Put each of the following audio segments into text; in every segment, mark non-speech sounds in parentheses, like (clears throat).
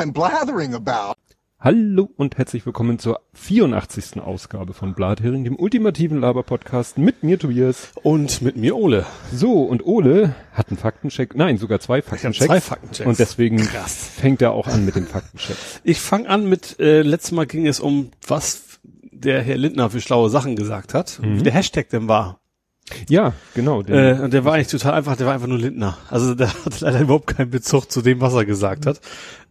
I'm blathering about. Hallo und herzlich willkommen zur 84. Ausgabe von Blathering, dem ultimativen Laber-Podcast mit mir Tobias. Und mit mir Ole. So, und Ole hat einen Faktencheck, nein, sogar zwei Faktenchecks. zwei Faktenchecks. Und deswegen Krass. fängt er auch an mit den Faktenchecks. Ich fange an mit, äh, letztes Mal ging es um, was der Herr Lindner für schlaue Sachen gesagt hat, Mhm. wie der Hashtag denn war. Ja, genau. Äh, und der war eigentlich total einfach, der war einfach nur Lindner. Also (laughs) der hat leider überhaupt keinen Bezug zu dem, was er gesagt hat.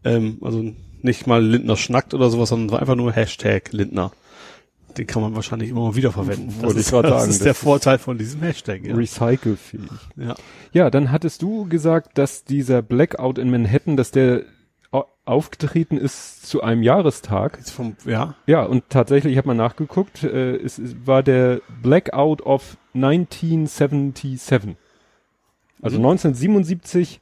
Ähm, also nicht mal Lindner schnackt oder sowas, sondern war einfach nur Hashtag Lindner. Den kann man wahrscheinlich immer mal wieder verwenden. Das Wollte ich ist, gerade das sagen, ist das der ist- Vorteil von diesem Hashtag. Ja. Recycelfähig. ja. Ja, dann hattest du gesagt, dass dieser Blackout in Manhattan, dass der aufgetreten ist zu einem Jahrestag. Jetzt vom, ja. Ja, und tatsächlich, ich habe mal nachgeguckt, äh, es, es war der Blackout of 1977. Also Mhm. 1977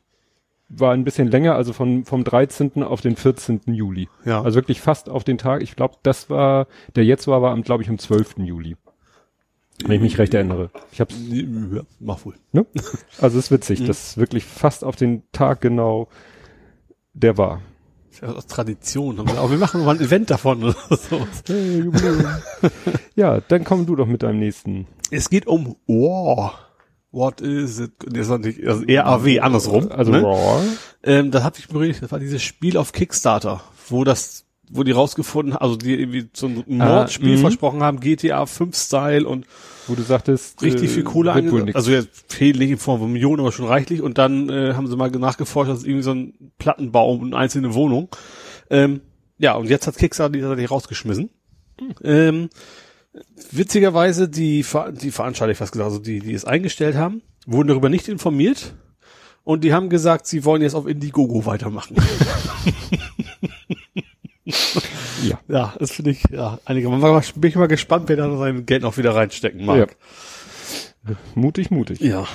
war ein bisschen länger, also von, vom 13. auf den 14. Juli. Ja. Also wirklich fast auf den Tag. Ich glaube, das war, der jetzt war, war am, glaube ich, am 12. Juli. Wenn ich mich recht erinnere. Ich hab's, ja, mach wohl. ne? Also es ist witzig, Mhm. das ist wirklich fast auf den Tag genau der war. Ja, aus Tradition. Aber wir machen mal ein Event davon oder (laughs) sowas. ja, dann komm du doch mit deinem nächsten. Es geht um War. What is it? Das ist natürlich, also RAW, andersrum. Also ne? Raw. Ähm, das hatte ich berührt, das war dieses Spiel auf Kickstarter, wo das, wo die rausgefunden haben, also die irgendwie so ein Mordspiel mhm. versprochen haben, GTA 5 Style und wo du sagtest, richtig äh, viel Kohle wird wohl ange nix. Also jetzt fehlt nicht in Form von Millionen, aber schon reichlich. Und dann äh, haben sie mal nachgeforscht, dass irgendwie so ein Plattenbau und eine einzelne Wohnung. Ähm, ja, und jetzt hat Kickstarter die tatsächlich rausgeschmissen. Ähm, witzigerweise, die, Ver die Veranstalter, ich fast gesagt, also die, die es eingestellt haben, wurden darüber nicht informiert. Und die haben gesagt, sie wollen jetzt auf Indiegogo weitermachen. (laughs) ja. (laughs) ja, das finde ich, ja, einige. Man bin ich mal gespannt, wer da sein Geld noch wieder reinstecken mag. Mutig, mutig. Ja.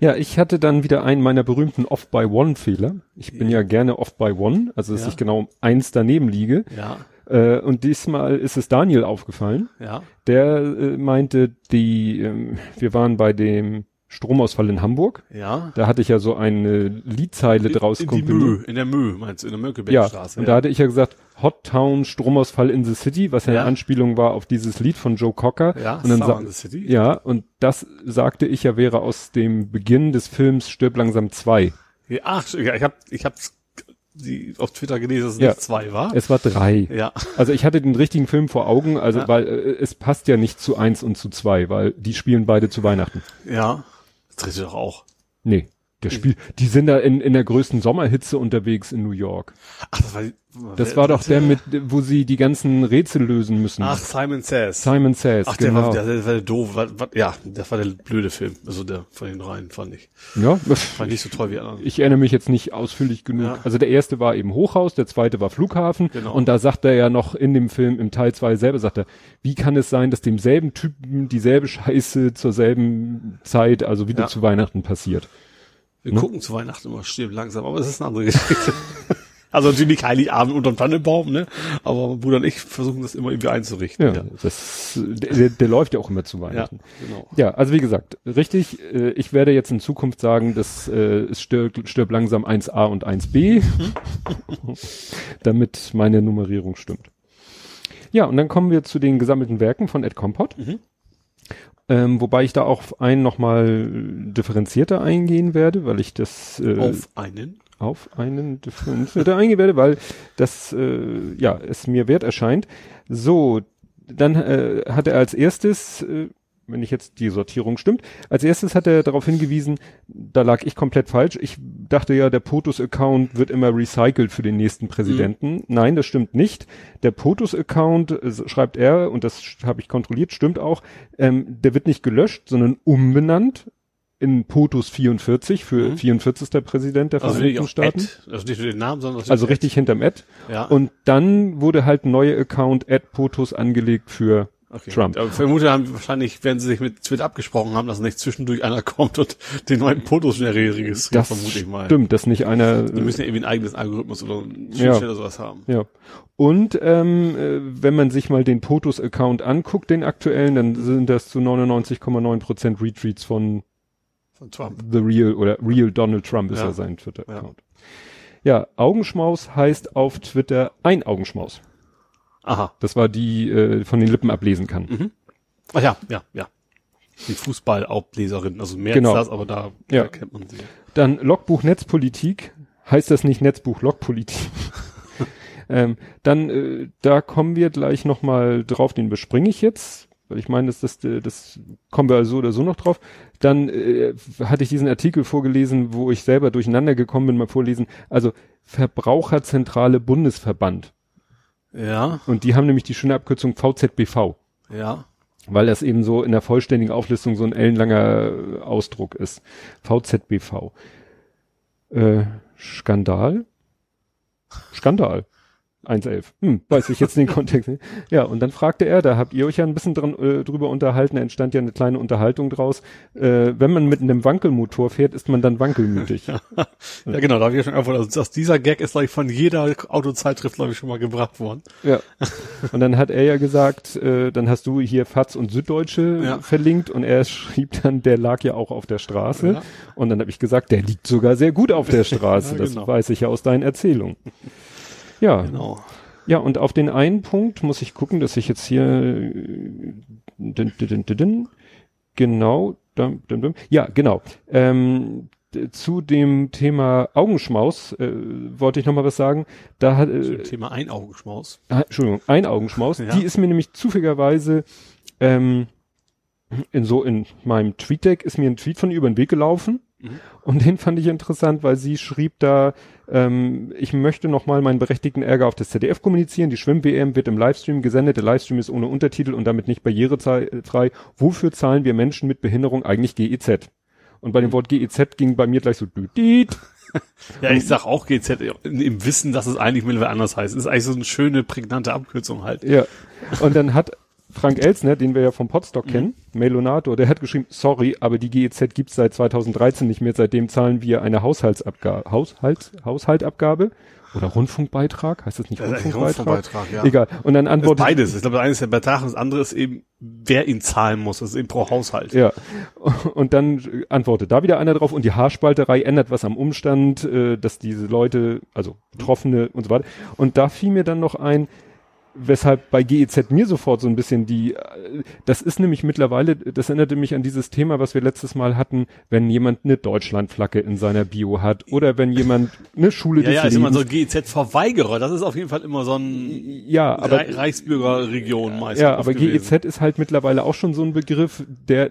Ja, ich hatte dann wieder einen meiner berühmten Off-by-One-Fehler. Ich bin ja gerne Off-by-One, also dass Ja. ich genau um eins daneben liege. Ja. Äh, und diesmal ist es Daniel aufgefallen. Ja. Der äh, meinte, die, ähm, wir waren bei dem Stromausfall in Hamburg. Ja. Da hatte ich ja so eine Liedzeile draus in, in die komponiert. Mö, in der Mö, meinst du, in der Ja, Mönckebergstraße. und da hatte ich ja gesagt, Hot Town Stromausfall in the City, was ja, Ja. eine Anspielung war auf dieses Lied von Joe Cocker. Ja, und dann Summer in the City. Ja, und das sagte ich ja wäre aus dem Beginn des Films Stirb langsam 2. Ja, Ach, ja, ich hab, ich hab's die auf Twitter gelesen, dass es Ja. nicht zwei war. Es war drei. Ja. Also ich hatte den richtigen Film vor Augen, also Ja. weil äh, es passt ja nicht zu eins und zu zwei, weil die spielen beide zu Weihnachten. Ja. Das dritte doch auch. Nee, der Spiel, die sind da in, in der größten Sommerhitze unterwegs in New York. Ach, das war, Das war doch der mit, wo sie die ganzen Rätsel lösen müssen. Ach, Simon Says. Simon Says, Ach, der genau. war, der, der war der doof. War, war, ja, das war der blöde Film. Also der von den dreien, fand ich. ja, War nicht so toll wie die anderen. ich erinnere mich jetzt nicht ausführlich genug. Ja. Also der erste war eben Hochhaus, der zweite war Flughafen. Genau. Und da sagt er ja noch in dem Film, im Teil zwei selber, sagt er, wie kann es sein, dass demselben Typen dieselbe Scheiße zur selben Zeit, also wieder Ja. zu Weihnachten passiert? Wir gucken zu Weihnachten immer stirb langsam, aber das ist eine andere Geschichte. (laughs) also natürlich Heiligabend unterm Tannenbaum, ne? Aber mein Bruder und ich versuchen das immer irgendwie einzurichten. Ja, das, der, der, läuft ja auch immer zu ja, Weihnachten. genau. Ja, also wie gesagt, richtig, äh, ich werde jetzt in Zukunft sagen, dass äh, es stirbt, stirbt langsam 1a und 1b, (laughs) damit meine Nummerierung stimmt. Ja, und dann kommen wir zu den gesammelten Werken von Ed Compot. Ähm, wobei ich da auch auf einen nochmal differenzierter eingehen werde, weil ich das äh, Auf einen. auf einen differenzierter eingehen werde, weil das äh, ja es mir wert erscheint. So, dann äh, hat er als erstes, äh, wenn ich jetzt die Sortierung stimmt, als erstes hat er darauf hingewiesen, da lag ich komplett falsch. Ich dachte ja, der POTUS-Account wird immer recycelt für den nächsten Präsidenten. Nein, das stimmt nicht. Der POTUS-Account, äh, schreibt er, und das habe ich kontrolliert, stimmt auch, ähm, der wird nicht gelöscht, sondern umbenannt in POTUS 44 für Mhm. 44. Präsident der Also Vereinigten Staaten. Ed, also nicht nur den Namen, sondern Also richtig hinterm Ad. Ja. Und dann wurde halt ein neuer Account Ad POTUS angelegt für Okay. Trump. Aber vermute haben wahrscheinlich, werden sie sich mit Twitter abgesprochen haben, dass nicht zwischendurch einer (laughs) kommt und den neuen Fotos schnell registriert, Das vermute ich mal. stimmt, dass nicht einer. Die müssen ja irgendwie einen eigenen Algorithmus oder Ja. Oder sowas haben. Ja. Und ähm, äh, wenn man sich mal den POTUS-Account anguckt, den aktuellen, dann sind das zu 99,9% Retweets von Von Trump. The Real oder Real Donald Trump ist ja, Ja. sein Twitter-Account. Ja, Augenschmaus heißt auf Twitter ein Augenschmaus. Aha. Das war die äh, von den Lippen ablesen kann. Mhm. Ach ja, ja, ja. Die Fußball-Aubleserin, also mehr Genau. als das, aber da Ja. kennt man sie. Dann Logbuch Netzpolitik, heißt das nicht Netzbuch Logpolitik. (laughs) ähm, dann, äh, da kommen wir gleich nochmal drauf, den bespringe ich jetzt, weil ich meine, das, das, das kommen wir so oder so noch drauf. Dann äh, hatte ich diesen Artikel vorgelesen, wo ich selber durcheinander gekommen bin, mal vorlesen. Also Verbraucherzentrale Bundesverband. Ja, Und die haben nämlich die schöne Abkürzung VZBV. ja. weil das eben so in der vollständigen Auflistung so ein ellenlanger Ausdruck ist. VZBV. Äh, Skandal? Skandal. 1.11. Hm, weiß ich jetzt den (laughs) Kontext nicht. Ja, und dann fragte er, da habt ihr euch ja ein bisschen dran, äh, drüber unterhalten, da entstand ja eine kleine Unterhaltung draus. Äh, wenn man mit einem Wankelmotor fährt, ist man dann wankelmütig. (laughs) Ja, genau, da habe ich ja schon einfach, also dass dieser Gag ist, glaube ich, von jeder Autozeitschrift, glaube ich, schon mal gebracht worden. Ja. (laughs) Und dann hat er ja gesagt, äh, dann hast du hier Fatz und Süddeutsche Ja. verlinkt und er schrieb dann, der lag ja auch auf der Straße. Ja. Und dann habe ich gesagt, der liegt sogar sehr gut auf der Straße. Ja, Das genau. weiß ich ja aus deinen Erzählungen. Ja, Genau. ja, und auf den einen Punkt muss ich gucken, dass ich jetzt hier din, din, din, genau, ja, genau. Ähm, zu dem Thema Augenschmaus äh, wollte ich noch mal was sagen. Da hat Zu äh, dem Thema Einaugenschmaus. Ah, Entschuldigung, ein Augenschmaus. (laughs) Ja. Die ist mir nämlich zufälligerweise ähm, in so in meinem Tweet-Deck ist mir ein Tweet von ihr über den Weg gelaufen. Mhm. Und den fand ich interessant, weil sie schrieb da, ähm, ich möchte nochmal meinen berechtigten Ärger auf das ZDF kommunizieren. Die Schwimm-WM wird im Livestream gesendet. Der Livestream ist ohne Untertitel und damit nicht barrierefrei. Wofür zahlen wir Menschen mit Behinderung eigentlich GEZ? Und bei dem Wort GEZ ging bei mir gleich so düdit. (laughs) Ja, ich sag auch GZ im Wissen, dass es eigentlich mittlerweile anders heißt. ist eigentlich so eine schöne, prägnante Abkürzung halt. Ja. Und dann hat Frank Elsner, den wir ja vom Podstock kennen, Melonator, der hat geschrieben, sorry, aber die GEZ gibt's seit 2013 nicht mehr. Seitdem zahlen wir eine Haushaltsabgabe, Haushalt, Haushaltabgabe oder Rundfunkbeitrag, heißt das nicht Das Rundfunkbeitrag? Rundfunkbeitrag, ja. Egal. Und dann antwortet beides. Ich glaube, das eine ist der Betrag und das andere ist eben, wer ihn zahlen muss. Das ist eben pro Haushalt. Ja. (laughs) Und dann antwortet da wieder einer drauf und die Haarspalterei ändert was am Umstand, äh, dass diese Leute, also Betroffene und so weiter. Und da fiel mir dann noch ein, weshalb bei GEZ mir sofort so ein bisschen die, äh, das ist nämlich mittlerweile, das erinnerte mich an dieses Thema, was wir letztes Mal hatten, wenn jemand eine Deutschlandflagge in seiner Bio hat oder wenn jemand eine Schule Ja, ja, ist immer so GEZ-Verweigerer. Das ist auf jeden Fall immer so ein ja, aber Re Reichsbürgerregion meistens. Ja, aber GEZ ist halt mittlerweile auch schon so ein Begriff, der,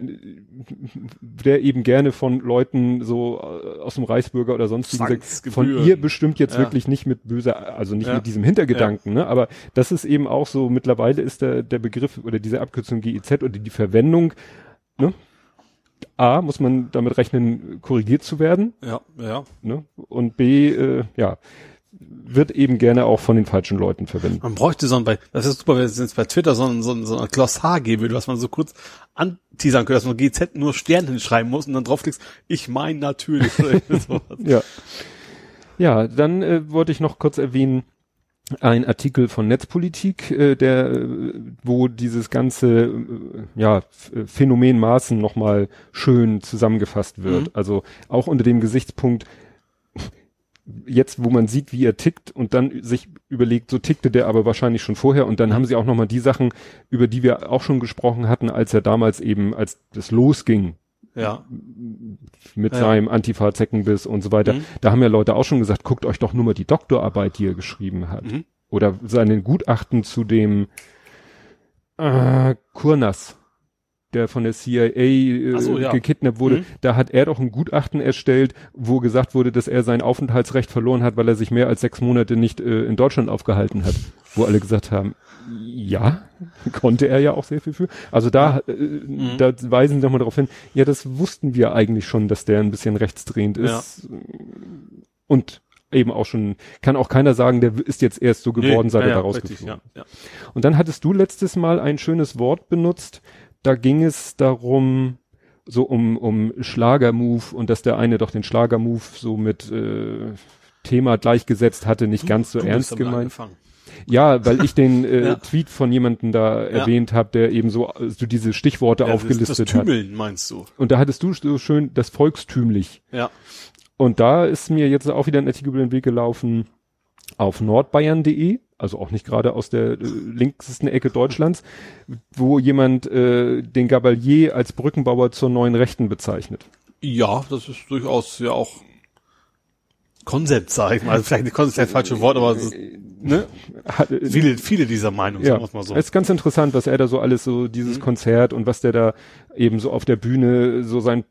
der eben gerne von Leuten so äh, aus dem Reichsbürger oder sonst wie gesagt, von ihr bestimmt jetzt Ja. wirklich nicht mit böser, also nicht Ja. mit diesem Hintergedanken, ne? Aber das ist eben auch so, mittlerweile ist der, der Begriff oder diese Abkürzung GEZ oder die Verwendung, ne? A, muss man damit rechnen, korrigiert zu werden, Ja, ja. ne? Und B, äh, ja, wird eben gerne auch von den falschen Leuten verwendet. Man bräuchte so ein, bei, das ist super, wenn es jetzt bei Twitter so ein, so ein, so ein Glossar geben würde, was man so kurz anteasern könnte, dass man GZ nur Stern hinschreiben muss und dann draufklickst, ich meine natürlich. (laughs) Ja. Ja, dann äh, wollte ich noch kurz erwähnen, ein Artikel von Netzpolitik, äh, der, äh, wo dieses ganze äh, ja, äh, Phänomen Maßen nochmal schön zusammengefasst wird. Mhm. Also auch unter dem Gesichtspunkt, jetzt wo man sieht, wie er tickt und dann sich überlegt, so tickte der aber wahrscheinlich schon vorher und dann haben sie auch nochmal die Sachen, über die wir auch schon gesprochen hatten, als er damals eben, als das losging, Ja. mit Ja. seinem Antifa-Zeckenbiss und so weiter. Mhm. Da haben ja Leute auch schon gesagt, guckt euch doch nur mal die Doktorarbeit, die er geschrieben hat. Mhm. Oder seinen Gutachten zu dem äh, Kurnas, der von der CIA äh, so, ja. gekidnappt wurde. Mhm. Da hat er doch ein Gutachten erstellt, wo gesagt wurde, dass er sein Aufenthaltsrecht verloren hat, weil er sich mehr als sechs Monate nicht äh, in Deutschland aufgehalten hat. Wo alle gesagt haben, ja, (laughs) konnte er ja auch sehr viel für. Also da, äh, Mhm. da weisen sie nochmal darauf hin, ja, das wussten wir eigentlich schon, dass der ein bisschen rechtsdrehend ist. Und eben auch schon, kann auch keiner sagen, der ist jetzt erst so geworden, Nee, seit ja, er ja, da richtig, ja, ja. Und dann hattest du letztes Mal ein schönes Wort benutzt. Da ging es darum, so um, um Schlagermove und dass der eine doch den Schlagermove so mit äh, Thema gleichgesetzt hatte, nicht ganz so Du ernst gemeint. Ja, weil ich den (laughs) äh, Ja. Tweet von jemandem da erwähnt habe, der eben so, so diese Stichworte Ja, das, aufgelistet das hat. Tümeln meinst du? Und da hattest du so schön das volkstümlich. Ja. Und da ist mir jetzt auch wieder ein Artikel über den Weg gelaufen auf nordbayern.de, also auch nicht gerade aus der äh, linksten Ecke Deutschlands, wo jemand äh, den Gabalier als Brückenbauer zur neuen Rechten bezeichnet. Ja, das ist durchaus ja auch Konsens, sag ich mal. Also vielleicht nicht Konsens ist das falsche Wort, aber es ist, ne? Äh, viele, viele dieser Meinung, ja, sagen wir's mal so. es ist ganz interessant, was er da so alles so, dieses Mhm. Konzert und was der da eben so auf der Bühne so sein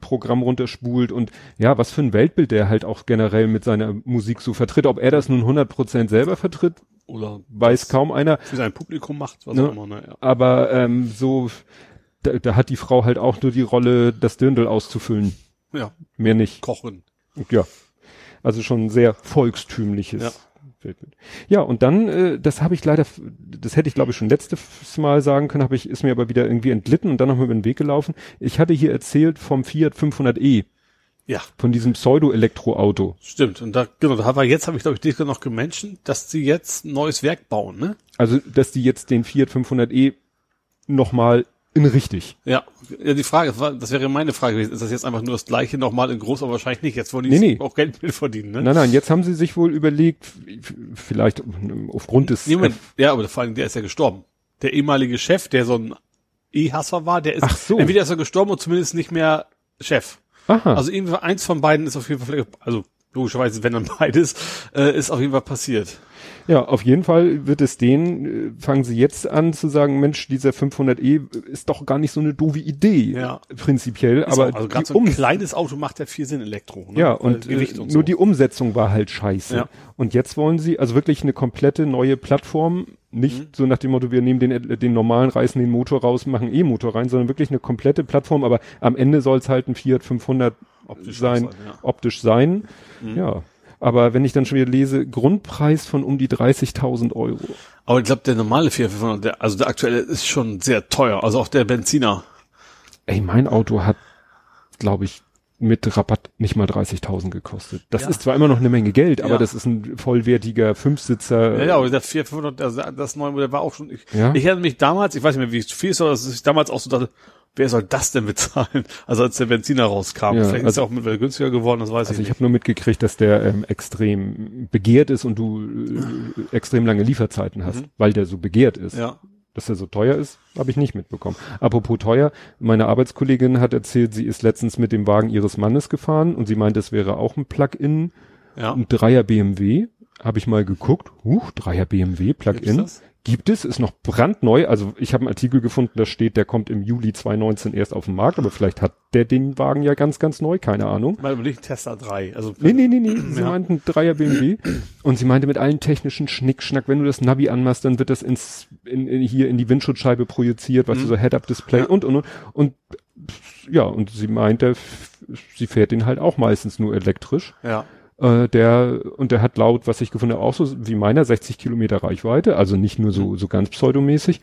Programm runterspult und ja, was für ein Weltbild der halt auch generell mit seiner Musik so vertritt. Ob er das nun 100% selber vertritt, Oder weiß kaum einer. für sein Publikum macht, was Ne? auch immer, ne? Ja. Aber ähm, so, da, da hat die Frau halt auch nur die Rolle, das Dirndl auszufüllen. ja, Mehr nicht. kochen. Ja. Also schon sehr volkstümliches Ja. Ja, und dann, äh, das habe ich leider, das hätte ich glaube ich schon letztes Mal sagen können, habe ich, ist mir aber wieder irgendwie entglitten und dann nochmal über den Weg gelaufen. Ich hatte hier erzählt vom Fiat 500e, Ja, von diesem Pseudo-Elektroauto. stimmt. Und da, genau, da war jetzt, habe ich glaube ich dich noch gemenschen, dass sie jetzt ein neues Werk bauen, ne? Also, dass die jetzt den Fiat 500e nochmal in richtig. Ja, ja die Frage, das, war, das wäre meine Frage gewesen, ist das jetzt einfach nur das gleiche nochmal in groß, aber wahrscheinlich nicht. Jetzt wollen die Nee, nee. auch Geld mit verdienen, ne? Nein, nein, jetzt haben sie sich wohl überlegt, vielleicht aufgrund des, Nee, Moment, ja, aber vor allem, der ist ja gestorben. Der ehemalige Chef, der so ein E-Hasser war, der ist, Ach so. entweder ist er gestorben und zumindest nicht mehr Chef. aha, Also irgendwie eins von beiden ist auf jeden Fall, also logischerweise, wenn dann beides, äh, ist auf jeden Fall passiert. Ja, auf jeden Fall wird es denen, äh, fangen sie jetzt an zu sagen, Mensch, dieser 500e ist doch gar nicht so eine doofe Idee, Ja. prinzipiell, Ist aber auch, also gerade so ein Um- kleines Auto macht ja viel Sinn, Elektro. Ne? ja, Weil und, äh, und nur so. die Umsetzung war halt scheiße. Ja. Und jetzt wollen sie also wirklich eine komplette neue Plattform, nicht Mhm. so nach dem Motto, wir nehmen den, den normalen, reißen den Motor raus, machen E-Motor rein, sondern wirklich eine komplette Plattform, aber am Ende soll es halt ein Fiat 500 Optisch sein, sein, ja. Mhm. optisch sein. Ja. Aber wenn ich dann schon wieder lese, Grundpreis von um die 30.000 Euro. Aber ich glaube, der normale 4500, der, also der aktuelle ist schon sehr teuer. Also auch der Benziner. Ey, mein Auto hat, glaube ich, mit Rabatt nicht mal 30.000 gekostet. Das Ja. ist zwar immer noch eine Menge Geld, aber Ja. das ist ein vollwertiger Fünfsitzer. Ja, ja, aber der 4500, das, das neue Modell war auch schon, ich, Ja. ich erinnere mich damals, ich weiß nicht mehr, wie viel es war, dass ich damals auch so dachte, wer soll das denn bezahlen? Also als der Benziner rauskam. Ja, Vielleicht ist also- er auch mittlerweile günstiger geworden, das weiß Also ich ich nicht. habe nur mitgekriegt, dass der ähm, extrem begehrt ist und du äh, extrem lange Lieferzeiten hast, weil der so begehrt ist. Mhm. Ja. Dass er so teuer ist, habe ich nicht mitbekommen. Apropos teuer, meine Arbeitskollegin hat erzählt, sie ist letztens mit dem Wagen ihres Mannes gefahren und sie meint, es wäre auch ein Plug-in, Ja. ein Dreier BMW. Habe ich mal geguckt. Huch, Dreier BMW Plug-in. Gibt es, ist noch brandneu. Also ich habe einen Artikel gefunden, da steht, der kommt im Juli 2019 erst auf den Markt, aber vielleicht hat der den Wagen ja ganz, ganz neu, keine Ahnung. Mal überlegt, Tesla 3. Also, Nee, nee, nee, nee. (clears throat) Sie Ja. meinten Dreier BMW. Und sie meinte mit allen technischen Schnickschnack, wenn du das Navi anmachst, dann wird das ins, in, in, hier in die Windschutzscheibe projiziert, weißt du, so Head-Up-Display und, und, und. Und, ja, und sie meinte, sie fährt den halt auch meistens nur elektrisch. ja. Äh, der, und der hat laut, was ich gefunden habe, auch so wie meiner 60 Kilometer Reichweite, also nicht nur so, so ganz pseudomäßig.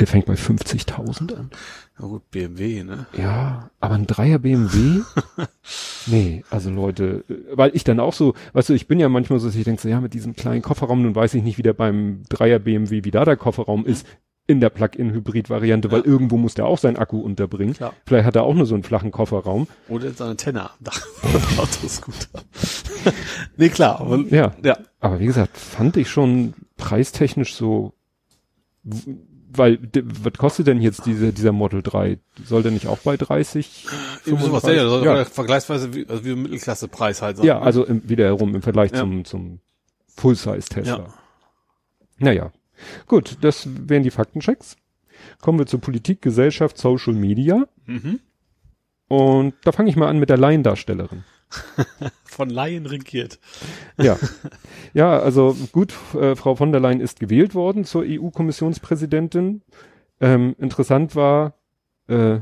Der fängt bei 50.000 an. Na gut, BMW, ne? Ja, aber ein Dreier BMW? (laughs) nee, also Leute, weil ich dann auch so, weißt du, ich bin ja manchmal so, dass ich denke so, ja, mit diesem kleinen Kofferraum, nun weiß ich nicht, wie der beim Dreier BMW, wie da der Kofferraum ist, in der Plug-in-Hybrid-Variante, weil irgendwo muss der auch seinen Akku unterbringen. Klar. Vielleicht hat er auch nur so einen flachen Kofferraum. Oder seine Antenne am Dach. (laughs) Autoscooter. (laughs) nee, klar. Aber, Ja. ja. Aber wie gesagt, fand ich schon preistechnisch so, weil, was kostet denn jetzt diese, dieser Model 3? Soll der nicht auch bei 30? Irgendwie sowas, 35? ja, ja, ja. Vergleichsweise wie, also wie ein Mittelklasse-Preis halt. sagen Ja, wir. also im, wiederherum im Vergleich Ja. zum, zum Full-Size-Tesla. Ja. Naja. Gut, das wären die Faktenchecks. Kommen wir zur Politik, Gesellschaft, Social Media. Mhm. Und da fange ich mal an mit der Laiendarstellerin. (laughs) Von Laien regiert. Ja. (laughs) ja, also gut, äh, Frau von der Leyen ist gewählt worden zur EU-Kommissionspräsidentin. Ähm, interessant war, äh,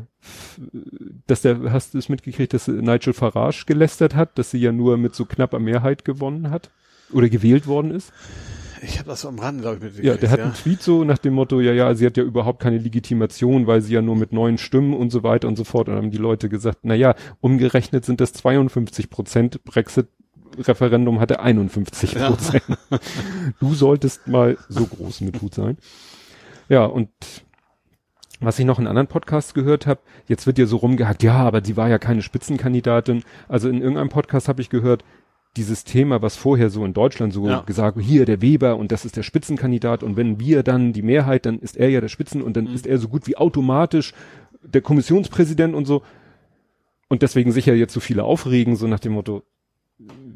dass der, hast du es mitgekriegt, dass Nigel Farage gelästert hat, dass sie ja nur mit so knapper Mehrheit gewonnen hat oder gewählt worden ist. Ich habe das so am Rand, glaube ich, mitgekriegt. Ja, der hat einen Tweet so nach dem Motto, ja, ja, sie hat ja überhaupt keine Legitimation, weil sie ja nur mit neun Stimmen und so weiter und so fort. Und dann haben die Leute gesagt, na ja, umgerechnet sind das 52 Prozent. Brexit-Referendum hatte 51 Prozent. (laughs) Du solltest mal so groß mit Hut sein. Ja, und Was ich noch in anderen Podcasts gehört habe, jetzt wird ja so rumgehackt, ja, aber die war ja keine Spitzenkandidatin. Also in irgendeinem Podcast habe ich gehört, dieses Thema, was vorher so in Deutschland so Ja. gesagt, hier der Weber und das ist der Spitzenkandidat und wenn wir dann die Mehrheit, dann ist er ja der Spitzen und dann Mhm. ist er so gut wie automatisch der Kommissionspräsident und so. Und deswegen sich ja jetzt so viele aufregen, so nach dem Motto,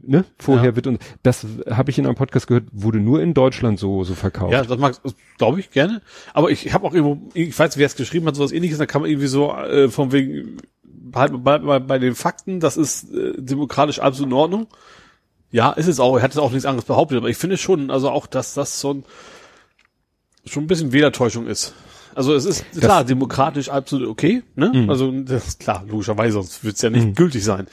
ne, vorher Ja. wird und das habe ich in einem Podcast gehört, wurde nur in Deutschland so so verkauft. Ja, das mag, glaube ich gerne. Aber ich habe auch irgendwo, ich weiß, wer es geschrieben hat, sowas ähnliches, da kann man irgendwie so äh, von wegen, bei, bei, bei, bei den Fakten, das ist äh, demokratisch absolut in Ordnung. Ja, ist es auch, er hat es auch nichts anderes behauptet, aber ich finde schon, also auch, dass das so ein, schon ein bisschen Wählertäuschung ist. Also es ist klar, demokratisch absolut okay, ne? Mhm. Also das ist klar, logischerweise, sonst wird es ja nicht gültig sein.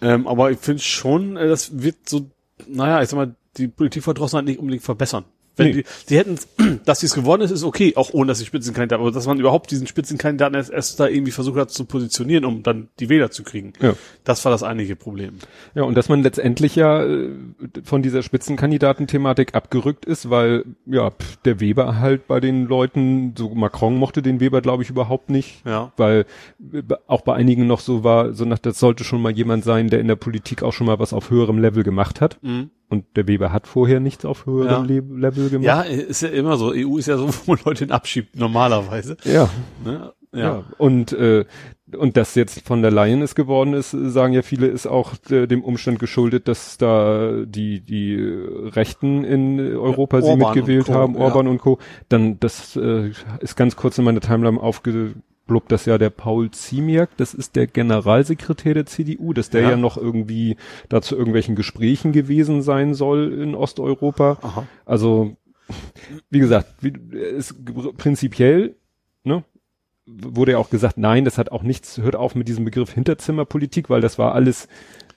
Ähm, aber ich finde schon, äh, das wird so, naja, ich sag mal, die Politikverdrossenheit nicht unbedingt verbessern. Wenn Nee. die, die hätten, (clears throat) dass dies gewonnen ist, ist okay, auch ohne dass sie Spitzenkandidat, aber dass man überhaupt diesen Spitzenkandidaten erst, erst da irgendwie versucht hat zu positionieren, um dann die Wähler zu kriegen. Ja. Das war das einige Problem. Ja, und dass man letztendlich ja äh, von dieser Spitzenkandidatenthematik abgerückt ist, weil ja der Weber halt bei den Leuten, so Macron mochte den Weber, glaube ich, überhaupt nicht, Ja. weil äh, auch bei einigen noch so war, so nach, das sollte schon mal jemand sein, der in der Politik auch schon mal was auf höherem Level gemacht hat. Mhm. Und der Weber hat vorher nichts auf höherem Ja. Le Level gemacht. Ja, ist ja immer so. EU ist ja so, (laughs) wo man Leute ihn abschiebt, normalerweise. Ja. Ne? Ja. Ja. Und, äh, und das jetzt von der Leyen es geworden ist, sagen ja viele, ist auch äh, dem Umstand geschuldet, dass da die, die Rechten in Europa Ja, sie mitgewählt haben. Orban und Co. Dann, das äh, ist ganz kurz in meiner Timeline aufgeblubbt, dass ja der Paul Ziemiak, das ist der Generalsekretär der CDU, dass der Ja. ja, noch irgendwie da zu irgendwelchen Gesprächen gewesen sein soll in Osteuropa. Aha. Also, wie gesagt, wie, ist prinzipiell, ne, wurde ja auch gesagt, nein, das hat auch nichts, hört auf mit diesem Begriff Hinterzimmerpolitik, weil das war alles,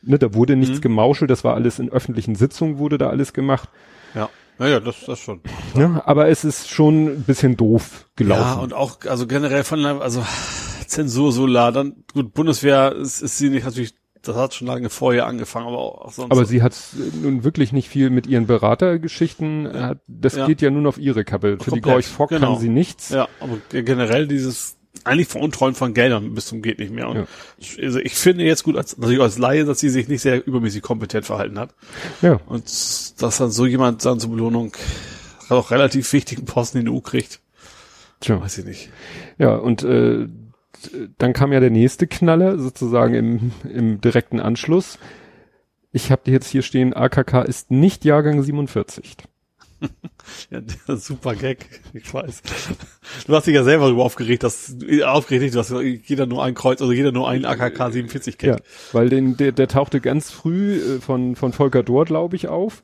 ne, da wurde nichts Mhm. gemauschelt, das war alles in öffentlichen Sitzungen wurde da alles gemacht. Ja. Naja, das, das schon. Ne, aber es ist schon ein bisschen doof gelaufen. Ja, und auch, also generell von, der- also Zensur so la, dann, gut, Bundeswehr ist, ist sie nicht natürlich, das hat schon lange vorher angefangen, aber auch, auch sonst. aber sie hat nun wirklich nicht viel mit ihren Beratergeschichten, äh, das Ja. geht ja nun auf ihre Kappe. Für die Komplett, Gorch Fock genau. kann sie nichts. Ja, aber generell dieses eigentlich Veruntreuen von Geldern bis zum geht nicht mehr. Und also ich finde jetzt gut, als, natürlich als Laie, dass sie sich nicht sehr übermäßig kompetent verhalten hat. Ja. Und dass dann so jemand dann zur Belohnung auch relativ wichtigen Posten in der EU kriegt, Tja. weiß ich nicht. Ja, und äh, dann kam ja der nächste Knaller, sozusagen im, im direkten Anschluss. Ich habe jetzt hier stehen, AKK ist nicht Jahrgang 47. Ja, super Gag, ich weiß. Du hast dich ja selber darüber aufgeregt, dass aufgeregt, nicht, du hast jeder nur ein Kreuz, also jeder nur einen AKK 47 Ja, Gag. weil den, der, der tauchte ganz früh äh, von, von Volker Dohr, glaube ich, auf.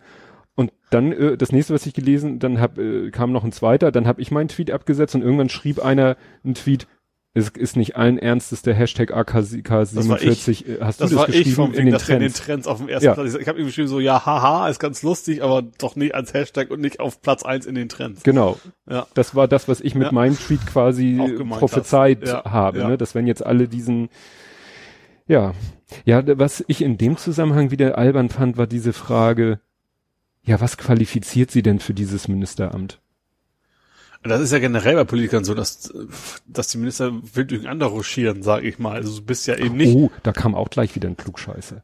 Und dann, äh, das nächste, was ich gelesen, dann hab, äh, kam noch ein zweiter, dann habe ich meinen Tweet abgesetzt und irgendwann schrieb einer einen Tweet, es ist nicht allen Ernstes der Hashtag AK47. äh, Hast Das du das war geschrieben ich vom in den wir in den Trends? Trends auf dem ersten Ja. Platz. Ich habe irgendwie geschrieben so, ja, haha, ist ganz lustig, aber doch nicht als Hashtag und nicht auf Platz eins in den Trends. Genau. Ja. Das war das, was ich mit Ja. meinem Tweet quasi prophezeit. Ja, habe, ne? dass wenn jetzt alle diesen, ja, ja, was ich in dem Zusammenhang wieder albern fand, war diese Frage, ja, was qualifiziert sie denn für dieses Ministeramt? Das ist ja generell bei Politikern so, dass, dass die Minister wild durcheinander ruschieren, sag ich mal. Also du bist ja eben nicht, Oh, da kam auch gleich wieder ein Klugscheiße.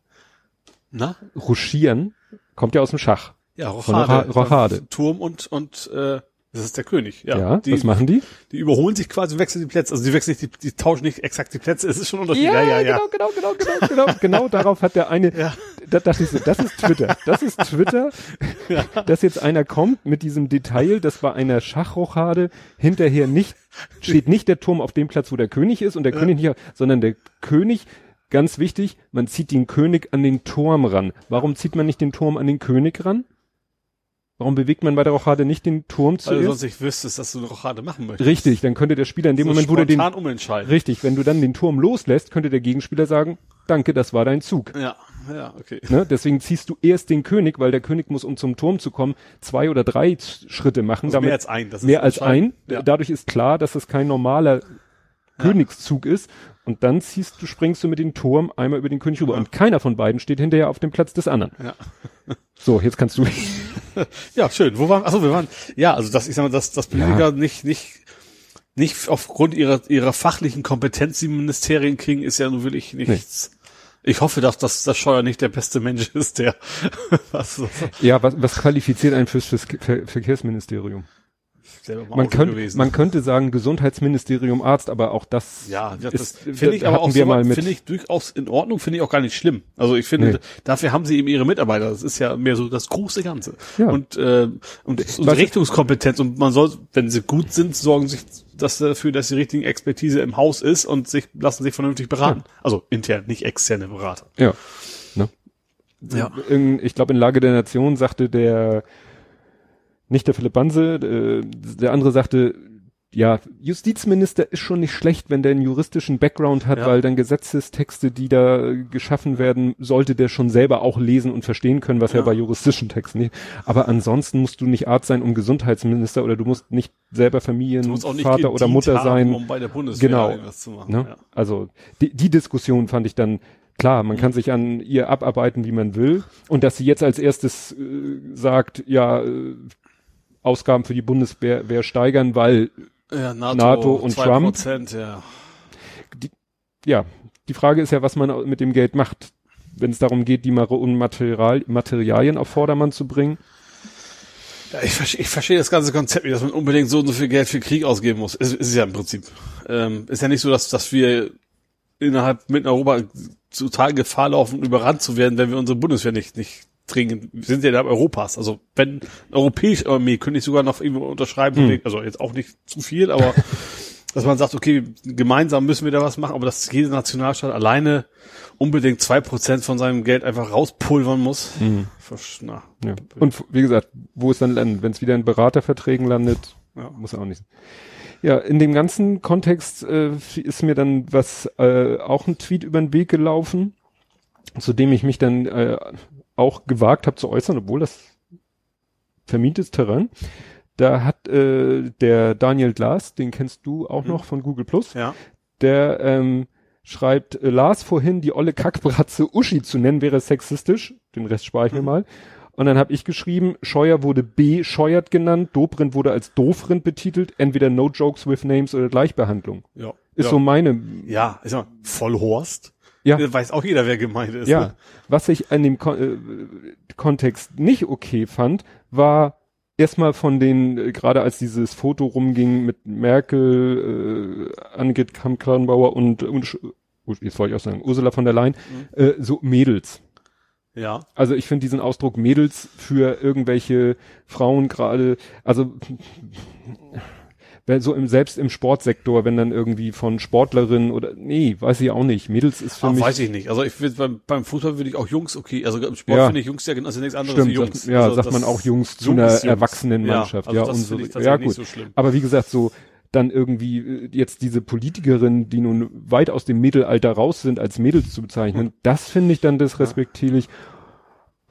na? Ruschieren kommt ja aus dem Schach. Ja, Rochade. Rochade. Turm und, und, äh, das ist der König. Ja, Ja, die, was machen die? die überholen sich quasi und wechseln die Plätze. Also die wechseln nicht, die, die tauschen nicht exakt die Plätze. Es ist schon ein Unterschied. genau, genau, genau, genau, genau, genau darauf hat der eine, Ja. da dachte ich so, das ist Twitter, das ist Twitter, dass jetzt einer kommt mit diesem Detail, dass bei einer Schachrochade hinterher nicht, steht nicht der Turm auf dem Platz, wo der König ist und der König nicht, sondern der König, ganz wichtig, man zieht den König an den Turm ran. Warum zieht man nicht den Turm an den König ran? Warum bewegt man bei der Rochade nicht den Turm Weil du zuerst? sonst nicht wüsstest, dass du eine Rochade machen möchtest. Richtig, dann könnte der Spieler in dem So Moment, wo der den, umentscheiden. richtig, wenn du dann den Turm loslässt, könnte der Gegenspieler sagen, danke, das war dein Zug. Ja, ja, okay. Ne? Deswegen ziehst du erst den König, weil der König muss, um zum Turm zu kommen, zwei oder drei Schritte machen. Also damit, mehr als ein. Das ist mehr als ein. Ja. Dadurch ist klar, dass es kein normaler Königszug ist. Und dann ziehst du, springst du mit dem Turm einmal über den König rüber. Ja. Und keiner von beiden steht hinterher auf dem Platz des anderen. Ja. So, jetzt kannst du. (laughs) Ja, schön. Wo waren, achso, wir waren, ja, also das, ich sag mal, dass, dass Politiker nicht, nicht, nicht aufgrund ihrer, ihrer fachlichen Kompetenz die Ministerien kriegen, ist ja nun wirklich nichts. Nee. Ich hoffe, dass, dass das Scheuer nicht der beste Mensch ist, der (laughs) was, was Ja, was, was qualifiziert einen fürs, fürs Verkehrsministerium? Man, könnte, man könnte sagen Gesundheitsministerium Arzt, aber auch das ja, das, ist, finde ich aber auch so, finde ich durchaus in Ordnung, finde ich auch gar nicht schlimm. Also ich finde, nee. dafür haben sie eben ihre Mitarbeiter. Das ist ja mehr so das große Ganze. Ja. Und äh, und, und Richtungskompetenz und man soll, wenn sie gut sind, sorgen sich dass dafür, dass die richtige Expertise im Haus ist und sich lassen sich vernünftig beraten. Ja. Also intern, nicht externe Berater. Ja. Ne? Ja. In, ich glaube, in Lage der Nation sagte der nicht der Philipp Banse, äh, der andere sagte, ja, Justizminister ist schon nicht schlecht, wenn der einen juristischen Background hat, ja. weil dann Gesetzestexte, die da geschaffen werden, sollte der schon selber auch lesen und verstehen können, was ja, ja bei juristischen Texten nicht. Aber ansonsten musst du nicht Arzt sein, um Gesundheitsminister oder du musst nicht selber Familienvater oder Mutter haben, sein. Um bei der Bundeswehr genau. zu machen. Ne? Ja. Also die, die Diskussion fand ich dann klar, man mhm. kann sich an ihr abarbeiten, wie man will. Und dass sie jetzt als erstes äh, sagt, ja, äh, Ausgaben für die Bundeswehr steigern, weil ja, NATO, NATO, und Trump. Ja. Die, ja, die Frage ist ja, was man mit dem Geld macht, wenn es darum geht, die Material, Materialien auf Vordermann zu bringen. Ja, ich, verstehe, ich verstehe das ganze Konzept nicht, dass man unbedingt so und so viel Geld für Krieg ausgeben muss. Ist, ist ja im Prinzip. Ähm, ist ja nicht so, dass, dass wir innerhalb mitten Europa total Gefahr laufen, überrannt zu werden, wenn wir unsere Bundeswehr nicht, nicht dringend, wir sind ja da Europas. Also wenn europäische Armee könnte ich sogar noch irgendwo unterschreiben, hm. also jetzt auch nicht zu viel, aber (laughs) dass man sagt, okay, gemeinsam müssen wir da was machen, aber dass jede Nationalstaat alleine unbedingt zwei Prozent von seinem Geld einfach rauspulvern muss. Mhm. Na, ja. Und wie gesagt, wo es dann landet, wenn es wieder in Beraterverträgen landet, ja. muss auch nicht. Ja, in dem ganzen Kontext äh, ist mir dann was äh, auch ein Tweet über den Weg gelaufen, zu dem ich mich dann äh, auch gewagt habe zu äußern, obwohl das vermietetes Terrain. Da hat äh, der Daniel Glas, den kennst du auch mhm. noch von Google Plus, ja. der ähm, schreibt, äh, Lars vorhin die olle Kackbratze Uschi zu nennen, wäre sexistisch. Den Rest spare ich mhm. mir mal. Und dann habe ich geschrieben, Scheuer wurde B. Scheuert genannt, Dobrindt wurde als Dofrind betitelt, entweder No Jokes with Names oder Gleichbehandlung. Ja. Ist ja. so meine. Ja, ist ja Vollhorst. Ja. Weiß auch jeder, wer gemeint ist. Ja. Ne? Was ich an dem Kon äh, Kontext nicht okay fand, war erstmal von den, äh, gerade als dieses Foto rumging mit Merkel, äh, Annegret Kamm-Kranbauer und, und jetzt wollte ich auch sagen, Ursula von der Leyen, mhm. äh, so Mädels. Ja. Also ich finde diesen Ausdruck Mädels für irgendwelche Frauen gerade, also so im, selbst im Sportsektor, wenn dann irgendwie von Sportlerinnen oder, nee, weiß ich auch nicht. Mädels ist für Ach, mich. Weiß ich nicht. Also ich will, beim, beim Fußball würde ich auch Jungs, okay, also im Sport ja. finde ich Jungs ja genau, also nichts anderes Stimmt, Jungs. Sagt, ja, also sagt man auch Jungs zu einer Jungs. erwachsenen Mannschaft. Ja, also ja, und so. ja gut. So Aber wie gesagt, so, dann irgendwie äh, jetzt diese Politikerinnen, die nun weit aus dem Mittelalter raus sind, als Mädels zu bezeichnen, hm. das finde ich dann disrespektierlich. Ja.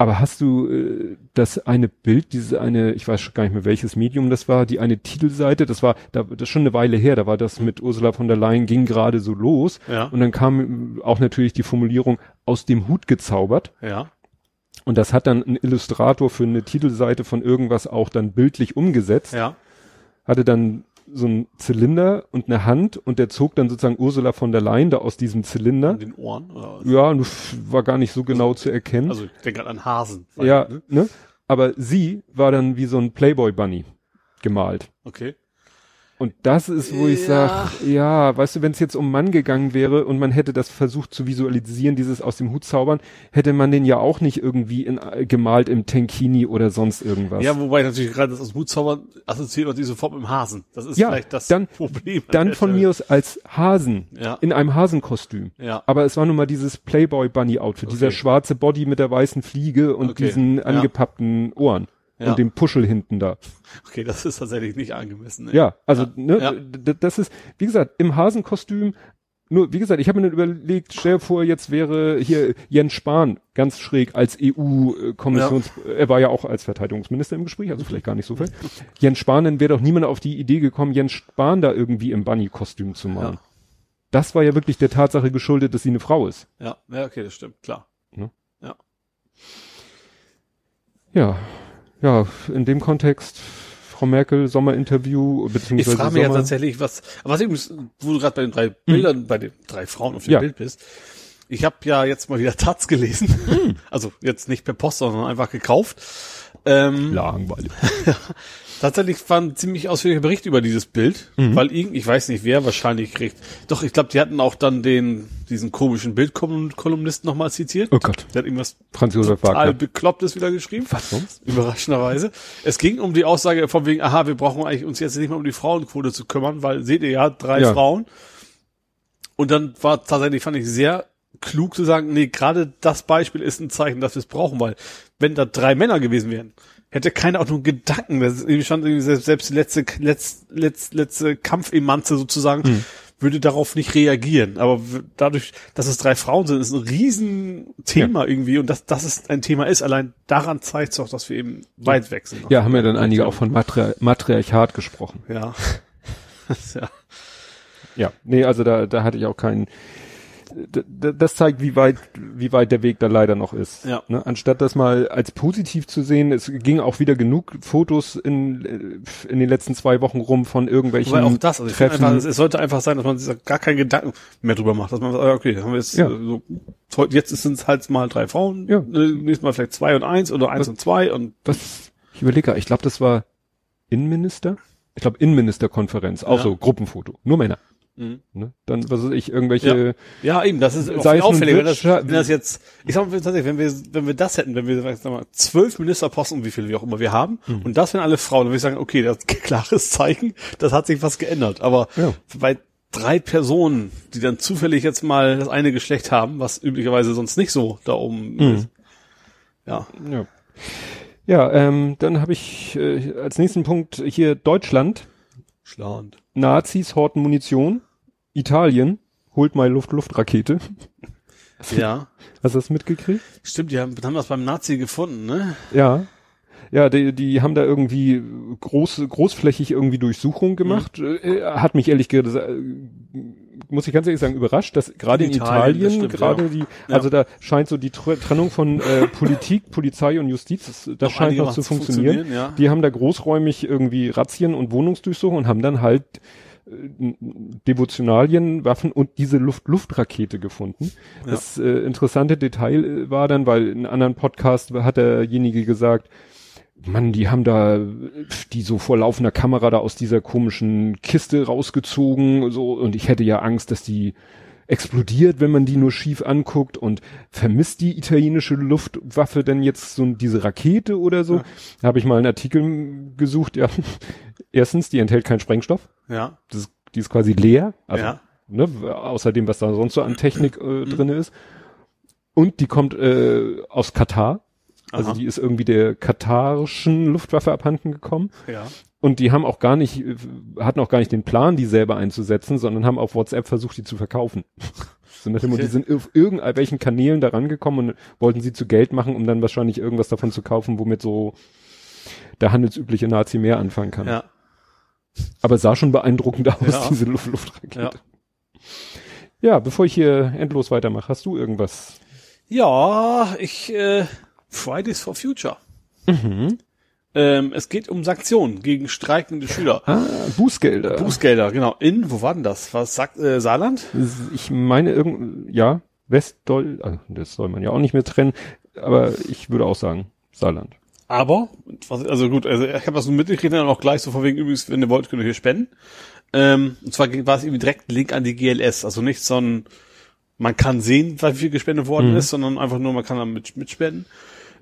Aber hast du äh, das eine Bild, diese eine, ich weiß gar nicht mehr welches Medium das war, die eine Titelseite, das war da, das ist schon eine Weile her, da war das mit Ursula von der Leyen ging gerade so los ja. und dann kam auch natürlich die Formulierung aus dem Hut gezaubert. Ja. Und das hat dann ein Illustrator für eine Titelseite von irgendwas auch dann bildlich umgesetzt. Ja. Hatte dann so ein Zylinder und eine Hand und der zog dann sozusagen Ursula von der Leyen da aus diesem Zylinder. In den Ohren? Oder was? Ja, war gar nicht so genau also, zu erkennen. Also ich denke gerade an Hasen. Ja, ne? ne? Aber sie war dann wie so ein Playboy Bunny gemalt. Okay. Und das ist, wo ich ja. sage, ja, weißt du, wenn es jetzt um Mann gegangen wäre und man hätte das versucht zu visualisieren, dieses aus dem Hut zaubern, hätte man den ja auch nicht irgendwie in, äh, gemalt im Tenkini oder sonst irgendwas. Ja, wobei natürlich gerade das aus dem Hut zaubern assoziiert man die sofort mit dem Hasen. Das ist ja, vielleicht das dann, Problem. Dann von mir aus als Hasen, ja. in einem Hasenkostüm. Ja. Aber es war nun mal dieses Playboy Bunny Outfit, okay. dieser schwarze Body mit der weißen Fliege und okay. diesen angepappten Ohren ja. und dem Puschel hinten da. Okay, das ist tatsächlich nicht angemessen. Ey. Ja, also ja. ne, ja. das ist, wie gesagt, im Hasenkostüm. Nur, wie gesagt, ich habe mir überlegt, stell dir vor, jetzt wäre hier Jens Spahn ganz schräg als EU-Kommissions, er war ja auch als Verteidigungsminister im Gespräch, also vielleicht gar nicht so viel. Jens Spahn, dann wäre doch niemand auf die Idee gekommen, Jens Spahn da irgendwie im Bunny-Kostüm zu machen. Das war ja wirklich der Tatsache geschuldet, dass sie eine Frau ist. Ja, ja, okay, das stimmt, klar. Ne? Ja. Ja, ja, in dem Kontext Frau Merkel Sommerinterview Ich beziehungsweise frage mich ja Sommer- tatsächlich, was, was übrigens, wo du gerade bei den drei Bildern, bei den drei Frauen auf dem Ja. Bild bist. Ich habe ja jetzt mal wieder (laughs) Taz gelesen. Also jetzt nicht per Post, sondern einfach gekauft. Ähm, langweilig. (laughs) Tatsächlich war ein ziemlich ausführlicher Bericht über dieses Bild, weil irgend, ich weiß nicht wer, wahrscheinlich kriegt. Doch, ich glaube, die hatten auch dann den, diesen komischen Bildkolumnisten nochmal zitiert. Oh Gott, Der hat irgendwas Franz Josef total Wagner. Beklopptes wieder geschrieben. Was sonst? Überraschenderweise. Es ging um die Aussage von wegen, aha, wir brauchen eigentlich uns jetzt nicht mehr um die Frauenquote zu kümmern, weil seht ihr ja, drei Ja. Frauen. Und dann war tatsächlich, fand ich sehr klug zu sagen, nee, gerade das Beispiel ist ein Zeichen, dass wir es brauchen, weil wenn da drei Männer gewesen wären, hätte nur einen Gedanken, das ist irgendwie schon irgendwie selbst, selbst die letzte, letzt, letzt, letzte Kampfemanze sozusagen, Hm. würde darauf nicht reagieren. Aber dadurch, dass es drei Frauen sind, ist ein Riesenthema irgendwie und dass, dass es ein Thema ist, allein daran zeigt es auch, dass wir eben weit weg sind. Ja, haben ja dann einige auch von Matri Matriarchat gesprochen. Ja. (laughs) ja. Ja, nee, also da, da hatte ich auch keinen. Das zeigt, wie weit, wie weit der Weg da leider noch ist. Ja. Ne? Anstatt das mal als positiv zu sehen, es ging auch wieder genug Fotos in, in den letzten zwei Wochen rum von irgendwelchen Wobei auch das, also Treffen. einfach, es, sollte einfach sein, dass man sich gar keinen Gedanken mehr drüber macht, dass man sagt, okay, haben wir jetzt Ja. äh, so, jetzt sind es halt mal drei Frauen, Ja. äh, nächstes Mal vielleicht zwei und eins oder eins und zwei und Was, ich überlege, ich glaube, das war Innenminister. Ich glaube, Innenministerkonferenz, auch Ja. so Gruppenfoto, nur Männer. Mhm. Ne? Dann, was weiß ich, irgendwelche, ja, eben, das ist Sei es nun auffälliger, wenn das, wenn das jetzt, ich sag mal tatsächlich, wenn wir, wenn wir das hätten, wenn wir sag mal, zwölf Ministerposten, wie viele wir auch immer wir haben, Mhm. und das wären alle Frauen, dann würde ich sagen, okay, das ist ein (laughs) klares Zeichen, das hat sich was geändert. Aber Ja. bei drei Personen, die dann zufällig jetzt mal das eine Geschlecht haben, was üblicherweise sonst nicht so da oben Mhm. ist. Ja. Ja, ja ähm, dann habe ich äh, als nächsten Punkt hier Deutschland. Schlauend. Nazis horten Munition. Italien holt mal Luft-Luft-Rakete. Ja. Hast du das mitgekriegt? Stimmt, die haben, haben das beim Nazi gefunden, ne? Ja. Ja, die, die haben da irgendwie groß, großflächig irgendwie Durchsuchung gemacht. Äh, hat mich ehrlich gesagt, äh, muss ich ganz ehrlich sagen, überrascht, dass gerade in Italien, Italien, gerade ja. die, Ja. also da scheint so die Tr Trennung von äh, Politik, Polizei und Justiz, das, das Noch scheint noch zu funktionieren. funktionieren, ja. Die haben da großräumig irgendwie Razzien und Wohnungsdurchsuchung und haben dann halt Devotionalien, Waffen und diese Luft-Luft-Rakete gefunden. Ja. Das äh, interessante Detail war dann, weil in einem anderen Podcast hat derjenige gesagt, Mann, die haben da die so vor laufender Kamera da aus dieser komischen Kiste rausgezogen, so, und ich hätte ja Angst, dass die explodiert, wenn man die nur schief anguckt und vermisst die italienische Luftwaffe denn jetzt so diese Rakete oder so? Ja. Da habe ich mal einen Artikel gesucht, ja. (laughs) Erstens, die enthält keinen Sprengstoff. Ja. Das ist, die ist quasi leer. Also, Ja. ne, außer dem, was da sonst so an Technik äh, drinne ist. Und die kommt äh, aus Katar. Also Aha. die ist irgendwie der katarischen Luftwaffe abhanden gekommen. Ja. Und die haben auch gar nicht, hatten auch gar nicht den Plan, die selber einzusetzen, sondern haben auf WhatsApp versucht, die zu verkaufen. (laughs) So nach dem Okay. die sind auf irgendwelchen Kanälen da rangekommen und wollten sie zu Geld machen, um dann wahrscheinlich irgendwas davon zu kaufen, womit so der handelsübliche Nazi mehr anfangen kann. Ja. Aber es sah schon beeindruckend aus, Ja. diese Luft Luftrakete. Ja. Ja, bevor ich hier endlos weitermache, hast du irgendwas? Ja, ich, äh, Fridays for Future. Mhm. Ähm, es geht um Sanktionen gegen streikende Schüler. Ah, Bußgelder. Bußgelder, genau. In, wo war denn das? Was sagt äh, Saarland? Ich meine irgend, ja, Westdeutsch, also das soll man ja auch nicht mehr trennen, aber ich würde auch sagen, Saarland. Aber, also gut, also ich habe das so mitgekriegt, dann auch gleich so von wegen übrigens, wenn ihr wollt, könnt ihr hier spenden. Ähm, und zwar war es irgendwie direkt ein Link an die GLS, also nicht so ein, man kann sehen, wie viel gespendet worden Mhm. ist, sondern einfach nur, man kann dann mit, mitspenden.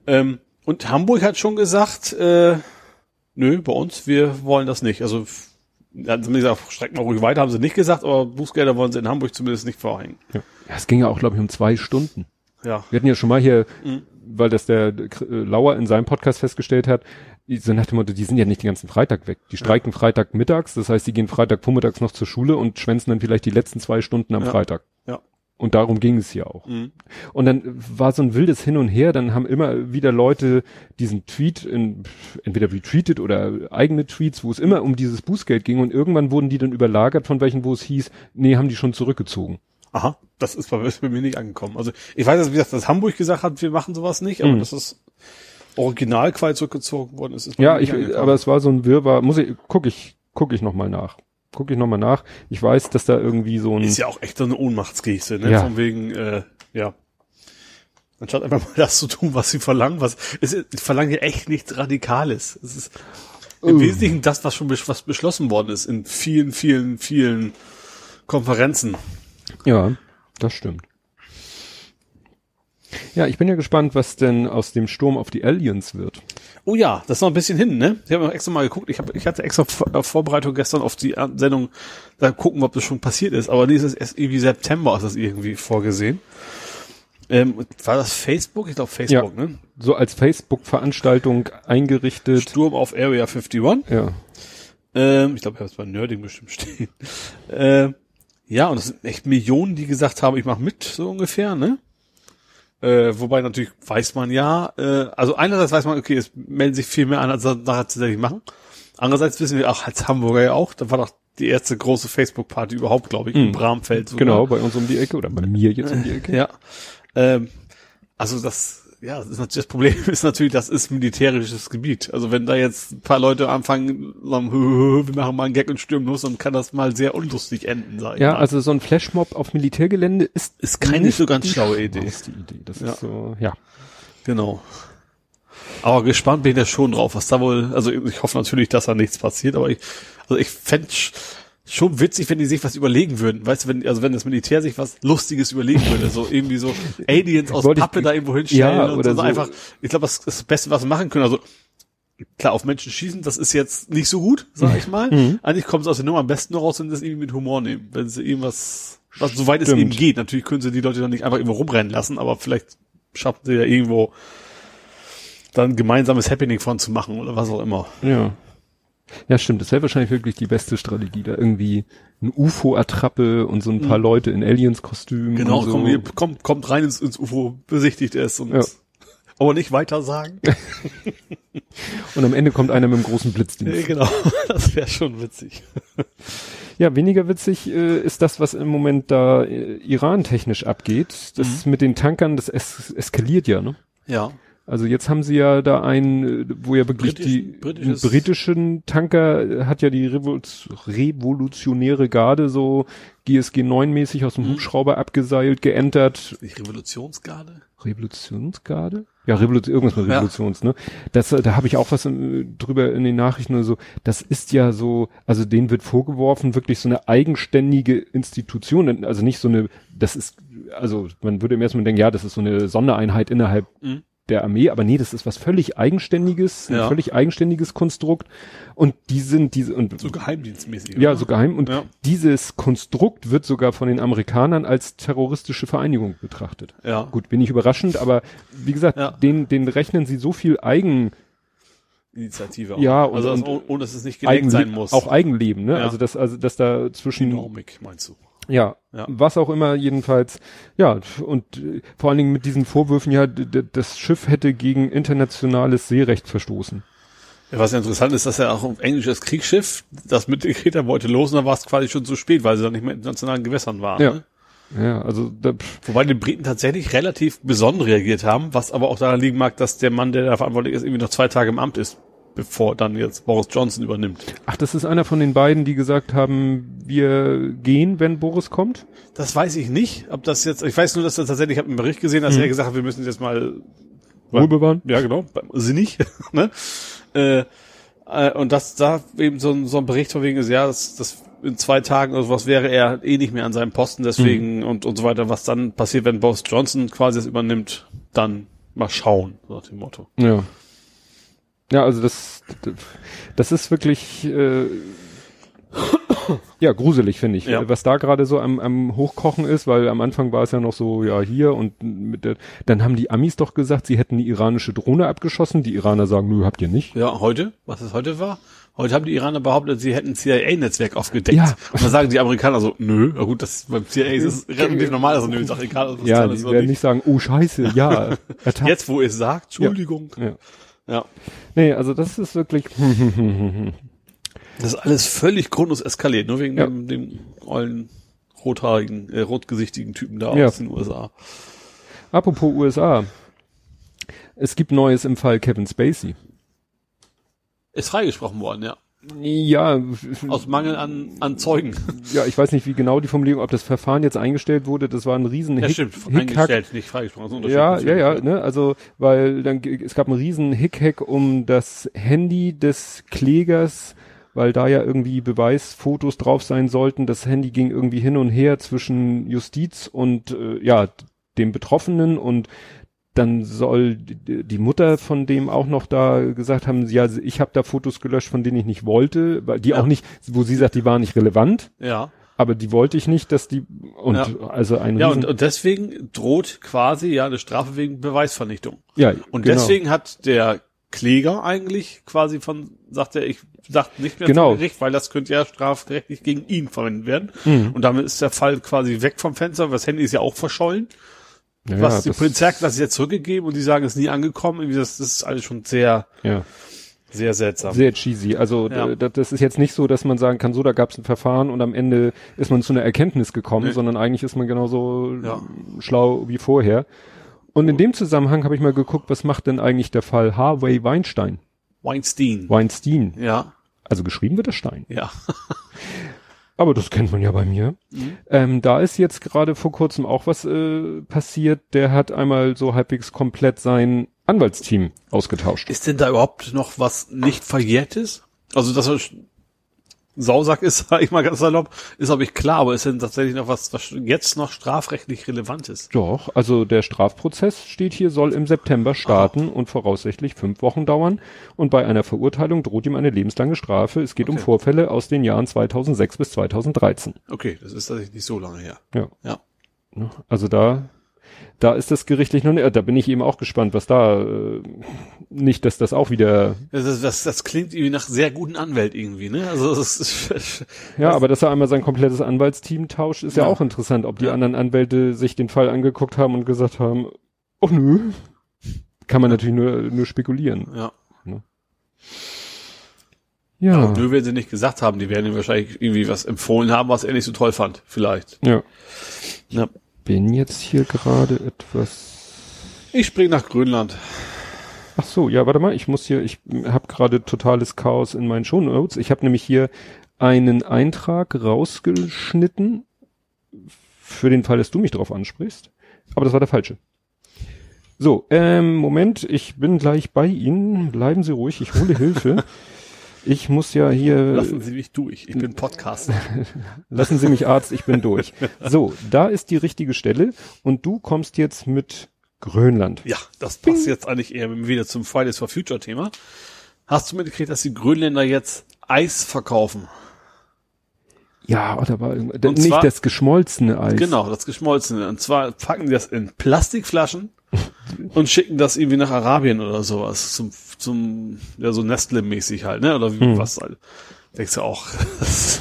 Ähm, und Hamburg hat schon gesagt, äh, nö, bei uns, wir wollen das nicht. Also, ja, haben sie gesagt, streckt mal ruhig weiter, haben sie nicht gesagt, aber Bußgelder wollen sie in Hamburg zumindest nicht verhängen. Ja, es ging ja auch, glaube ich, um zwei Stunden. Ja. Wir hatten ja schon mal hier, Mhm. weil das der äh, Lauer in seinem Podcast festgestellt hat, so nach dem Motto, die sind ja nicht den ganzen Freitag weg. Die streiken Freitag mittags, das heißt, die gehen Freitag vormittags noch zur Schule und schwänzen dann vielleicht die letzten zwei Stunden am Ja. Freitag. Ja. Und darum ging es ja auch. Mhm. Und dann war so ein wildes Hin und Her, dann haben immer wieder Leute diesen Tweet in, entweder retweetet oder eigene Tweets, wo es immer um dieses Bußgeld ging und irgendwann wurden die dann überlagert von welchen, wo es hieß, nee, haben die schon zurückgezogen. Aha, das ist bei, ist bei mir nicht angekommen. Also ich weiß, dass, wie gesagt, dass Hamburg gesagt hat, wir machen sowas nicht, aber Mhm. das ist original quasi zurückgezogen worden ist. ist Ja, ich, angekommen. aber es war so ein Wirrwarr, muss ich, guck ich, guck ich nochmal nach. Guck ich nochmal nach. Ich weiß, dass da irgendwie so ein, ist ja auch echt so eine Ohnmachtsgeste, ne? Ja. Von wegen, äh, ja. Anstatt einfach mal das zu tun, was sie verlangen, was, es verlangen ja echt nichts Radikales. Es ist im Oh. Wesentlichen das, was schon besch was beschlossen worden ist in vielen, vielen, vielen Konferenzen. ja, das stimmt. Ja, ich bin ja gespannt, was denn aus dem Sturm auf die Aliens wird. Oh ja, das ist noch ein bisschen hin, ne? Ich habe noch extra mal geguckt. Ich, hab, ich hatte extra äh, Vorbereitung gestern auf die äh, Sendung, da gucken, ob das schon passiert ist. Aber nee, es ist erst irgendwie September ist das irgendwie vorgesehen. Ähm, war das Facebook? Ich glaube Facebook, ne? So als Facebook-Veranstaltung eingerichtet. Sturm auf Area 51. Ja. Ähm, ich glaube, ich habe es bei Nerding bestimmt stehen. (laughs) ähm, ja, und das sind echt Millionen, die gesagt haben, ich mache mit, so ungefähr, ne? Äh, wobei natürlich weiß man ja, äh, also einerseits weiß man, okay, es melden sich viel mehr an, als sie nachher tatsächlich machen. Andererseits wissen wir auch als Hamburger ja auch, da war doch die erste große Facebook-Party überhaupt, glaube ich, im Bramfeld. sogar. Genau, bei uns um die Ecke oder bei mir jetzt um die Ecke. (laughs) Ja. Ähm, also das, ja, das, ist natürlich, das Problem (laughs) ist natürlich, das ist militärisches Gebiet. Also wenn da jetzt ein paar Leute anfangen, sagen, wir machen mal einen Gag und stürmen los, dann kann das mal sehr unlustig enden, sag ich Ja, mal. also so ein Flashmob auf Militärgelände ist ist keine nicht so ganz die schlaue Idee. schlauste Idee. Das Ja. ist so, ja. Genau. Aber gespannt bin ich da schon drauf, was da wohl, also ich hoffe natürlich, dass da nichts passiert, aber ich, also ich fände schon witzig, wenn die sich was überlegen würden. Weißt du, wenn, also wenn das Militär sich was Lustiges überlegen würde, so irgendwie so Aliens aus Wollte ich- Pappe da irgendwo hinstellen Ja, und so, so. einfach, ich glaube, das ist das Beste, was wir machen können. Also klar, auf Menschen schießen, das ist jetzt nicht so gut, sag ich mal. Mhm. Eigentlich kommt es aus der Nummer am besten noch raus, wenn sie das irgendwie mit Humor nehmen. Wenn sie irgendwas, was soweit es Stimmt. eben geht. Natürlich können sie die Leute dann nicht einfach irgendwo rumrennen lassen, aber vielleicht schaffen sie ja irgendwo dann ein gemeinsames Happening von zu machen oder was auch immer. Ja. Ja, stimmt. Das wäre wahrscheinlich wirklich die beste Strategie, da irgendwie ein UFO-Attrappe und so ein paar Leute in Aliens-Kostümen. Mhm. Genau, so. kommt, kommt, kommt rein ins, ins UFO, besichtigt es und Ja. (laughs) aber nicht weiter sagen. (laughs) Und am Ende kommt einer mit einem großen Ja, Blitzdienst. genau, (laughs) das wäre schon witzig. Ja, weniger witzig äh, ist das, was im Moment da äh, Iran-technisch abgeht. Das Mhm. mit den Tankern, das es eskaliert ja, ne? Ja. Also jetzt haben sie ja da einen, wo ja wirklich die Britischen- britisches- britischen Tanker äh, hat ja die Revol revolutionäre Garde so GSG 9 mäßig aus dem Mhm. Hubschrauber abgeseilt, geentert. Nicht Revolutionsgarde? Revolutionsgarde? Ja, Revolution, irgendwas mit Ja. Revolutions, ne? Das, äh, da habe ich auch was äh, drüber in den Nachrichten oder so. Das ist ja so, also denen wird vorgeworfen, wirklich so eine eigenständige Institution, also nicht so eine, das ist, also man würde im ersten Mal denken, ja, das ist so eine Sondereinheit innerhalb Mhm. Der Armee, aber nee, das ist was völlig eigenständiges, ein Ja. völlig eigenständiges Konstrukt und die sind diese und So geheimdienstmäßig. ja, oder? so geheim und Ja. dieses Konstrukt wird sogar von den Amerikanern als terroristische Vereinigung betrachtet. Ja. Gut, bin ich überraschend, aber wie gesagt, Ja. den, den rechnen sie so viel Eigen, Initiative auch. Ja, und- also und- ohne, dass es nicht gelenkt sein muss. auch Eigenleben, ne? Ja. Also das, also dass da zwischen Dynamik, meinst du? Ja, Ja. was auch immer jedenfalls, ja, und äh, vor allen Dingen mit diesen Vorwürfen, ja, das Schiff hätte gegen internationales Seerecht verstoßen. Ja, was ja interessant ist, dass ja auch ein englisches Kriegsschiff, das mit den Kriegerbeute los, und da war es quasi schon zu spät, weil sie dann nicht mehr in internationalen Gewässern waren. Ja. Ne? Ja, also da, pff, Wobei die Briten tatsächlich relativ besonnen reagiert haben, was aber auch daran liegen mag, dass der Mann, der da verantwortlich ist, irgendwie noch zwei Tage im Amt ist, bevor dann jetzt Boris Johnson übernimmt. ach, das ist einer von den beiden, die gesagt haben, wir gehen, wenn Boris kommt. Das weiß ich nicht, ob das jetzt, ich weiß nur, dass er tatsächlich, ich habe einen Bericht gesehen, dass er gesagt hat, wir müssen jetzt mal Ruhe bewahren. Ja, genau. Sinnig. (laughs) ne? äh, äh, und das da eben so ein, so ein Bericht von wegen ist, ja, das, das in zwei Tagen oder sowas wäre er eh nicht mehr an seinem Posten, deswegen und, und so weiter. Was dann passiert, wenn Boris Johnson quasi das übernimmt, dann mal schauen, so nach dem Motto. Ja. Ja, also das, das ist wirklich, äh, ja, gruselig, finde ich, Ja. was da gerade so am, am Hochkochen ist, weil am Anfang war es ja noch so, ja, hier und mit der, dann haben die Amis doch gesagt, sie hätten die iranische Drohne abgeschossen, die Iraner sagen, nö, habt ihr nicht. Ja, heute, was es heute war? Heute haben die Iraner behauptet, sie hätten ein CIA-Netzwerk aufgedeckt. Ja. Und dann sagen die Amerikaner so, nö, na gut, das beim CIA ist es (laughs) relativ normal, also nö, ist auch egal, was Ja, das die werden nicht sagen, oh scheiße, ja. (laughs) Jetzt, wo ihr es sagt, Entschuldigung. Ja. ja. Nee, also das ist wirklich, (laughs) Das ist alles völlig grundlos eskaliert, nur wegen Ja. dem, dem ollen, rothaarigen, äh, rotgesichtigen Typen da Ja. aus den USA. apropos USA. Es gibt Neues im Fall Kevin Spacey. Ist freigesprochen worden, ja. Ja, Aus Mangel an, an Zeugen. ja, ich weiß nicht, wie genau die Formulierung, ob das Verfahren jetzt eingestellt wurde, das war ein riesen Ja, Hick, stimmt. Hickhack. Eingestellt, nicht freigesprochen. Ja, ja, ja, ne, also, weil dann, es gab einen riesen Hickhack um das Handy des Klägers, weil da ja irgendwie Beweisfotos drauf sein sollten. Das Handy ging irgendwie hin und her zwischen Justiz und, äh, ja, dem Betroffenen und dann soll die Mutter von dem auch noch da gesagt haben, ja, ich habe da Fotos gelöscht, von denen ich nicht wollte, weil die Ja. auch nicht, wo sie sagt, die waren nicht relevant, Ja. aber die wollte ich nicht, dass die und Ja. also ein Ja, und, und deswegen droht quasi ja eine Strafe wegen Beweisvernichtung. ja, Und genau. deswegen hat der Kläger eigentlich quasi von, sagt er, ich sag nicht mehr Genau. zum Gericht, weil das könnte ja strafrechtlich gegen ihn verwendet werden. Mhm. Und damit ist der Fall quasi weg vom Fenster, weil das Handy ist ja auch verschollen. Ja, was die Polizei hat das jetzt zurückgegeben und die sagen, es ist nie angekommen. Irgendwie das, das ist alles schon sehr, ja. sehr seltsam. Sehr cheesy. Also Ja. d- das ist jetzt nicht so, dass man sagen kann, so da gab es ein Verfahren und am Ende ist man zu einer Erkenntnis gekommen, Nee. sondern eigentlich ist man genauso Ja. schlau wie vorher. Und in dem Zusammenhang habe ich mal geguckt, was macht denn eigentlich der Fall Harvey Weinstein? Weinstein. Weinstein. Ja, Also geschrieben wird das Stein. ja. (laughs) Aber das kennt man ja bei mir. Mhm. Ähm, da ist jetzt gerade vor kurzem auch was äh, passiert. Der hat einmal so halbwegs komplett sein Anwaltsteam ausgetauscht. Ist denn da überhaupt noch was nicht verjährtes? Also, sch- Sausack ist, (laughs) sag ich mal ganz salopp, ist glaube ich klar, aber ist denn tatsächlich noch was, was jetzt noch strafrechtlich relevant ist? Doch, also der Strafprozess steht hier, soll im September starten und voraussichtlich fünf Wochen dauern. Und bei einer Verurteilung droht ihm eine lebenslange Strafe. Es geht um Okay. Vorfälle aus den Jahren 2006 bis 2013. Okay, das ist tatsächlich nicht so lange her. Ja. Ja. Ne? Also da, da ist das gerichtlich noch nicht, äh, da bin ich eben auch gespannt, was da, äh, nicht, dass das auch wieder, Das, das, das klingt irgendwie nach sehr guten Anwalt irgendwie, ne? Also, das ist, ja, aber dass er einmal sein komplettes Anwaltsteam tauscht, ist ja, Ja. auch interessant, ob die Ja. anderen Anwälte sich den Fall angeguckt haben und gesagt haben, oh nö, kann man natürlich nur, nur spekulieren. ja. Ja. Aber nur wenn sie nicht gesagt haben, die werden ihm wahrscheinlich irgendwie was empfohlen haben, was er nicht so toll fand, vielleicht. Ja. Ja. Bin jetzt hier gerade etwas. Ich spring nach Grönland. Ach so, ja, warte mal, ich muss hier, ich habe gerade totales Chaos in meinen Shownotes. Ich habe nämlich hier einen Eintrag rausgeschnitten für den Fall, dass du mich drauf ansprichst. Aber das war der falsche. So, ähm, Moment, ich bin gleich bei Ihnen. Bleiben Sie ruhig, ich hole Hilfe. (laughs) Ich muss ja hier. Lassen Sie mich durch. Ich bin Podcaster. (laughs) Lassen Sie mich Arzt, ich bin durch. So, da ist die richtige Stelle und du kommst jetzt mit Grönland. Ja, das passt jetzt eigentlich eher wieder zum Fridays for Future Thema. Hast du mitgekriegt, dass die Grönländer jetzt Eis verkaufen? Ja, oder war nicht zwar- das geschmolzene Eis. Genau, das geschmolzene. Und zwar packen die das in Plastikflaschen und schicken das irgendwie nach Arabien oder sowas. Zum, zum, ja, so Nestle-mäßig halt, ne? Oder wie, was halt. Denkst du auch, das,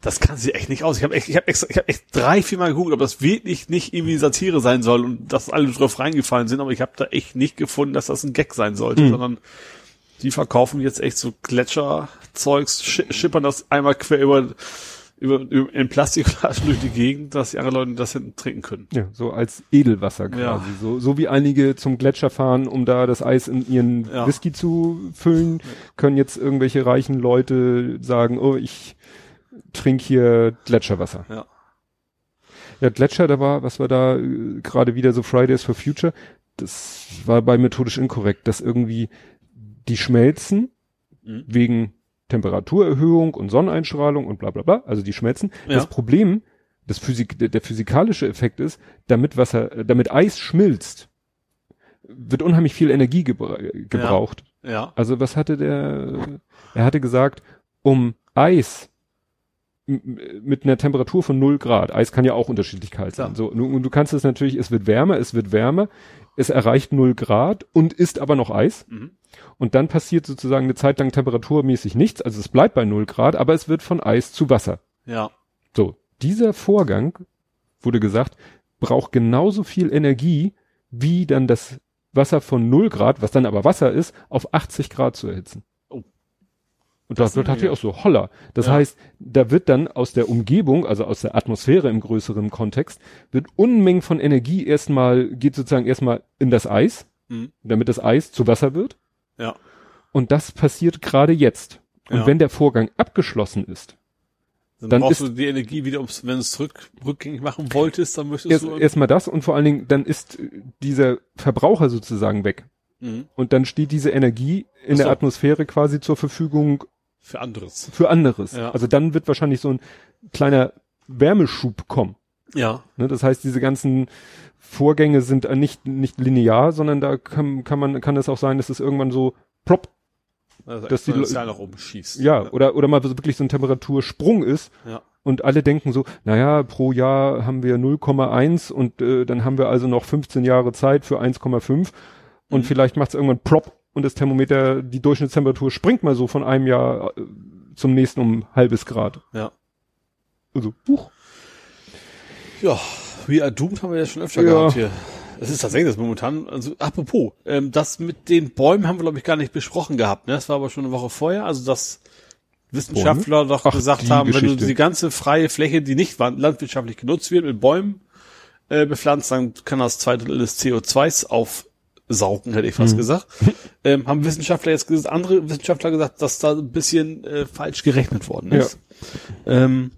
das kann sie echt nicht aus. Ich habe echt, ich habe extra, ich habe echt drei, viermal gegoogelt, ob das wirklich nicht irgendwie Satire sein soll und dass alle drauf reingefallen sind, aber ich habe da echt nicht gefunden, dass das ein Gag sein sollte, sondern die verkaufen jetzt echt so Gletscherzeugs, schi- schippern das einmal quer über, über, über in Plastikflaschen durch die Gegend, dass die anderen Leute das hinten trinken können. Ja, so als Edelwasser quasi. Ja. So, so wie einige zum Gletscher fahren, um da das Eis in ihren Ja. Whisky zu füllen, können jetzt irgendwelche reichen Leute sagen, oh, ich trinke hier Gletscherwasser. Ja. Ja, Gletscher, da war, was war da äh, gerade wieder so Fridays for Future? Das war bei methodisch inkorrekt, dass irgendwie die schmelzen Mhm. wegen Temperaturerhöhung und Sonneneinstrahlung und bla bla bla, also die schmelzen. Ja. Das Problem, das Physik, der, physikalische Effekt ist, damit Wasser, damit Eis schmilzt, wird unheimlich viel Energie gebra gebraucht. Ja. Also was hatte der, er hatte gesagt, um Eis mit einer Temperatur von 0 Grad, Eis kann ja auch unterschiedlich kalt sein, Klar. so, und du kannst es natürlich, es wird wärmer, es wird wärmer, es erreicht 0 Grad und ist aber noch Eis. Mhm. Und dann passiert sozusagen eine Zeit lang temperaturmäßig nichts, also es bleibt bei 0 Grad, aber es wird von Eis zu Wasser. Ja. So, dieser Vorgang, wurde gesagt, braucht genauso viel Energie, wie dann das Wasser von 0 Grad, was dann aber Wasser ist, auf 80 Grad zu erhitzen. Und Das das eine natürlich auch so holler. Das Ja. heißt, da wird dann aus der Umgebung, also aus der Atmosphäre im größeren Kontext, wird Unmengen von Energie erstmal, geht sozusagen erstmal in das Eis, Mhm. damit das Eis zu Wasser wird. Ja. Und das passiert gerade jetzt. Und Ja. wenn der Vorgang abgeschlossen ist, Dann, Dann brauchst ist- du die Energie wieder, wenn du es rück, rückgängig machen wolltest, dann möchtest erst, du. erstmal das und vor allen Dingen, dann ist äh, dieser Verbraucher sozusagen weg. Mhm. Und dann steht diese Energie in so. der Atmosphäre quasi zur Verfügung Für anderes. für anderes. Ja. Also dann wird wahrscheinlich so ein kleiner Wärmeschub kommen. Ja. Ne? Das heißt, diese ganzen Vorgänge sind äh, nicht, nicht linear, sondern da kann, kann man, kann es auch sein, dass es irgendwann so plopp, Also Dass die Le- exponentiell nach oben schießt. ja, oder, oder mal so wirklich so ein Temperatursprung ist Ja. und alle denken so, naja, pro Jahr haben wir 0,1 und äh, dann haben wir also noch 15 Jahre Zeit für 1,5 und Mhm. vielleicht macht es irgendwann plopp und das Thermometer, die Durchschnittstemperatur springt mal so von einem Jahr äh, zum nächsten um halbes Grad. Ja. Also, huch. Ja, We Are Doomed haben wir ja schon öfter Ja. gehabt hier. Das ist tatsächlich das momentan. Also apropos, ähm, das mit den Bäumen haben wir glaube ich gar nicht besprochen gehabt. Ne? Das war aber schon eine Woche vorher. Also dass Wissenschaftler doch Ach, gesagt haben, wenn Geschichte. du die ganze freie Fläche, die nicht landwirtschaftlich genutzt wird, mit Bäumen äh, bepflanzt, dann kann das zwei Drittel des CO2s aufsaugen, hätte ich fast Mhm. gesagt. (laughs) Ähm, haben Wissenschaftler jetzt gesagt, andere Wissenschaftler gesagt, dass da ein bisschen äh, falsch gerechnet worden ist. Ähm,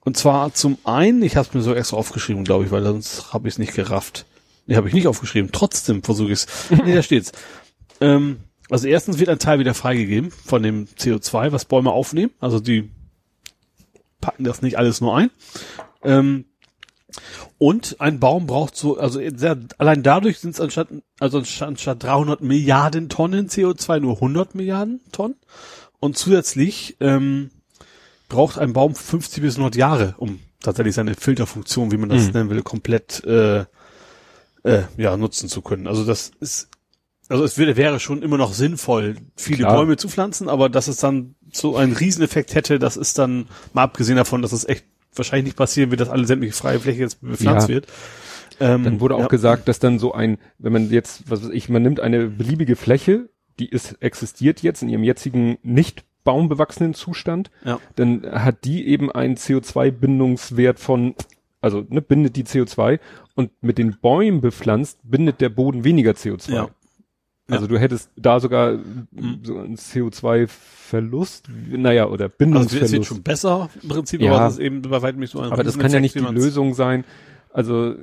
und zwar zum einen, ich habe es mir so extra aufgeschrieben, glaube ich, weil sonst habe ich es nicht gerafft. Nee, habe ich nicht aufgeschrieben. Trotzdem versuche ich es. (laughs) nee, da steht's. Ähm, also erstens wird ein Teil wieder freigegeben von dem CO2, was Bäume aufnehmen. Also die packen das nicht alles nur ein. Ähm, und ein Baum braucht so, also sehr, allein dadurch sind es anstatt, also anstatt, anstatt 300 Milliarden Tonnen CO2 nur 100 Milliarden Tonnen. Und zusätzlich ähm, braucht ein Baum 50 bis 100 Jahre, um tatsächlich seine Filterfunktion, wie man das Mhm. nennen will, komplett äh, äh, ja, nutzen zu können. Also das ist, also es wäre, wäre schon immer noch sinnvoll, viele Klar. Bäume zu pflanzen, aber dass es dann so einen Rieseneffekt hätte, das ist dann, mal abgesehen davon, dass es echt wahrscheinlich nicht passieren wird, dass alle sämtliche freie Fläche jetzt bepflanzt Ja. wird. Ähm, Dann wurde auch ja, gesagt, dass dann so ein, wenn man jetzt, was weiß ich, man nimmt eine beliebige Fläche, die ist, existiert jetzt in ihrem jetzigen nicht baumbewachsenen Zustand, Ja. dann hat die eben einen CO2-Bindungswert von, also ne, bindet die CO2 und mit den Bäumen bepflanzt, bindet der Boden weniger CO2. Ja. Also du hättest da sogar Mhm. so einen CO2-Verlust, naja, oder Also es wird Bindungsverlust. schon besser im Prinzip, Ja. aber das ist eben bei weitem nicht so ein Aber das kann ja nicht die Lösung sein. Also,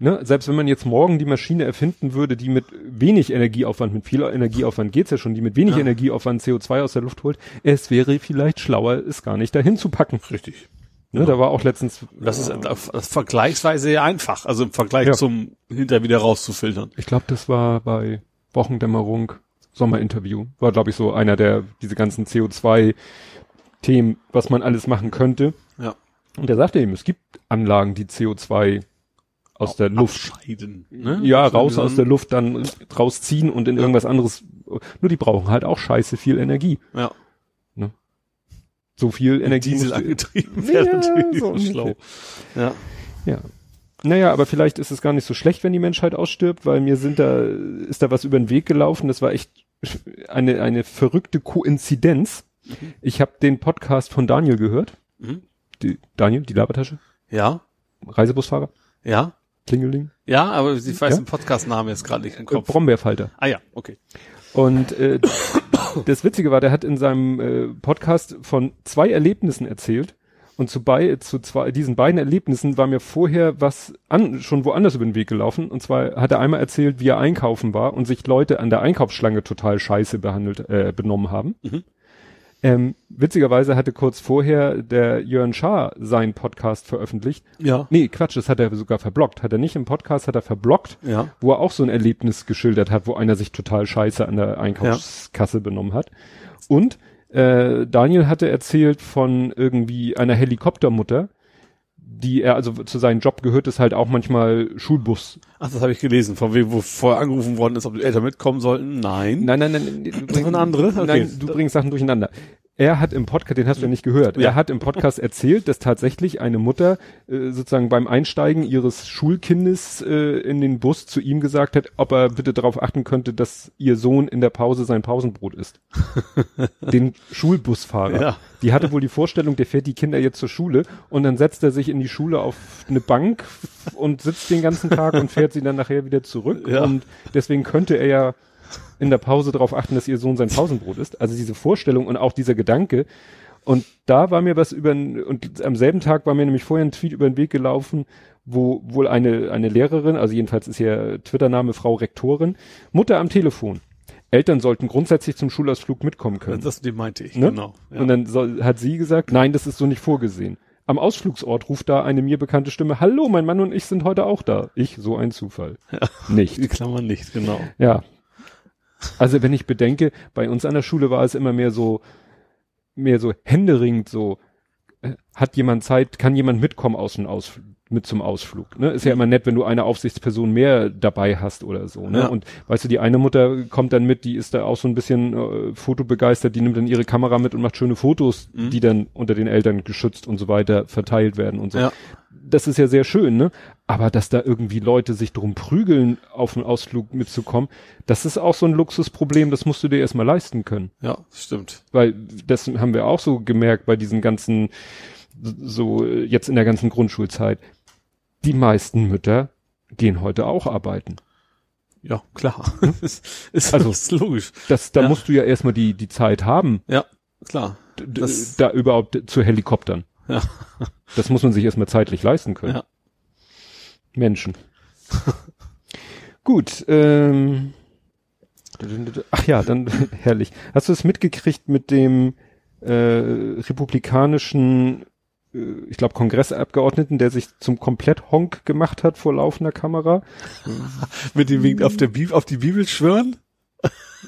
ne, selbst wenn man jetzt morgen die Maschine erfinden würde, die mit wenig Energieaufwand, mit viel Energieaufwand geht's ja schon, die mit wenig Ja. Energieaufwand CO2 aus der Luft holt, es wäre vielleicht schlauer, es gar nicht dahin zu packen. Richtig. Ne, Da war auch letztens, Das ist ist vergleichsweise einfach, also im Vergleich Ja. zum hinter wieder rauszufiltern. ich glaube, das war bei Wochendämmerung, Sommerinterview, war glaube ich so einer der, diese ganzen CO2-Themen, was man alles machen könnte. Ja. Und er sagte eben, es gibt Anlagen, die CO2 aus der Luft Abscheiden. Ne? Ja, Also raus so aus der Luft, dann rausziehen und in Ja. irgendwas anderes. Nur die brauchen halt auch scheiße viel Energie. Ja. So viel Energie. Diesel angetrieben (laughs) Ja, wäre natürlich so so schlau. Ja. Ja. Naja, aber vielleicht ist es gar nicht so schlecht, wenn die Menschheit ausstirbt, weil mir sind da, ist da was über den Weg gelaufen. Das war echt eine, eine verrückte Koinzidenz. Ich habe den Podcast von Daniel gehört. Mhm. Die, Daniel, die Labertasche, Ja. Reisebusfahrer, Ja. Klingeling, Ja, aber ich weiß Ja? den Podcast-Namen jetzt gerade nicht im Kopf. Brombeerfalter. ah ja, okay. Und äh, (coughs) das Witzige war, der hat in seinem äh, Podcast von zwei Erlebnissen erzählt. Und zu, bei, zu zwei, diesen beiden Erlebnissen war mir vorher was an, schon woanders über den Weg gelaufen. Und zwar hat er einmal erzählt, wie er einkaufen war und sich Leute an der Einkaufsschlange total scheiße behandelt, äh, benommen haben. Mhm. Ähm, witzigerweise hatte kurz vorher der Jörn Schaar seinen Podcast veröffentlicht. Ja. Nee, Quatsch, das hat er sogar verblockt. Hat er nicht im Podcast, hat er verblockt Ja. wo er auch so ein Erlebnis geschildert hat, wo einer sich total scheiße an der Einkaufskasse benommen hat. Und äh, Daniel hatte erzählt von irgendwie einer Helikoptermutter, die er, also zu seinem Job gehört es halt auch manchmal Schulbus. Ach, das habe ich gelesen, von wem, wo vorher angerufen worden ist, ob die Eltern mitkommen sollten. Nein. Nein, nein, nein, du eine andere? Okay. Nein, du bringst Sachen durcheinander. Er hat im Podcast, den hast du ja nicht gehört, Ja. er hat im Podcast erzählt, dass tatsächlich eine Mutter äh, sozusagen beim Einsteigen ihres Schulkindes äh, in den Bus zu ihm gesagt hat, ob er bitte darauf achten könnte, dass ihr Sohn in der Pause sein Pausenbrot isst. (laughs) den Schulbusfahrer. Ja. Die hatte wohl die Vorstellung, der fährt die Kinder jetzt zur Schule und dann setzt er sich in die Schule auf eine Bank und sitzt den ganzen Tag und fährt sie dann nachher wieder zurück. Ja. Und deswegen könnte er ja in der Pause darauf achten, dass ihr Sohn sein Pausenbrot ist. Also diese Vorstellung und auch dieser Gedanke. Und da war mir was über, und am selben Tag war mir nämlich vorher ein Tweet über den Weg gelaufen, wo wohl eine, eine Lehrerin, also jedenfalls ist ihr Twitter-Name Frau Rektorin, Mutter am Telefon. Eltern sollten grundsätzlich zum Schulausflug mitkommen können. Das, die meinte ich, Ne? genau. Ja. Und dann soll, hat sie gesagt, nein, das ist so nicht vorgesehen. Am Ausflugsort ruft da eine mir bekannte Stimme, hallo, mein Mann und ich sind heute auch da. Ich, so ein Zufall. Nicht. die Klammern nicht, genau. Ja. Also wenn ich bedenke, bei uns an der Schule war es immer mehr so, mehr so händeringend so, äh, hat jemand Zeit, kann jemand mitkommen aus dem Ausflug, mit zum Ausflug. Ne? Ist ja immer nett, wenn du eine Aufsichtsperson mehr dabei hast oder so. Ne? Ja. Und weißt du, die eine Mutter kommt dann mit, die ist da auch so ein bisschen äh, fotobegeistert, die nimmt dann ihre Kamera mit und macht schöne Fotos, Mhm. die dann unter den Eltern geschützt und so weiter verteilt werden und so Ja. Das ist ja sehr schön, ne? Aber dass da irgendwie Leute sich drum prügeln, auf einen Ausflug mitzukommen, das ist auch so ein Luxusproblem, das musst du dir erstmal leisten können. Ja, stimmt. Weil das haben wir auch so gemerkt bei diesen ganzen, so jetzt in der ganzen Grundschulzeit. Die meisten Mütter gehen heute auch arbeiten. Ja, klar. (laughs) ist, ist, Also- ist logisch. Das, da Ja. musst du ja erstmal die, die Zeit haben, Ja, klar. da überhaupt zu Helikoptern. Ja. Das muss man sich erstmal zeitlich leisten können. Ja. Menschen. Gut, ähm, ach ja, dann (laughs) herrlich. Hast du es mitgekriegt mit dem äh, republikanischen, äh, ich glaube, Kongressabgeordneten, der sich zum komplett Honk gemacht hat vor laufender Kamera? (laughs) Mit dem wegen auf der Bibel, auf die Bibel schwören?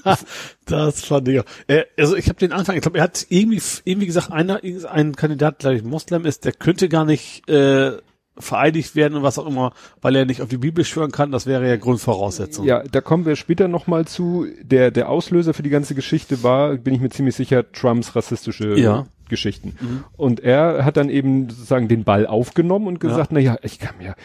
(laughs) das fand ich auch. Äh, also ich habe den Anfang, ich glaube, er hat irgendwie, irgendwie gesagt, einer, ein Kandidat, glaube ich, Moslem ist, der könnte gar nicht äh, vereidigt werden und was auch immer, weil er nicht auf die Bibel schwören kann, das wäre ja Grundvoraussetzung. Ja, da kommen wir später nochmal zu. Der, der Auslöser für die ganze Geschichte war, bin ich mir ziemlich sicher, Trumps rassistische Ja. Geschichten. Und er hat dann eben sozusagen den Ball aufgenommen und gesagt, na ja, ich kann mir,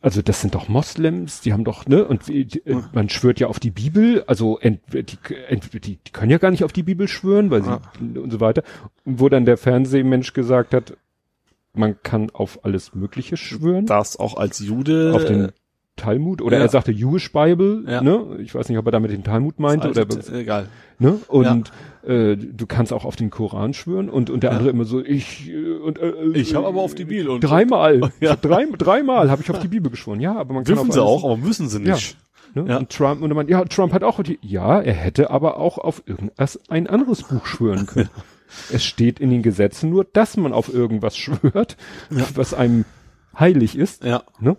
also das sind doch Moslems, die haben doch, ne, und äh, man schwört ja auf die Bibel, also entweder die, entweder die, die können ja gar nicht auf die Bibel schwören, weil sie, Ja. und so weiter. Und wo dann der Fernsehmensch gesagt hat, man kann auf alles Mögliche schwören Das auch als Jude. auf den Talmud oder ja. er sagte Jewish Bible, Ja. ne? Ich weiß nicht, ob er damit den Talmud meinte oder egal. ne? Und äh, du kannst auch auf den Koran schwören und und der Ja. andere immer so ich äh, und äh, Ich habe aber auf die Bibel und dreimal, (laughs) Ja. drei, dreimal habe ich auf die Bibel geschworen. Ja, aber man kann dürfen sie auch, aber müssen sie nicht. Ne? Ja. Und Trump, und meint, ja, Trump hat auch, die, ja, er hätte aber auch auf irgendwas ein anderes Buch schwören können. (laughs) Es steht in den Gesetzen nur, dass man auf irgendwas schwört, Ja. was einem heilig ist. Ja. Ne?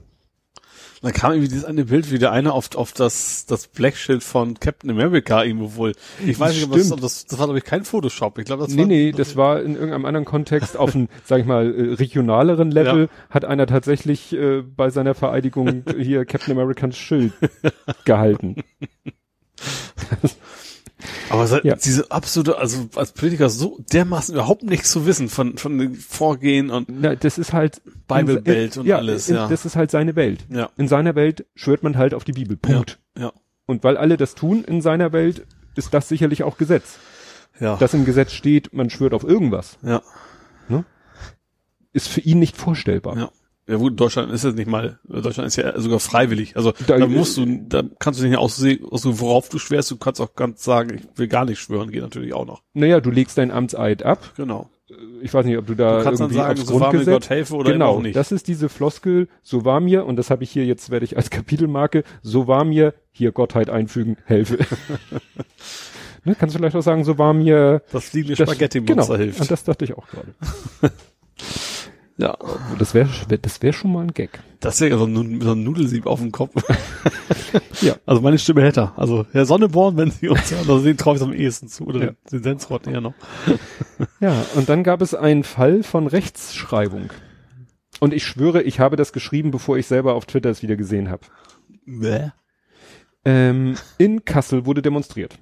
Dann kam irgendwie dieses eine Bild, wie der eine auf, auf das, das Blackschild von Captain America irgendwo wohl. Ich weiß nicht, ob das, ob das, das war glaube ich kein Photoshop. Ich glaube, das Nee, war, nee, das war in irgendeinem anderen Kontext auf einem, sag ich mal, äh, regionaleren Level, Ja. hat einer tatsächlich äh, bei seiner Vereidigung hier Captain Americans Schild gehalten. (laughs) Aber se- Ja. diese absolute, also als Politiker so dermaßen überhaupt nichts zu wissen von, von den Vorgehen und, Na, das ist halt Bible Belt und ja, alles, in, ja. Das ist halt seine Welt. ja, In seiner Welt schwört man halt auf die Bibel. Punkt. ja, Und weil alle das tun in seiner Welt, ist das sicherlich auch Gesetz. ja, Dass im Gesetz steht, man schwört auf irgendwas, ja, ist für ihn nicht vorstellbar. ja. Ja gut, Deutschland ist es nicht mal, Deutschland ist ja sogar freiwillig. Also Da- da, musst du, da kannst du nicht aussehen, aussuchen, worauf du schwörst. Du kannst auch ganz sagen, ich will gar nicht schwören, geht natürlich auch noch. Naja, du legst deinen Amtseid ab. Genau. Ich weiß nicht, ob du da Du kannst dann irgendwie sagen, aufs so war mir Gott helfe oder genau, nicht. das ist diese Floskel, so war mir, und das habe ich hier, jetzt werde ich als Kapitelmarke, so war mir, hier Gottheit einfügen, helfe. (laughs) ne, kannst du vielleicht auch sagen, so war mir Das fliegende Spaghetti-Monster genau, hilft. Und das dachte ich auch gerade. (laughs) ja. Das wäre das wäre schon mal ein Gag. Das wäre so ein, so ein Nudelsieb auf dem Kopf. (laughs) Ja. Also meine Stimme hätte er. Also Herr Sonneborn, wenn Sie uns hören, also den traue ich am ehesten zu. Oder Ja. den, Sensrott eher noch. Ja, und dann gab es einen Fall von Rechtschreibung. Und ich schwöre, ich habe das geschrieben, bevor ich selber auf Twitter es wieder gesehen habe. Bäh. Ähm, in Kassel wurde demonstriert.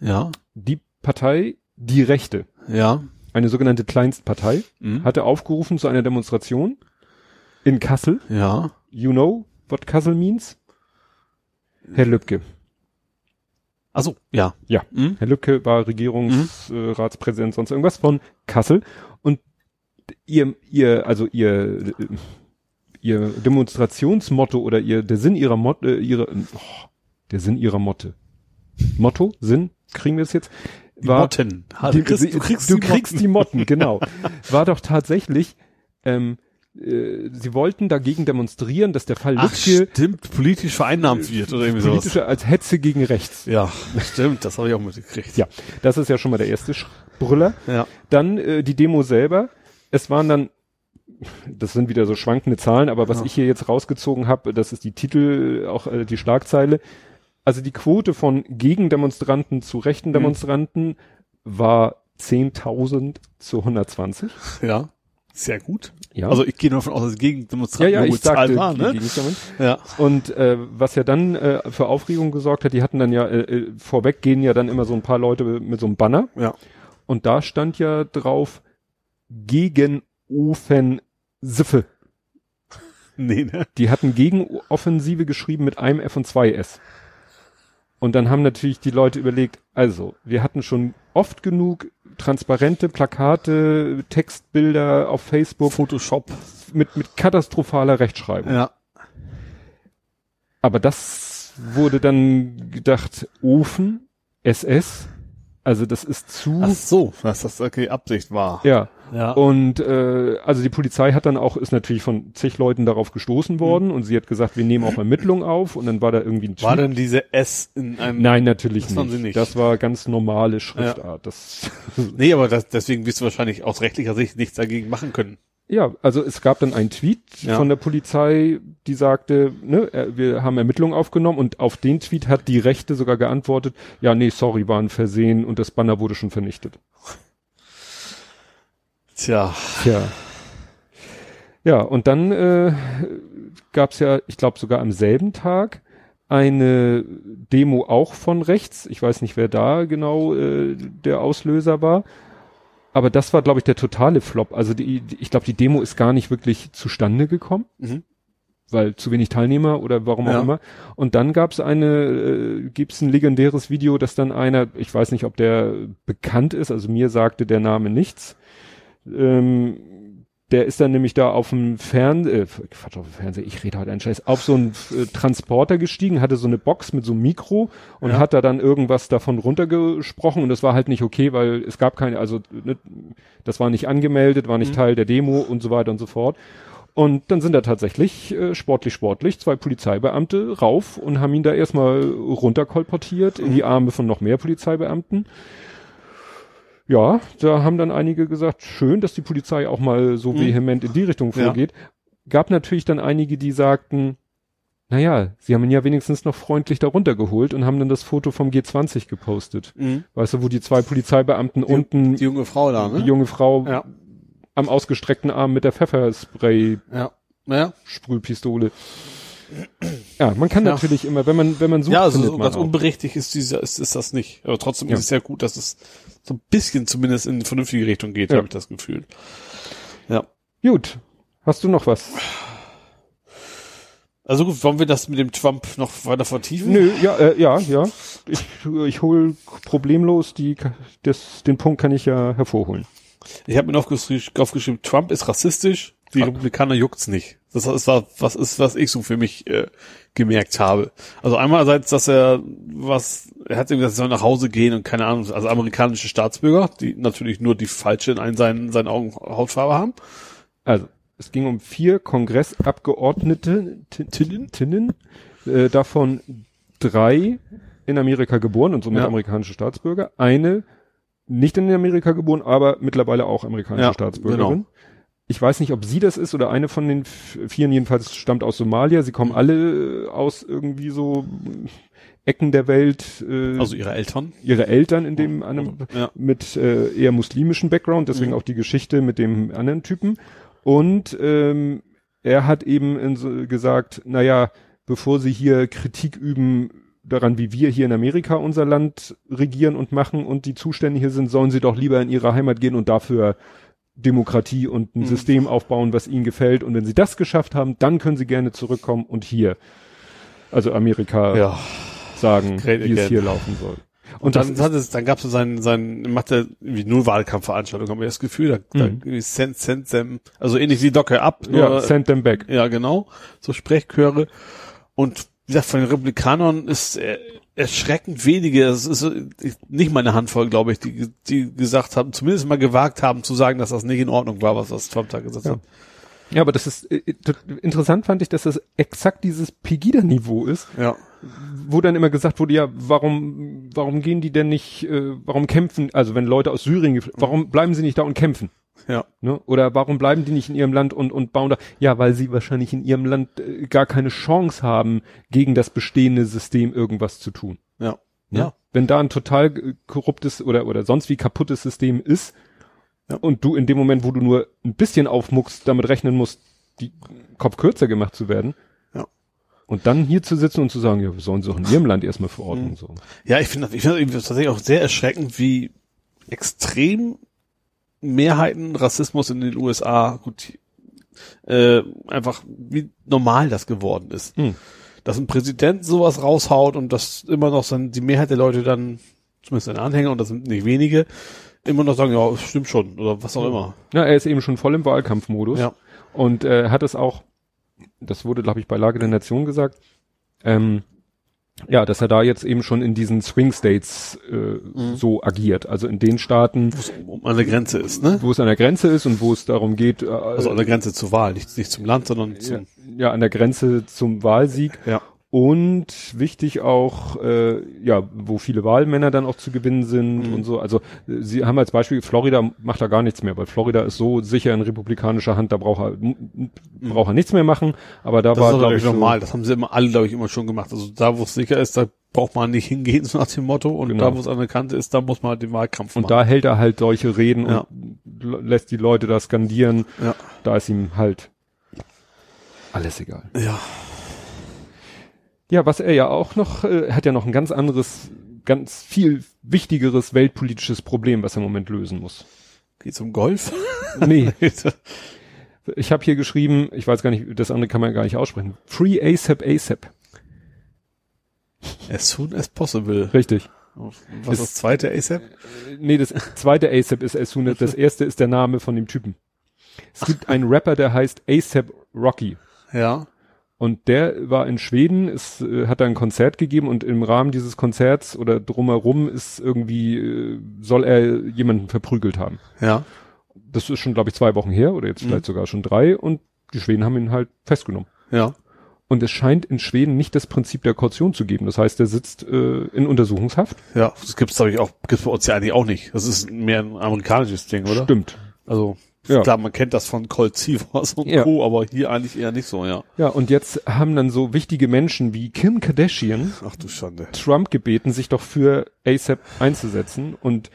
Ja. Die Partei die Rechte, Ja. Eine sogenannte Kleinstpartei, Mhm. hatte aufgerufen zu einer Demonstration in Kassel. Ja. You know what Kassel means? Herr Lübcke. Also, ja. Ja, Mhm. Herr Lübcke war Regierungsratspräsident, sonst irgendwas von Kassel. Und ihr, ihr, also ihr, äh, ihr Demonstrationsmotto oder ihr, der Sinn ihrer Motto, äh, ihre, oh, der Sinn ihrer Motte. Motto, Sinn, kriegen wir es jetzt? Die Motten. Du kriegst, du kriegst, du die kriegst Motten. die Motten, (laughs) genau. War doch tatsächlich, ähm, äh, sie wollten dagegen demonstrieren, dass der Fall Ach, Lübcke stimmt, politisch vereinnahmt wird oder irgendwie sowas. politische als Hetze gegen rechts. Ja, stimmt, das habe ich auch mitgekriegt. Ja, das ist ja schon mal der erste Sch- Brüller. Ja. Dann äh, die Demo selber. Es waren dann, das sind wieder so schwankende Zahlen, aber was Ja. ich hier jetzt rausgezogen habe, das ist die Titel, auch äh, die Schlagzeile. Also die Quote von Gegendemonstranten zu rechten Mhm. Demonstranten war 10.000 zu 120. Ja. Sehr gut. Ja. Also ich gehe nur davon aus, dass es gegen ja, ja, ich sagte, war, ne? Gegendemonstranten. Ja. Und äh, was ja dann äh, für Aufregung gesorgt hat, die hatten dann ja, äh, äh, vorweg gehen ja dann immer so ein paar Leute mit so einem Banner. Ja. Und da stand ja drauf gegen Offensive. Nee, ne? Die hatten Gegenoffensive geschrieben mit einem F und zwei S. Und dann haben natürlich die Leute überlegt, also, wir hatten schon oft genug transparente Plakate, Textbilder auf Facebook Photoshop. mit, mit katastrophaler Rechtschreibung. Ja. Aber das wurde dann gedacht, Ofen, SS, also das ist zu, Ach so, dass das okay Absicht war. ja. Ja. Und äh, also die Polizei hat dann auch, ist natürlich von zig Leuten darauf gestoßen worden und sie hat gesagt, wir nehmen auch Ermittlungen auf und dann war da irgendwie ein war Tweet. denn diese S in einem... Nein, natürlich Das waren nicht. sie nicht. Das war ganz normale Schriftart. Das Nee, aber das, deswegen wirst du wahrscheinlich aus rechtlicher Sicht nichts dagegen machen können. Ja, also es gab dann einen Tweet Ja. von der Polizei, die sagte, ne, äh, wir haben Ermittlungen aufgenommen und auf den Tweet hat die Rechte sogar geantwortet, ja, nee, sorry, war ein Versehen und das Banner wurde schon vernichtet. Tja. Tja. Ja, und dann äh, gab's ja, ich glaube sogar am selben Tag, eine Demo auch von rechts. Ich weiß nicht, wer da genau äh, der Auslöser war. Aber das war, glaube ich, der totale Flop. Also die, die ich glaube, die Demo ist gar nicht wirklich zustande gekommen, Mhm. weil zu wenig Teilnehmer oder warum auch Ja. immer. Und dann gab's eine, äh, gibt's ein legendäres Video, dass dann einer, ich weiß nicht, ob der bekannt ist, also mir sagte der Name nichts. Ähm, der ist dann nämlich da auf dem Fern, äh, Quatsch, auf dem Fernseher, ich rede heute einen Scheiß, auf so einen äh, Transporter gestiegen, hatte so eine Box mit so einem Mikro und Ja. hat da dann irgendwas davon runtergesprochen und das war halt nicht okay, weil es gab keine, also ne, das war nicht angemeldet, war nicht Mhm. Teil der Demo und so weiter und so fort. Und dann sind da tatsächlich äh, sportlich, sportlich zwei Polizeibeamte rauf und haben ihn da erstmal runterkolportiert in die Arme von noch mehr Polizeibeamten. Ja, da haben dann einige gesagt, schön, dass die Polizei auch mal so Mhm. vehement in die Richtung Ja. vorgeht. Gab natürlich dann einige, die sagten, naja, sie haben ihn ja wenigstens noch freundlich darunter geholt und haben dann das Foto vom G20 gepostet. Mhm. Weißt du, wo die zwei Polizeibeamten Die, unten die junge Frau da, ne? die junge Frau Ja. am ausgestreckten Arm mit der Pfefferspray Ja. Naja. Sprühpistole. Ja, man kann Ja. natürlich immer, wenn man, wenn man sucht, Ja, also so ganz unberechtigt ist dieser, ist, ist das nicht. Aber trotzdem Ja. ist es sehr gut, dass es so ein bisschen zumindest in eine vernünftige Richtung geht, Ja. habe ich das Gefühl. Ja. Gut. Hast du noch was? Also gut, wollen wir das mit dem Trump noch weiter vertiefen? Nö, ja, äh, ja, ja. Ich, ich hol problemlos die, das, den Punkt kann ich ja hervorholen. Ich habe mir noch aufgeschrieben, aufgeschrieben, Trump ist rassistisch, die. Republikaner juckt's nicht. Das ist was, was ist, was ich so für mich äh, gemerkt habe. Also einerseits, dass er was, er hat irgendwie gesagt, er soll nach Hause gehen und keine Ahnung, also amerikanische Staatsbürger, die natürlich nur die falsche in einen seinen, seinen Augen Hautfarbe haben. Also, es ging um vier Kongressabgeordnete, Ti- Tinnen, Tinnen äh, davon drei in Amerika geboren und somit Ja. amerikanische Staatsbürger. Eine nicht in Amerika geboren, aber mittlerweile auch amerikanische Ja, Staatsbürgerin. genau. Ich weiß nicht, ob sie das ist oder eine von den vieren jedenfalls stammt aus Somalia. Sie kommen alle äh, aus irgendwie so Ecken der Welt. Äh, Also ihre Eltern. ihre Eltern in dem einem Ja. mit äh, eher muslimischen Background, deswegen Mhm. auch die Geschichte mit dem anderen Typen. Und ähm, er hat eben in so gesagt, naja, bevor sie hier Kritik üben, daran, wie wir hier in Amerika unser Land regieren und machen und die Zustände hier sind, sollen sie doch lieber in ihre Heimat gehen und dafür Demokratie und ein Mhm. System aufbauen, was ihnen gefällt. Und wenn sie das geschafft haben, dann können sie gerne zurückkommen und hier, also Amerika, Ja. sagen, Great wie es again. hier laufen soll. Und, das dann hat es, dann gab es so seinen, seinen, macht er irgendwie nur Wahlkampfveranstaltungen, haben wir das Gefühl, da, da Mhm. irgendwie send, send them, also ähnlich wie Docke ab, ja, nur, send them back. ja, genau, so Sprechchöre. Und wie gesagt, von den Republikanern ist erschreckend wenige, es ist nicht mal eine Handvoll, glaube ich, die, die gesagt haben, zumindest mal gewagt haben zu sagen, dass das nicht in Ordnung war, was das Trump da gesagt Ja. hat. Ja, aber das ist, äh, äh, interessant fand ich, dass das exakt dieses Pegida-Niveau ist, Ja. Wo dann immer gesagt wurde, ja, warum, warum gehen die denn nicht, äh, warum kämpfen, also wenn Leute aus Syrien, warum bleiben sie nicht da und kämpfen? Ja. Ne? Oder warum bleiben die nicht in ihrem Land und, und bauen da, ja, weil sie wahrscheinlich in ihrem Land äh, gar keine Chance haben, gegen das bestehende System irgendwas zu tun. Ja. Ne? Ja. Wenn da ein total äh, korruptes oder, oder sonst wie kaputtes System ist Ja. und du in dem Moment, wo du nur ein bisschen aufmuckst, damit rechnen musst, die Kopf kürzer gemacht zu werden. Und dann hier zu sitzen und zu sagen, ja, wir sollen sie auch in ihrem Land erstmal Mhm. Verordnung sorgen. Ja, ich finde ich finde das tatsächlich auch sehr erschreckend, wie extrem Mehrheiten Rassismus in den USA gut äh, einfach wie normal das geworden ist. Hm. Dass ein Präsident sowas raushaut und dass immer noch dann die Mehrheit der Leute dann, zumindest seine Anhänger, und das sind nicht wenige, immer noch sagen, ja, stimmt schon, oder was auch immer. Ja, er ist eben schon voll im Wahlkampfmodus. Ja. Und äh, hat es auch, das wurde, glaube ich, bei Lage der Nation gesagt, ähm, ja, dass er da jetzt eben schon in diesen Swing States äh, so agiert. Also in den Staaten, Wo es um, an der Grenze ist, ne? wo es an der Grenze ist und wo es darum geht, äh, Also an der Grenze zur Wahl, nicht, nicht zum Land, sondern ja, zum, ja, an der Grenze zum Wahlsieg. ja. Und wichtig auch, äh, ja, wo viele Wahlmänner dann auch zu gewinnen sind Mhm. und so. Also äh, sie haben als Beispiel, Florida macht da gar nichts mehr, weil Florida ist so sicher in republikanischer Hand, da braucht er, m- m- braucht er nichts mehr machen. Aber da Mhm. Das war, glaube glaube ich, so, normal. Das haben sie immer alle, glaube ich, immer schon gemacht. Also da, wo es sicher ist, da braucht man nicht hingehen, (laughs) so nach dem Motto. Und Genau. da, wo es an der Kante ist, da muss man halt den Wahlkampf und machen. da hält er halt solche Reden Ja. und lässt die Leute da skandieren. ja. Da ist ihm halt alles egal. ja. Ja, was er ja auch noch, äh, hat ja noch ein ganz anderes, ganz viel wichtigeres weltpolitisches Problem, was er im Moment lösen muss. Geht's um Golf? (laughs) Nee, (laughs) Ich habe hier geschrieben, ich weiß gar nicht, das andere kann man gar nicht aussprechen. Free ASAP ASAP. as soon as possible. Richtig. Was Ist- das zweite ASAP? Nee, das zweite ASAP ist as soon as, das erste ist der Name von dem Typen. Es gibt einen Rapper, der heißt ASAP Rocky. Ja. Und der war in Schweden, ist, äh, hat da ein Konzert gegeben und im Rahmen dieses Konzerts oder drumherum ist irgendwie, äh, soll er jemanden verprügelt haben. Ja. Das ist schon, glaube ich, zwei Wochen her oder jetzt vielleicht sogar schon drei und die Schweden haben ihn halt festgenommen. Ja. Und es scheint in Schweden nicht das Prinzip der Kaution zu geben. Das heißt, er sitzt äh, in Untersuchungshaft. Ja. Das gibt's, glaube ich, auch, gibt's bei uns ja eigentlich auch nicht. Das ist mehr ein amerikanisches Ding, oder? Stimmt. Also, Ja. klar, man kennt das von Colt Seavers und Ja. Co., aber hier eigentlich eher nicht so, ja. Ja, und jetzt haben dann so wichtige Menschen wie Kim Kardashian Ach du Schande. Trump gebeten, sich doch für ASAP einzusetzen. Und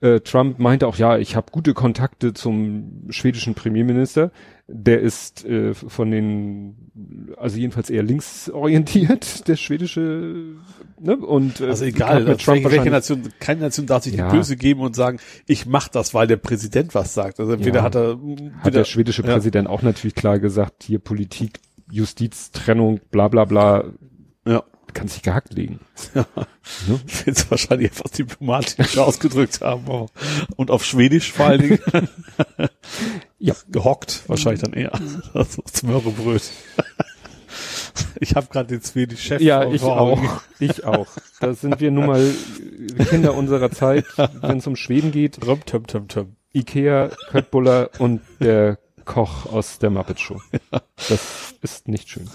äh, Trump meinte auch, ja, ich habe gute Kontakte zum schwedischen Premierminister. Der ist äh, von den, also jedenfalls eher linksorientiert, (laughs) der schwedische, ne? Und äh, Also egal, mit welche, Trump welche Nation, keine Nation darf sich Ja. die Böse geben und sagen, ich mach das, weil der Präsident was sagt. Also entweder Ja. hat er, hat wieder, der schwedische ja. Präsident auch natürlich klar gesagt, hier Politik, Justiz, Trennung, bla bla bla, Ja. kann sich gehackt legen. (laughs) Ja. Ich will es wahrscheinlich etwas diplomatisch (laughs) ausgedrückt haben. aber- Und auf Schwedisch vor allen Dingen. (laughs) Ja. Gehockt wahrscheinlich dann eher. Das ist Mörrebröt. (laughs) Ich habe gerade den Schwedisch-Chef Ja, vor- ich vor Augen. auch. (laughs) Ich auch. Da sind wir nun mal Kinder unserer Zeit, wenn es um Schweden geht. Röm, töm, töm, töm. Ikea, Köttbullar und der Koch aus der Muppet Show. Das ist nicht schön.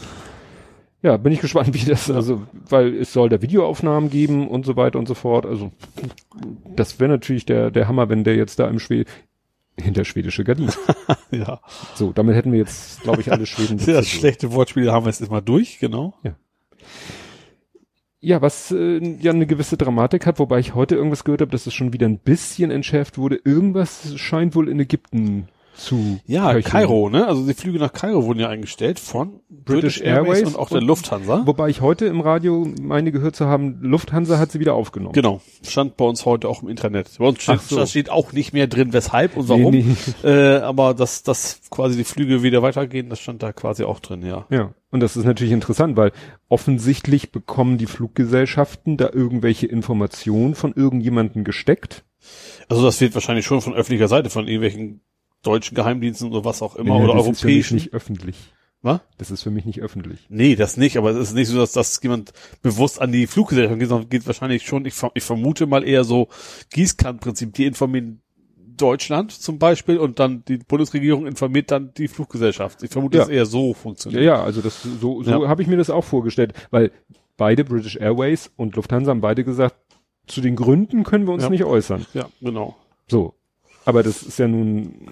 Ja, bin ich gespannt, wie das, also, weil es soll da Videoaufnahmen geben und so weiter und so fort. Also, das wäre natürlich der, der Hammer, wenn der jetzt da im Schwed hinter schwedische Gardinen. (laughs) Ja. So, damit hätten wir jetzt, glaube ich, alle Schweden. (laughs) Sehr schlechte Wortspiele haben wir jetzt erstmal durch, genau. Ja, was äh, ja eine gewisse Dramatik hat, wobei ich heute irgendwas gehört habe, dass es schon wieder ein bisschen entschärft wurde. Irgendwas scheint wohl in Ägypten zu Ja, köcheln. Kairo, ne? Also die Flüge nach Kairo wurden ja eingestellt von British, Airways, und auch der Lufthansa. Wobei ich heute im Radio meine gehört zu haben, Lufthansa hat sie wieder aufgenommen. Genau, stand bei uns heute auch im Internet. Bei uns steht, so. steht auch nicht mehr drin, weshalb und warum. Nee, (laughs) Äh, aber dass, dass quasi die Flüge wieder weitergehen, das stand da quasi auch drin, ja. Ja, und das ist natürlich interessant, weil offensichtlich bekommen die Fluggesellschaften da irgendwelche Informationen von irgendjemandem gesteckt. Also das wird wahrscheinlich schon von öffentlicher Seite, von irgendwelchen deutschen Geheimdiensten oder was auch immer Ja, oder das ist für mich europäischen. nicht öffentlich. Was? Das ist für mich nicht öffentlich. Nee, das nicht, aber es ist nicht so, dass das jemand bewusst an die Fluggesellschaft geht, sondern geht wahrscheinlich schon, ich, ich vermute mal eher so Gießkannenprinzip, die informieren Deutschland zum Beispiel und dann die Bundesregierung informiert dann die Fluggesellschaft. Ich vermute, Ja. dass eher so Ja, funktioniert. ja, also das so so Ja. habe ich mir das auch vorgestellt, weil beide British Airways und Lufthansa haben beide gesagt, zu den Gründen können wir uns Ja. nicht äußern. Ja, genau. So. Aber das ist ja nun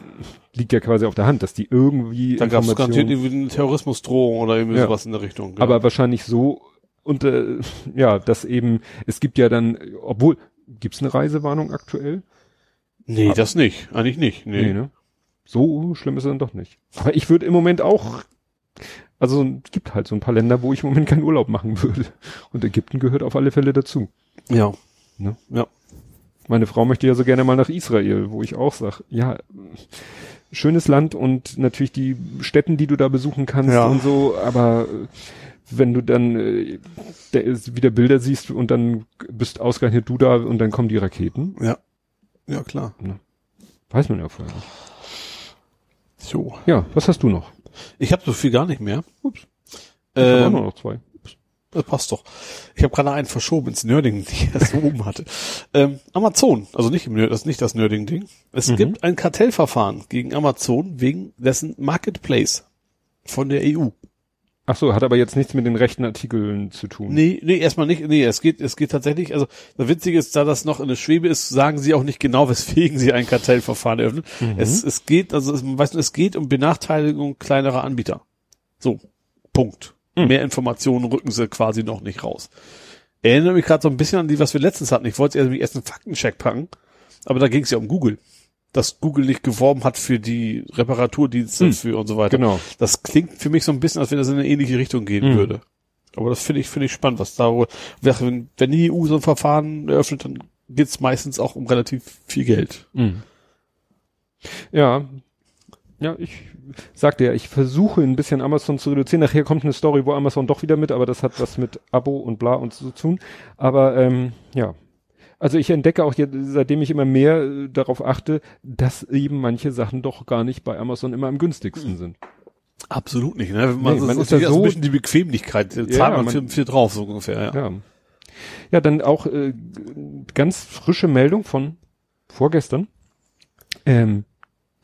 liegt ja quasi auf der Hand, dass die irgendwie Da gab es garantiert irgendwie eine Terrorismusdrohung oder irgendwie Ja. sowas in der Richtung. genau. aber wahrscheinlich so und äh, ja, dass eben es gibt ja dann obwohl gibt's eine Reisewarnung aktuell? nee, das nicht. Eigentlich nicht. Nee. Nee, ne? So schlimm ist es dann doch nicht. Aber ich würde im Moment auch, also es gibt halt so ein paar Länder, wo ich im Moment keinen Urlaub machen würde. Und Ägypten gehört auf alle Fälle dazu. Ja. Ne? Ja. Meine Frau möchte ja so gerne mal nach Israel, wo ich auch sag, ja, schönes Land und natürlich die Städten, die du da besuchen kannst Ja. und so, aber äh, wenn du dann äh, der, wieder Bilder siehst und dann bist ausgerechnet du da und dann kommen die Raketen, Ja. Ja, klar. weiß man ja vorher nicht. So. Ja, was hast du noch? Ich habe so viel gar nicht mehr. Ups. Ich hab auch Ähm, nur noch zwei. Das passt doch. Ich habe gerade einen verschoben ins Nerding, (laughs) die ich erst oben hatte. Ähm, Amazon, also nicht im Nerd, das ist nicht das Nerding-Ding. Es Mhm. gibt ein Kartellverfahren gegen Amazon wegen dessen Marketplace von der EU. Ach so, hat aber jetzt nichts mit den rechten Artikeln zu tun. Nee, nee, erstmal nicht. Nee, es geht, es geht tatsächlich, also das Witzige ist, da das noch in der Schwebe ist, sagen sie auch nicht genau, (laughs) weswegen sie ein Kartellverfahren eröffnen. Es, es geht, also es, weißt du, es geht um Benachteiligung kleinerer Anbieter. So, Punkt. Mehr Informationen rücken sie quasi noch nicht raus. Erinnere mich gerade so ein bisschen an die, was wir letztens hatten. Ich wollte irgendwie erst einen Faktencheck packen, aber da ging es ja um Google. Dass Google nicht geworben hat für die Reparaturdienste Hm. für und so weiter. Genau. Das klingt für mich so ein bisschen, als wenn das in eine ähnliche Richtung gehen Mhm. würde. Aber das finde ich, finde ich spannend, was da wohl, wenn, wenn die EU so ein Verfahren eröffnet, dann geht's meistens auch um relativ viel Geld. Mhm. Ja. Ja, ich sagte ja, ich versuche ein bisschen Amazon zu reduzieren. Nachher kommt eine Story, wo Amazon doch wieder mit, aber das hat was mit Abo und bla und so zu tun. Aber ähm, ja. Also ich entdecke auch jetzt, seitdem ich immer mehr äh, darauf achte, dass eben manche Sachen doch gar nicht bei Amazon immer am günstigsten sind. Absolut nicht, ne? Nee, man ist ja also so- ein bisschen die Bequemlichkeit, Ja, zahlt man, man- viel, viel drauf, so ungefähr, ja. Ja. Ja, dann auch äh, ganz frische Meldung von vorgestern. Ähm,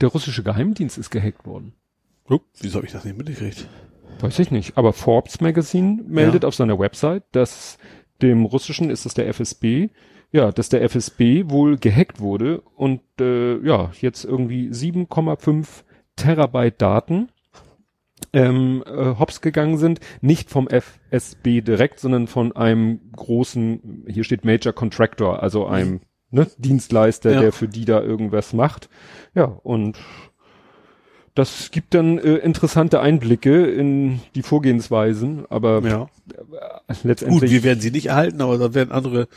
der russische Geheimdienst ist gehackt worden. Upp, Wieso habe ich das nicht mitgekriegt? Weiß ich nicht. Aber Forbes Magazine meldet Ja. auf seiner Website, dass dem russischen ist es der FSB, ja, dass der FSB wohl gehackt wurde und äh, ja, jetzt irgendwie 7,5 Terabyte Daten ähm, äh, hops gegangen sind, nicht vom FSB direkt, sondern von einem großen, hier steht Major Contractor, also einem ne, Dienstleister, Ja. der für die da irgendwas macht. Ja, und das gibt dann äh, interessante Einblicke in die Vorgehensweisen, aber Ja. äh, Gut, letztendlich wir werden sie nicht erhalten, aber da werden andere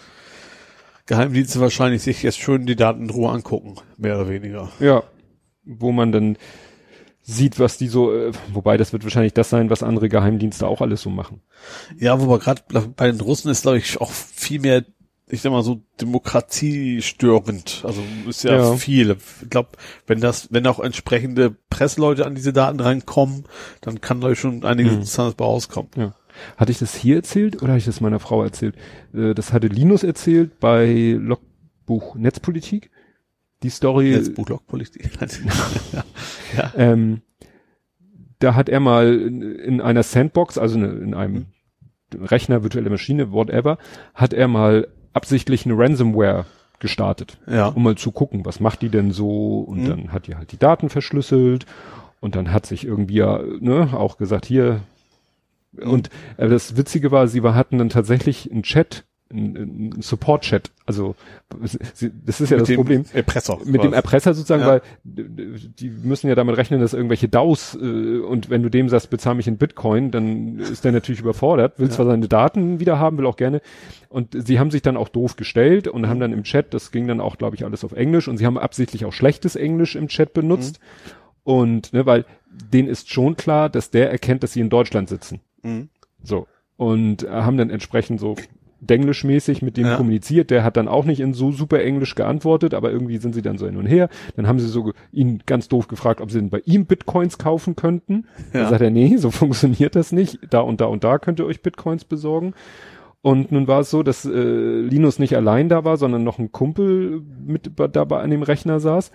Geheimdienste wahrscheinlich sich jetzt schön die Daten in Ruhe angucken, mehr oder weniger. ja, wo man dann sieht, was die so, äh, wobei das wird wahrscheinlich das sein, was andere Geheimdienste auch alles so machen. Ja, wobei gerade bei den Russen ist, glaube ich, auch viel mehr, ich sag mal so, demokratiestörend. Also ist ja, Ja. viel. Ich glaube, wenn das, wenn auch entsprechende Pressleute an diese Daten reinkommen, dann kann da schon einiges Mhm. Interessantes bei rauskommen. Ja. Hatte ich das hier erzählt oder habe ich das meiner Frau erzählt? Äh, Das hatte Linus erzählt bei Logbuch Netzpolitik. Die Story, Netzbuchlogpolitik. ja. (laughs) ja. ähm, da hat er mal in, in einer Sandbox, also ne- in einem Rechner, virtuelle Maschine, whatever, hat er mal absichtlich eine Ransomware gestartet, Ja. um mal zu gucken, was macht die denn so und Mhm. dann hat die halt die Daten verschlüsselt und dann hat sich irgendwie ja, ne, auch gesagt, hier und äh, das Witzige war, sie war, hatten dann tatsächlich einen Chat ein, ein Support-Chat. Also das ist ja Mit das Problem. Erpresser. Mit dem Erpresser sozusagen, Ja. weil die müssen ja damit rechnen, dass irgendwelche DAOs äh, und wenn du dem sagst, bezahl mich in Bitcoin, dann ist der natürlich überfordert, will zwar seine Daten wieder haben, will auch gerne. Und sie haben sich dann auch doof gestellt und haben dann im Chat, das ging dann auch, glaube ich, alles auf Englisch und sie haben absichtlich auch schlechtes Englisch im Chat benutzt. Und, ne, weil denen ist schon klar, dass der erkennt, dass sie in Deutschland sitzen. Mhm. So. Und haben dann entsprechend so denglischmäßig mit dem Ja. kommuniziert. Der hat dann auch nicht in so super Englisch geantwortet, aber irgendwie sind sie dann so hin und her. Dann haben sie so ihn ganz doof gefragt, ob sie denn bei ihm Bitcoins kaufen könnten. Ja. Dann sagt er, nee, so (laughs) funktioniert das nicht. Da und da und da könnt ihr euch Bitcoins besorgen. Und nun war es so, dass äh, Linus nicht allein da war, sondern noch ein Kumpel mit bei- dabei an dem Rechner saß,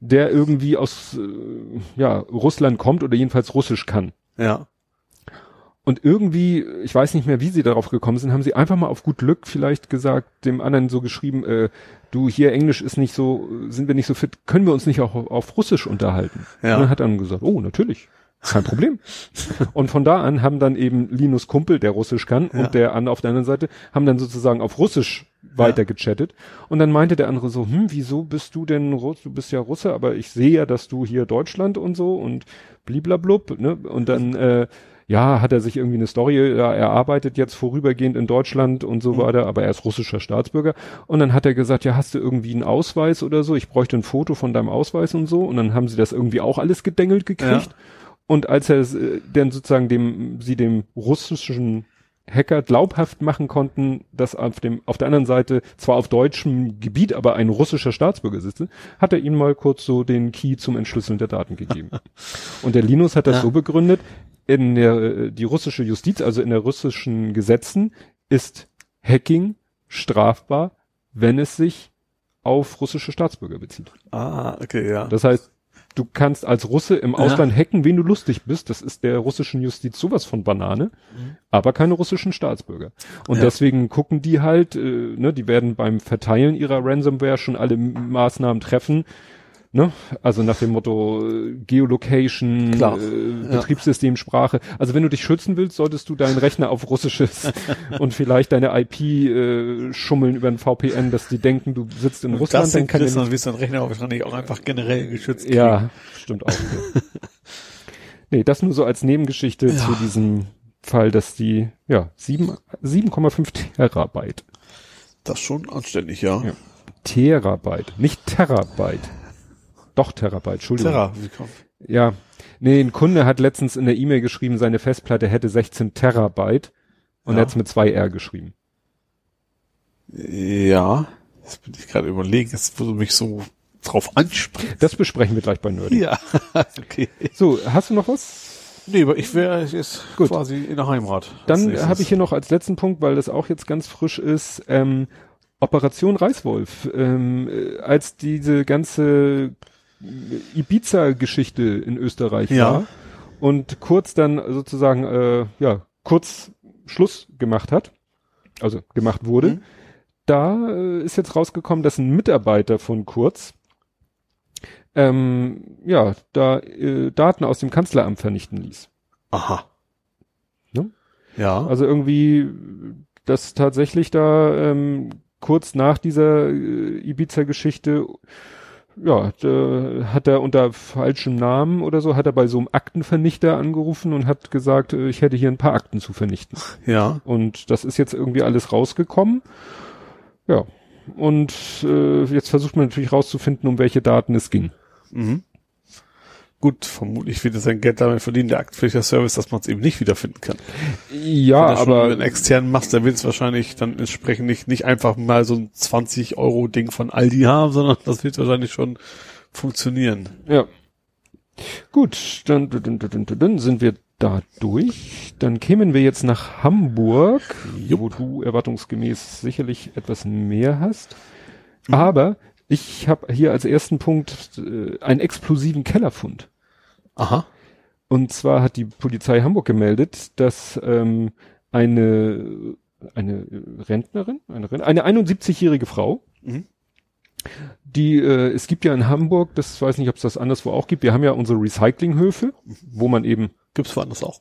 der irgendwie aus äh, ja, Russland kommt oder jedenfalls Russisch kann. Ja. Und irgendwie, ich weiß nicht mehr, wie sie darauf gekommen sind, haben sie einfach mal auf gut Glück vielleicht gesagt, dem anderen so geschrieben, äh, du hier Englisch ist nicht so, sind wir nicht so fit, können wir uns nicht auch auf, Russisch unterhalten? Ja. Und dann hat er dann gesagt, oh, natürlich. Kein Problem. (laughs) und von da an haben dann eben Linus Kumpel, der Russisch kann, Ja. und der andere auf der anderen Seite, haben dann sozusagen auf Russisch weiter gechattet. Und dann meinte der andere so, hm, wieso bist du denn Russ? Du bist ja Russe, aber ich sehe ja, dass du hier Deutschland und so und bliblablub, ne? Und dann, äh, ja, hat er sich irgendwie eine Story, ja, er arbeitet jetzt vorübergehend in Deutschland und so weiter, aber er ist russischer Staatsbürger. Und dann hat er gesagt, ja, hast du irgendwie einen Ausweis oder so? Ich bräuchte ein Foto von deinem Ausweis und so. Und dann haben sie das irgendwie auch alles gedengelt gekriegt. Ja. Und als er äh, dann sozusagen dem, sie dem russischen Hacker glaubhaft machen konnten, dass auf dem, auf der anderen Seite zwar auf deutschem Gebiet, aber ein russischer Staatsbürger sitze, hat er ihm mal kurz so den Key zum Entschlüsseln der Daten gegeben. (laughs) Und der Linus hat das Ja. so begründet, in der, die russische Justiz, also in der russischen Gesetzen, ist Hacking strafbar, wenn es sich auf russische Staatsbürger bezieht. Ah, okay, ja. Das heißt, du kannst als Russe im Ausland hacken, wen du lustig bist. Das ist der russischen Justiz sowas von Banane, aber keine russischen Staatsbürger. Und Ja. deswegen gucken die halt, äh, ne, die werden beim Verteilen ihrer Ransomware schon alle Maßnahmen treffen. Ne? Also nach dem Motto äh, Geolocation, Klar. äh. Betriebssystemsprache. Also wenn du dich schützen willst, solltest du deinen Rechner auf Russisches (laughs) und vielleicht deine IP äh, schummeln über ein VPN, dass die denken, du sitzt in Russland. das sind kann ja Chris, dann wirst du dein Rechner wahrscheinlich auch einfach generell geschützt. ja, stimmt auch. (laughs) Nee, das nur so als Nebengeschichte Ja. zu diesem Fall, dass die, ja, sieben- 7,5 Terabyte. Das ist schon anständig, ja. Ja. Terabyte, nicht Terabyte. Doch Terabyte, Entschuldigung. Terra? Ja. Nee, ein Kunde hat letztens in der E-Mail geschrieben, seine Festplatte hätte 16 Terabyte und Ja. er hat's mit zwei R geschrieben. Ja. Jetzt bin ich gerade überlegen, jetzt wo du mich so drauf ansprichst. Das besprechen wir gleich bei Nerdy. Ja, (laughs) okay. So, hast du noch was? Nee, aber ich wäre jetzt Gut. quasi in der Heimat. Dann habe ich hier noch als letzten Punkt, weil das auch jetzt ganz frisch ist, ähm, Operation Reißwolf. Ähm, äh, als diese ganze Ibiza-Geschichte in Österreich Ja. war und kurz dann sozusagen, äh, ja, kurz Schluss gemacht hat, also gemacht wurde, Mhm. da äh, ist jetzt rausgekommen, dass ein Mitarbeiter von Kurz ähm, ja, da äh, Daten aus dem Kanzleramt vernichten ließ. Aha. Ne? Ja. Also irgendwie, dass tatsächlich da ähm, kurz nach dieser äh, Ibiza-Geschichte, ja, da hat er unter falschem Namen oder so, hat er bei so einem Aktenvernichter angerufen und hat gesagt, äh, ich hätte hier ein paar Akten zu vernichten. ja. Und das ist jetzt irgendwie alles rausgekommen. Ja. Und äh, jetzt versucht man natürlich rauszufinden, um welche Daten es ging. Mhm. Gut, vermutlich wird er sein Geld damit verdienen, der aktpflichtiger Service, dass man es eben nicht wiederfinden kann. Ja, Wenn du aber einen externen machst, der will es wahrscheinlich dann entsprechend nicht, nicht einfach mal so ein 20 Euro Ding von Aldi haben, sondern das wird wahrscheinlich schon funktionieren. Ja. Gut, dann, dann, dann, dann, dann sind wir da durch. Dann kämen wir jetzt nach Hamburg, wo du erwartungsgemäß sicherlich etwas mehr hast. Aber ich habe hier als ersten Punkt äh, einen explosiven Kellerfund. Aha. Und zwar hat die Polizei Hamburg gemeldet, dass ähm, eine eine Rentnerin, eine, Ren- eine 71-jährige Frau, Mhm. die äh, es gibt ja in Hamburg, das weiß nicht, ob es das anderswo auch gibt. Wir haben ja unsere Recyclinghöfe, wo man eben Gibt's woanders auch.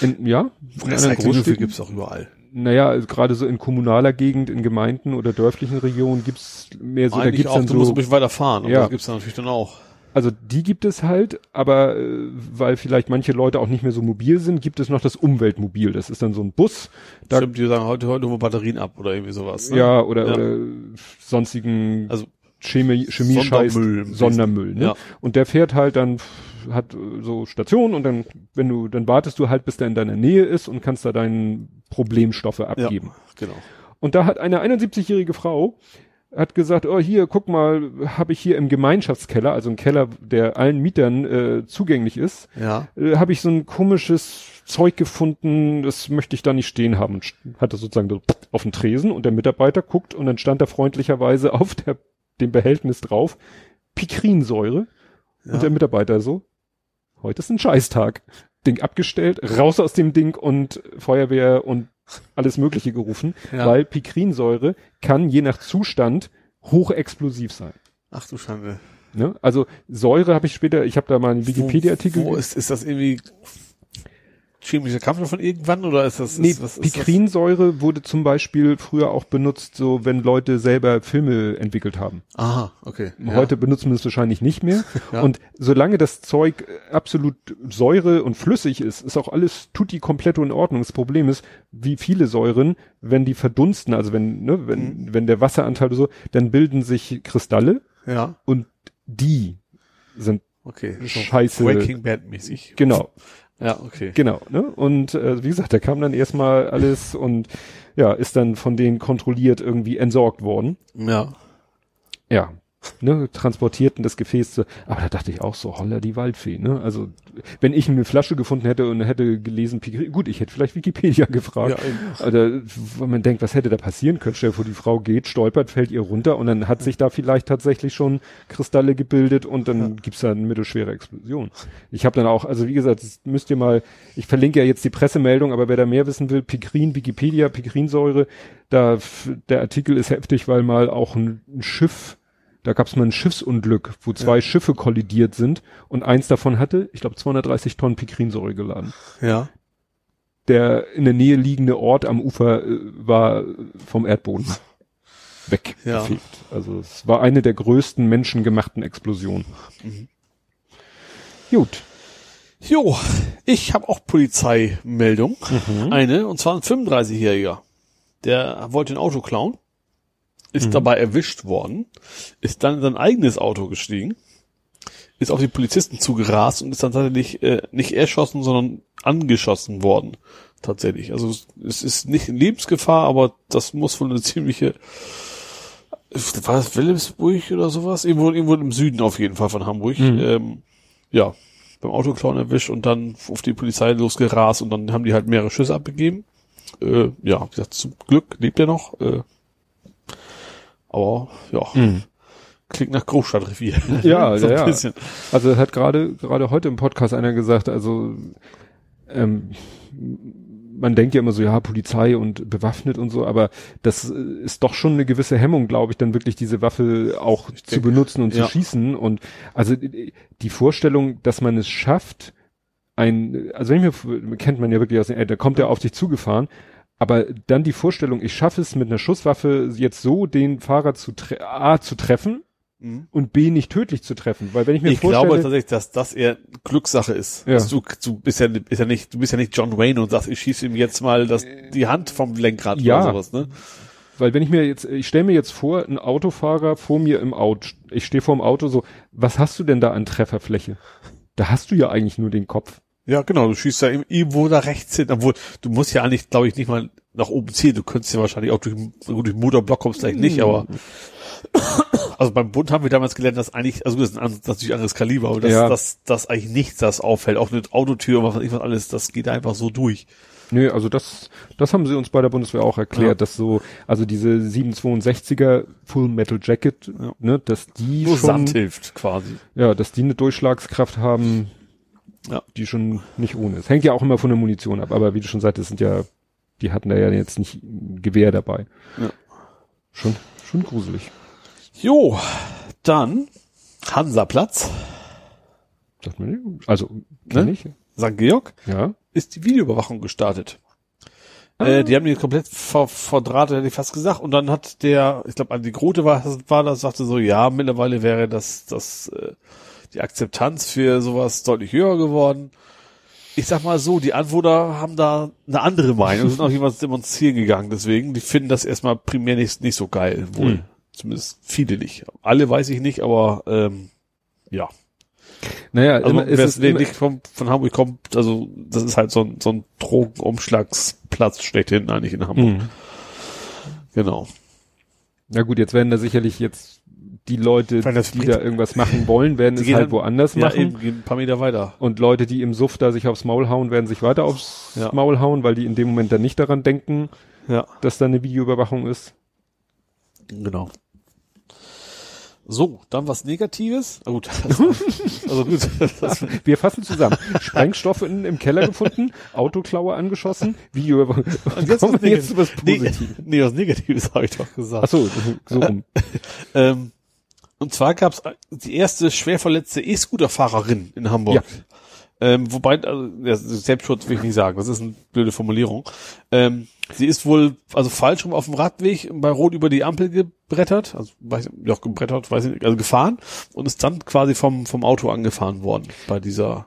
in, ja, in Recyclinghöfe Großstädten- gibt's auch überall. Naja, also gerade so in kommunaler Gegend, in Gemeinden oder dörflichen Regionen gibt's mehr so, da Eigentlich gibt's auch, dann du musst so, ein bisschen weiter fahren. Ja. das gibt's dann natürlich dann auch. Also die gibt es halt, aber äh, weil vielleicht manche Leute auch nicht mehr so mobil sind, gibt es noch das Umweltmobil. Das ist dann so ein Bus, da Stimmt, die sagen, heute, heute wir Batterien ab oder irgendwie sowas. Ne? ja oder, Ja. oder sonstigen Also Chemie, Chemie-Scheiß, Sondermüll im Sondermüll. Ne? Ja. Und der fährt halt dann, hat so Stationen und dann, wenn du, dann wartest du halt, bis der in deiner Nähe ist und kannst da deinen Problemstoffe abgeben. genau. Und da hat eine 71-jährige Frau hat gesagt, oh hier, guck mal, habe ich hier im Gemeinschaftskeller, also ein Keller, der allen Mietern äh, zugänglich ist, Ja. äh, habe ich so ein komisches Zeug gefunden, das möchte ich da nicht stehen haben. Hat das sozusagen so auf den Tresen und der Mitarbeiter guckt und dann stand da freundlicherweise auf der, dem Behältnis drauf, Pikrinsäure. Ja. Und der Mitarbeiter so, heute ist ein Scheißtag. Ding abgestellt, raus aus dem Ding und Feuerwehr und alles Mögliche gerufen, Ja. weil Pikrinsäure kann je nach Zustand hochexplosiv sein. Ach du Schande. Ne? Also Säure habe ich später, ich habe da mal einen Wikipedia-Artikel. Wo, wo ist, ist das irgendwie chemischer Kampf von irgendwann oder ist das, Nee, ist, was ist Pikrinsäure wurde zum Beispiel früher auch benutzt, so wenn Leute selber Filme entwickelt haben. das? Aha, okay. Ja. Heute benutzen wir es wahrscheinlich nicht mehr. (laughs) Ja. Und solange das Zeug absolut Säure und flüssig ist, ist auch alles tutti completo in Ordnung. Das Problem ist, wie viele Säuren, wenn die verdunsten, also wenn, ne, wenn, Mhm. wenn der Wasseranteil so, dann bilden sich Kristalle Ja, und die sind okay. So scheiße. Breaking Bad mäßig. Genau. Ja, okay. Genau, ne? Und äh, wie gesagt, da kam dann erstmal alles und ja, ist dann von denen kontrolliert irgendwie entsorgt worden. Ja. Ja, ne, transportierten das Gefäß zu, aber da dachte ich auch so, holla die Waldfee, ne? Also, wenn ich eine Flasche gefunden hätte und hätte gelesen, gut, ich hätte vielleicht Wikipedia (laughs) gefragt. Ja. Oder, wo man denkt, was hätte da passieren können? Stell dir vor, die Frau geht, stolpert, fällt ihr runter und dann hat sich da vielleicht tatsächlich schon Kristalle gebildet und dann gibt's da eine mittelschwere Explosion. Ich habe dann auch, also wie gesagt, müsst ihr mal, ich verlinke ja jetzt die Pressemeldung, aber wer da mehr wissen will, Pikrin, Wikipedia, Pikrinsäure, da der Artikel ist heftig, weil mal auch ein, ein Schiff, da gab's mal ein Schiffsunglück, wo zwei Schiffe kollidiert sind und eins davon hatte, ich glaube, 230 Tonnen Pikrinsäure geladen Ja. der in der Nähe liegende Ort am Ufer äh, war vom Erdboden (laughs) weggefegt. Ja. Also es war eine der größten menschengemachten Explosionen. Mhm. Gut. Jo, ich habe auch Polizeimeldung. Mhm. Eine, und zwar ein 35-Jähriger. Der wollte ein Auto klauen, Mhm. ist dabei erwischt worden, ist dann in sein eigenes Auto gestiegen, ist auf die Polizisten zugerast und ist dann tatsächlich äh, nicht erschossen, sondern angeschossen worden. Tatsächlich. Also es- es ist nicht in Lebensgefahr, aber das muss wohl eine ziemliche war das Wilhelmsburg oder sowas? Irgendwo, irgendwo im Süden auf jeden Fall von Hamburg. Mhm. Ähm, ja, beim Autoklauen erwischt und dann auf die Polizei losgerast und dann haben die halt mehrere Schüsse abgegeben. Äh, ja, wie gesagt, zum Glück lebt er noch. Äh, aber ja, klingt nach Großstadtrevier. Ja, (laughs) so ja, ein ja. Also hat gerade gerade heute im Podcast einer gesagt, also ähm, man denkt ja immer so, ja, Polizei und bewaffnet und so, aber das ist doch schon eine gewisse Hemmung, glaube ich, dann wirklich diese Waffe auch zu denke, benutzen und ja. zu schießen. Und also die Vorstellung, dass man es schafft, ein, also wenn ich mir, kennt man ja wirklich aus äh, da kommt er auf dich zugefahren, aber dann die Vorstellung, ich schaffe es mit einer Schusswaffe jetzt so den Fahrer zu tre A zu treffen Mhm. und B nicht tödlich zu treffen, weil wenn ich mir Ich vorstelle, glaube tatsächlich, dass das eher Glückssache ist. Ja. Dass du, du bist ja, ist ja nicht, du bist ja nicht John Wayne und sagst, ich schieße ihm jetzt mal das, die Hand vom Lenkrad Ja. oder sowas, ne? Weil wenn ich mir jetzt, ich stelle mir jetzt vor, ein Autofahrer vor mir im Auto, ich stehe vor dem Auto so, was hast du denn da an Trefferfläche? Da hast du ja eigentlich nur den Kopf. Ja, genau, du schießt da irgendwo da rechts hin, obwohl du musst ja eigentlich, glaube ich, nicht mal nach oben ziehen. Du könntest ja wahrscheinlich auch durch, gut, durch den Motorblock kommst du vielleicht nicht, aber also beim Bund haben wir damals gelernt, dass eigentlich, also das ist ein anderes- natürlich ein anderes Kaliber, aber dass, Ja. dass, dass eigentlich nichts das auffällt, auch eine Autotür, was weiß ich was alles, das geht einfach so durch. Nö, also das, das haben sie uns bei der Bundeswehr auch erklärt, Ja. dass so, also diese 762er Full Metal Jacket, Ja. ne, dass die Nur schon, Sand hilft quasi. ja, dass die eine Durchschlagskraft haben, Ja. die schon nicht ohne ist. Hängt ja auch immer von der Munition ab, aber wie du schon sagtest, sind ja, die hatten da ja jetzt nicht ein Gewehr dabei. Ja. Schon, schon gruselig. Jo, dann Hansaplatz, Sagt man nicht? Also, kenn Ne? ich. St. Georg, Ja. ist die Videoüberwachung gestartet. Äh, die haben die komplett ver verdrahtet, hätte ich fast gesagt. Und dann hat der, ich glaube, die Grote war, war das, sagte so, ja, mittlerweile wäre das, das, äh, die Akzeptanz für sowas deutlich höher geworden. Ich sag mal so, die Anwohner haben da eine andere Meinung, sind auch jemals demonstrieren gegangen, deswegen, die finden das erstmal primär nicht, nicht so geil, wohl. Hm. Zumindest viele nicht. Alle weiß ich nicht, aber ähm, ja. Naja, Also immer, wer es ist immer, nicht vom, von Hamburg kommt, also das ist halt so ein, so ein Drogenumschlagsplatz schlechthin eigentlich in Hamburg. Hm. Genau. Na gut, jetzt werden da sicherlich jetzt die Leute, die da irgendwas machen wollen, werden es halt dann- woanders Ja, machen. eben, gehen ein paar Meter weiter. Und Leute, die im Suff da sich aufs Maul hauen, werden sich weiter aufs Ja. Maul hauen, weil die in dem Moment dann nicht daran denken, Ja, dass da eine Videoüberwachung ist. genau. So, dann was Negatives. Ah, gut. (laughs) Also gut. Wir fassen zusammen. Sprengstoffe in, im Keller gefunden, Autoklaue angeschossen, Videoüberwachung. und jetzt, was jetzt was nee, Positives. nee, was Negatives habe ich doch gesagt. Ach so, so rum. (laughs) Ähm, und zwar gab es die erste schwer verletzte E-Scooter-Fahrerin in Hamburg. Ja. Ähm, wobei, also, ja, Selbstschutz will ich nicht sagen, das ist eine blöde Formulierung. Ähm, sie ist wohl, also falsch rum auf dem Radweg bei Rot über die Ampel gebrettert, also weiß, ja, gebrettert, weiß ich nicht, also gefahren und ist dann quasi vom, vom Auto angefahren worden bei dieser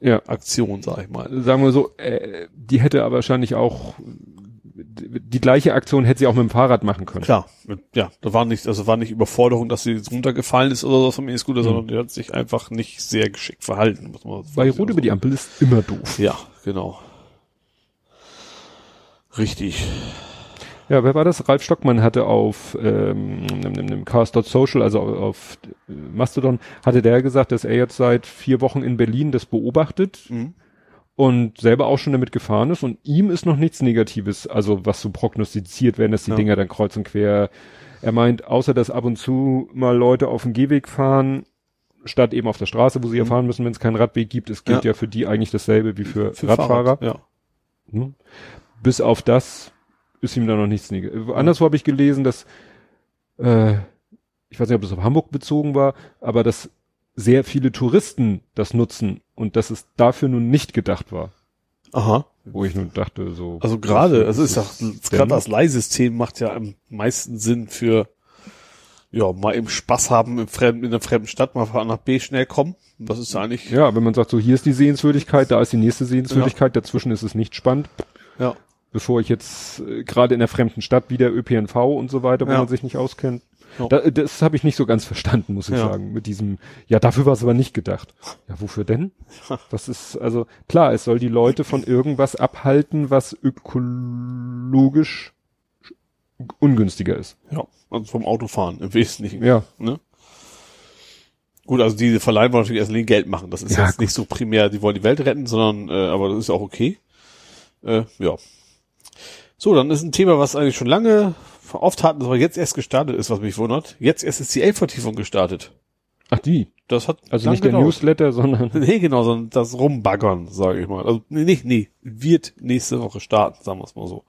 Ja. Aktion, sag ich mal. Sagen wir so, äh, die hätte aber wahrscheinlich auch die gleiche Aktion hätte sie auch mit dem Fahrrad machen können. Klar, ja, da war nicht, also war nicht Überforderung, dass sie jetzt runtergefallen ist oder so vom E-Scooter, sondern die hat sich einfach nicht sehr geschickt verhalten, muss man Weil Rot über die Ampel ist immer doof. Ja, genau. Richtig. Ja, wer war das? Ralf Stockmann hatte auf ähm, nem- nem- nem Chaos.social, also auf äh, Mastodon, hatte der gesagt, dass er jetzt seit vier Wochen in Berlin das beobachtet Mhm. Und selber auch schon damit gefahren ist und ihm ist noch nichts Negatives, also was so prognostiziert werden, dass die Ja. Dinger dann kreuz und quer. Er meint, außer dass ab und zu mal Leute auf dem Gehweg fahren, statt eben auf der Straße, wo sie ja fahren müssen, wenn es keinen Radweg gibt, es gilt Mhm. Ja. ja. für die eigentlich dasselbe wie für, Für Radfahrer. Fahrrad, Ja. Hm. Bis auf das ist ihm da noch nichts Negatives. Anderswo habe ich gelesen, dass, äh, ich weiß nicht, ob es auf Hamburg bezogen war, aber dass sehr viele Touristen das nutzen und dass es dafür nun nicht gedacht war. Aha. Wo ich nun dachte, so. Also gerade, also ist doch, gerade das Leihsystem macht ja am meisten Sinn für, ja, mal eben Spaß haben im fremden, in der fremden Stadt, mal von A nach B schnell kommen. Das ist ja eigentlich, Ja, wenn man sagt, so hier ist die Sehenswürdigkeit, da ist die nächste Sehenswürdigkeit, dazwischen ist es nicht spannend. ja. Bevor ich jetzt äh, gerade in der fremden Stadt wieder ÖPNV und so weiter, wo Ja. man sich nicht auskennt. Ja. Da, das habe ich nicht so ganz verstanden, muss ich Ja. sagen, mit diesem, ja, dafür war es aber nicht gedacht. Ja, wofür denn? (laughs) Das ist, also klar, es soll die Leute von irgendwas abhalten, was ökologisch ungünstiger ist. Ja. Also vom Autofahren im Wesentlichen. Ja. Ne? Gut, also diese Verleihen wollen natürlich erst nie Geld machen. Das ist Ja, jetzt nicht so primär, die wollen die Welt retten, sondern, äh, aber das ist auch okay. Äh, ja. So, dann ist ein Thema, was eigentlich schon lange oft hatten, aber jetzt erst gestartet ist, was mich wundert. Jetzt erst ist die Elbvertiefung gestartet. Ach, die. Das hat Also nicht der gedauert. Newsletter, sondern, (laughs) Nee, genau, sondern das Rumbaggern, sage ich mal. Also, nee, nicht, nee, wird nächste Woche starten, sagen wir es mal so.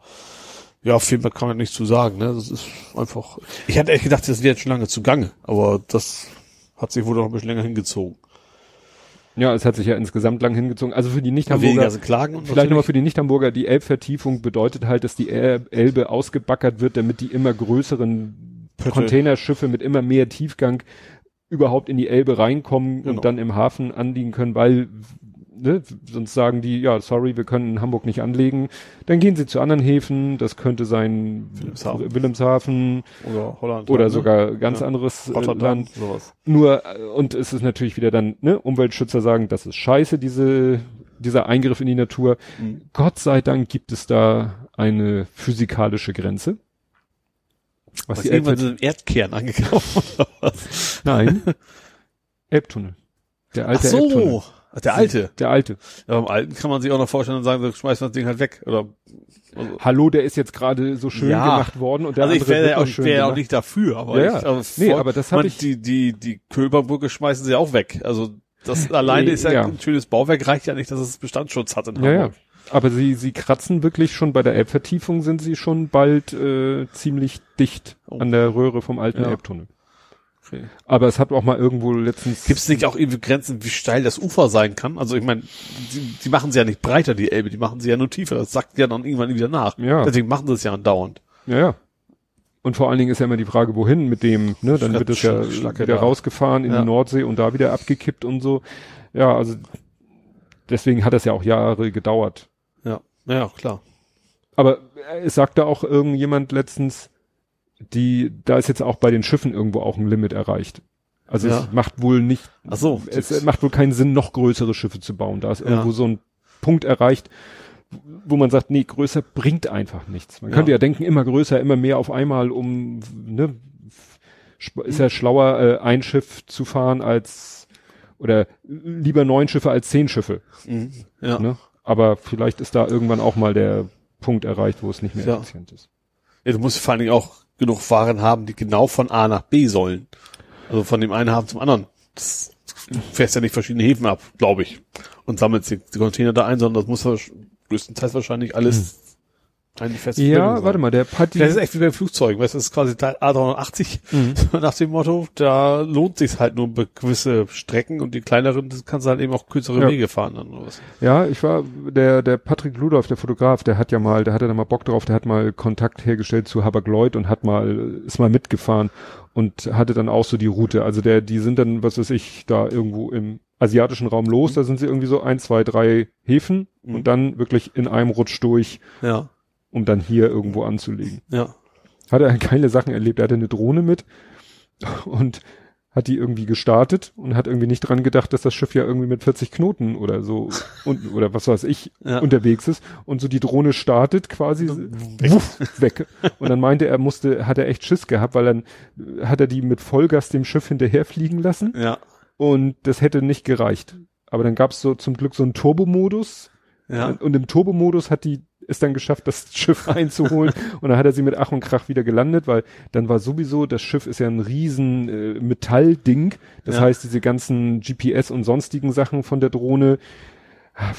Ja, auf jeden Fall kann man nichts zu sagen, ne? Das ist einfach. Ich hatte echt gedacht, das wäre jetzt schon lange zugange, aber das hat sich wohl noch ein bisschen länger hingezogen. Ja, es hat sich ja insgesamt lang hingezogen. Also für die Nicht-Hamburger, Klagen Vielleicht nochmal für die Nicht-Hamburger, die Elbvertiefung bedeutet halt, dass die El- Elbe ausgebackert wird, damit die immer größeren Pötte. Containerschiffe mit immer mehr Tiefgang überhaupt in die Elbe reinkommen Genau. und dann im Hafen anliegen können, weil ne, sonst sagen die, ja, sorry, wir können in Hamburg nicht anlegen. Dann gehen sie zu anderen Häfen, das könnte sein Wilhelmshaven. Wilhelmshaven oder Holland oder ne? sogar ganz Ja. anderes äh, Rotterdam, Land. sowas. Nur, äh, und es ist natürlich wieder dann, ne, Umweltschützer sagen, das ist scheiße, diese, dieser Eingriff in die Natur. Mhm. Gott sei Dank gibt es da eine physikalische Grenze. Was Was die irgendwann so Erdkern (laughs) angekauft oder was? Nein. Elbtunnel. Der Ach alte Elbtunnel. Ach, der alte. Der alte. Ja, beim alten kann man sich auch noch vorstellen und sagen, so schmeißt man das Ding halt weg. Oder, also, Hallo, der ist jetzt gerade so schön Ja. gemacht worden und der also ich andere wäre ja noch auch, ich schön wär ja auch nicht dafür, aber Ja, ich, ja. aber Nee, vor- aber das hab man, ich- Die, die, die Kölberbrücke schmeißen sie auch weg. Also, das alleine ist ja, Ja. ein schönes Bauwerk, reicht ja nicht, dass es Bestandsschutz hat in Ja, ja. Hamburg. Aber sie, sie kratzen wirklich schon bei der Elbvertiefung sind sie schon bald äh, ziemlich dicht Oh. an der Röhre vom alten Ja. Elbtunnel. Aber es hat auch mal irgendwo letztens. Gibt es nicht auch irgendwie Grenzen, wie steil das Ufer sein kann? Also ich meine, die, die machen sie ja nicht breiter, die Elbe, die machen sie ja nur tiefer. Das sagt ja dann irgendwann wieder nach. Ja. Deswegen machen sie es ja andauernd. Ja, ja. Und vor allen Dingen ist ja immer die Frage, wohin mit dem, ne? Dann wird es ja Schlacke wieder da. rausgefahren in Ja. die Nordsee und da wieder abgekippt und so. Ja, also deswegen hat das ja auch Jahre gedauert. Ja, ja, klar. Aber äh, es sagte auch irgendjemand letztens, die, da ist jetzt auch bei den Schiffen irgendwo auch ein Limit erreicht. Also Ja. es macht wohl nicht, Ach so. es macht wohl keinen Sinn, noch größere Schiffe zu bauen. Da ist Ja. irgendwo so ein Punkt erreicht, wo man sagt, nee, größer bringt einfach nichts. Man Ja. könnte ja denken, immer größer, immer mehr auf einmal, um, ne, ist ja schlauer, äh, ein Schiff zu fahren als, oder lieber neun Schiffe als zehn Schiffe, Mhm. Ja. ne? Aber vielleicht ist da irgendwann auch mal der Punkt erreicht, wo es nicht mehr Ja. effizient ist. ja. Du musst vor allen Dingen auch genug Waren haben, die genau von A nach B sollen. Also von dem einen Hafen zum anderen. Das fährst ja nicht verschiedene Häfen ab, glaube ich. Und sammelst die, die Container da ein, sondern das muss ja größtenteils wahrscheinlich alles fest Ja, warte mal, der Paddy, Das ist echt wie beim Flugzeug, weißt du, das ist quasi Teil A380. Mhm. (laughs) Nach dem Motto, da lohnt sich halt nur gewisse Strecken und die kleineren, das kannst du halt eben auch kürzere Ja. Wege fahren dann oder was. Ja, ich war, der, der Patrick Ludolf, der Fotograf, der hat ja mal, der hatte da mal Bock drauf, der hat mal Kontakt hergestellt zu Habak-Lloyd und hat mal, ist mal mitgefahren und hatte dann auch so die Route. Also der, die sind dann, was weiß ich, da irgendwo im asiatischen Raum los, da sind sie irgendwie so ein, zwei, drei Häfen Mhm. und dann wirklich in einem Rutsch durch, Ja, um dann hier irgendwo anzulegen. ja. Hat er geile Sachen erlebt. Er hatte eine Drohne mit und hat die irgendwie gestartet und hat irgendwie nicht dran gedacht, dass das Schiff ja irgendwie mit 40 Knoten oder so und, oder was weiß ich Ja. unterwegs ist und so die Drohne startet quasi Weg. wuff, weg. Und dann meinte er, musste, hat er echt Schiss gehabt, weil dann hat er die mit Vollgas dem Schiff hinterherfliegen lassen Ja, und das hätte nicht gereicht. Aber dann gab's so zum Glück so einen Turbomodus ja. und, und im Turbomodus hat die es dann geschafft, das Schiff (laughs) einzuholen. und dann hat er sie mit Ach und Krach wieder gelandet, weil dann war sowieso, das Schiff ist ja ein riesen äh, Metallding. Das Ja. heißt, diese ganzen GPS und sonstigen Sachen von der Drohne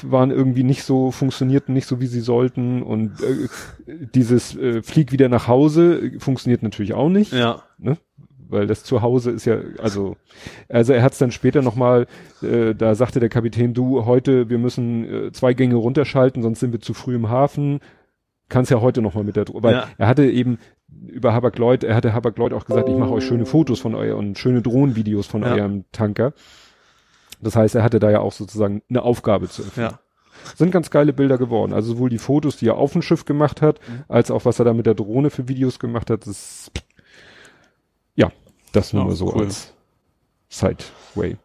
waren irgendwie nicht so, funktionierten nicht so, wie sie sollten. Und äh, dieses äh, Flieg wieder nach Hause äh, funktioniert natürlich auch nicht Ja, ne? Weil das zu Hause ist ja, also, also er hat es dann später nochmal, äh, da sagte der Kapitän, du, heute, wir müssen äh, zwei Gänge runterschalten, sonst sind wir zu früh im Hafen. Kannst ja heute nochmal mit der Drohne. Weil Ja. er hatte eben über Habak Lloyd, er hatte Habak Lloyd auch gesagt, ich mache euch schöne Fotos von euer und schöne Drohnenvideos von Ja. eurem Tanker. Das heißt, er hatte da ja auch sozusagen eine Aufgabe zu erfüllen. ja. Sind ganz geile Bilder geworden. Also sowohl die Fotos, die er auf dem Schiff gemacht hat, Mhm. als auch was er da mit der Drohne für Videos gemacht hat. Das ja, das nur Ja, mal so cool. als Sideway.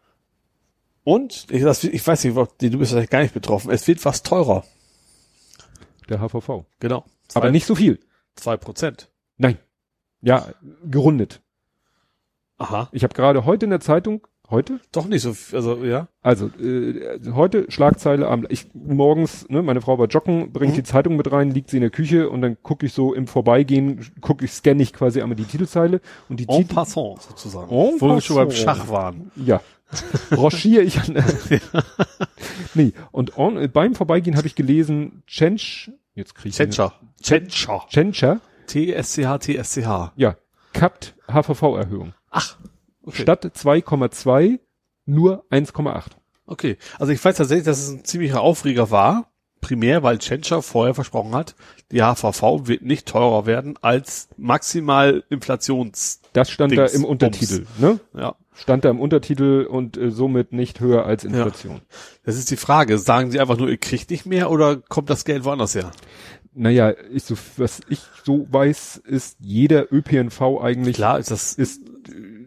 Und, ich, das, ich weiß nicht, du bist vielleicht gar nicht betroffen, es wird was teurer. Der HVV. Genau. Aber nicht so viel. Zwei Prozent. Nein. Ja, gerundet. Aha. Ich habe gerade heute in der Zeitung, heute? Doch nicht so, also, ja. Also, äh, heute Schlagzeile am, ich morgens, ne, meine Frau war joggen, bringt Mhm. die Zeitung mit rein, liegt sie in der Küche und dann gucke ich so im Vorbeigehen, gucke ich, scanne ich quasi einmal die Titelzeile und die En Titel, passant, sozusagen. En Wo wir schon beim. Schach waren. Ja. Rochiere ich an. (laughs) nee, und on, äh, beim Vorbeigehen habe ich gelesen, Chench, jetzt kriege ich Tschentscher. Tschentscher. Chencha, T-S-C-H, T-S-C-H. ja, kappt HVV-Erhöhung. Ach. Okay. Statt 2,2 nur 1,8. Okay. Also ich weiß tatsächlich, dass es ein ziemlicher Aufreger war. Primär, weil Tschentscher vorher versprochen hat, die HVV wird nicht teurer werden als maximal Inflations, Das stand Dings, da im Untertitel, ne? ja. Stand da im Untertitel und äh, somit nicht höher als Inflation. Das ist die Frage. Sagen sie einfach nur, ihr kriegt nicht mehr oder kommt das Geld woanders her? Naja, ich so, was ich so weiß, ist jeder ÖPNV eigentlich Klar, ist das, ist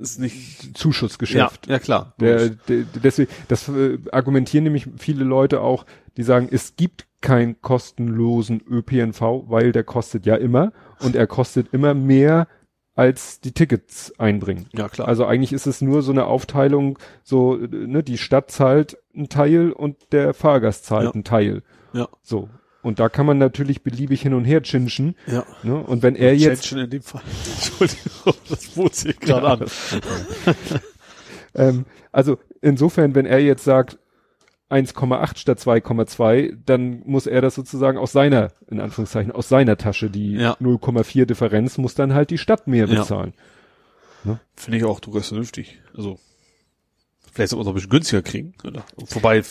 ist nicht, Zuschussgeschäft. ja, ja klar. Der, der, deswegen, das äh, argumentieren nämlich viele Leute auch, die sagen, es gibt keinen kostenlosen ÖPNV, weil der kostet ja immer und er kostet immer mehr als die Tickets einbringen. ja, klar. Also eigentlich ist es nur so eine Aufteilung, so, äh, ne, die Stadt zahlt einen Teil und der Fahrgast zahlt Ja. einen Teil. ja, So. Und da kann man natürlich beliebig hin und her chinschen. ja. Ne? Und wenn er jetzt Tschentscher in dem Fall. (laughs) Entschuldigung, das bot sich gerade an. (laughs) Ähm, also insofern, wenn er jetzt sagt 1,8 statt 2,2, dann muss er das sozusagen aus seiner, in Anführungszeichen, aus seiner Tasche, die Ja. 0,4 Differenz muss dann halt die Stadt mehr Ja. bezahlen. Ne? Finde ich auch durchaus vernünftig. Also, vielleicht sollten wir es noch ein bisschen günstiger kriegen. Oder? Wobei,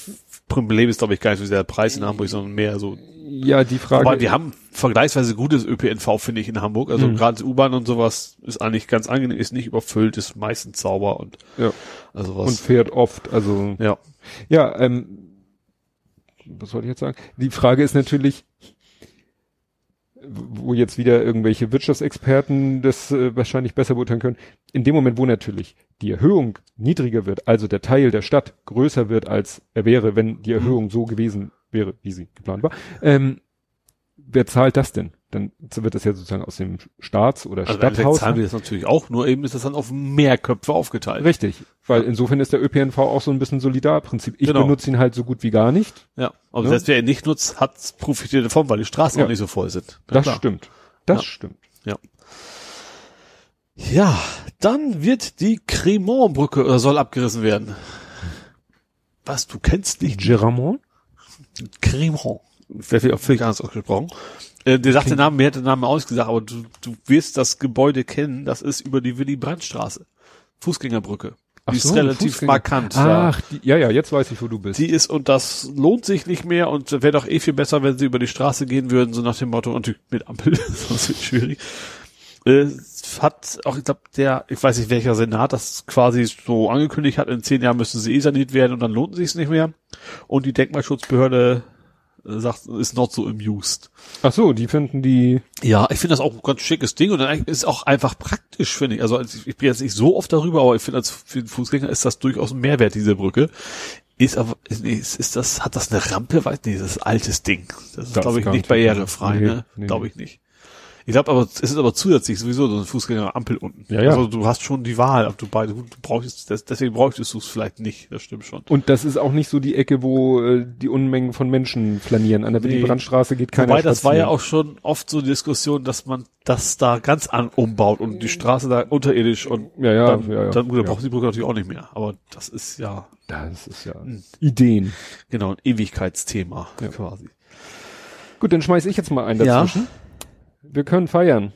Problem ist, glaube ich, gar nicht so sehr der Preis in Hamburg, sondern mehr so. Ja, die Frage. Wobei, wir haben vergleichsweise gutes ÖPNV, finde ich, in Hamburg. Also Mhm. gerade U-Bahn und sowas ist eigentlich ganz angenehm, ist nicht überfüllt, ist meistens sauber und ja, also und was. fährt oft, also ja. Ja, ähm, was wollte ich jetzt sagen? Die Frage ist natürlich, wo jetzt wieder irgendwelche Wirtschaftsexperten das äh, wahrscheinlich besser beurteilen können. In dem Moment, wo natürlich die Erhöhung niedriger wird, also der Teil der Stadt größer wird, als er wäre, wenn die Erhöhung so gewesen wäre, wie sie geplant war, ähm, wer zahlt das denn? Dann wird das ja sozusagen aus dem Staats- oder Also Stadthaus. zahlen wir das natürlich auch, nur eben ist das dann auf mehr Köpfe aufgeteilt. Richtig, weil insofern ist der ÖPNV auch so ein bisschen Solidarprinzip. Ich Genau. benutze ihn halt so gut wie gar nicht. Ja. Aber Ja. selbst wer ihn nicht nutzt, hat profitiert davon, weil die Straßen Ja. auch nicht so voll sind. Ja, Das klar. stimmt. Das Ja. stimmt. Ja, dann wird die Cremont-Brücke oder soll abgerissen werden. Was, du kennst nicht Geramont? Cremont? Wer viel, völlig anders ausgesprochen. Äh, der sagt den Namen, mir hätte den Namen ausgesagt, aber du, du wirst das Gebäude kennen, das ist über die Willy-Brandt-Straße. Fußgängerbrücke. Die ist relativ Fußgänger- markant. da. Ach, die, ja, ja, jetzt weiß ich, wo du bist. Die ist, und das lohnt sich nicht mehr und wäre doch eh viel besser, wenn sie über die Straße gehen würden, so nach dem Motto, und mit Ampel, (laughs) sonst wird schwierig. Äh, hat auch, ich glaube, der, ich weiß nicht welcher Senat das quasi so angekündigt hat, in zehn Jahren müssen sie eh saniert werden und dann lohnt sich nicht mehr. Und die Denkmalschutzbehörde sagt, ist not so amused. Ach so, die finden die, Ja, ich finde das auch ein ganz schickes Ding und dann ist auch einfach praktisch, finde ich. Also als- ich bin jetzt nicht so oft darüber, aber ich finde, als für den Fußgänger ist das durchaus ein Mehrwert, diese Brücke. Ist aber, ist, nee, ist, ist das, hat das eine Rampe? Weiß nicht, das ist ein altes Ding. Das ist, glaube ich, kann nicht ich nicht. barrierefrei, Nee, ne? nee. Glaube ich nicht. Ich glaube aber, es ist aber zusätzlich sowieso so eine Fußgängerampel unten. Ja, ja. Also du hast schon die Wahl, ob du beide, du brauchst, das, deswegen bräuchtest du es vielleicht nicht, das stimmt schon. und das ist auch nicht so die Ecke, wo äh, die Unmengen von Menschen flanieren. An der Nee. Willy-Brandt-Straße geht keiner Wobei, das war ja spazieren. auch schon oft so die Diskussion, dass man das da ganz an umbaut und die Straße da unterirdisch und Ja, ja, dann, ja, ja. dann gut, dann Ja. braucht die Brücke natürlich auch nicht mehr. Aber das ist ja Das ist ja Hm. Ideen. genau ein Ewigkeitsthema Ja. quasi. Gut, dann schmeiß ich jetzt mal einen Ja. Wir können feiern.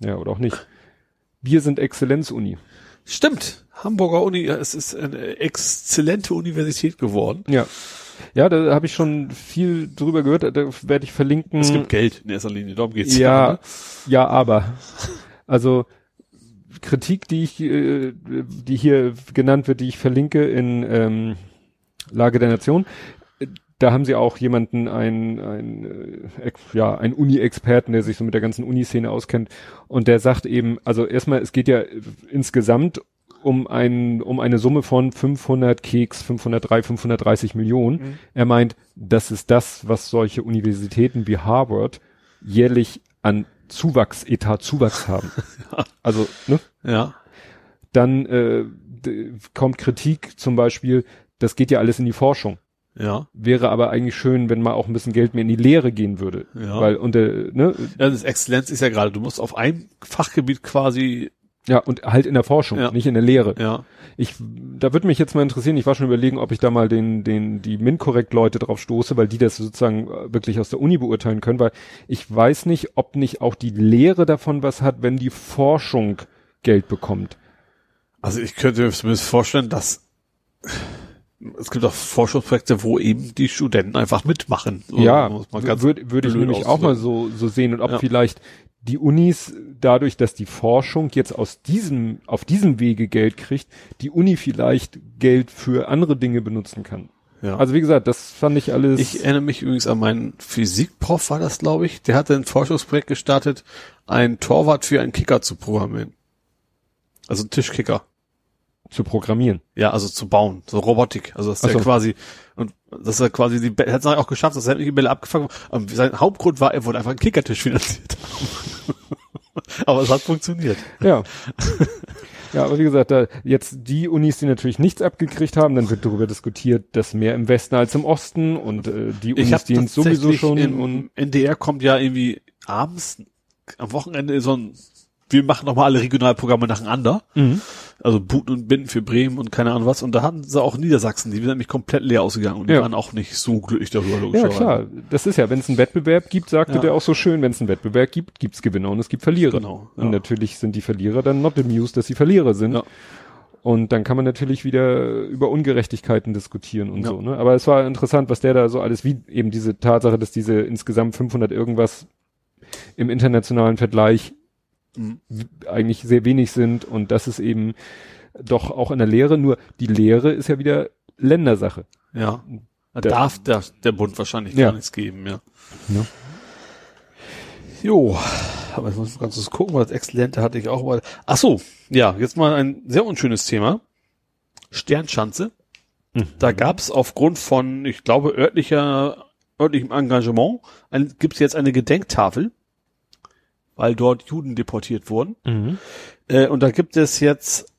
Ja, oder auch nicht. Wir sind Exzellenzuni. Stimmt. Hamburger Uni, ja, es ist eine exzellente Universität geworden. Ja. Ja, da habe ich schon viel drüber gehört. Da werde ich verlinken. Es gibt Geld in erster Linie, darum geht's ja, ne? ja, aber. Also Kritik, die ich, äh, die hier genannt wird, die ich verlinke in ähm, Lage der Nation, da haben sie auch jemanden, ein, ein äh, ja, ein Uni-Experten, der sich so mit der ganzen Uni-Szene auskennt, und der sagt eben, also erstmal, es geht ja insgesamt um ein, um eine Summe von 500 Keks, 503, 530 Millionen. Mhm. Er meint, das ist das, was solche Universitäten wie Harvard jährlich an Zuwachs, Etat Zuwachs haben. (laughs) Also, ne? Ja. Dann äh, kommt Kritik zum Beispiel, das geht ja alles in die Forschung. Ja. Wäre aber eigentlich schön, wenn mal auch ein bisschen Geld mehr in die Lehre gehen würde. Ja. Weil unter, ne, Ja, das Exzellenz ist ja gerade, du musst auf einem Fachgebiet quasi, ja, und halt in der Forschung, Ja. nicht in der Lehre. ja. Ich, da würde mich jetzt mal interessieren, ich war schon überlegen, ob ich da mal den, den, die MinCorrect-Leute drauf stoße, weil die das sozusagen äh, wirklich aus der Uni beurteilen können, weil ich weiß nicht, ob nicht auch die Lehre davon was hat, wenn die Forschung Geld bekommt. Also ich könnte mir zumindest vorstellen, dass es gibt auch Forschungsprojekte, wo eben die Studenten einfach mitmachen. So, ja, würde würd ich nämlich auch mal so, so sehen und ob Ja. vielleicht die Unis dadurch, dass die Forschung jetzt aus diesem, auf diesem Wege Geld kriegt, die Uni vielleicht Geld für andere Dinge benutzen kann. Ja. Also wie gesagt, das fand ich alles. Ich erinnere mich übrigens an meinen Physikprof, war das, glaube ich. Der hatte ein Forschungsprojekt gestartet, ein Torwart für einen Kicker zu programmieren. Also einen Tischkicker. Zu programmieren. Ja, also zu bauen, so Robotik. Also Ach er so. quasi und dass er quasi die Bälle, er hat es auch geschafft, dass er sämtliche Bälle abgefangen. Und sein Hauptgrund war, er wollte einfach einen Kickertisch finanziert. (laughs) Aber es hat funktioniert. Ja. ja, aber wie gesagt, da jetzt die Unis, die natürlich nichts abgekriegt haben, dann wird darüber diskutiert, dass mehr im Westen als im Osten und äh, die Unis, die sowieso schon im und NDR kommt ja irgendwie abends am Wochenende so ein wir machen noch mal alle Regionalprogramme nacheinander. Mhm. Also Buten und Binden für Bremen und keine Ahnung was. Und da hatten sie auch Niedersachsen, die sind nämlich komplett leer ausgegangen und die Ja. waren auch nicht so glücklich darüber. Ja, klar. Das ist ja, wenn es einen Wettbewerb gibt, sagte Ja. der auch so schön, wenn es einen Wettbewerb gibt, gibt's Gewinner und es gibt Verlierer. Genau, ja. Und natürlich sind die Verlierer dann not amused, dass sie Verlierer sind. Und dann kann man natürlich wieder über Ungerechtigkeiten diskutieren und so. Ne? Aber es war interessant, was der da so alles, wie eben diese Tatsache, dass diese insgesamt 500 irgendwas im internationalen Vergleich eigentlich sehr wenig sind und das ist eben doch auch in der Lehre, nur die Lehre ist ja wieder Ländersache. Ja. Da Der- darf der, der Bund wahrscheinlich Ja. gar nichts geben, ja. Ja. Jo, aber jetzt muss ich ganz kurz gucken, weil das Exzellente hatte ich auch mal. Ach so, ja, jetzt mal ein sehr unschönes Thema. Sternschanze. Da gab es aufgrund von, ich glaube, örtlicher, örtlichem Engagement, gibt es jetzt eine Gedenktafel, weil dort Juden deportiert wurden. Mhm. Äh, und da gibt es jetzt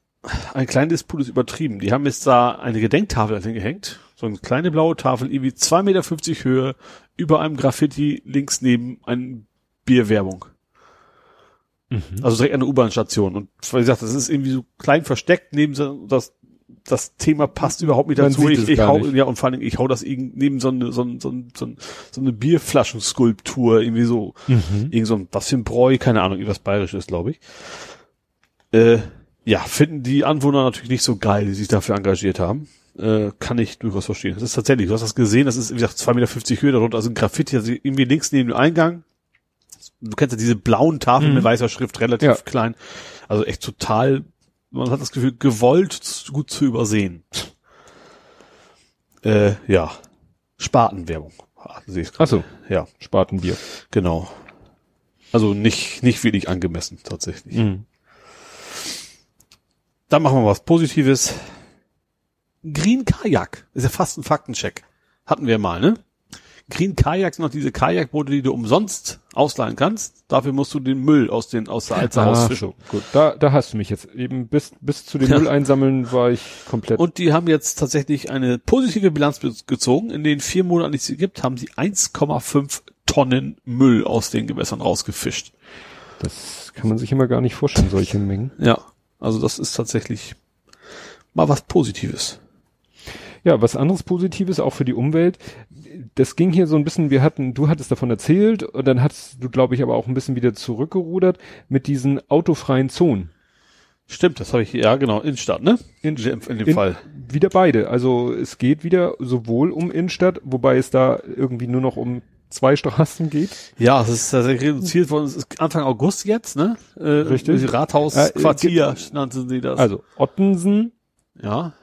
ein kleines Disput ist übertrieben. Die haben jetzt da eine Gedenktafel hingehängt. So eine kleine blaue Tafel, irgendwie 2,50 Meter Höhe, über einem Graffiti links neben eine Bierwerbung. Mhm. Also direkt an der U-Bahn-Station. Und wie gesagt, das ist irgendwie so klein versteckt neben so, das, das Thema passt überhaupt nicht dazu. Ich, ich hau, nicht. ja, und vor allem, ich hau das neben so eine, so, eine- so, eine- so, eine- so eine Bierflaschenskulptur, irgendwie so. Mhm. Irgend so ein, was für ein Bräu, keine Ahnung, irgendwas Bayerisches, glaube ich. Äh, ja, finden die Anwohner natürlich nicht so geil, die sich dafür engagiert haben. Äh, kann ich durchaus verstehen. Das ist tatsächlich, du hast das gesehen, das ist, wie gesagt, 2,50 Meter Höhe, darunter also ein Graffiti, also irgendwie links neben dem Eingang. Du kennst ja diese blauen Tafeln Mhm. mit weißer Schrift, relativ Ja. klein. Also echt total, man hat das Gefühl, gewollt gut zu übersehen. Äh, ja. Spatenwerbung. Ach so, Ja, Spatenbier. genau. Also nicht, nicht wirklich angemessen, tatsächlich. Mhm. Dann machen wir was Positives. Green Kajak. Ist ja fast ein Faktencheck. Hatten wir mal, ne? Green Kajak sind noch diese Kajakboote, die du umsonst ausleihen kannst. Dafür musst du den Müll aus den, aus der Alster Ah, rausfischen. so, gut. Da, da hast du mich jetzt eben bis, bis zu den Ja. Müll einsammeln war ich komplett. Und die haben jetzt tatsächlich eine positive Bilanz gezogen. In den vier Monaten, die es gibt, haben sie 1,5 Tonnen Müll aus den Gewässern rausgefischt. das kann man sich immer gar nicht vorstellen, solche Mengen. Ja. Also das ist tatsächlich mal was Positives. Ja, was anderes Positives, auch für die Umwelt. Das ging hier so ein bisschen, wir hatten, du hattest davon erzählt und dann hattest du, glaube ich, aber auch ein bisschen wieder zurückgerudert mit diesen autofreien Zonen. Stimmt, das habe ich, ja genau, Innenstadt, ne? In- in, in dem in- Fall. Wieder beide. Also es geht wieder sowohl um Innenstadt, wobei es da irgendwie nur noch um zwei Straßen geht. Ja, es ist tatsächlich reduziert worden. Es ist Anfang August jetzt, ne? Äh, Richtig. Rathausquartier Äh, nannten sie das. Also Ottensen, ja,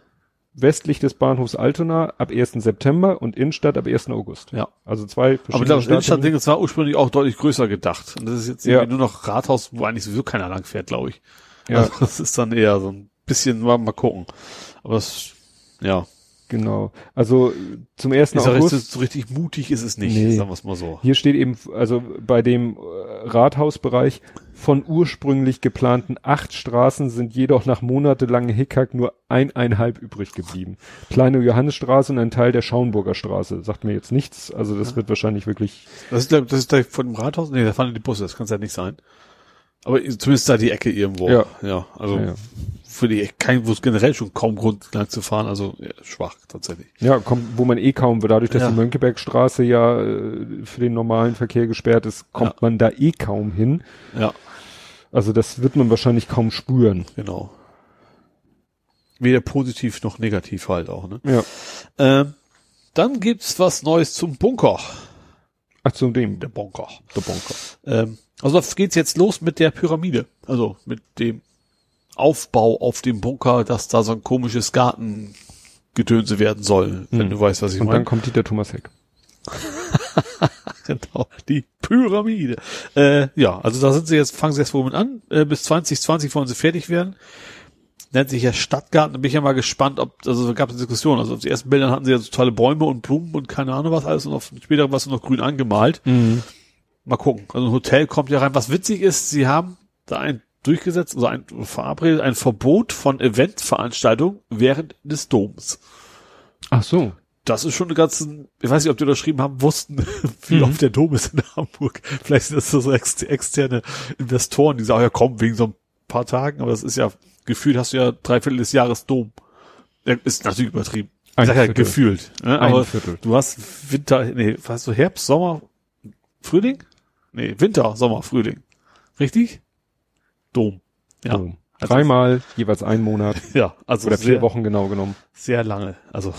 westlich des Bahnhofs Altona ab 1. September und Innenstadt ab 1. August. ja. Also zwei Aber verschiedene glaube, das. Innenstadtding, das war ursprünglich auch deutlich größer gedacht. Und das ist jetzt Ja. nur noch Rathaus, wo eigentlich sowieso keiner lang fährt, glaube ich. Ja. Also das ist dann eher so ein bisschen, mal, mal gucken. Aber das, ja. Genau. Also zum 1. Ist August. richtig, so richtig mutig ist es nicht, Nee. sagen wir es mal so. Hier steht eben, also bei dem äh, Rathausbereich von ursprünglich geplanten acht Straßen sind jedoch nach monatelangem Hickhack nur eineinhalb übrig geblieben. Kleine Johannesstraße und ein Teil der Schaunburger Straße. Sagt mir jetzt nichts. Also das wird wahrscheinlich wirklich, Das ist, glaub, das ist da von dem Rathaus? Nee, da fahren die Busse, das kann es ja nicht sein. Aber zumindest da die Ecke irgendwo. Ja. Ja, also ja, für die kein, wo es generell schon kaum Grund lang zu fahren, also ja, schwach tatsächlich. ja kommt, wo man eh kaum, dadurch, dass Ja. die Mönckebergstraße ja äh, für den normalen Verkehr gesperrt ist, kommt Ja. man da eh kaum hin. Ja, Also das wird man wahrscheinlich kaum spüren. genau. Weder positiv noch negativ halt auch, ne? Ja. Ähm, dann gibt's was Neues zum Bunker. Ach, zu dem, Der Bunker. der Bunker. Ähm, also geht's jetzt los mit der Pyramide. Also mit dem Aufbau auf dem Bunker, dass da so ein komisches Gartengedönse werden soll, wenn Mhm. du weißt, was ich Und meine. dann kommt Dieter Thomas Heck. (laughs) Genau, die Pyramide. Äh, ja, also da sind sie jetzt, fangen sie jetzt womit an. Äh, bis 2020 wollen sie fertig werden. Nennt sich ja Stadtgarten. Da bin ich ja mal gespannt, ob, also da gab es Diskussionen. Also auf den ersten Bildern hatten sie ja so tolle Bäume und Blumen und keine Ahnung was alles und auf später was noch grün angemalt. Mal gucken. Also ein Hotel kommt ja rein. Was witzig ist, sie haben da ein durchgesetzt, also ein verabredet, ein Verbot von Eventveranstaltungen während des Doms. Ach so. Das ist schon eine ganze, ich weiß nicht, ob die unterschrieben haben, wussten, (laughs) wie Mhm. oft der Dom ist in Hamburg. Vielleicht sind das so ex externe Investoren, die sagen, ja komm, wegen so ein paar Tagen, aber das ist ja, gefühlt hast du ja drei Viertel des Jahres Dom. Ist natürlich übertrieben. Ich sag ja gefühlt. Ne? Ein Aber Viertel. du hast Winter, nee, weißt du, Herbst, Sommer, Frühling? Nee, Winter, Sommer, Frühling. Richtig? Dom. Ja. So. Also- Dreimal, jeweils einen Monat (laughs) Ja, also oder vier sehr- Wochen genau genommen. sehr lange, also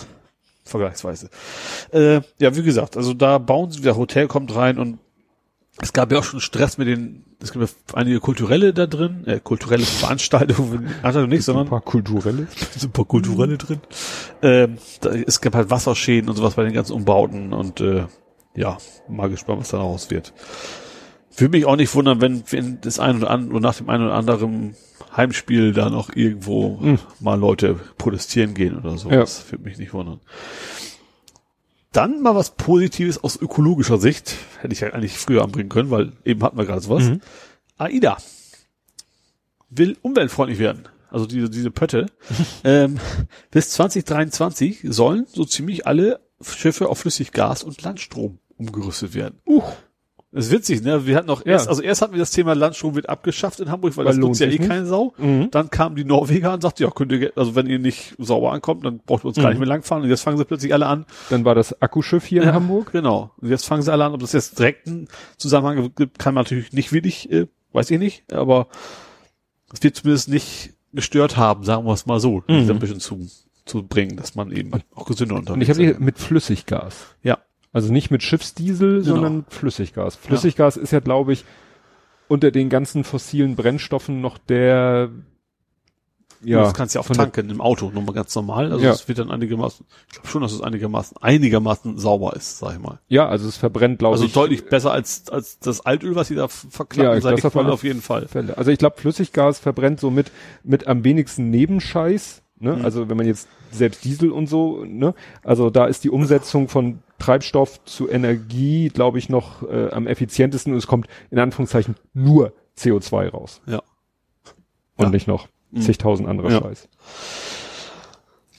vergleichsweise. Äh, ja, wie gesagt, also da bauen sie, der Hotel kommt rein und es gab ja auch schon Stress mit den, es gibt ja einige kulturelle da drin, äh, kulturelle Veranstaltungen, (laughs) Veranstaltungen nicht, Ein sondern paar kulturelle. (laughs) sind ein paar kulturelle drin. Ähm, da, es gab halt Wasserschäden und sowas bei den ganzen Umbauten und äh, ja, mal gespannt, was daraus wird. Würde mich auch nicht wundern, wenn, wenn das ein oder andere, nach dem einen oder anderen Heimspiel da noch irgendwo Mhm. mal Leute protestieren gehen oder so. Ja. Das würde mich nicht wundern. Dann mal was Positives aus ökologischer Sicht. Hätte ich ja eigentlich früher anbringen können, weil eben hatten wir gerade sowas. Mhm. AIDA will umweltfreundlich werden. Also diese, diese Pötte. (laughs) ähm, bis 2023 sollen so ziemlich alle Schiffe auf Flüssiggas und Landstrom umgerüstet werden. Uh, Das ist witzig, ne? Wir hatten noch Ja. erst, also erst hatten wir das Thema Landstrom wird abgeschafft in Hamburg, weil, Weil das nutzt ja eh nicht. keine Sau. Mhm. Dann kamen die Norweger und sagten, ja, könnt ihr, also wenn ihr nicht sauber ankommt, dann braucht ihr uns gar Mhm. nicht mehr langfahren. Und jetzt fangen sie plötzlich alle an. dann war das Akkuschiff hier in Ja. Hamburg. Genau. Und jetzt fangen sie alle an, ob das jetzt direkt einen Zusammenhang gibt, kann man natürlich nicht wirklich, äh, weiß ich nicht, aber es wird zumindest nicht gestört haben, sagen wir es mal so, Mhm. ein bisschen zu, zu bringen, dass man eben auch gesünder Und unterwegs ich habe hier ist. mit Flüssiggas. Ja. Also nicht mit Schiffsdiesel, Genau. sondern Flüssiggas. Flüssiggas ist ja, glaube ich, unter den ganzen fossilen Brennstoffen noch der Ja, ja das kannst du ja auch tanken im Auto, nur mal ganz normal. Also Ja. es wird dann einigermaßen, ich glaube schon, dass es einigermaßen, einigermaßen sauber ist, sag ich mal. Ja, also es verbrennt, glaube Also ich. deutlich besser als, als das Altöl, was sie da Ja, verklappen, das seit ich auf mal auf jeden Fall. Fälle. Also ich glaube, Flüssiggas verbrennt so mit, mit am wenigsten Nebenscheiß. Ne? Mhm. Also wenn man jetzt selbst Diesel und so, ne? Also da ist die Umsetzung von Treibstoff zu Energie, glaube ich, noch äh, am effizientesten und es kommt in Anführungszeichen nur CO2 raus. Ja. Und Ja. nicht noch Mhm. zigtausend anderer Ja. Scheiß.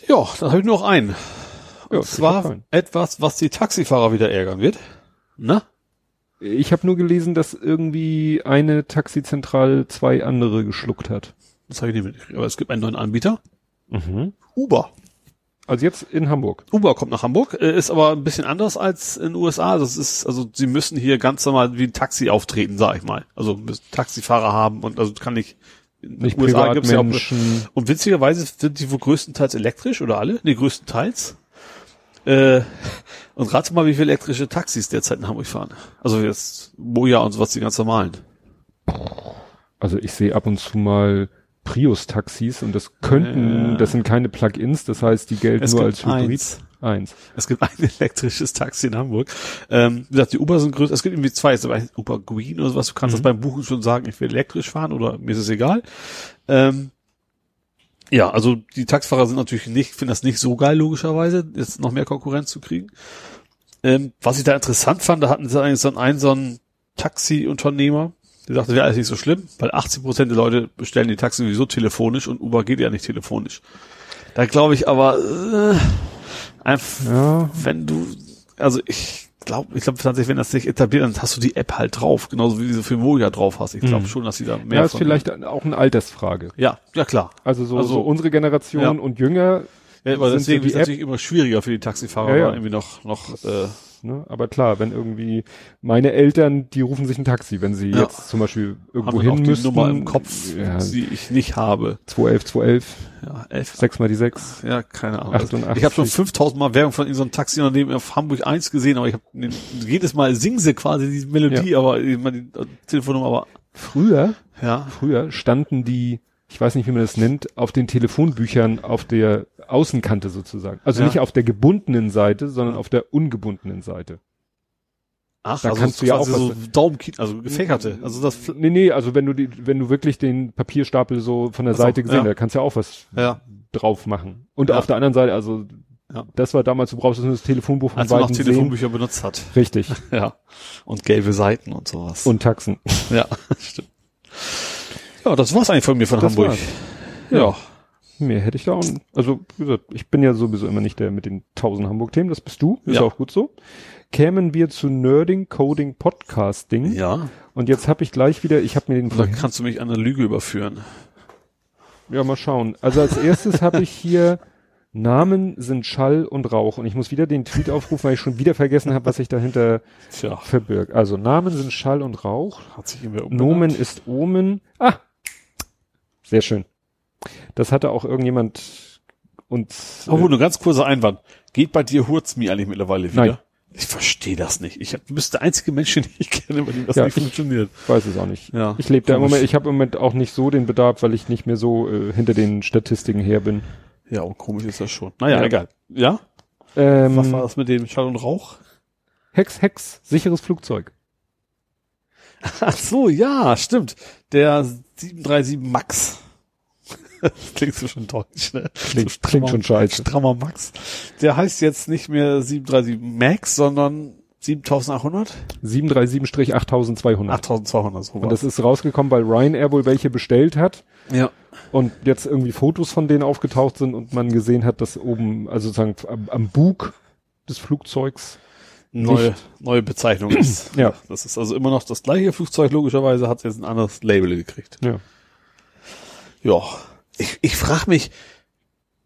Ja, dann habe ich nur noch einen. Ja, Und zwar hab keinen. etwas, was die Taxifahrer wieder ärgern wird. Na? Ich habe nur gelesen, dass irgendwie eine Taxizentral zwei andere geschluckt hat. Das habe ich nicht mitgekriegt. Aber es gibt einen neuen Anbieter. Mhm. Uber. Also jetzt in Hamburg. Uber kommt nach Hamburg, äh, ist aber ein bisschen anders als in den USA. Das ist, also sie müssen hier ganz normal wie ein Taxi auftreten, sag ich mal. Also müssen Taxifahrer haben und also kann nicht. In Nicht den USA gibt's ja auch, und witzigerweise sind die wohl größtenteils elektrisch oder alle? Nee, größtenteils. Äh, (laughs) und rate mal, wie viele elektrische Taxis derzeit in Hamburg fahren. Also jetzt Moja und sowas, die ganz normalen. Also ich sehe ab und zu mal Prius-Taxis und das könnten, Ja. das sind keine Plug-ins, das heißt, die gelten Es nur als Hybrid. eins. Eins. Es gibt ein (laughs) elektrisches Taxi in Hamburg. Ähm, wie gesagt, die Uber sind größer. Es gibt irgendwie zwei. Es gibt Uber Green oder sowas. Du kannst das beim Buchen schon sagen, ich will elektrisch fahren oder mir ist es egal. Ähm, ja, also die Taxifahrer sind natürlich nicht, finden das nicht so geil, logischerweise, jetzt noch mehr Konkurrenz zu kriegen. Ähm, was ich da interessant fand, da hatten sie eigentlich so einen, so einen Taxi-Unternehmer, der sagte, wäre alles nicht so schlimm, weil 80 Prozent der Leute bestellen die Taxi sowieso telefonisch und Uber geht ja nicht telefonisch. Da glaube ich aber, äh, einfach, Ja. wenn du, also ich glaube, ich glaube tatsächlich, wenn das sich etabliert, dann hast du die App halt drauf, genauso wie du für Moja drauf hast. Ich glaube Mhm. schon, dass sie da mehr Ja, ist vielleicht auch eine Altersfrage. Ja, ja klar. Also so, Also- so unsere Generation Ja. und jünger, Ja, aber Sind deswegen so die ist es natürlich immer schwieriger für die Taxifahrer, Ja, ja. irgendwie noch, noch, äh, ne? aber klar, wenn irgendwie meine Eltern, die rufen sich ein Taxi, wenn sie Ja. jetzt zum Beispiel irgendwo hin die müssten. Nummer im Kopf, Ja, die ich nicht habe. 211, 211, Ja, elf. 6 mal die 6. Ja, keine Ahnung. 88. Ich habe schon 5000 Mal Werbung von irgendeinem Taxiunternehmen auf Hamburg 1 gesehen, aber ich habe jedes Mal singen sie quasi die Melodie, aber immer die äh, Telefonnummer, aber Früher, ja. früher standen die, ich weiß nicht, wie man das nennt, auf den Telefonbüchern auf der Außenkante sozusagen. Also Ja. nicht auf der gebundenen Seite, sondern auf der ungebundenen Seite. Ach, Da also kannst du ja auch so Daumenkino, also gefächerte. Also das, Nee, nee, also wenn du die, wenn du wirklich den Papierstapel so von der Ach so, Seite gesehen, ja. da kannst du ja auch was ja. drauf machen. Und Ja. auf der anderen Seite, also Ja. das war damals, du brauchst nur das Telefonbuch von Als man noch beiden sehen. Telefonbücher benutzt hat. (laughs) Richtig. Ja. Und gelbe Seiten und sowas. Und Taxen. ja, (laughs) stimmt. Ja, das war's eigentlich von mir von Das Hamburg. war's. Ja. Mehr hätte ich da auch. Also, wie gesagt, ich bin ja sowieso immer nicht der mit den 1000 Hamburg-Themen, das bist du, ist Ja. auch gut so. Kämen wir zu Nerding, Coding, Podcasting. Ja. Und jetzt habe ich gleich wieder, ich habe mir den Oder kannst du mich an eine Lüge überführen? Ja, mal schauen. Also als erstes habe ich hier Namen sind Schall und Rauch. Und ich muss wieder den Tweet aufrufen, weil ich schon wieder vergessen habe, was sich dahinter Tja, verbirgt. Also Namen sind Schall und Rauch. hat sich irgendwer umbenannt? Nomen ist Omen. Ah! Sehr schön. Das hatte auch irgendjemand uns. Oh, nur ganz kurzer Einwand. Geht bei dir Hurzmi eigentlich mittlerweile wieder? Nein. Ich verstehe das nicht. Ich hab, du bist der einzige Mensch, den (laughs) ich kenne, bei dem das Ja, nicht ich- funktioniert. Ich weiß es auch nicht. Ja, Ich lebe da im. Moment, ich habe im Moment auch nicht so den Bedarf, weil ich nicht mehr so äh, hinter den Statistiken her bin. Ja, und komisch ist das schon. Naja, Ja. egal. Ja? Ähm, Was war das mit dem Schall und Rauch? Hex, Hex, sicheres Flugzeug. Ach so, ja, stimmt. Der 737 Max. Das klingt so schon deutsch, ne? Klingt- so klingt schon scheiße. Strammer Max. Der heißt jetzt nicht mehr 737 Max, sondern 7800? 737-8200. 8200, so Und das ist rausgekommen, weil Ryanair wohl welche bestellt hat Ja. und jetzt irgendwie Fotos von denen aufgetaucht sind und man gesehen hat, dass oben, also sozusagen am, am Bug des Flugzeugs, Neue, Nicht. neue Bezeichnung ist. (clears throat) Ja. Das ist also immer noch das gleiche Flugzeug, logischerweise hat es jetzt ein anderes Label gekriegt. ja, Ja. Ich, ich frage mich,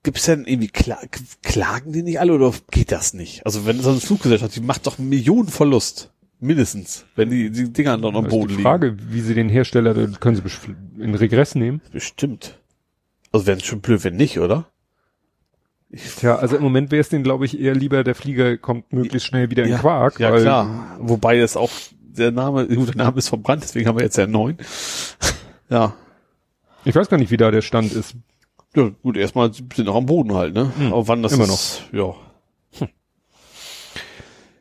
gibt's denn irgendwie Kla Klagen die nicht alle oder geht das nicht? Also wenn so eine Fluggesellschaft, die macht doch Millionen Verlust. Mindestens, wenn die, die Dinger dann am das Boden ist die Frage, liegen. wie sie den Hersteller, das können sie in Regress nehmen. Bestimmt. Also wäre schon blöd, wenn nicht, oder? Tja, also im Moment wäre es denen, glaube ich, eher lieber, der Flieger kommt möglichst schnell wieder in Quark. Ja, weil, klar. Wobei es auch, der Name, gut, (laughs) der Name ist verbrannt, deswegen haben wir jetzt ja neuen. (laughs) ja. Ich weiß gar nicht, wie da der Stand ist. Ja, gut, erstmal sind noch am Boden halt, ne? Aber wann das immer ist, Ja.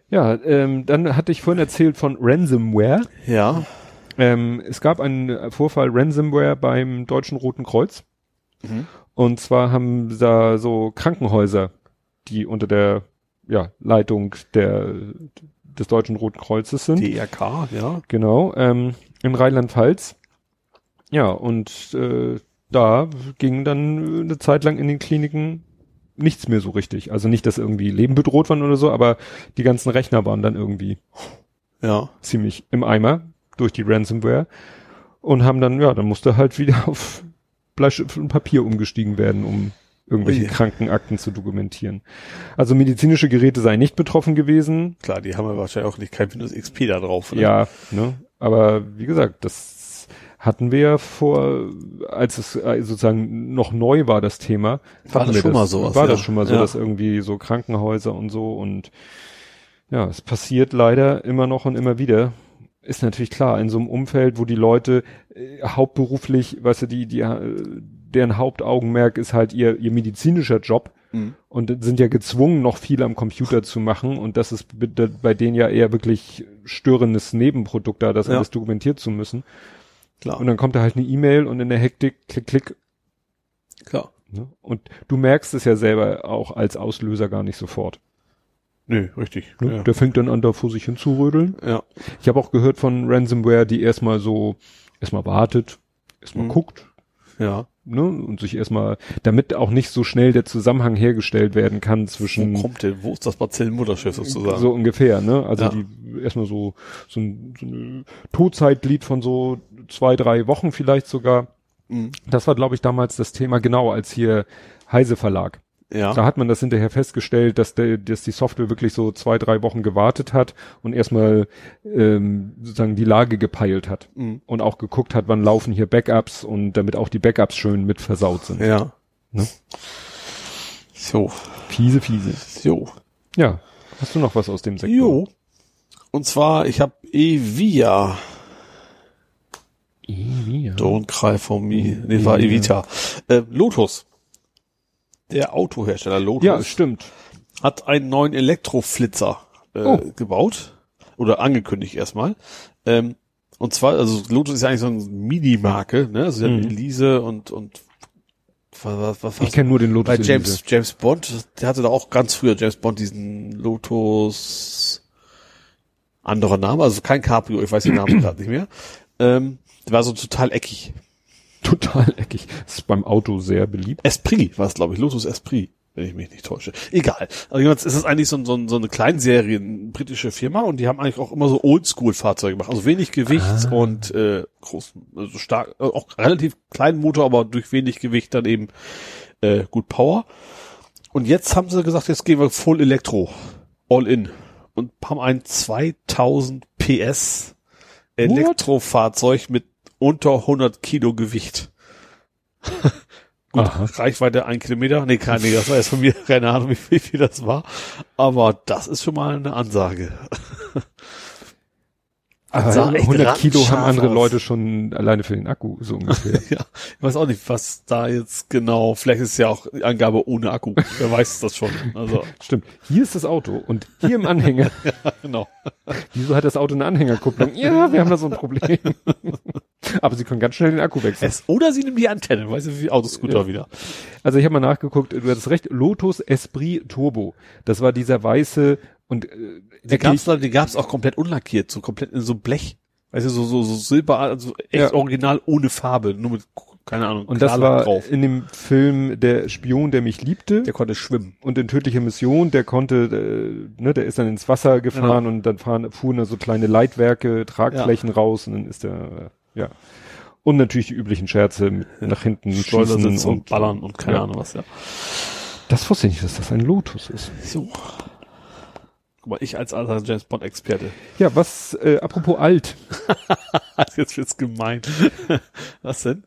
Ja, ähm, dann hatte ich vorhin erzählt von Ransomware. Ja. Ähm, es gab einen Vorfall Ransomware beim Deutschen Roten Kreuz. Mhm. Und zwar haben da so Krankenhäuser, die unter der ja, Leitung der, des Deutschen Roten Kreuzes sind. DRK, ja. Genau, ähm, in Rheinland-Pfalz. Ja, und äh, da ging dann eine Zeit lang in den Kliniken nichts mehr so richtig. Also nicht, dass irgendwie Leben bedroht waren oder so, aber die ganzen Rechner waren dann irgendwie Ja. ziemlich im Eimer durch die Ransomware und haben dann, ja, dann musste halt wieder (laughs) auf Bleistift und Papier umgestiegen werden, um irgendwelche Ui. Krankenakten zu dokumentieren. Also medizinische Geräte seien nicht betroffen gewesen. Klar, die haben ja wahrscheinlich auch nicht kein Windows XP da drauf. Ne? Ja, ne? Aber wie gesagt, das hatten wir ja vor, als es äh, sozusagen noch neu war, das Thema. War das schon mal sowas, War ja. das schon mal so, Ja. dass irgendwie so Krankenhäuser und so und ja, es passiert leider immer noch und immer wieder. Ist natürlich klar, in so einem Umfeld, wo die Leute äh, hauptberuflich, weißt du, die, die, äh, deren Hauptaugenmerk ist halt ihr, ihr medizinischer Job Mhm. und sind ja gezwungen, noch viel am Computer zu machen und das ist bei denen ja eher wirklich störendes Nebenprodukt da, das Ja. alles dokumentiert zu müssen. Klar. Und dann kommt da halt eine E-Mail und in der Hektik, klick, klick. Klar. Ne? Und du merkst es ja selber auch als Auslöser gar nicht sofort. Nö, richtig. Ne? Ja. Der fängt dann an, da vor sich hin zu rödeln. ja. Ich habe auch gehört von Ransomware, die erstmal so, erstmal wartet, erstmal Mhm. guckt, Ja. ne, und sich erstmal, damit auch nicht so schnell der Zusammenhang hergestellt werden kann Wo zwischen kommt denn, wo ist das Bazillenmutterschiff sozusagen? so ungefähr, ne? Also Ja. die erstmal so so ein, so ein Todzeitglied von so zwei, drei Wochen vielleicht sogar. Mhm. Das war, glaube ich, damals das Thema, genau als hier Heise Verlag. Ja. Da hat man das hinterher festgestellt, dass, der, dass die Software wirklich so zwei, drei Wochen gewartet hat und erstmal ähm, sozusagen die Lage gepeilt hat Mhm. und auch geguckt hat, wann laufen hier Backups und damit auch die Backups schön mit versaut sind. Ja. Ne? So. Fiese, fiese. Jo. Ja. Hast du noch was aus dem Sektor? Jo. Und zwar, ich habe Evia. Don't cry for me. Nee, war Evita. Äh, Lotus. Der Autohersteller Lotus Ja, stimmt. hat einen neuen Elektroflitzer äh, Oh. gebaut. Oder angekündigt erstmal. Ähm, und zwar, also Lotus ist ja eigentlich so eine Mini-Marke, ne? Also sie haben Mhm. Elise und, und was, was, was, Ich kenne nur den Lotus bei Elise. James, James Bond, der hatte da auch ganz früher James Bond diesen Lotus anderer Name, also kein Cabrio, ich weiß den Namen (clears throat) gerade nicht mehr. Ähm, war so total eckig. Total eckig. Das ist beim Auto sehr beliebt. Esprit war es, glaube ich, Lotus Esprit, wenn ich mich nicht täusche. Egal. Also jetzt ist es eigentlich so, so, so eine Kleinserie, eine britische Firma und die haben eigentlich auch immer so Oldschool-Fahrzeuge gemacht. Also wenig Gewicht Ah. und äh, groß, also stark, äh, auch relativ kleinen Motor, aber durch wenig Gewicht dann eben äh, gut Power. Und jetzt haben sie gesagt, jetzt gehen wir Full Elektro, all in und haben ein 2000 PS Elektrofahrzeug mit unter 100 Kilo Gewicht. (laughs) Gut, Aha. Reichweite ein Kilometer. Nee, keine, das war jetzt von mir, (laughs) keine Ahnung, wie viel, wie viel das war. Aber das ist schon mal eine Ansage. (laughs) Aber sah echt 100 Kilo haben andere aus. Leute schon alleine für den Akku, so ungefähr. ja, ich weiß auch nicht, was da jetzt genau, vielleicht ist es ja auch Angabe ohne Akku. Wer weiß das schon. Also, Stimmt. Hier ist das Auto und hier im Anhänger. genau. Wieso hat das Auto eine Anhängerkupplung? Ja, wir haben da so ein Problem. Aber sie können ganz schnell den Akku wechseln. Es, oder sie nehmen die Antenne, weißt du, wie Autoscooter Ja. wieder. Also ich habe mal nachgeguckt, du hattest recht, Lotus Esprit Turbo. Das war dieser weiße und äh, Die gab's, die gab's auch komplett unlackiert, so komplett in so Blech. Weißt du, so, so, so Silber, also echt Ja. original ohne Farbe, nur mit, keine Ahnung, und das war in dem Film Der Spion, der mich liebte. Der konnte schwimmen. und in tödliche Mission, der konnte, äh, ne, der ist dann ins Wasser gefahren und dann fahren, fuhren da so kleine Leitwerke, Tragflächen raus und dann ist der, äh, ja. Und natürlich die üblichen Scherze mit nach hinten (laughs) schießen und, ballern und keine ja. Ahnung was, ja. Das wusste ich nicht, dass das ein Lotus ist. So. Guck mal, ich als alter James Bond Experte. Ja, was, äh, apropos alt. (laughs) Jetzt wird's gemein. (laughs) was denn?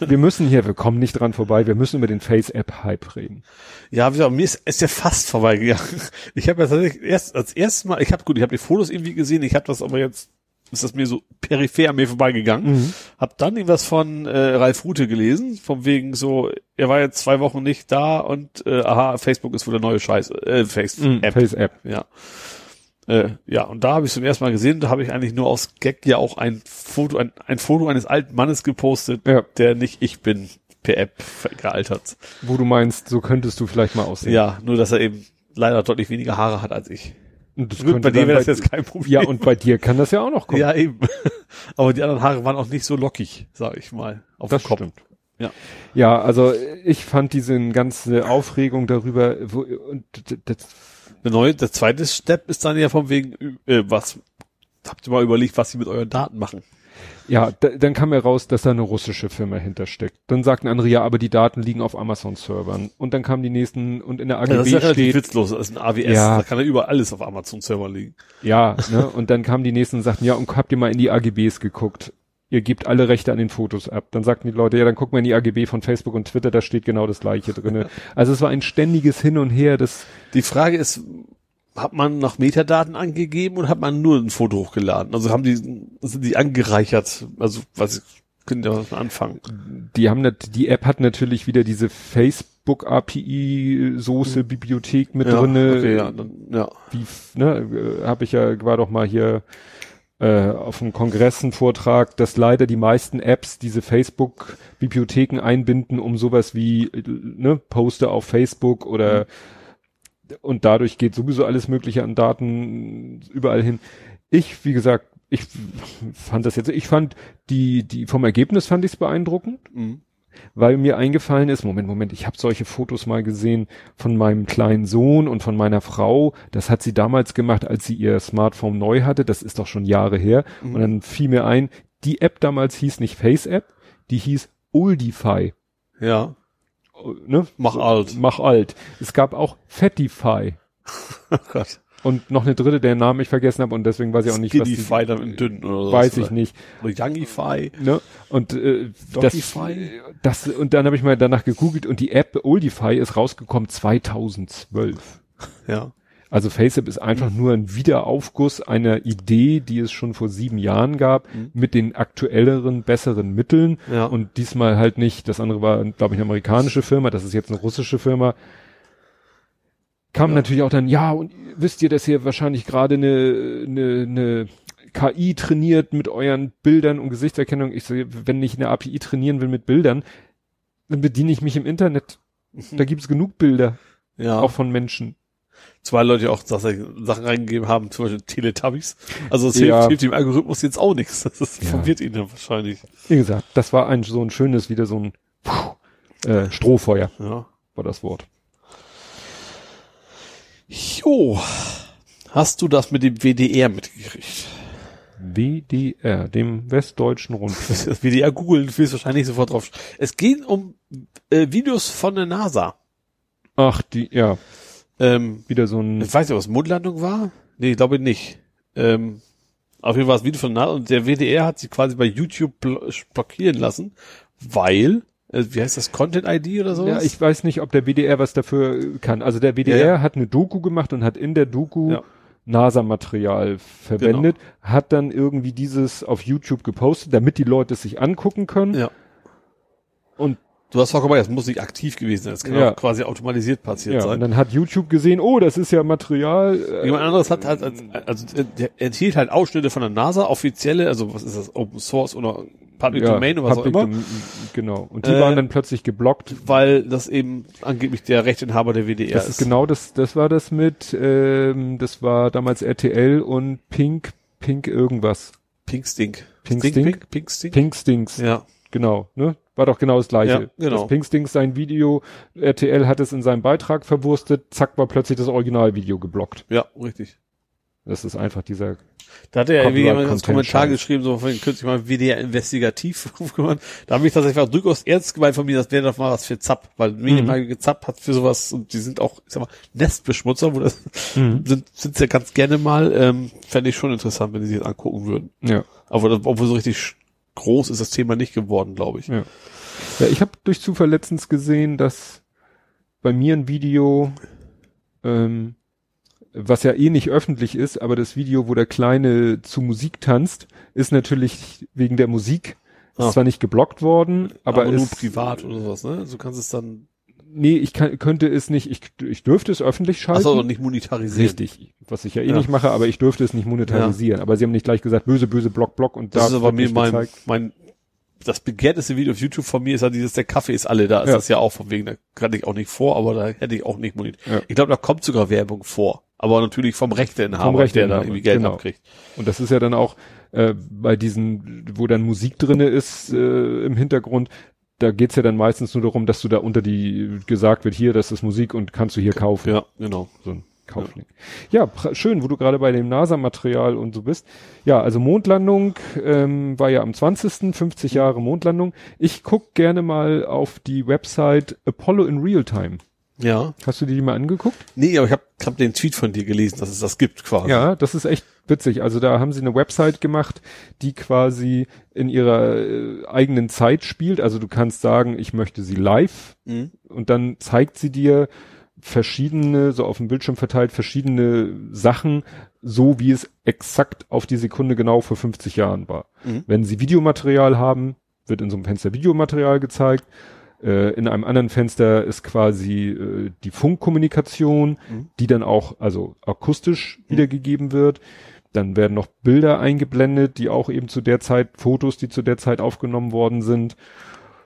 Wir müssen hier, wir kommen nicht dran vorbei, wir müssen über den Face-App-Hype reden. Ja, wie gesagt, mir ist, ist ja fast vorbeigegangen. Ich habe ja tatsächlich erst als erstes Mal, ich habe gut, ich habe die Fotos irgendwie gesehen, ich habe das aber jetzt ist das mir so peripher an mir vorbeigegangen. Mhm. Hab dann irgendwas von äh, Ralf Rute gelesen, von wegen so, er war jetzt zwei Wochen nicht da und äh, aha, Facebook ist wohl der neue Scheiß, äh, Face Mhm, App. Face-App. Ja. Äh, ja, und da habe ich zum ersten Mal gesehen, da habe ich eigentlich nur aus Gag ja auch ein Foto, ein, ein Foto eines alten Mannes gepostet, Ja. der nicht ich bin, per App gealtert. Wo du meinst, so könntest du vielleicht mal aussehen. Ja, nur dass er eben leider deutlich weniger Haare hat als ich. Und das Gut, bei dir wäre das jetzt kein Problem. Ja, und bei dir kann das ja auch noch kommen. Ja, eben. (laughs) Aber die anderen Haare waren auch nicht so lockig, sag ich mal, auf das Kopf. stimmt. Ja. Ja, also ich fand diese ganze Aufregung darüber, wo, und das, Der neue, der zweite Step ist dann ja von wegen, äh, was, habt ihr mal überlegt, was sie mit euren Daten machen? Ja, da, dann kam heraus, dass da eine russische Firma hintersteckt. Dann sagten andere, ja, aber die Daten liegen auf Amazon-Servern. Und dann kamen die nächsten und in der AGB Ja, das ist ja relativ steht, witzlos, das ist ein AWS, Ja. da kann ja über alles auf Amazon-Server liegen. ja, ne, und dann kamen die nächsten und sagten, ja, und habt ihr mal in die AGBs geguckt? Ihr gebt alle Rechte an den Fotos ab. Dann sagten die Leute, ja, dann gucken wir in die AGB von Facebook und Twitter, da steht genau das Gleiche drinne. Also es war ein ständiges Hin und Her, das, Die Frage ist, hat man nach Metadaten angegeben oder hat man nur ein Foto hochgeladen? Also haben die, sind die angereichert? Also, was, können ja was anfangen. die haben die App hat natürlich wieder diese Facebook API Soße Bibliothek mit drinne. okay, ja, dann, ja. Wie ne, habe ich ja war doch mal hier äh, auf dem Kongress Vortrag, dass leider die meisten Apps diese Facebook Bibliotheken einbinden, um sowas wie äh, ne Poster auf Facebook oder und dadurch geht sowieso alles mögliche an Daten überall hin. Ich, wie gesagt, ich fand das jetzt, ich fand die, die vom Ergebnis fand ich es beeindruckend Mhm. weil mir eingefallen ist, Moment, Moment, ich habe solche Fotos mal gesehen von meinem kleinen Sohn und von meiner Frau. Das hat sie damals gemacht, als sie ihr Smartphone neu hatte. Das ist doch schon Jahre her. Mhm. Und dann fiel mir ein, die App damals hieß nicht Face App, die hieß Oldify. Ja, Ne? mach alt. Mach alt. Es gab auch Fatify. (laughs) Oh Gott. Und noch eine dritte, deren Namen ich vergessen habe und deswegen weiß ich auch nicht, was die, Skinnyfy dann in dünn oder so. weiß ich nicht. Oder Youngify. Ne? Und äh, das, das und dann habe ich mal danach gegoogelt und die App Oldify ist rausgekommen 2012. Ja. Also FaceApp ist einfach nur ein Wiederaufguss einer Idee, die es schon vor sieben Jahren gab, mit den aktuelleren, besseren Mitteln. Ja. Und diesmal halt nicht, das andere war, glaube ich, eine amerikanische Firma, das ist jetzt eine russische Firma. Kam natürlich auch dann, ja, und wisst ihr, dass ihr wahrscheinlich gerade eine, eine, eine KI trainiert mit euren Bildern und Gesichtserkennung. Ich so, wenn ich eine API trainieren will mit Bildern, dann bediene ich mich im Internet. Da gibt es genug Bilder, Ja. auch von Menschen. Zwei Leute auch Sachen reingegeben haben, zum Beispiel Teletubbies. Also es hilft, Ja. hilft dem Algorithmus jetzt auch nichts. Das Ja. verwirrt ihn dann wahrscheinlich. Wie gesagt, das war ein so ein schönes, wieder so ein puh, äh, Strohfeuer Ja. war das Wort. Jo. Hast du das mit dem WDR mitgekriegt? WDR, dem Westdeutschen Rundfunk. Das WDR googeln, du willst wahrscheinlich sofort drauf. Es geht um äh, Videos von der NASA. Ach, die, ja, Ähm, wieder so ein, ich weiß nicht, was Mondlandung war? Nee, glaube ich nicht. Ähm, auf jeden Fall war es Video von NASA und der WDR hat sich quasi bei YouTube blo blockieren lassen, weil, äh, wie heißt das, Content ID oder sowas? ja, ich weiß nicht, ob der WDR was dafür kann. Also der WDR Ja, ja. hat eine Doku gemacht und hat in der Doku Ja. NASA-Material verwendet, hat dann irgendwie dieses auf YouTube gepostet, damit die Leute es sich angucken können. Ja. Und Du hast vollkommen recht, das muss nicht aktiv gewesen sein. Das kann Ja. auch quasi automatisiert passiert ja, und sein. dann hat YouTube gesehen, oh, das ist ja Material. äh, Jemand anderes hat halt, als, also der enthielt halt Ausschnitte von der NASA, offizielle, also was ist das, Open Source oder Public ja, Domain oder was Public auch immer, Dom- Genau. Und die Äh, waren dann plötzlich geblockt. weil das eben angeblich der Rechteinhaber der WDR Das ist genau das, das war das mit, ähm, das war damals RTL und Pink, Pink irgendwas. Pink Stink. Pink Stink, Stink? Pink, Pink Stink? Pink Stinks. Ja. Genau, ne? War doch genau das gleiche. Ja, genau. Das Pink Stinks sein Video, RTL hat es in seinem Beitrag verwurstet, zack war plötzlich das Originalvideo geblockt. Ja, richtig. Das ist einfach dieser, Da hat er irgendwie jemand Content Kommentar Scheiß. geschrieben, so von kürzlich mal WDR investigativ (laughs) aufgemacht. Da habe ich tatsächlich auch durchaus ernst gemeint von mir, das wäre doch mal was für Zapp, weil Mhm. Medienmarke Zapp hat für sowas und die sind auch, ich sag mal, Nestbeschmutzer, wo das Mhm. (laughs) sind, sind's ja ganz gerne mal, ähm, fände ich schon interessant, wenn die sich das angucken würden. ja. Aber obwohl so richtig groß ist das Thema nicht geworden, glaube ich. Ja. Ja, ich habe durch Zufall letztens gesehen, dass bei mir ein Video, ähm, was ja eh nicht öffentlich ist, aber das Video, wo der Kleine zu Musik tanzt, ist natürlich wegen der Musik, Ah. ist zwar nicht geblockt worden, aber, Aber, nur ist, privat oder sowas, ne? So kannst es dann, nee, ich kann, könnte es nicht, ich, ich dürfte es öffentlich schalten. achso, nicht monetarisieren. Richtig, was ich ja eh Ja. nicht mache, aber ich dürfte es nicht monetarisieren. Aber sie haben nicht gleich gesagt, böse, böse, Block, Block und Das da ist aber mir mein, gezeigt. mein, das begehrteste Video auf YouTube von mir ist ja dieses, der Kaffee ist alle da. Ist Ja. das ja auch von wegen, da kann ich auch nicht vor, aber da hätte ich auch nicht monetiert. Ja. Ich glaube, da kommt sogar Werbung vor. Aber natürlich vom Rechteinhaber, Vom der Rechteinhaber, da irgendwie Geld genau. abkriegt. Und das ist ja dann auch äh, bei diesen, wo dann Musik drinne ist äh, im Hintergrund, da geht's ja dann meistens nur darum, dass du da unter die gesagt wird, hier, das ist Musik und kannst du hier kaufen. Ja, genau. So ein Kauflink. Ja, pra- schön, wo du gerade bei dem NASA-Material und so bist. Ja, also Mondlandung ähm, war ja am 20. 50 Jahre Mondlandung. Ich guck gerne mal auf die Website Apollo in Real Time. Ja. Hast du dir die mal angeguckt? Nee, aber ich habe hab den Tweet von dir gelesen, dass es das gibt quasi. Ja, das ist echt witzig. Also da haben sie eine Website gemacht, die quasi in ihrer äh, eigenen Zeit spielt. Also du kannst sagen, ich möchte sie live Mhm. und dann zeigt sie dir verschiedene, so auf dem Bildschirm verteilt, verschiedene Sachen, so wie es exakt auf die Sekunde genau vor 50 Jahren war. Mhm. Wenn sie Videomaterial haben, wird in so einem Fenster Videomaterial gezeigt. Äh, in einem anderen Fenster ist quasi äh, die Funkkommunikation, Mhm. die dann auch also akustisch wiedergegeben wird. Dann werden noch Bilder eingeblendet, die auch eben zu der Zeit, Fotos, die zu der Zeit aufgenommen worden sind.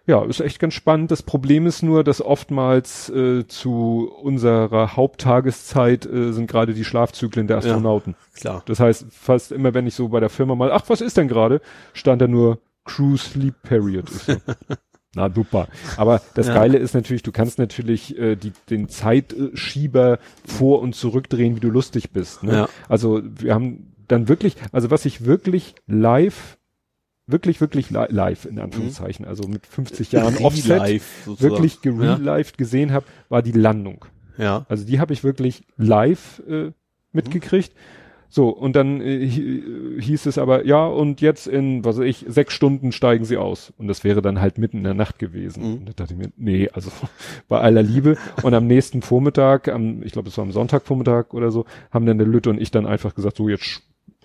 Ja, ist echt ganz spannend. Das Problem ist nur, dass oftmals äh, zu unserer Haupttageszeit äh, sind gerade die Schlafzyklen der Ja. Astronauten. Klar. Das heißt, fast immer, wenn ich so bei der Firma mal, ach, was ist denn gerade, stand da nur Crew Sleep Period. So, (laughs) Na super. Aber das Ja. Geile ist natürlich, du kannst natürlich äh, die, den Zeitschieber vor und zurückdrehen, wie du lustig bist. Ne? Ja. Also wir haben dann wirklich, also was ich wirklich live, wirklich, wirklich li live in Anführungszeichen, also mit 50 Jahren Offset, wirklich gerelived gesehen habe, war die Landung. Ja. Also die habe ich wirklich live äh, mitgekriegt. So, und dann äh, hi- hieß es aber, ja, und jetzt in, was weiß ich, sechs Stunden steigen sie aus. Und das wäre dann halt mitten in der Nacht gewesen. Mhm. Und da dachte ich mir, nee, also (laughs) bei aller Liebe. Und am nächsten Vormittag, am, ich glaube, es war am Sonntagvormittag oder so, haben dann der Lütte und ich dann einfach gesagt, so jetzt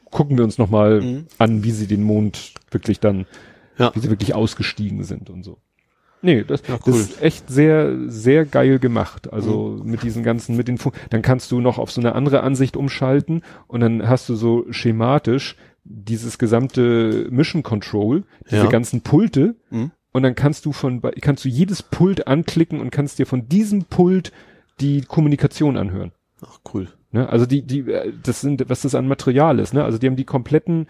gucken wir uns nochmal Mhm. an, wie sie den Mond wirklich dann, Ja. wie sie wirklich ausgestiegen sind und so. Nee, das, das cool. ist echt sehr, sehr geil gemacht. Also mit diesen ganzen, mit den, Fun dann kannst du noch auf so eine andere Ansicht umschalten und dann hast du so schematisch dieses gesamte Mission Control, diese Ja. ganzen Pulte Mhm. und dann kannst du von, kannst du jedes Pult anklicken und kannst dir von diesem Pult die Kommunikation anhören. Ach, cool. Ne? Also die, die, äh, das sind, was das an Material ist, ne? Also die haben die kompletten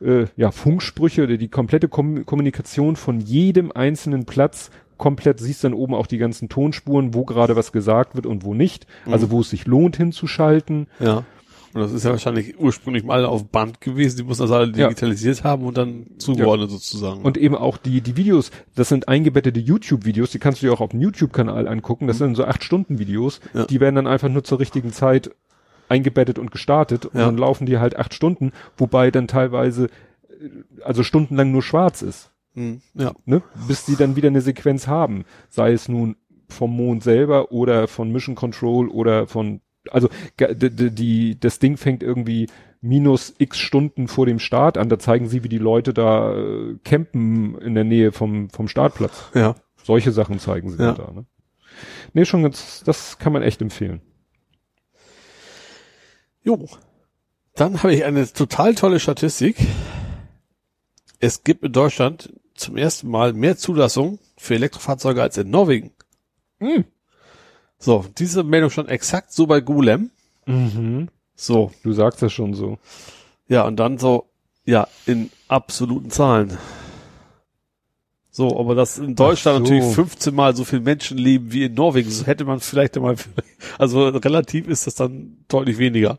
äh, ja, Funksprüche oder die komplette Kom Kommunikation von jedem einzelnen Platz komplett, siehst dann oben auch die ganzen Tonspuren, wo gerade was gesagt wird und wo nicht. Also wo es sich lohnt hinzuschalten. Ja. Und das ist ja wahrscheinlich ursprünglich mal auf Band gewesen, die mussten das alle Ja. digitalisiert haben und dann zugeordnet sozusagen. Und eben auch die, die Videos, das sind eingebettete YouTube-Videos, die kannst du dir auch auf dem YouTube-Kanal angucken. Das sind so acht Stunden Videos. Ja. Die werden dann einfach nur zur richtigen Zeit eingebettet und gestartet. Und Ja. dann laufen die halt acht Stunden, wobei dann teilweise, äh, also stundenlang nur schwarz ist. Hm, ja. Ne? Bis die dann wieder eine Sequenz haben. Sei es nun vom Mond selber oder von Mission Control oder von, also ge- d- d- die, das Ding fängt irgendwie minus x Stunden vor dem Start an. Da zeigen sie, wie die Leute da äh, campen in der Nähe vom, vom Startplatz. Ja. Solche Sachen zeigen sie Ja. da. Ne? Nee, schon ganz, das kann man echt empfehlen. Jo. Dann habe ich eine total tolle Statistik. Es gibt in Deutschland zum ersten Mal mehr Zulassung für Elektrofahrzeuge als in Norwegen. Mhm. So, diese Meldung stand exakt so bei Golem. Mhm. So, Du sagst das schon so. ja, und dann so, ja, in absoluten Zahlen. So, aber dass in Deutschland so. natürlich 15 mal so viele Menschen leben wie in Norwegen, so hätte man vielleicht mal, also relativ ist das dann deutlich weniger.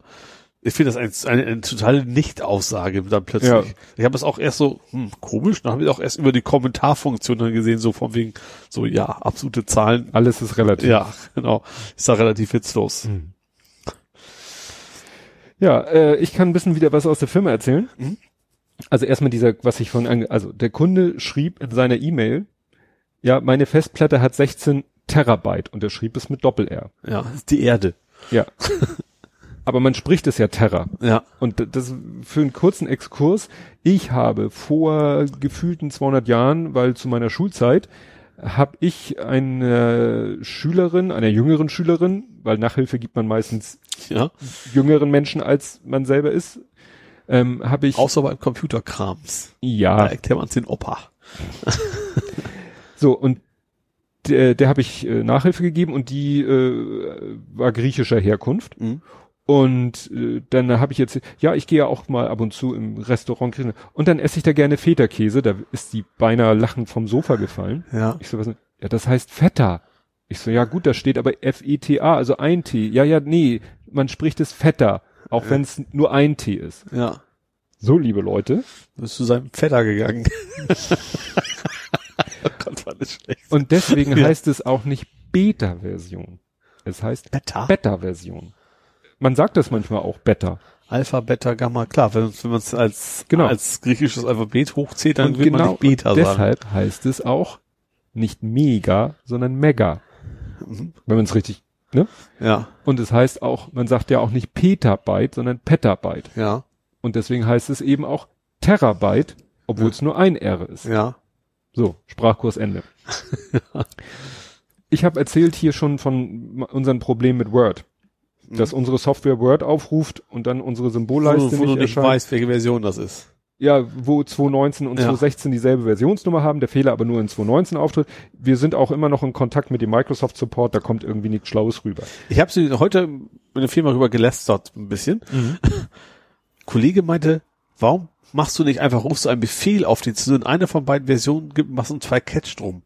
Ich finde das eine, eine, eine totale Nicht-Aussage dann plötzlich. Ja. Ich habe es auch erst so, hm, komisch, dann habe ich auch erst über die Kommentarfunktion dann gesehen, so von wegen, so ja, absolute Zahlen. Alles ist relativ. Ja, genau. Ist da relativ witzlos. Ja, äh, ich kann ein bisschen wieder was aus der Firma erzählen. Mhm. Also erstmal dieser, was ich von, also der Kunde schrieb in seiner E-Mail, ja, meine Festplatte hat 16 Terabyte und er schrieb es mit Doppel-R. Ja, ist die Erde. Ja. (laughs) Aber man spricht es ja Terra. Ja. Und das für einen kurzen Exkurs. Ich habe vor gefühlten 200 Jahren, weil zu meiner Schulzeit, habe ich eine Schülerin, einer jüngeren Schülerin, weil Nachhilfe gibt man meistens Ja. jüngeren Menschen als man selber ist, ähm, habe ich Außer beim Computerkrams. Da ja erklärt man den Opa. so und der, der habe ich äh, Nachhilfe gegeben und die äh, war griechischer Herkunft Mhm. und äh, dann habe ich jetzt ja ich gehe ja auch mal ab und zu im Restaurant griechen und dann esse ich da gerne Feta-Käse da ist die beinahe lachend vom Sofa gefallen Ja. ich so was ja das heißt Feta ich so ja gut da steht aber F E T A also ein T ja ja nee man spricht es Feta auch wenn es nur ein T ist Ja. so liebe Leute Bist zu seinem Vetter gegangen. (laughs) oh Gott, war das schlecht. Und deswegen Ja. heißt es auch nicht Beta-Version. Es heißt Beta? Beta-Version. Man sagt das manchmal auch Beta. Alpha, Beta, Gamma, klar, wenn, wenn man es als, Genau. als griechisches Alphabet hochzählt, dann und will man genau nicht Beta und sagen. deshalb heißt es auch nicht Mega, sondern Mega. Mhm. Wenn man es richtig, ne? Ja, Und es heißt auch, man sagt ja auch nicht Petabyte, sondern Petabyte. ja, Und deswegen heißt es eben auch Terabyte, obwohl es nur ein R ist. ja. So, Sprachkurs Ende. (laughs) Ich habe erzählt hier schon von unserem Problem mit Word. Dass unsere Software Word aufruft und dann unsere Wo, Symbolleiste du- wo du nicht nicht erscheint. weißt, welche Version das ist. Ja, wo 219 und Ja. 216 dieselbe Versionsnummer haben, der Fehler aber nur in 219 auftritt. Wir sind auch immer noch in Kontakt mit dem Microsoft Support, da kommt irgendwie nichts Schlaues rüber. Ich habe sie heute mit der Firma rüber gelästert ein bisschen. (laughs) Kollege meinte, warum machst du nicht einfach, rufst du einen Befehl auf den zu in einer von beiden Versionen gibt, machst du zwei Catch drum.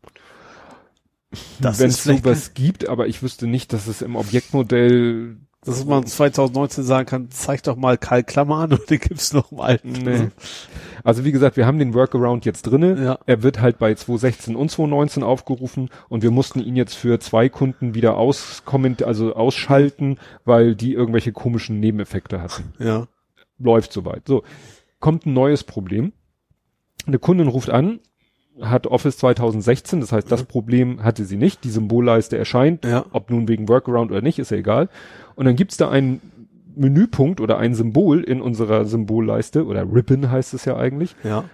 Wenn es sowas gibt, aber ich wüsste nicht, dass es im Objektmodell Dass man 2019 sagen kann, zeig doch mal Karl Klammer an (laughs) und den gibt's noch im alten. Nee. Also wie gesagt, wir haben den Workaround jetzt drinne. Ja. Er wird halt bei 216 und 219 aufgerufen und wir mussten ihn jetzt für zwei Kunden wieder auskomment also ausschalten, weil die irgendwelche komischen Nebeneffekte hatten. Ja. Läuft soweit. So, kommt ein neues Problem. Eine Kundin ruft an, hat Office 2016, das heißt, das Problem hatte sie nicht. Die Symbolleiste erscheint, Ja. ob nun wegen Workaround oder nicht, ist ja egal. Und dann gibt's da einen Menüpunkt oder ein Symbol in unserer Symbolleiste, oder Ribbon heißt es ja eigentlich. Ja.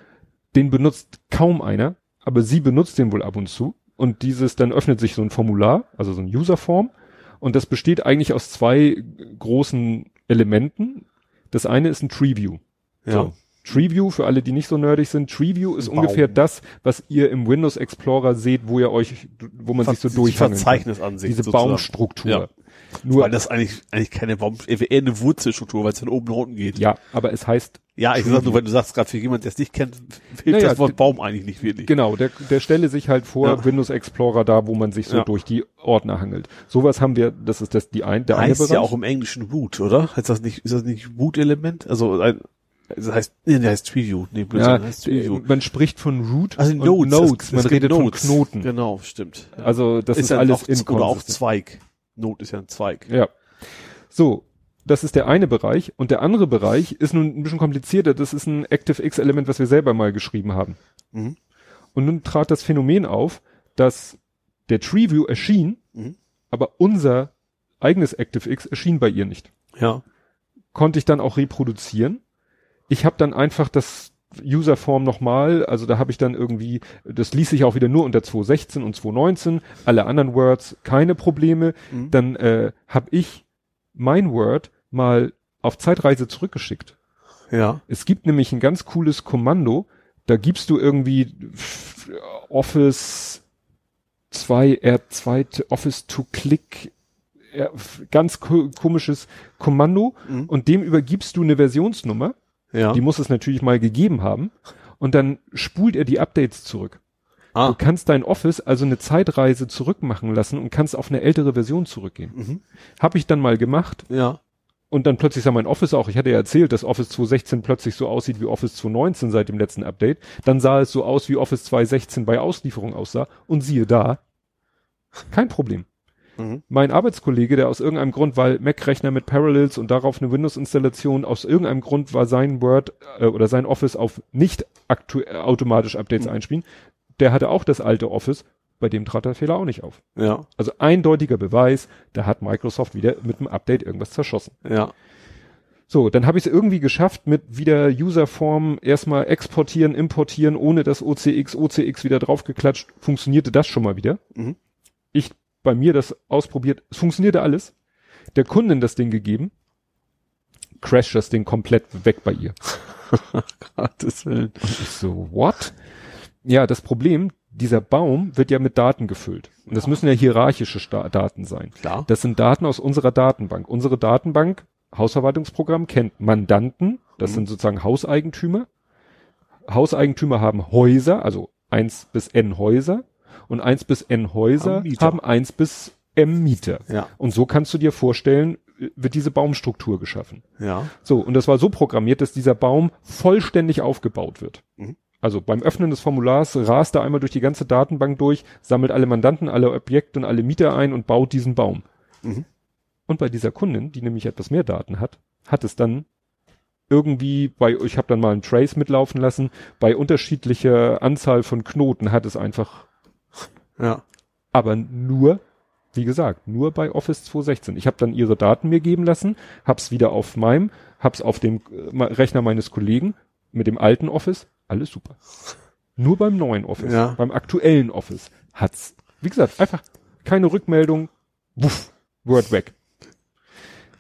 Den benutzt kaum einer, aber sie benutzt den wohl ab und zu. Und dieses, dann öffnet sich so ein Formular, also so ein Userform. Und das besteht eigentlich aus zwei großen Elementen. Das eine ist ein Treeview. Ja. So. Treeview, für alle, die nicht so nerdig sind, Treeview ist Baum. ungefähr das, was ihr im Windows Explorer seht, wo ihr euch, wo man sich so durchhangelt. Verzeichnisansicht Diese sozusagen. Baumstruktur. Ja. Nur, weil das eigentlich, eigentlich keine Baum, eher eine Wurzelstruktur, weil es dann oben nach unten geht. ja, aber es heißt, Ja, ich sag nur, wenn du sagst, gerade für jemand, der es nicht kennt, hilft Naja, das Wort Baum eigentlich nicht wirklich. genau, der, der stelle sich halt vor, Ja. Windows Explorer da, wo man sich so Ja. durch die Ordner hangelt. Sowas haben wir, das ist das, die ein, der eine heißt Bereich. ja auch im Englischen Root, oder? Heißt das nicht, ist das nicht Root-Element? Also, ein, das heißt, nee, der heißt Preview. Nee, Blödsinn, ja, das heißt Preview. man spricht von Root Also und Nodes. Nodes. es- man redet Nodes. von Knoten. Genau, stimmt. Also das ist, ja alles auch, Oder auch. Zweig. Not ist ja ein Zweig. Ja. So, das ist der eine Bereich. Und der andere Bereich ist nun ein bisschen komplizierter. Das ist ein ActiveX-Element, was wir selber mal geschrieben haben. Mhm. Und nun trat das Phänomen auf, dass der TreeView erschien, Mhm. aber unser eigenes ActiveX erschien bei ihr nicht. Ja. Konnte ich dann auch reproduzieren. Ich habe dann einfach das Userform nochmal, also da habe ich dann irgendwie, das ließ sich auch wieder nur unter 216 und 219, alle anderen Words keine Probleme. Mhm. Dann äh, habe ich mein Word mal auf Zeitreise zurückgeschickt. Ja. Es gibt nämlich ein ganz cooles Kommando, da gibst du irgendwie Office 2 R2 Office to Click äh, ganz ko komisches Kommando Mhm. und dem übergibst du eine Versionsnummer, Ja. die muss es natürlich mal gegeben haben und dann spult er die Updates zurück. Du ah. kannst dein Office also eine Zeitreise zurückmachen lassen und kannst auf eine ältere Version zurückgehen. Mhm. Habe ich dann mal gemacht Ja. und dann plötzlich sah mein Office auch, ich hatte ja erzählt, dass Office 216 plötzlich so aussieht wie Office 219 seit dem letzten Update. Dann sah es so aus, wie Office 216 bei Auslieferung aussah. Und siehe da, kein Problem. Mhm. Mein Arbeitskollege, der aus irgendeinem Grund, weil Mac-Rechner mit Parallels und darauf eine Windows-Installation, aus irgendeinem Grund war sein Word äh, oder sein Office auf nicht automatisch Updates Mhm. einspielen, der hatte auch das alte Office, bei dem trat der Fehler auch nicht auf. Ja. Also eindeutiger Beweis, da hat Microsoft wieder mit dem Update irgendwas zerschossen. Ja. So, dann habe ich es irgendwie geschafft, mit wieder Userform erstmal exportieren, importieren, ohne das OCX, OCX wieder draufgeklatscht, funktionierte das schon mal wieder. Mhm. Bei mir das ausprobiert, es funktionierte alles. Der Kundin das Ding gegeben, crasht das Ding komplett weg bei ihr. (laughs) Gottes Willen. Und ich so, what? Ja, das Problem, dieser Baum wird ja mit Daten gefüllt. Und das müssen ja hierarchische Sta Daten sein. Klar. Das sind Daten aus unserer Datenbank. Unsere Datenbank, Hausverwaltungsprogramm, kennt Mandanten, das Mhm. sind sozusagen Hauseigentümer. Hauseigentümer haben Häuser, also eins bis n Häuser. Und eins bis n Häuser Haben eins bis m Mieter. Ja. Und so kannst du dir vorstellen, wird diese Baumstruktur geschaffen. Ja. So, und das war so programmiert, dass dieser Baum vollständig aufgebaut wird. Mhm. Also beim Öffnen des Formulars rast er einmal durch die ganze Datenbank durch, sammelt alle Mandanten, alle Objekte und alle Mieter ein und baut diesen Baum. Mhm. Und bei dieser Kundin, die nämlich etwas mehr Daten hat, hat es dann irgendwie bei, ich habe dann mal einen Trace mitlaufen lassen, bei unterschiedlicher Anzahl von Knoten hat es einfach, Ja. aber nur, wie gesagt, nur bei Office 216. Ich habe dann ihre Daten mir geben lassen, hab's wieder auf meinem, hab's auf dem äh, Rechner meines Kollegen mit dem alten Office, alles super. Nur beim neuen Office, Ja. beim aktuellen Office hat's, wie gesagt, einfach keine Rückmeldung, wuff, Word weg.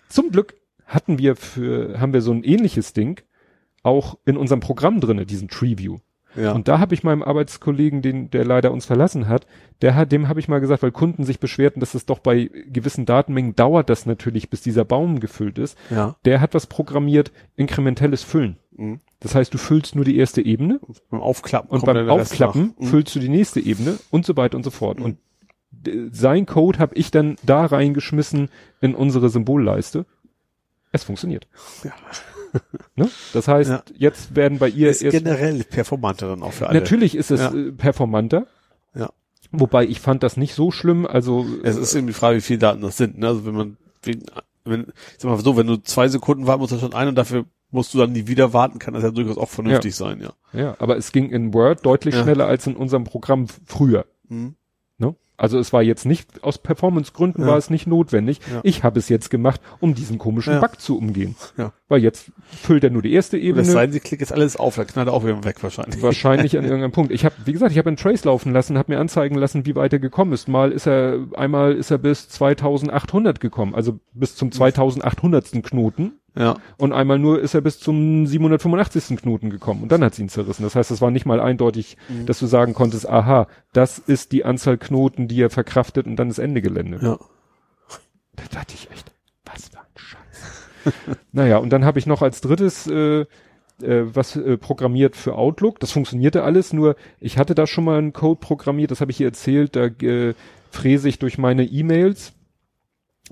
Zum Glück hatten wir für, haben wir so ein ähnliches Ding auch in unserem Programm drinne, diesen Treeview. Ja. Und da habe ich meinem Arbeitskollegen, den, der leider uns verlassen hat, der hat, dem habe ich mal gesagt, weil Kunden sich beschwerten, dass es doch bei gewissen Datenmengen dauert das natürlich, bis dieser Baum gefüllt ist. ja. Der hat was programmiert, inkrementelles Füllen. Mhm. Das heißt, du füllst nur die erste Ebene Beim Aufklappen und beim Aufklappen. Mhm. füllst du die nächste Ebene und so weiter und so fort. Und äh, sein Code habe ich dann da reingeschmissen in unsere Symbolleiste. Es funktioniert. Ja. (laughs) Ne? Das heißt, Ja. jetzt werden bei ihr Ist erst generell performanter dann auch für alle. Natürlich ist es Ja. äh, performanter. Ja. Wobei ich fand das nicht so schlimm. Also Es ist eben die Frage, wie viele Daten das sind. Ne? Also wenn man, wenn, wenn, sag mal so, wenn du zwei Sekunden warten musst, das schon ein und dafür musst du dann nie wieder warten, kann das ja durchaus auch vernünftig sein, ja. ja, aber es ging in Word deutlich Ja. schneller als in unserem Programm früher. Mhm. Also es war jetzt nicht aus Performance-Gründen Ja. war es nicht notwendig. Ja. Ich habe es jetzt gemacht, um diesen komischen Ja. Bug zu umgehen. Ja. Weil jetzt füllt er nur die erste Ebene. es sei denn, sie klickt jetzt alles auf, dann knallt er auch wieder weg wahrscheinlich. Wahrscheinlich an (laughs) irgendeinem Punkt. Ich habe, wie gesagt, ich habe einen Trace laufen lassen, habe mir anzeigen lassen, wie weit er gekommen ist. Mal ist er, einmal ist er bis 2800 gekommen, also bis zum 2800. Knoten. Ja. Und einmal nur ist er bis zum 785. Knoten gekommen und dann hat sie ihn zerrissen. Das heißt, es war nicht mal eindeutig, Mhm. dass du sagen konntest, aha, das ist die Anzahl Knoten, die er verkraftet und dann ist Ende Gelände. Ja. Da dachte ich echt, was für ein Scheiß. (laughs) naja, und dann habe ich noch als drittes äh, äh, was äh, programmiert für Outlook. Das funktionierte alles, nur ich hatte da schon mal einen Code programmiert, das habe ich hier erzählt, da äh, fräse ich durch meine E-Mails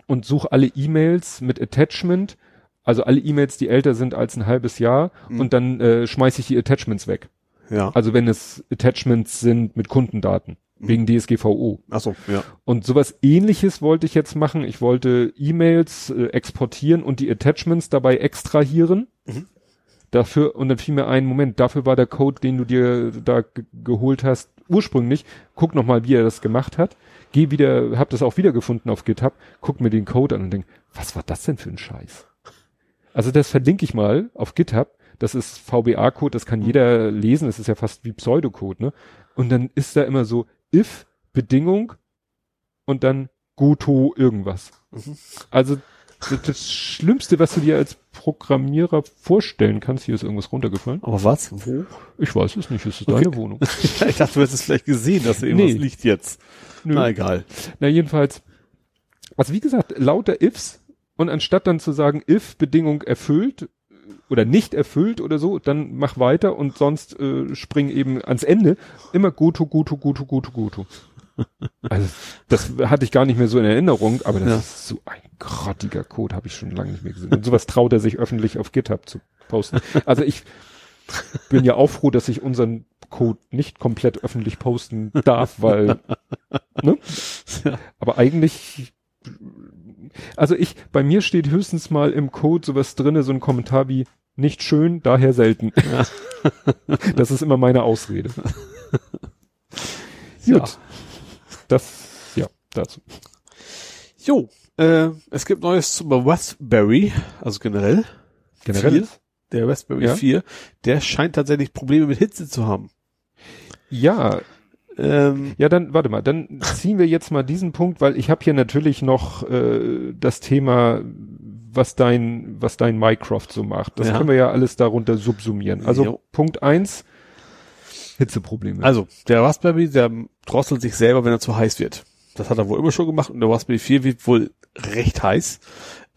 und suche alle E-Mails mit Attachment, also alle E-Mails, die älter sind als ein halbes Jahr Mhm. und dann äh, schmeiße ich die Attachments weg. Ja. Also wenn es Attachments sind mit Kundendaten, Mhm. wegen DSGVO. Ach so, ja. Und sowas ähnliches wollte ich jetzt machen. Ich wollte E-Mails äh, exportieren und die Attachments dabei extrahieren. Mhm. Dafür, und dann fiel mir ein, Moment, dafür war der Code, den du dir da ge- geholt hast, ursprünglich. Guck noch mal, wie er das gemacht hat. Geh wieder, hab das auch wiedergefunden auf GitHub, guck mir den Code an und denk, was war das denn für ein Scheiß? Also das verlinke ich mal auf GitHub. Das ist VBA-Code, das kann jeder lesen. Das ist ja fast wie Pseudocode, ne? Und dann ist da immer so if Bedingung und dann Goto irgendwas. Mhm. Also das, das Schlimmste, was du dir als Programmierer vorstellen kannst, hier ist irgendwas runtergefallen. Aber was? Wo? Ich weiß es nicht, es ist Okay. deine Wohnung. (laughs) ich dachte, du hättest es vielleicht gesehen, dass da irgendwas Nee. liegt jetzt. Nö. Na egal. Na jedenfalls, also wie gesagt, lauter Ifs und anstatt dann zu sagen, if Bedingung erfüllt oder nicht erfüllt oder so, dann mach weiter und sonst äh, spring eben ans Ende. Immer Goto, Goto, Goto, Goto, Goto. (laughs) Also das hatte ich gar nicht mehr so in Erinnerung, aber das Ja. ist so ein grottiger Code, habe ich schon lange nicht mehr gesehen. Und sowas traut er sich öffentlich auf GitHub zu posten. Also ich bin ja auch froh, dass ich unseren Code nicht komplett öffentlich posten darf, weil ne? (laughs) Aber eigentlich, also ich, bei mir steht höchstens mal im Code sowas drinne, so ein Kommentar wie nicht schön, daher selten. Ja. (laughs) Das ist immer meine Ausrede. Ja. Gut. Das, ja, dazu. Jo, äh, es gibt Neues zum Raspberry, also generell. Generell Vier? Der Raspberry Ja. 4, der scheint tatsächlich Probleme mit Hitze zu haben. Ja, Ähm, ja, dann, warte mal, dann ziehen wir jetzt mal diesen Punkt, weil ich habe hier natürlich noch äh, das Thema, was dein, was dein Minecraft so macht. Das Ja. können wir ja alles darunter subsumieren. Also Jo. Punkt eins Hitzeprobleme. also, der Raspberry, der drosselt sich selber, wenn er zu heiß wird. Das hat er wohl immer schon gemacht und der Raspberry 4 wird wohl recht heiß.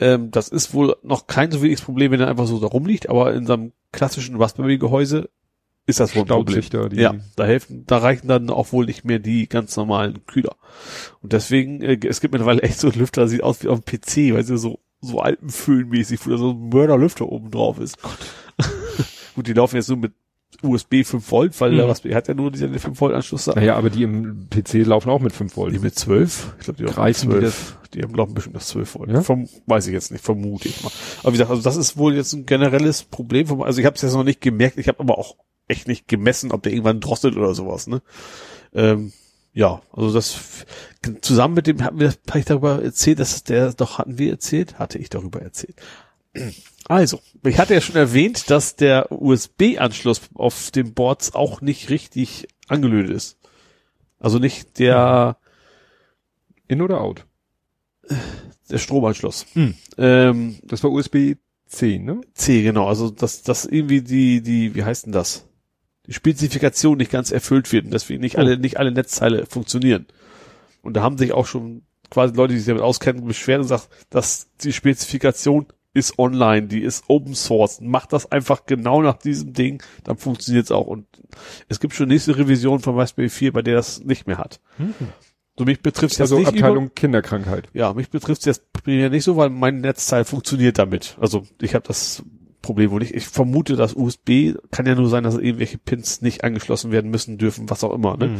Ähm, das ist wohl noch kein so wichtiges Problem, wenn er einfach so da rumliegt, aber in seinem klassischen Raspberry-Gehäuse ist das wohl ein Problem. da die- ja, da helfen, da reichen dann auch wohl nicht mehr die ganz normalen Kühler. Und deswegen, äh, es gibt mittlerweile echt so einen Lüfter, sieht aus wie auf dem PC, weil sie so, so alpenföhnmäßig, wo da so ein Mörderlüfter oben drauf ist. (laughs) Gut, die laufen jetzt nur mit USB 5 Volt, weil der Mhm. Raspberry hat ja nur diesen 5 Volt Anschluss da. Naja, aber die im PC laufen auch mit 5 Volt. Die mit 12? Ich glaube, die haben Greifen die 12. Die, haben, glaube ich, bestimmt das 12 Volt. Ja? Verm weiß ich jetzt nicht, vermute ich mal. Aber wie gesagt, also das ist wohl jetzt ein generelles Problem. Von, also ich habe es jetzt noch nicht gemerkt, ich habe aber auch echt nicht gemessen, ob der irgendwann drosselt oder sowas. Ne? Ähm, ja, also das zusammen mit dem hatten wir, ich darüber erzählt, dass der doch hatten wir erzählt, hatte ich darüber erzählt. Also, ich hatte ja schon erwähnt, dass der USB-Anschluss auf den Boards auch nicht richtig angelötet ist. Also nicht der In oder out? der Stromanschluss. Hm. Ähm, Das war USB 10, ne? C, genau. Also dass das irgendwie die die wie heißt denn das? Die Spezifikation nicht ganz erfüllt wird und deswegen nicht alle nicht alle Netzteile funktionieren. Und da haben sich auch schon quasi Leute, die sich damit auskennen, beschwert und gesagt, dass die Spezifikation ist online, die ist Open Source. Macht das einfach genau nach diesem Ding, dann funktioniert es auch. Und es gibt schon nächste Revision von Raspberry 4, bei der das nicht mehr hat. So mich betrifft Also jetzt nicht Abteilung Kinderkrankheit. ja, mich betrifft es jetzt primär nicht so, weil mein Netzteil funktioniert damit. Also ich habe das Problem wohl nicht. Ich vermute, dass USB kann ja nur sein, dass irgendwelche Pins nicht angeschlossen werden müssen, dürfen, was auch immer. Ne? Mhm.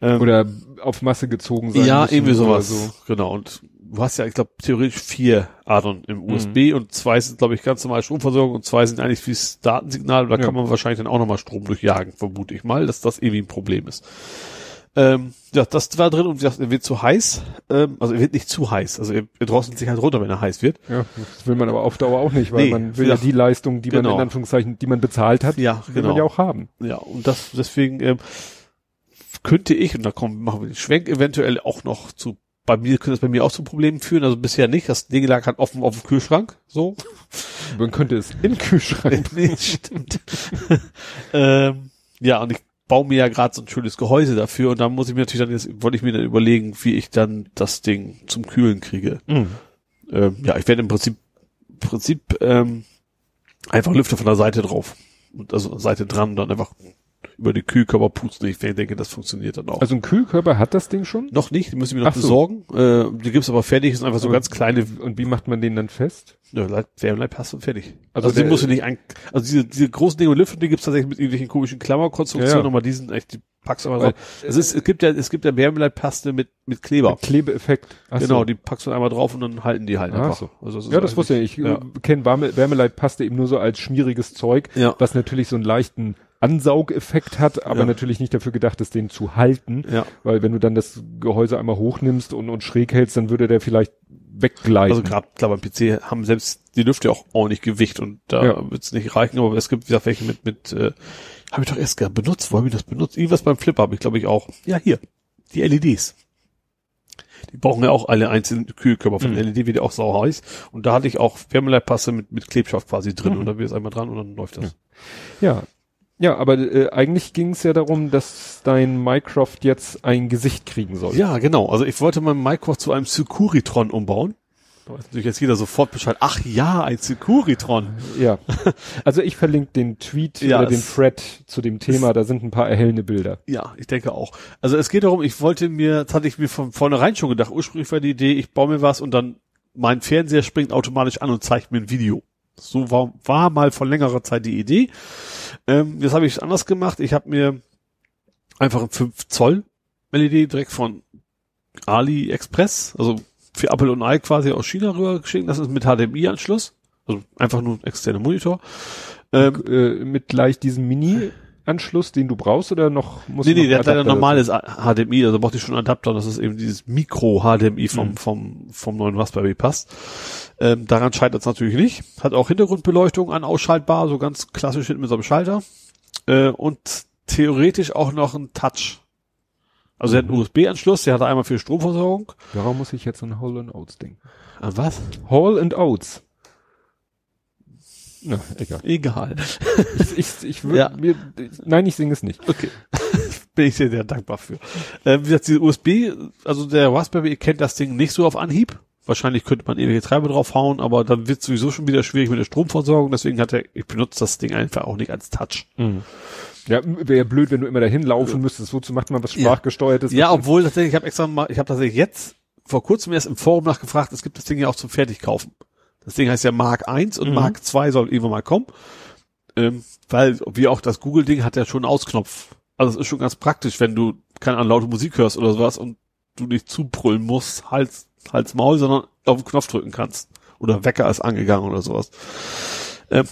Ähm, Oder auf Masse gezogen sein ja, irgendwie sowas. So. Genau. Und du hast ja, ich glaube, theoretisch vier Adern im Mhm. USB und zwei sind, glaube ich, ganz normal Stromversorgung und zwei sind eigentlich fürs Datensignal. Da Ja. kann man wahrscheinlich dann auch nochmal Strom durchjagen, vermute ich mal, dass das irgendwie ein Problem ist. Ähm, ja, das war drin und gesagt, er wird zu heiß. Ähm, also er wird nicht zu heiß. Also er, er drosselt sich halt runter, wenn er heiß wird. Ja, das will man aber auf Dauer auch nicht, weil Nee, man will ja. ja die Leistung, die man Genau. in Anführungszeichen, die man bezahlt hat, Ja, will genau. man ja auch haben. Ja, und das deswegen ähm, könnte ich, und da kommen, machen wir den Schwenk eventuell auch noch zu, bei mir könnte es bei mir auch zu Problemen führen, also bisher nicht. Das Ding lag halt offen auf dem Kühlschrank, so. Man könnte es in den Kühlschrank. (laughs) nee, stimmt. (laughs) ähm, ja, und ich baue mir ja gerade so ein schönes Gehäuse dafür und da muss ich mir natürlich dann jetzt, wollte ich mir dann überlegen, wie ich dann das Ding zum Kühlen kriege. Mhm. Ähm, ja, ich werde im Prinzip, Prinzip ähm, einfach Lüfter von der Seite drauf. Und also Seite dran, dann einfach über die Kühlkörper pusten. Ich denke, das funktioniert dann auch. Also ein Kühlkörper hat das Ding schon? noch nicht, die müssen wir noch Ach so. besorgen. Äh, die gibt's aber fertig, sind einfach so Aber- ganz kleine Und wie macht man den dann fest? Ja, Leit- Wärmeleitpaste und fertig. Also Also, die musst du nicht ein, also diese, diese großen Dinge mit Lüften, die gibt's tatsächlich mit irgendwelchen komischen Klammerkonstruktionen, Ja, ja. aber die sind echt, die packst du Weil- drauf. Es ist, es gibt ja, es gibt ja Wärmeleitpaste mit, mit Kleber. Klebeeffekt. Ach genau, so. die packst du einmal drauf und dann halten die halt Ach einfach. so. Also ist Ja, das wusste ich. Ich Ja. äh, kenne Wärme, Wärmeleitpaste eben nur so als schmieriges Zeug, Ja. was natürlich so einen leichten Ansaugeffekt hat, aber Ja. natürlich nicht dafür gedacht ist, den zu halten. Ja. Weil wenn du dann das Gehäuse einmal hochnimmst und, und schräg hältst, dann würde der vielleicht weggleiten. Also gerade klar beim PC haben selbst die Lüfte auch ordentlich Gewicht und da Ja. wird's nicht reichen, aber es gibt wie gesagt welche mit mit äh, habe ich doch erst gar benutzt, wo habe ich das benutzt? Irgendwas beim Flipper habe ich glaube ich auch. Ja, hier. Die LEDs. Die brauchen ja auch alle einzelnen Kühlkörper von Mhm. LED wird ja auch sau heiß und da hatte ich auch Wärmeleitpaste mit mit Klebstoff quasi drin Mhm. und dann wird es einmal dran und dann läuft das. Ja. Ja, aber äh, eigentlich ging es ja darum, dass dein Minecraft jetzt ein Gesicht kriegen soll. Ja, genau. Also ich wollte mein Minecraft zu einem Securitron umbauen. Da weiß natürlich jetzt jeder sofort Bescheid. Ach ja, ein Securitron. Ja. Also ich verlinke den Tweet Ja, oder den Thread zu dem Thema, da sind ein paar erhellende Bilder. Ja, ich denke auch. Also es geht darum, ich wollte mir, das hatte ich mir von vornherein schon gedacht, ursprünglich war die Idee, ich baue mir was und dann mein Fernseher springt automatisch an und zeigt mir ein Video. So war, war mal vor längerer Zeit die Idee. Ähm, jetzt habe ich es anders gemacht. Ich habe mir einfach ein 5 Zoll LED direkt von AliExpress, also für Apple und Ei quasi aus China rüber geschickt. Das ist mit HDMI-Anschluss. Also einfach nur ein externer Monitor. Ähm, Äh, mit gleich diesem Mini-Anschluss, den du brauchst, oder noch muss Nee, nee, der hat leider Adapter normales HDMI, also brauchte ich schon einen Adapter, das ist eben dieses Micro-HDMI vom, Mhm. vom, vom neuen Raspberry passt. Ähm, daran scheitert es natürlich nicht. Hat auch Hintergrundbeleuchtung an ausschaltbar, so ganz klassisch hinten mit so einem Schalter. Äh, und theoretisch auch noch ein Touch. Also er hat einen USB-Anschluss, der hat einmal für Stromversorgung. Warum muss ich jetzt an Hall and Oates denken? An was? Hall and Oates. Na, egal. Egal. Ich, ich, ich würde Ja. mir, nein, ich singe es nicht. Okay. (laughs) Bin ich sehr, sehr dankbar für. Ähm, wie gesagt, diese USB, also der Raspberry kennt das Ding nicht so auf Anhieb. Wahrscheinlich könnte man irgendwelche Treiber draufhauen, aber dann wird sowieso schon wieder schwierig mit der Stromversorgung. Deswegen hat er, ich benutze das Ding einfach auch nicht als Touch. Ja, wäre blöd, wenn du immer dahin laufen müsstest. Wozu macht man was Ja. sprachgesteuertes? Ja, obwohl tatsächlich, ich habe extra mal, ich habe tatsächlich jetzt vor kurzem erst im Forum nachgefragt, es gibt das Ding ja auch zum Fertigkaufen. Das Ding heißt ja Mark 1 und Mhm. Mark 2 soll irgendwann mal kommen. Ähm, weil, wie auch das Google-Ding hat ja schon einen Ausknopf. Also es ist schon ganz praktisch, wenn du keine laute Musik hörst oder sowas und du nicht zubrüllen musst, Hals, Hals, Maul, sondern auf den Knopf drücken kannst. Oder Wecker ist angegangen oder sowas. Ähm,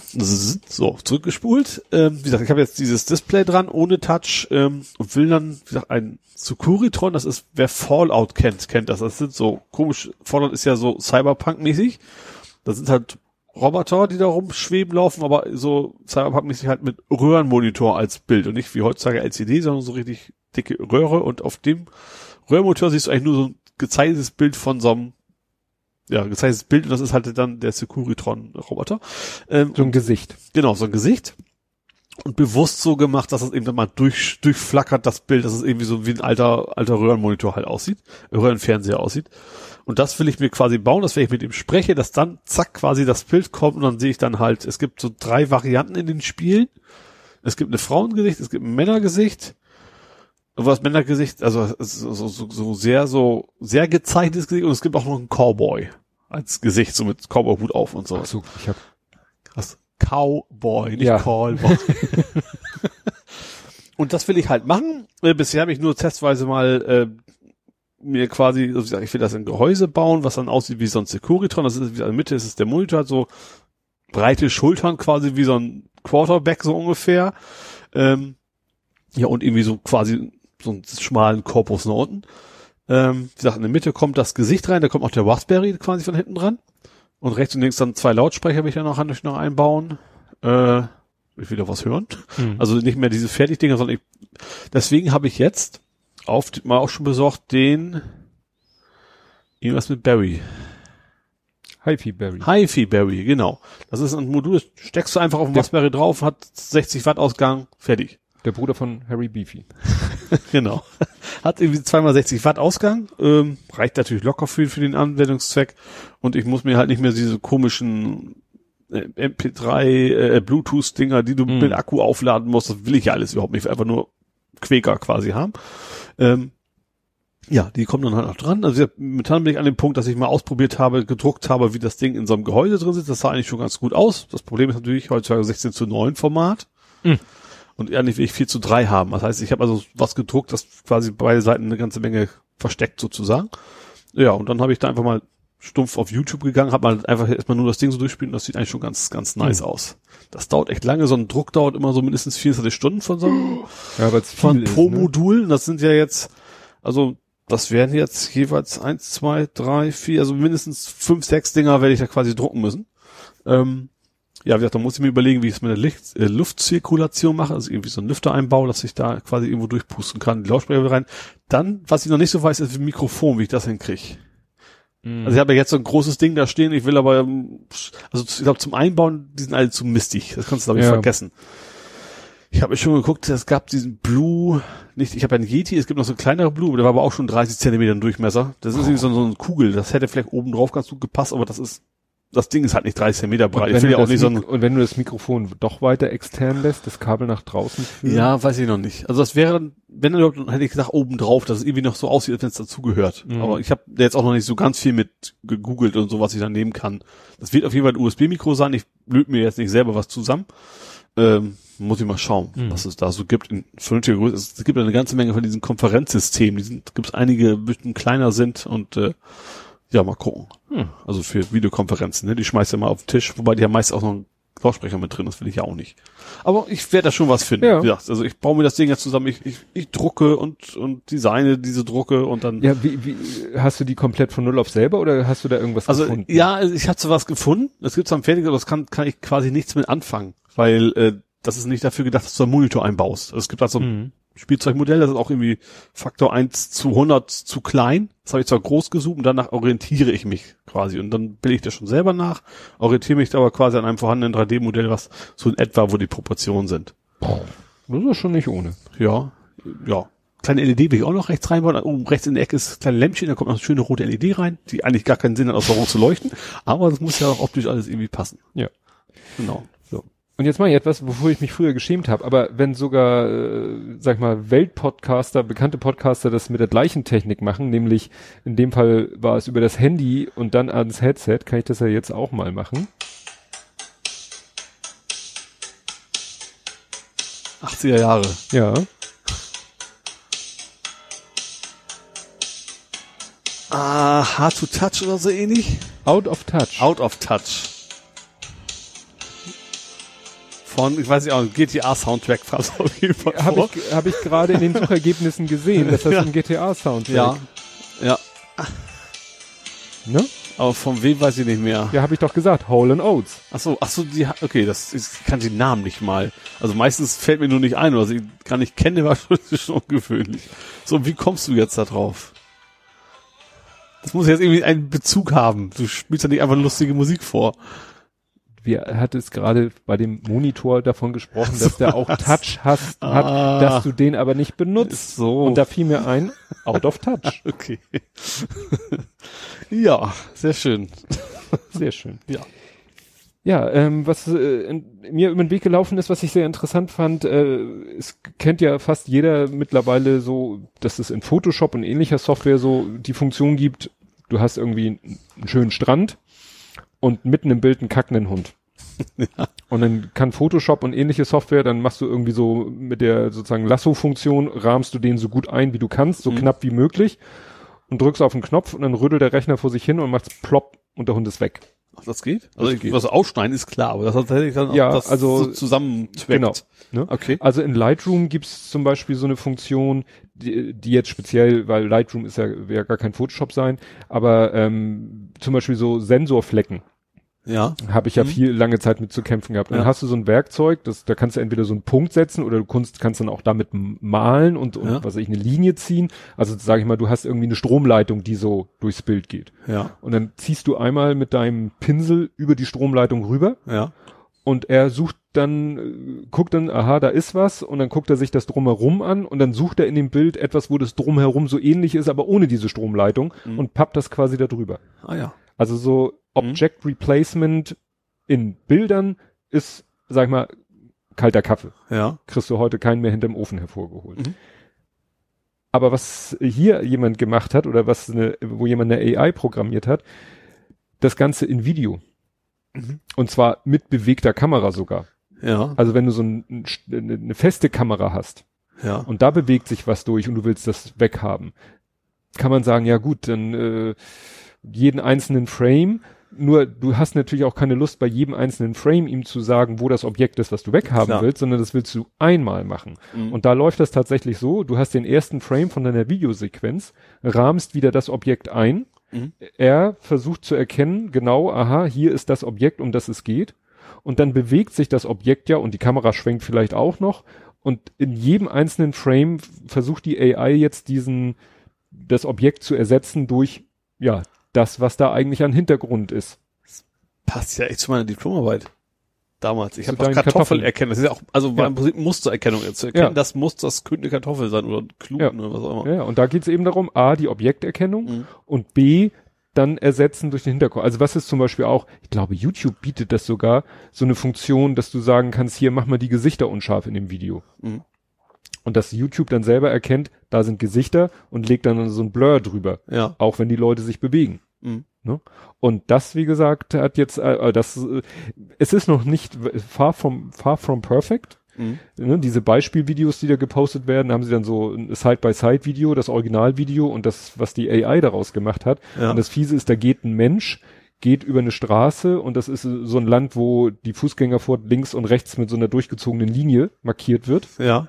so, zurückgespult. Ähm, wie gesagt, ich habe jetzt dieses Display dran, ohne Touch, ähm, und will dann, wie gesagt, ein Sukuritron, das ist, wer Fallout kennt, kennt das. Das sind so komisch, Fallout ist ja so Cyberpunk-mäßig. Das sind halt Roboter, die da rumschweben laufen, aber so Cyberpunk-mäßig halt mit Röhrenmonitor als Bild und nicht wie heutzutage LCD, sondern so richtig dicke Röhre und auf dem Röhrenmonitor siehst du eigentlich nur so ein gezeichnetes Bild von so einem ja, gezeichnetes Bild und das ist halt dann der Securitron-Roboter. Ähm, So ein Gesicht. Genau, so ein Gesicht. Und bewusst so gemacht, dass es eben dann mal durch, durchflackert, das Bild, dass es irgendwie so wie ein alter, alter Röhrenmonitor halt aussieht, Röhrenfernseher aussieht. Und das will ich mir quasi bauen, dass wenn ich mit ihm spreche, dass dann zack quasi das Bild kommt und dann sehe ich dann halt, es gibt so drei Varianten in den Spielen. Es gibt eine Frauengesicht, es gibt ein Männergesicht. Und was Männergesicht, also so, so, so sehr, so sehr gezeichnetes Gesicht und es gibt auch noch einen Cowboy als Gesicht, so mit Cowboy-Hut auf und so. Ach so, ich hab, Was? Cowboy, nicht Ja. Callboy. (laughs) und das will ich halt machen. Äh, bisher habe ich nur testweise mal äh, mir quasi, also ich, will das in Gehäuse bauen, was dann aussieht wie so ein Securitron. Das ist in der Mitte ist es der Monitor, hat so breite Schultern quasi wie so ein Quarterback so ungefähr. Ähm, ja, und irgendwie so quasi so einen schmalen Korpus nach unten. Ähm, wie gesagt, in der Mitte kommt das Gesicht rein, da kommt auch der Raspberry quasi von hinten dran. Und rechts und links dann zwei Lautsprecher will ich dann noch, noch noch einbauen. Äh, ich will da was hören. Mhm. Also nicht mehr diese Fertigdinger, sondern ich, deswegen habe ich jetzt auf mal auch schon besorgt den irgendwas mit Berry. HiFi Berry. HiFi Berry, genau. Das ist ein Modul, das steckst du einfach auf den Raspberry drauf, hat 60 Watt Ausgang, fertig. Der Bruder von Harry Beefy. (laughs) genau. Hat irgendwie zweimal 60 Watt Ausgang, ähm, reicht natürlich locker für, für den Anwendungszweck und ich muss mir halt nicht mehr diese komischen äh, MP3, äh, Bluetooth-Dinger, die du Mhm. mit Akku aufladen musst, das will ich ja alles überhaupt nicht, einfach nur Quäker quasi haben. Ähm, ja, die kommen dann halt noch dran. Also momentan bin ich an dem Punkt, dass ich mal ausprobiert habe, gedruckt habe, wie das Ding in so einem Gehäuse drin sitzt. Das sah eigentlich schon ganz gut aus. Das Problem ist natürlich heutzutage 16 zu 9 Format. Mhm. Und eigentlich will ich 4 zu 3 haben. Das heißt, ich habe also was gedruckt, das quasi beide Seiten eine ganze Menge versteckt sozusagen. Ja, und dann habe ich da einfach mal stumpf auf YouTube gegangen, habe mal einfach erstmal nur das Ding so durchspielen und das sieht eigentlich schon ganz, ganz nice aus. Das dauert echt lange. So ein Druck dauert immer so mindestens 24 Stunden von so einem Ja, von ist, pro ne? Modul. Das sind ja jetzt, also das wären jetzt jeweils eins, zwei, drei, vier, also mindestens fünf, sechs Dinger werde ich da quasi drucken müssen. Ähm, ja, wie gesagt, da muss ich mir überlegen, wie ich es mit der Licht, äh, Luftzirkulation mache, also irgendwie so ein Lüfter einbaue, dass ich da quasi irgendwo durchpusten kann, die Lautsprecher wieder rein. Dann, was ich noch nicht so weiß, ist wie Mikrofon, wie ich das hinkriege. Also ich habe ja jetzt so ein großes Ding da stehen, ich will aber, also ich glaube zum Einbauen, die sind alle zu mistig. Das kannst du glaube ich Ja. vergessen. Ich habe schon geguckt, es gab diesen Blue, nicht, ich habe einen Yeti, es gibt noch so ein kleinerer Blue, der war aber auch schon 30 Zentimeter im Durchmesser. Das ist irgendwie so, so eine Kugel, das hätte vielleicht oben drauf ganz gut gepasst, aber das ist, das Ding ist halt nicht 30 Zentimeter und, breit. Ich will ja auch nicht so ein, und wenn du das Mikrofon doch weiter extern lässt, das Kabel nach draußen führen? ja, weiß ich noch nicht. Also das wäre, wenn überhaupt, dann hätte ich gesagt oben drauf, dass es irgendwie noch so aussieht, als wenn es dazugehört. Mhm. Aber ich habe jetzt auch noch nicht so ganz viel mit gegoogelt und so, was ich da nehmen kann. Das wird auf jeden Fall ein USB-Mikro sein. Ich löte mir jetzt nicht selber was zusammen. Ähm, muss ich mal schauen, Mhm. was es da so gibt in vernünftiger Größe. Es gibt eine ganze Menge von diesen Konferenzsystemen. Die sind, gibt es einige, die ein bisschen kleiner sind und äh, ja, mal gucken. Hm. Also für Videokonferenzen, ne? Die schmeißt ja mal auf den Tisch, wobei die haben meist auch noch einen Lautsprecher mit drin, das will ich ja auch nicht. Aber ich werde da schon was finden. Ja. Wie gesagt, also ich baue mir das Ding jetzt zusammen, ich, ich, ich drucke und, und designe diese Drucke und dann. Ja, wie, wie, hast du die komplett von Null auf selber oder hast du da irgendwas also gefunden? ja, also ich habe so was gefunden. Es gibt zwar ein fertiges, aber das kann, kann ich quasi nichts mit anfangen, weil äh, das ist nicht dafür gedacht, dass du einen Monitor einbaust. Es gibt also ein Mhm. Spielzeugmodell, das ist auch irgendwie Faktor 1 zu 100 zu klein. Das habe ich zwar groß gesucht und danach orientiere ich mich quasi. Und dann bilde ich das schon selber nach, orientiere mich aber quasi an einem vorhandenen 3D-Modell, was so in etwa, wo die Proportionen sind. Das ist schon nicht ohne. Ja, ja. Kleine LED will ich auch noch rechts reinbauen. Oben rechts in der Ecke ist ein kleines Lämpchen, da kommt noch eine schöne rote LED rein, die eigentlich gar keinen Sinn hat, außer rot zu leuchten. Aber das muss ja auch optisch alles irgendwie passen. Ja. Genau. Und jetzt mache ich etwas, wofür ich mich früher geschämt habe, aber wenn sogar, äh, sag ich mal, Weltpodcaster, bekannte Podcaster das mit der gleichen Technik machen, nämlich in dem Fall war es über das Handy und dann ans Headset, kann ich das ja jetzt auch mal machen. 80er Jahre. Ja. Ah, Hard to Touch oder so ähnlich? Out of Touch. Out of Touch. Von, ich weiß nicht, auch GTA-Soundtrack fast auf jeden Fall Habe vor. ich, hab ich gerade in den Suchergebnissen gesehen, dass das Ja. ein GTA-Soundtrack. Ja. Ja. Ne? Aber von wem weiß ich nicht mehr. Ja, habe ich doch gesagt. Hole and Oates. Ach so, ach so, die, okay, das, ich kann den Namen nicht mal. Also meistens fällt mir nur nicht ein, was ich gar nicht kenne, (laughs) war schon, das ist schon ungewöhnlich. So, wie kommst du jetzt da drauf? Das muss jetzt irgendwie einen Bezug haben. Du spielst ja nicht einfach lustige Musik vor. Wir hat es gerade bei dem Monitor davon gesprochen, so, dass der auch? Touch hast, hat, Ah. dass du den aber nicht benutzt. So. Und da fiel mir ein, out of touch. (laughs) okay. ja, sehr schön. Sehr schön. Ja. Ja, ähm, was äh, in, mir über den Weg gelaufen ist, was ich sehr interessant fand, äh, es kennt ja fast jeder mittlerweile so, dass es in Photoshop und ähnlicher Software so die Funktion gibt, du hast irgendwie einen schönen Strand und mitten im Bild einen kackenden Hund. (laughs) Und dann kann Photoshop und ähnliche Software, dann machst du irgendwie so mit der sozusagen Lasso-Funktion, rahmst du den so gut ein, wie du kannst, so Mhm. knapp wie möglich und drückst auf den Knopf und dann rüttelt der Rechner vor sich hin und macht plopp und der Hund ist weg. Ach, das geht? Also, Das geht. was ausschneiden ist klar, aber das hat tatsächlich dann auch Ja, das also- so zusammentweckt. Genau. Ne? Okay. Also in Lightroom gibt's zum Beispiel so eine Funktion, die, die jetzt speziell, weil Lightroom ist ja, ja gar kein Photoshop sein, aber ähm, zum Beispiel so Sensorflecken Ja. habe ich ja Mhm. viel lange Zeit mit zu kämpfen gehabt. Dann Ja. hast du so ein Werkzeug, das, da kannst du entweder so einen Punkt setzen oder du kannst, kannst dann auch damit malen und, und Ja. was weiß ich, eine Linie ziehen. Also sage ich mal, du hast irgendwie eine Stromleitung, die so durchs Bild geht. Ja. Und dann ziehst du einmal mit deinem Pinsel über die Stromleitung rüber Ja. und er sucht dann äh, guckt dann, aha, da ist was und dann guckt er sich das drumherum an und dann sucht er in dem Bild etwas, wo das drumherum so ähnlich ist, aber ohne diese Stromleitung Mhm. und pappt das quasi da drüber. Ah ja. Also so Object Replacement in Bildern ist, sag ich mal, kalter Kaffee. Ja. Kriegst du heute keinen mehr hinterm Ofen hervorgeholt. Mhm. Aber was hier jemand gemacht hat oder was eine, wo jemand eine AI programmiert hat, das Ganze in Video. Mhm. Und zwar mit bewegter Kamera sogar. Ja. Also wenn du so ein, ein, eine, eine feste Kamera hast Ja. und da bewegt sich was durch und du willst das weghaben, kann man sagen, ja gut, dann äh, jeden einzelnen Frame, nur du hast natürlich auch keine Lust bei jedem einzelnen Frame ihm zu sagen, wo das Objekt ist, was du weghaben Klar. willst, sondern das willst du einmal machen. Mhm. Und da läuft das tatsächlich so, du hast den ersten Frame von deiner Videosequenz, rahmst wieder das Objekt ein, Mhm. er versucht zu erkennen, genau, aha, hier ist das Objekt, um das es geht. Und dann bewegt sich das Objekt ja und die Kamera schwenkt vielleicht auch noch. Und in jedem einzelnen Frame versucht die AI jetzt diesen, das Objekt zu ersetzen durch, ja, das, was da eigentlich an Hintergrund ist. Passt ja echt zu meiner Diplomarbeit. Damals. Ich habe auch Kartoffeln Kartoffeln. erkennen. Das ist ja auch, also Ja. im Prinzip Mustererkennung. Zu erkennen, Ja. das muss das könnte Kartoffel sein oder Kluten oder was auch immer. Ja, und da geht es eben darum, A, die Objekterkennung Mhm. und B, dann ersetzen durch den Hintergrund. Also was ist zum Beispiel auch, ich glaube, YouTube bietet das sogar, so eine Funktion, dass du sagen kannst, hier mach mal die Gesichter unscharf in dem Video. Mhm. Und dass YouTube dann selber erkennt, da sind Gesichter und legt dann so ein Blur drüber, Ja. auch wenn die Leute sich bewegen. Mhm. Ne? Und das, wie gesagt, hat jetzt, äh, das, äh, es ist noch nicht far from, far from perfect. Mhm. Ne, diese Beispielvideos, die da gepostet werden, haben sie dann so ein Side-by-Side-Video, das Originalvideo und das, was die AI daraus gemacht hat. Ja. Und das Fiese ist, da geht ein Mensch, geht über eine Straße und das ist so ein Land, wo die Fußgängerfurt links und rechts mit so einer durchgezogenen Linie markiert wird. Ja.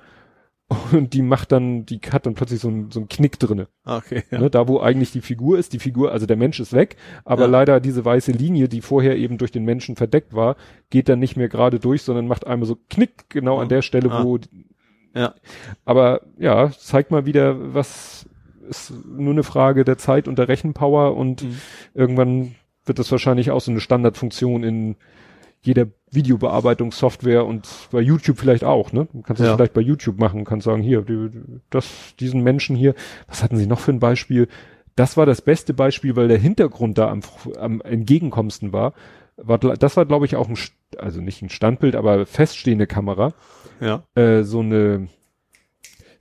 Und die macht dann, die hat dann plötzlich so einen, so einen Knick drinne. Ah, Okay. Ja. Ne, da wo eigentlich die Figur ist, die Figur, also der Mensch ist weg, aber Ja. leider diese weiße Linie, die vorher eben durch den Menschen verdeckt war, geht dann nicht mehr gerade durch, sondern macht einmal so Knick genau Ja. an der Stelle, Ah. wo Ja. aber ja, zeigt mal wieder, was ist nur eine Frage der Zeit und der Rechenpower und Mhm. irgendwann wird das wahrscheinlich auch so eine Standardfunktion in jeder Videobearbeitungssoftware und bei YouTube vielleicht auch, ne? Du kannst das Ja. vielleicht bei YouTube machen, kannst sagen, hier, das, diesen Menschen hier, was hatten sie noch für ein Beispiel? Das war das beste Beispiel, weil der Hintergrund da am, am entgegenkommendsten war. war das war, glaube ich, auch ein, also nicht ein Standbild, aber feststehende Kamera Ja. äh, so eine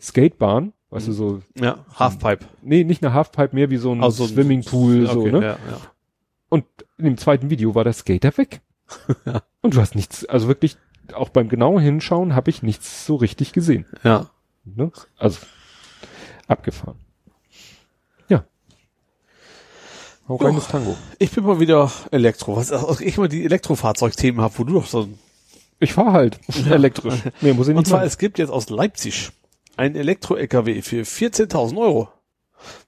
Skatebahn, weißt du, so, Ja. Halfpipe. nee, nicht eine Halfpipe, mehr wie so ein Also so Swimmingpool, so, Okay, ne? Ja, ja. Und in dem zweiten Video war der Skater weg. (laughs) Ja. Und du hast nichts, also wirklich, auch beim genauen Hinschauen habe ich nichts so richtig gesehen. ja. Ne? Also, abgefahren. Ja. Auch reines Tango. Ich bin mal wieder Elektro. Was also ich immer die Elektrofahrzeugthemen habe, wo du doch so ein Ich fahre halt (laughs) elektrisch. Nee, muss ich Und nicht zwar, machen. es gibt jetzt aus Leipzig ein Elektro-LKW für 14.000 Euro.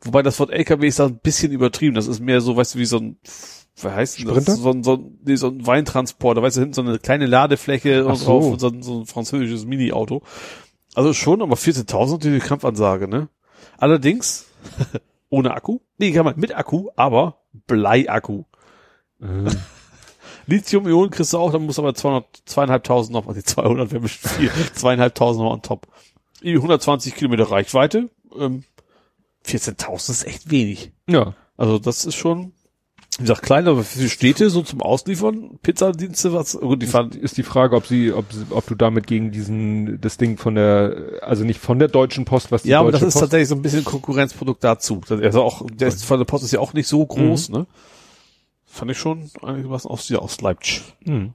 Wobei das Wort LKW ist da ein bisschen übertrieben. Das ist mehr so, weißt du, wie so ein, wie heißt? Sprinter? So ein, so ein, nee, so ein Weintransporter. Weißt du, hinten so eine kleine Ladefläche Ach und so. drauf und so ein, so ein französisches Mini-Auto. Also schon, aber 14.000 natürlich eine Kampfansage, ne? Allerdings, (laughs) ohne Akku. Nee, kann man mit Akku, aber Bleiakku. Ähm, (laughs) Lithium-Ionen kriegst du auch, dann musst du aber 200, zweieinhalbtausend noch, die 200 wäre bestimmt viel, (laughs) zweieinhalbtausend noch on top. Die 120 Kilometer Reichweite, ähm, 14.000 ist echt wenig. ja. Also das ist schon, wie gesagt, klein, aber für die Städte so zum Ausliefern, Pizzadienste, was, gut, die fahren, ist die Frage, ob sie, ob, ob du damit gegen diesen, das Ding von der, also nicht von der Deutschen Post, was die ja, aber das Deutsche ist Post, tatsächlich so ein bisschen Konkurrenzprodukt dazu. Also auch, der ist, von der Post ist ja auch nicht so groß, ne? Fand ich schon eigentlich was aus, ja, aus Leipzig. Hm.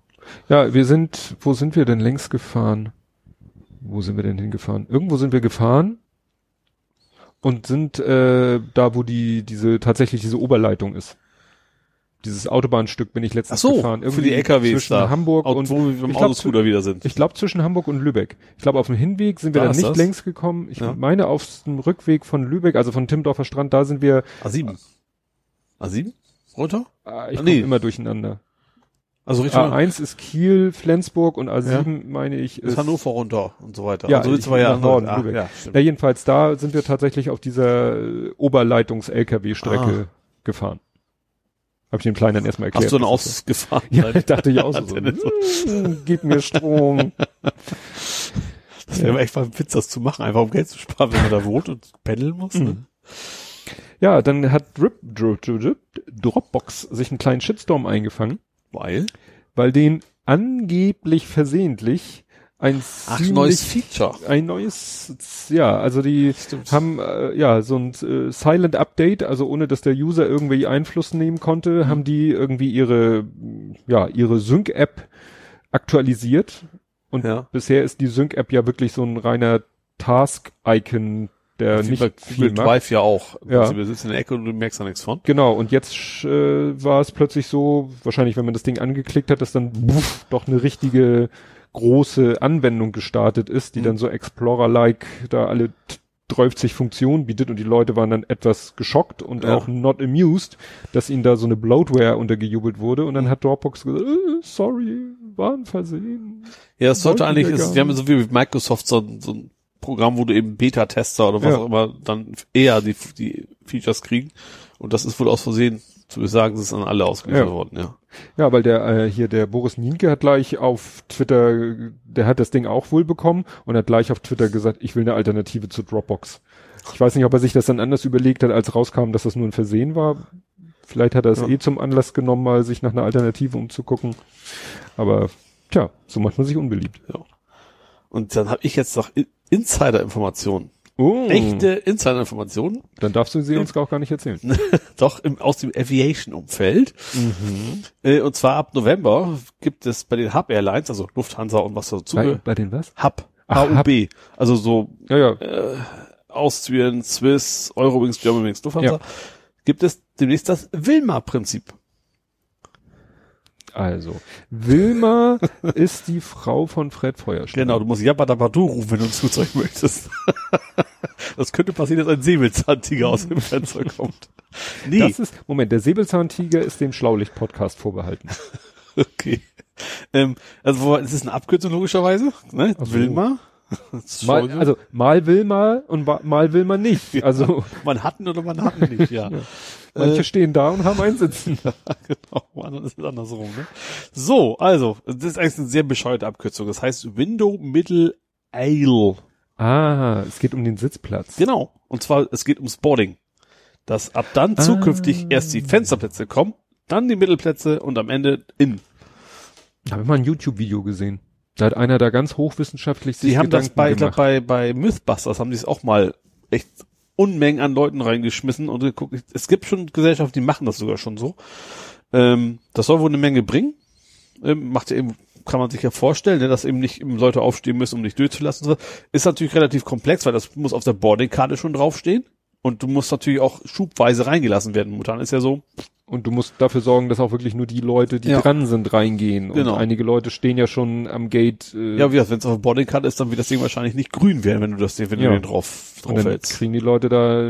Ja, wir sind, wo sind wir denn längst gefahren? Wo sind wir denn hingefahren? Irgendwo sind wir gefahren und sind äh, da, wo die, diese, tatsächlich diese Oberleitung ist. Dieses Autobahnstück bin ich Ach letztens so, gefahren. für die LKWs zwischen da. Hamburg Und und wo wir beim Autoscooter wieder sind. ich glaube zwischen Hamburg und Lübeck. Ich glaube auf dem Hinweg sind wir Da dann ist nicht das. längs gekommen. Ich Ja. meine auf dem Rückweg von Lübeck, also von Timmendorfer Strand, da sind wir, A7. A7? Runter? ah, ich Ah, komme nee. immer durcheinander. Also Richtung A1 ist Kiel, Flensburg und A7 meine ich ist Hannover runter und so weiter. Ja, also jetzt war ja nach Norden, ah, Lübeck. ja. Ja, jedenfalls da sind wir tatsächlich auf dieser Oberleitungs-LKW-Strecke Ah. gefahren. Habe ich dem Kleinen dann erstmal erklärt. Hast du dann ausgefahren? Ja, (laughs) dachte ich auch so. so. "Mm, Gib mir Strom. (laughs) Das wäre echt mal ein Witz, das zu machen, einfach um Geld zu sparen, wenn man da wohnt und pendeln muss. Ne? Ja, dann hat Drip, Drip, Drip, Dropbox sich einen kleinen Shitstorm eingefangen, Weil? weil den angeblich versehentlich ein Ach, neues Feature. ein neues, ja, also die Stimmt. haben äh, ja so ein äh, Silent Update, also ohne dass der User irgendwie Einfluss nehmen konnte, Mhm. haben die irgendwie ihre ja ihre Sync App aktualisiert und Ja. bisher ist die Sync App ja wirklich so ein reiner Task Icon, der nicht bei viel Google macht. Drive ja auch. Ja. Du sitzt in der Ecke und du merkst da nichts von. Genau, und jetzt äh, war es plötzlich so, wahrscheinlich wenn man das Ding angeklickt hat, dass dann buff, doch eine richtige große Anwendung gestartet ist, die Mhm. dann so Explorer-like da alle t- 30 Funktionen bietet und die Leute waren dann etwas geschockt und Ja. auch not amused, dass ihnen da so eine Bloatware untergejubelt wurde und dann hat Dropbox gesagt, äh, sorry, war ein Versehen. Ja, es sollte wir eigentlich, ist, die haben so wie mit Microsoft so, ein- so ein Programm, wo du eben Beta-Tester oder was Ja. auch immer dann eher die, die Features kriegen. Und das ist wohl aus Versehen, zu besagen, es ist an alle ausgeliefert Ja. worden, ja. Ja, weil der äh, hier der Boris Nienke hat gleich auf Twitter, der hat das Ding auch wohl bekommen und hat gleich auf Twitter gesagt, ich will eine Alternative zu Dropbox. Ich weiß nicht, ob er sich das dann anders überlegt hat, als rauskam, dass das nur ein Versehen war. Vielleicht hat er es Ja. eh zum Anlass genommen, mal sich nach einer Alternative umzugucken. Aber tja, so macht man sich unbeliebt. Und dann habe ich jetzt noch Insider-Informationen. Oh, Echte Insider-Informationen. dann darfst du sie uns auch gar nicht erzählen. (laughs) Doch im, aus dem Aviation-Umfeld. Mhm. Äh, und zwar ab November gibt es bei den Hub Airlines, also Lufthansa und was Bei, dazu bei den was? Hub, HUB, also so Ja, ja. äh, Austrian, Swiss, Eurowings, Germanwings, Lufthansa, Ja. gibt es demnächst das Wilma-Prinzip. Also, Wilma (laughs) ist die Frau von Fred Feuerstein. Genau, du musst Jabadabadu rufen, wenn du ein Flugzeug möchtest. (laughs) das könnte passieren, dass ein Säbelzahntiger aus dem Fenster kommt. (laughs) Nee, Das ist, Moment, der Säbelzahntiger ist dem Schlaulicht-Podcast vorbehalten. okay. Ähm, also es ist eine Abkürzung logischerweise, ne? Ach so. Wilma. Mal, also mal will mal und mal will man nicht. Also man hatten oder man hatten nicht, ja. Manche Äh, stehen da und haben einen sitzen. (laughs) genau, woanders ist es andersrum. Ne? So, also, das ist eigentlich eine sehr bescheuerte Abkürzung. Das heißt Window Middle Aisle. Ah, es geht um den Sitzplatz. Genau. Und zwar, es geht ums Boarding. Dass ab dann Ah. zukünftig erst die Fensterplätze kommen, dann die Mittelplätze und am Ende in. Habe ich mal ein YouTube-Video gesehen. Da hat einer da ganz hochwissenschaftlich sich Sie haben das bei, ich glaub, bei, bei Mythbusters haben die es auch mal echt Unmengen an Leuten reingeschmissen und geguckt. Es gibt schon Gesellschaften, die machen das sogar schon so. Ähm, das soll wohl eine Menge bringen. Ähm, macht ja eben, kann man sich ja vorstellen, ne, dass eben nicht eben Leute aufstehen müssen, um dich durchzulassen. Ist natürlich relativ komplex, weil das muss auf der Boardingkarte schon draufstehen. Und du musst natürlich auch schubweise reingelassen werden. Momentan ist ja so, Und du musst dafür sorgen, dass auch wirklich nur die Leute, die Ja. dran sind, reingehen. Genau. Und einige Leute stehen ja schon am Gate. Äh, ja, wie gesagt, wenn es auf der Boardingkarte ist, dann wird das Ding wahrscheinlich nicht grün werden, wenn du das Ding, wenn Ja. du den drauf, und drauf dann hältst. kriegen die Leute da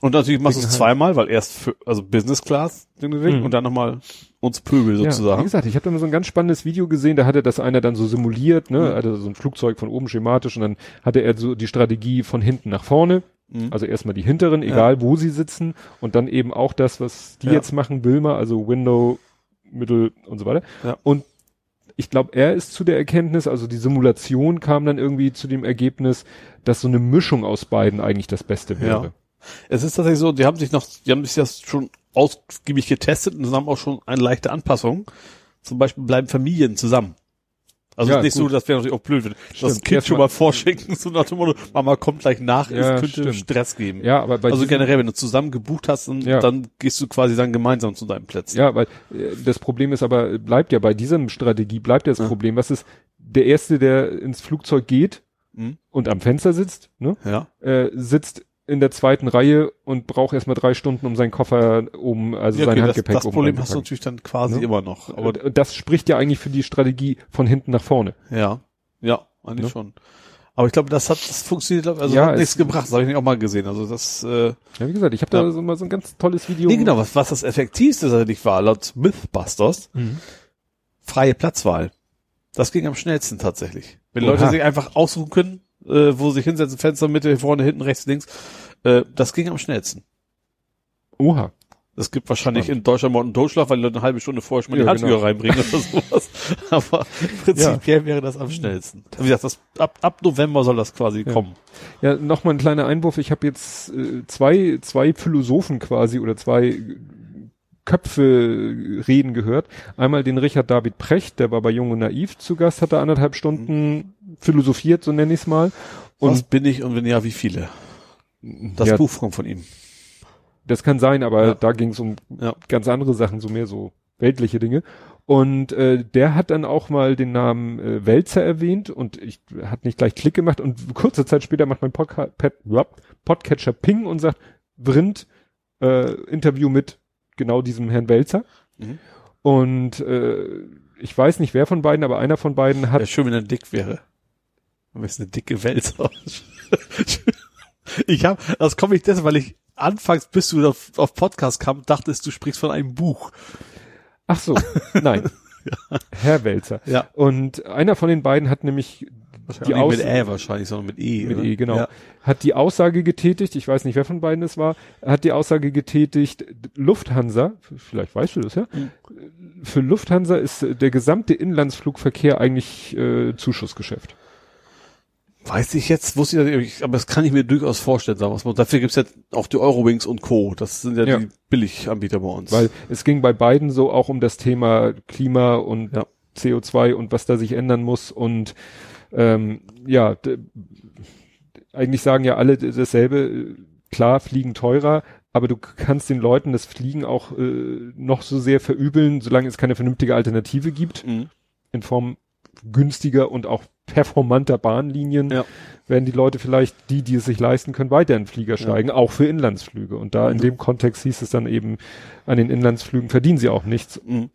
Und natürlich machst du es Dicken zweimal, weil erst für, also Business Class Ding, Ding, Ding, Mhm. und dann nochmal uns Pöbel Ja, wie sozusagen. gesagt, ich habe da mal so ein ganz spannendes Video gesehen, da hatte das einer dann so simuliert, ne, Mhm. hatte so ein Flugzeug von oben schematisch und dann hatte er so die Strategie von hinten nach vorne, Mhm. also erstmal die hinteren, egal wo sie sitzen und dann eben auch das, was die Ja. jetzt machen, Wilma, also Window, Mittel und so weiter. Ja. Und ich glaube, er ist zu der Erkenntnis, also die Simulation kam dann irgendwie zu dem Ergebnis, dass so eine Mischung aus beiden eigentlich das Beste wäre. Ja. Es ist tatsächlich so, die haben sich noch, die haben sich das schon ausgiebig getestet und haben auch schon eine leichte Anpassung. Zum Beispiel bleiben Familien zusammen. Also Ja, ist nicht gut. so, das wäre natürlich auch blöd, wenn das Stimmt. Kind Erst schon mal- vorschicken, (laughs) so nach dem Motto, Mama kommt gleich nach, Ja, es könnte stimmt. Stress geben. Ja, aber bei also generell, wenn du zusammen gebucht hast, und Ja. dann gehst du quasi dann gemeinsam zu deinem Plätzen. Ja, weil äh, das Problem ist aber, bleibt ja bei diesem Strategie, bleibt ja das Ja. Problem, was ist, der Erste, der ins Flugzeug geht Mhm. und am Fenster sitzt, ne, Ja. äh, sitzt in der zweiten Reihe und braucht erstmal drei Stunden, um seinen Koffer oben, also ja sein okay, das, Handgepäck das oben Problem hast du natürlich dann quasi Ne? immer noch. Aber Und das spricht ja eigentlich für die Strategie von hinten nach vorne. Ja, ja, eigentlich Ne? schon. Aber ich glaube, das hat, das funktioniert, also Ja, hat nichts gebracht. Das habe ich nicht auch mal gesehen. Also das, äh, Ja, wie gesagt, ich habe da Ja. so mal so ein ganz tolles Video. nee, genau, was, was das effektivste tatsächlich war, laut Mythbusters, Mhm. freie Platzwahl. Das ging am schnellsten tatsächlich. Wenn Oha. Leute sich einfach aussuchen können, äh, wo sie sich hinsetzen, Fenster, Mitte, vorne, hinten, rechts, links, äh, das ging am schnellsten. Oha. Es gibt wahrscheinlich in Deutschland morgen einen Totschlag, weil die Leute eine halbe Stunde vorher schon mal Ja, die Handschuhe genau. reinbringen oder (laughs) sowas. Aber prinzipiell wäre das am schnellsten. Wie gesagt, das, ab, ab November soll das quasi kommen. Ja, nochmal ein kleiner Einwurf. Ich habe jetzt äh, zwei, zwei Philosophen quasi oder zwei Köpfe reden gehört. Einmal den Richard David Precht, der war bei Jung und Naiv zu Gast, hat er anderthalb Stunden philosophiert, so nenne ich es mal. Und Was bin ich und wenn ja, wie viele? Das ja, Buch kommt von ihm. das kann sein, aber Ja. da ging es um Ja. ganz andere Sachen, so mehr so weltliche Dinge. Und äh, der hat dann auch mal den Namen äh, Wälzer erwähnt und ich hat nicht gleich Klick gemacht und kurze Zeit später macht mein Podca Pet, Podcatcher Ping und sagt, Vrind, äh, Interview mit genau diesem Herrn Wälzer. Mhm. Und äh, ich weiß nicht wer von beiden, aber einer von beiden hat Ja, schön, wenn er dick wäre. Am besten eine dicke Wälzer. (laughs) ich habe, das komme ich deshalb, weil ich anfangs, bis du auf, auf Podcast kam, dachtest, du sprichst von einem Buch. Ach so, nein. (laughs) Herr Wälzer. Ja. Und einer von den beiden hat nämlich die Nicht mit Ä wahrscheinlich, sondern mit E. mit oder? E, genau. Ja. Hat die Aussage getätigt, ich weiß nicht, wer von beiden es war, hat die Aussage getätigt, Lufthansa, vielleicht weißt du das ja, für Lufthansa ist der gesamte Inlandsflugverkehr eigentlich äh, Zuschussgeschäft. Weiß ich jetzt, wusste ich nicht, aber das kann ich mir durchaus vorstellen, sagen wir. Dafür gibt's ja auch die Eurowings und Co. Das sind ja, Ja. die Billiganbieter bei uns. Weil es ging bei beiden so auch um das Thema Klima und Ja. CO2 und was da sich ändern muss und ähm, ja, eigentlich sagen ja alle dasselbe, klar, Fliegen teurer, aber du kannst den Leuten das Fliegen auch äh, noch so sehr verübeln, solange es keine vernünftige Alternative gibt, Mhm. in Form günstiger und auch performanter Bahnlinien, Ja. werden die Leute vielleicht, die, die es sich leisten können, weiter in Flieger steigen, auch für Inlandsflüge. Und da in Mhm. dem Kontext hieß es dann eben, an den Inlandsflügen verdienen sie auch nichts. Mhm.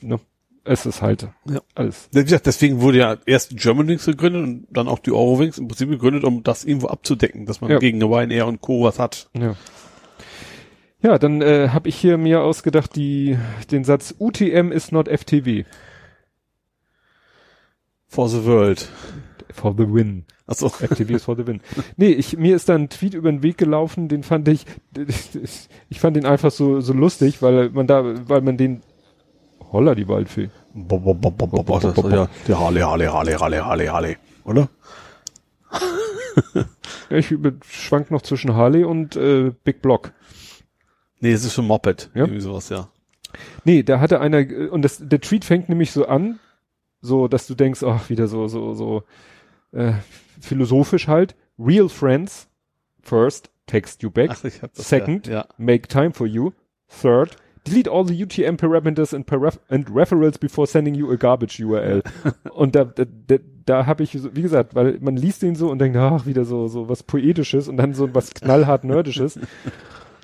Ne? Es ist halt Ja. alles. Wie gesagt, deswegen wurde ja erst Germanwings gegründet und dann auch die Eurowings im Prinzip gegründet, um das irgendwo abzudecken, dass man Ja. gegen eine Ryanair und Co. was hat. Ja. Ja, dann äh, habe ich hier mir ausgedacht, die, den Satz UTM is not FTW. For the world. For the win. Achso. Is for the win. Nee, ich, mir ist da ein Tweet über den Weg gelaufen, den fand ich, ich fand den einfach so, so lustig, weil man da, weil man den, holla die Waldfee. Bo, bo, bo, bo, bo, bo, das ist ja der Harley, Harley, Harley, Harley, Harley, Harley. Oder? (laughs) Ich schwank noch zwischen Harley und äh, Big Block. Nee, es ist schon Moped. Ja. Irgendwie sowas, ja. Nee, da hatte einer, äh, und das, der Tweet fängt nämlich so an, so, dass du denkst, ach, wieder so, so, so, äh, philosophisch halt. Real friends, first, text you back. Ach, Second, Ja. make time for you. Third, delete all the UTM parameters and, paraf and referrals before sending you a garbage URL. (laughs) und da, da, da, da habe ich, so, wie gesagt, weil man liest den so und denkt, ach, wieder so, so was Poetisches und dann so was knallhart Nerdisches. (laughs)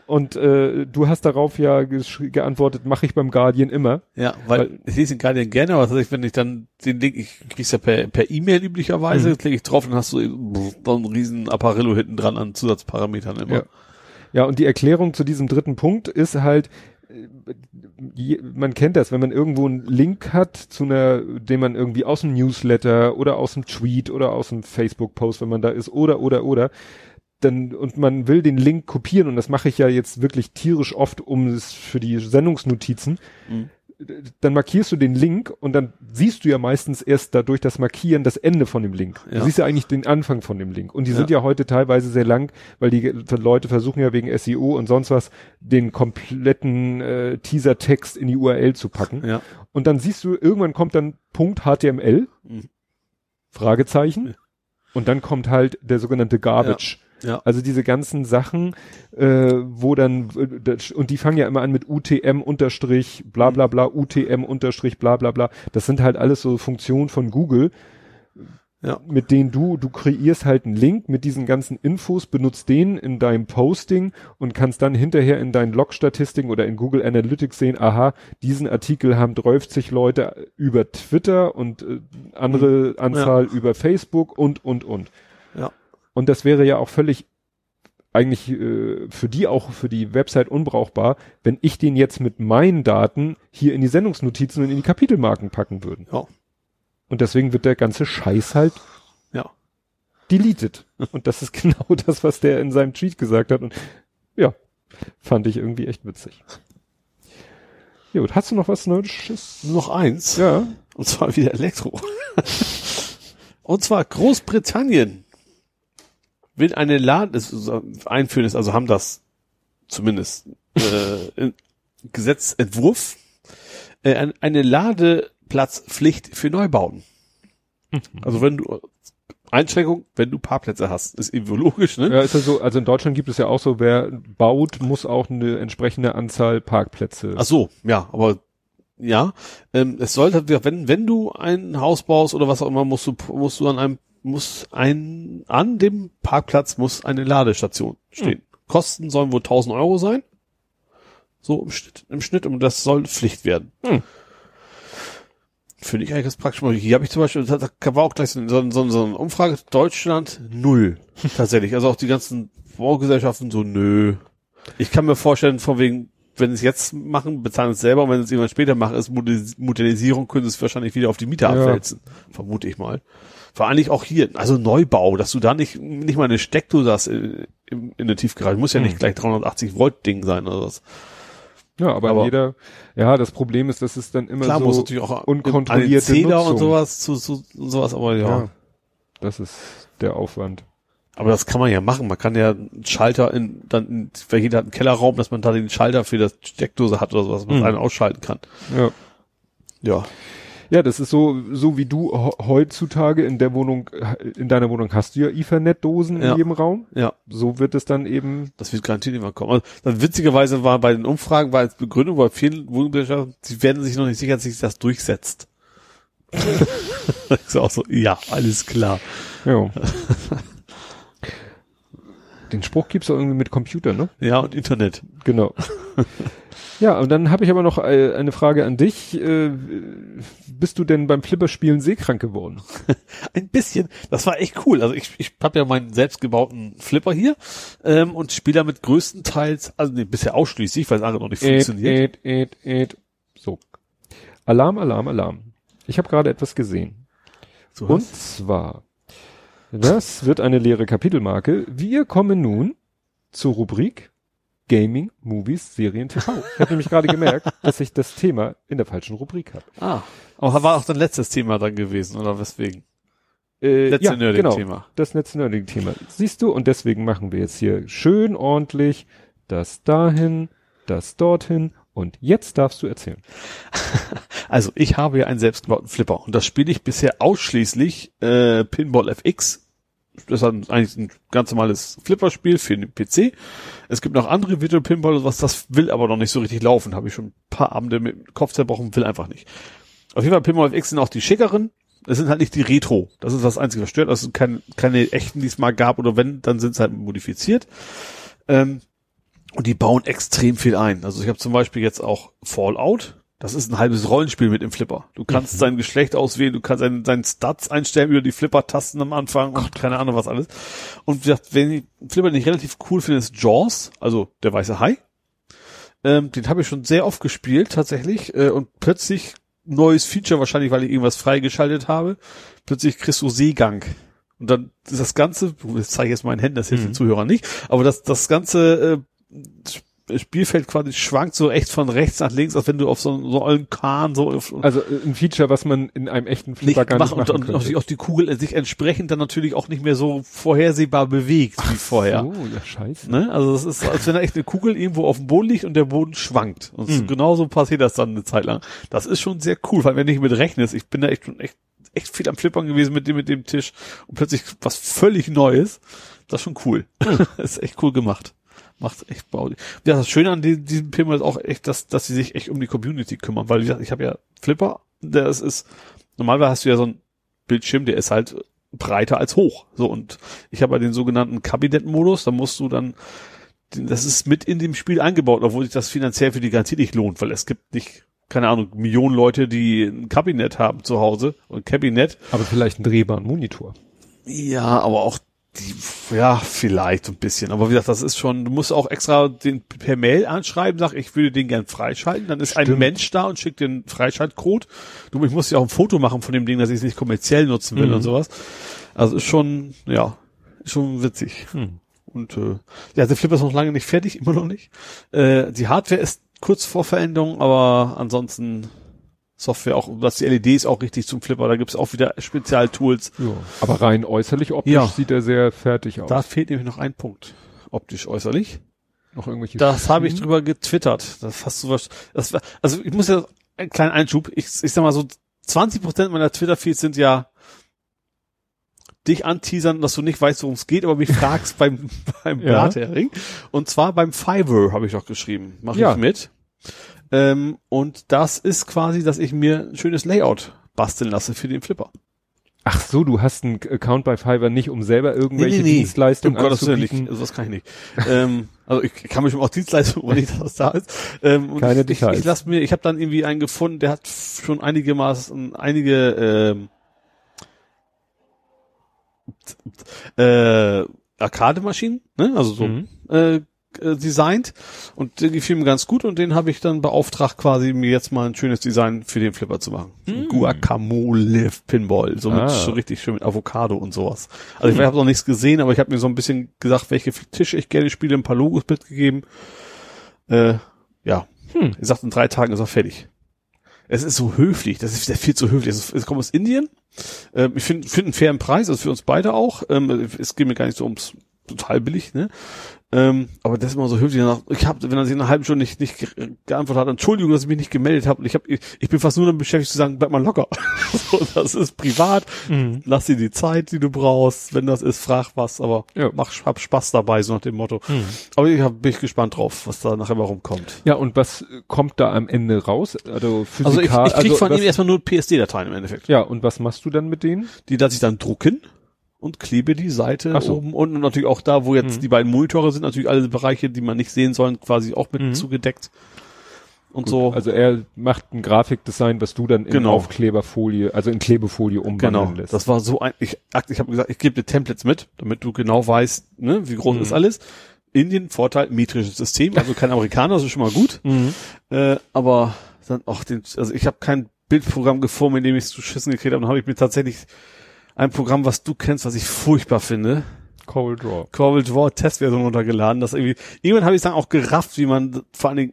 Und äh, du hast darauf ja geantwortet, mache ich beim Guardian immer. Ja, weil, Weil- ich lese gar nicht gerne, aber tatsächlich, wenn ich dann den Link, ich krieg's ja per per E-Mail üblicherweise, Mhm. klicke ich drauf und hast du so einen riesen Apparillo hinten dran an Zusatzparametern immer. Ja. Ja, und die Erklärung zu diesem dritten Punkt ist halt, äh, man kennt das, wenn man irgendwo einen Link hat zu einer, den man irgendwie aus dem Newsletter oder aus dem Tweet oder aus dem Facebook-Post, wenn man da ist, oder, oder, oder, dann, und man will den Link kopieren, und das mache ich ja jetzt wirklich tierisch oft, um es für die Sendungsnotizen, Mhm. dann markierst du den Link und dann siehst du ja meistens erst dadurch das Markieren das Ende von dem Link. Du Ja. siehst ja eigentlich den Anfang von dem Link. Und die Ja. sind ja heute teilweise sehr lang, weil die Leute versuchen ja wegen SEO und sonst was den kompletten äh, Teaser-Text in die URL zu packen. Ja. Und dann siehst du, irgendwann kommt dann Punkt HTML, Mhm. Fragezeichen, und dann kommt halt der sogenannte Garbage. Ja. Also diese ganzen Sachen, äh, wo dann, äh, und die fangen ja immer an mit UTM unterstrich bla bla bla, UTM unterstrich bla bla bla. Das sind halt alles so Funktionen von Google, Ja. mit denen du, du kreierst halt einen Link mit diesen ganzen Infos, benutzt den in deinem Posting und kannst dann hinterher in deinen Log-Statistiken oder in Google Analytics sehen, aha, diesen Artikel haben 30 Leute über Twitter und äh, andere Anzahl über Facebook und, und, und. Ja. Und das wäre ja auch völlig eigentlich äh, für die auch für die Website unbrauchbar, wenn ich den jetzt mit meinen Daten hier in die Sendungsnotizen und in die Kapitelmarken packen würden. Ja. Und deswegen wird der ganze Scheiß halt Ja. deleted. (laughs) Und das ist genau das, was der in seinem Tweet gesagt hat. Und ja, Fand ich irgendwie echt witzig. Gut, hast du noch was Nerdisches? Noch eins. Ja. Und zwar wieder Elektro. (laughs) und zwar Großbritannien will eine Laden, einführen ist, also haben das zumindest äh, Gesetzentwurf, äh, eine Ladeplatzpflicht für Neubauten. Also wenn du Einschränkung, wenn du Parkplätze hast, ist eben logisch, ne? Ja, ist ja so, also in Deutschland gibt es ja auch so, wer baut, muss auch eine entsprechende Anzahl Parkplätze. Ach so, ja, aber ja, ähm, es sollte, wenn, wenn du ein Haus baust oder was auch immer, musst du, musst du an einem, muss ein, an dem Parkplatz muss eine Ladestation stehen. Hm. Kosten sollen wohl 1000 Euro sein. So im Schnitt, im Schnitt, und das soll Pflicht werden. Hm. Finde ich eigentlich ganz praktisch. Hier habe ich zum Beispiel, da war auch gleich so, so, so, so eine Umfrage, Deutschland null. (laughs) Tatsächlich. Also auch die ganzen Baugesellschaften so, nö. Ich kann mir vorstellen, von wegen, wenn sie es jetzt machen, bezahlen es selber und wenn sie es irgendwann später machen, ist Modernisierung, können sie es wahrscheinlich wieder auf die Mieter ja. abwälzen. Vermute ich mal. Vor allem auch hier, also Neubau, dass du da nicht, nicht mal eine Steckdose hast in, in, in der Tiefgarage. Muss ja nicht hm. gleich 380 Volt Ding sein oder was. Ja, aber, aber jeder, ja, das Problem ist, dass es dann immer klar, so muss natürlich auch unkontrollierte Zähler und sowas, zu, zu, sowas, aber ja. ja. Das ist der Aufwand. Aber das kann man ja machen. Man kann ja einen Schalter in, dann, in, weil jeder hat einen Kellerraum, dass man da den Schalter für das Steckdose hat oder sowas, was man mhm. einen ausschalten kann. Ja. Ja. Ja, das ist so, so wie du heutzutage in der Wohnung, in deiner Wohnung hast du ja Ethernet-Dosen ja. in jedem Raum. Ja. So wird es dann eben. Das wird garantiert immer kommen. Also, dann witzigerweise war bei den Umfragen, war als Begründung bei vielen Wohnungsgesellschaften, sie werden sich noch nicht sicher, dass sich das durchsetzt. das ist auch so, ja, alles klar. Ja. (laughs) Den Spruch gibt's doch irgendwie mit Computer, ne? Ja, und Internet. Genau. (laughs) Ja, und dann habe ich aber noch äh, eine Frage an dich. Äh, bist du denn beim Flipperspielen seekrank geworden? (laughs) Ein bisschen. Das war echt cool. Also ich, ich habe ja meinen selbstgebauten Flipper hier ähm, und spiele damit größtenteils, also nee, bisher ausschließlich, weil es andere noch nicht funktioniert. Ed, ed, ed. So. Alarm, Alarm, Alarm. Ich habe gerade etwas gesehen. So und zwar, das wird eine leere Kapitelmarke. Wir kommen nun zur Rubrik Gaming, Movies, Serien, TV. Ich habe nämlich gerade gemerkt, (laughs) dass ich das Thema in der falschen Rubrik habe. Ah, aber war auch dein letztes Thema dann gewesen, oder weswegen? Äh, letzte ja, Nerding-Thema. Genau, das letzte Nerding-Thema. Siehst du, und deswegen machen wir jetzt hier schön ordentlich das dahin, das dorthin und jetzt darfst du erzählen. (laughs) Also ich habe ja einen selbstgebauten Flipper und das spiele ich bisher ausschließlich äh, Pinball FX das ist eigentlich ein ganz normales Flipperspiel für den PC. Es gibt noch andere Virtual Pinball, was das will aber noch nicht so richtig laufen. Habe ich schon ein paar Abende mit dem Kopf zerbrochen, will einfach nicht. Auf jeden Fall Pinball X sind auch die schickeren. Es sind halt nicht die Retro. Das ist das einzige, was stört. Also kein, keine echten, die es mal gab oder wenn, dann sind sie halt modifiziert. Ähm, und die bauen extrem viel ein. Also ich habe zum Beispiel jetzt auch Fallout. Das ist ein halbes Rollenspiel mit dem Flipper. Du kannst mhm. sein Geschlecht auswählen, du kannst seinen, seinen Stats einstellen über die Flipper-Tasten am Anfang und keine Ahnung was alles. Und wie gesagt, wenn ich Flipper nicht relativ cool finde, ist Jaws, also der weiße Hai. Ähm, den habe ich schon sehr oft gespielt tatsächlich äh, und plötzlich neues Feature, wahrscheinlich weil ich irgendwas freigeschaltet habe, plötzlich kriegst du Seegang. Und dann ist das Ganze, das zeige ich jetzt meinen Händen, das hilft mhm. den Zuhörern nicht, aber das, das ganze äh, Spielfeld quasi schwankt so echt von rechts nach links, als wenn du auf so, so einen Kahn so Also äh, ein Feature, was man in einem echten Flipper gar nicht machen und, und auch die Kugel sich entsprechend dann natürlich auch nicht mehr so vorhersehbar bewegt wie vorher. Oh, ja scheiße. Ne? Also das ist, als wenn da echt eine Kugel irgendwo auf dem Boden liegt und der Boden schwankt. Und mhm. genauso passiert das dann eine Zeit lang. Das ist schon sehr cool, weil wenn ich mit rechnest, ich bin da echt schon echt, echt viel am Flippern gewesen mit dem, mit dem Tisch und plötzlich was völlig Neues. Das ist schon cool. Mhm. (laughs) ist echt cool gemacht macht echt Bau. Ja, das Schöne an diesem, diesem Pinball ist auch echt, dass, dass sie sich echt um die Community kümmern, weil wie gesagt, ich habe ja Flipper, der ist, ist, normalerweise hast du ja so ein Bildschirm, der ist halt breiter als hoch. So, und ich habe ja den sogenannten Kabinett-Modus, da musst du dann, das ist mit in dem Spiel eingebaut, obwohl sich das finanziell für die Garantie nicht lohnt, weil es gibt nicht, keine Ahnung, Millionen Leute, die ein Kabinett haben zu Hause und Kabinett. Aber vielleicht einen drehbaren Monitor. Ja, aber auch die, ja, vielleicht ein bisschen. Aber wie gesagt, das ist schon, du musst auch extra den per Mail anschreiben, sag, ich würde den gern freischalten. Dann ist Stimmt. ein Mensch da und schickt den Freischaltcode. Du, ich muss ja auch ein Foto machen von dem Ding, dass ich es nicht kommerziell nutzen will mhm. und sowas. Also ist schon, ja, ist schon witzig. Hm. Und äh, ja, der Flipper ist noch lange nicht fertig, (laughs) immer noch nicht. Äh, die Hardware ist kurz vor Veränderung, aber ansonsten Software auch, was die LEDs auch richtig zum Flipper, da gibt's auch wieder Spezialtools. Ja. Aber rein äußerlich optisch Ja. sieht er sehr fertig aus. Da fehlt nämlich noch ein Punkt. Optisch äußerlich. noch irgendwelche Das habe ich drüber getwittert. Das hast du was. Das war, also ich muss ja einen kleinen Einschub. Ich, ich sag mal so, 20 Prozent meiner Twitter-Feeds sind ja dich anteasern, dass du nicht weißt, worum es geht, aber mich (laughs) fragst beim beim Ja. Blathering. Und zwar beim Fiverr habe ich doch geschrieben. Mach Ja. ich mit. Ähm, und das ist quasi, dass ich mir ein schönes Layout basteln lasse für den Flipper. Ach so, du hast einen Account bei Fiverr nicht, um selber irgendwelche Dienstleistungen um Gottes Willen nicht. Also das kann ich nicht. ähm, also ich kann mich auch Dienstleistungen, ohne dass das da ist. Ähm, Keine ich, ich, ich lasse mir, ich habe dann irgendwie einen gefunden, der hat schon einige Maß, einige ähm, äh, Arcade-Maschinen, ne? Also so Mhm. äh, äh, designt und die gefiel mir ganz gut und den habe ich dann beauftragt, quasi mir jetzt mal ein schönes Design für den Flipper zu machen. So ein Guacamole Pinball, so mit Ah. so richtig schön mit Avocado und sowas. Also ich habe noch nichts gesehen, aber ich habe mir so ein bisschen gesagt, welche Tische ich gerne spiele, ein paar Logos mitgegeben. Äh, ja, Hm. ich sagte, in drei Tagen ist er fertig. Es ist so höflich, das ist viel zu höflich. Es, es kommt aus Indien. Ähm, ich finde find einen fairen Preis, also für uns beide auch. Ähm, es geht mir gar nicht so ums total billig, ne? Ähm, aber das ist immer so höflich. Danach, ich habe, wenn er sich in einer halben Stunde nicht, nicht ge- geantwortet hat, Entschuldigung, dass ich mich nicht gemeldet habe. Und ich habe, ich, ich bin fast nur damit beschäftigt zu sagen, bleib mal locker. (laughs) so, das ist privat. Mhm. Lass dir die Zeit, die du brauchst. Wenn das ist, frag was. Aber Ja. mach, hab Spaß dabei, so nach dem Motto. Aber ich hab, bin ich gespannt drauf, was da nachher mal rumkommt. Ja, und was kommt da am Ende raus? Also, Physikal, Also ich, ich krieg also von was, ihm erstmal nur PSD-Dateien im Endeffekt. Ja, und was machst du dann mit denen? Die lasse ich dann drucken und klebe die Seite so. oben unten und natürlich auch da, wo jetzt Mhm. die beiden Monitore sind, natürlich alle Bereiche, die man nicht sehen soll, quasi auch mit Mhm. zugedeckt. Und Gut, so. Also er macht ein Grafikdesign, was du dann in Genau. Aufkleberfolie, also in Klebefolie umwandeln Genau, lässt. das war so ein, ich, ich habe gesagt, ich gebe dir Templates mit, damit du genau weißt, ne, wie groß Mhm. ist alles. Indien, Vorteil, metrisches System, also kein Amerikaner, das ist schon mal gut. Mhm. Äh, aber dann auch den, also ich habe kein Bildprogramm geformt, in dem ich es zu schissen gekriegt habe. Dann habe ich mir tatsächlich ein Programm, was du kennst, was ich furchtbar finde, Cold Draw. Corel Draw Testversion runtergeladen. Das irgendwie, irgendwann habe ich dann auch gerafft, wie man vor allen Dingen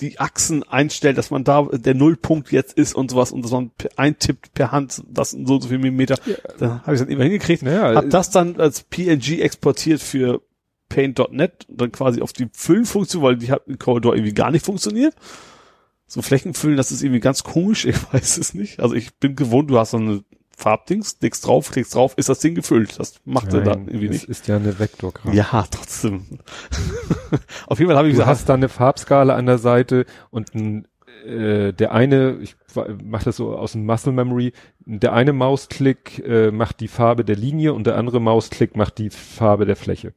die Achsen einstellt, dass man da der Nullpunkt jetzt ist und sowas und dass man eintippt per Hand, das sind so und so viel Millimeter. Da habe ich dann immer hingekriegt. Naja, Hab das dann als PNG exportiert für Paint.net und dann quasi auf die Füllenfunktion, weil die hat in Corridor irgendwie gar nicht funktioniert. So Flächenfüllen, das ist irgendwie ganz komisch, (laughs) ich weiß es nicht. Also ich bin gewohnt, du hast so eine Farbdings, klickst drauf, klickst drauf, ist das Ding gefüllt. Das macht er dann Nein, irgendwie das nicht. ist ja eine Vektorgrafik. Ja, trotzdem. (laughs) auf jeden Fall habe ich Du gesagt, hast da eine Farbskala an der Seite und ein, äh, der eine, ich mache das so aus dem Muscle Memory, der eine Mausklick äh, macht die Farbe der Linie und der andere Mausklick macht die Farbe der Fläche.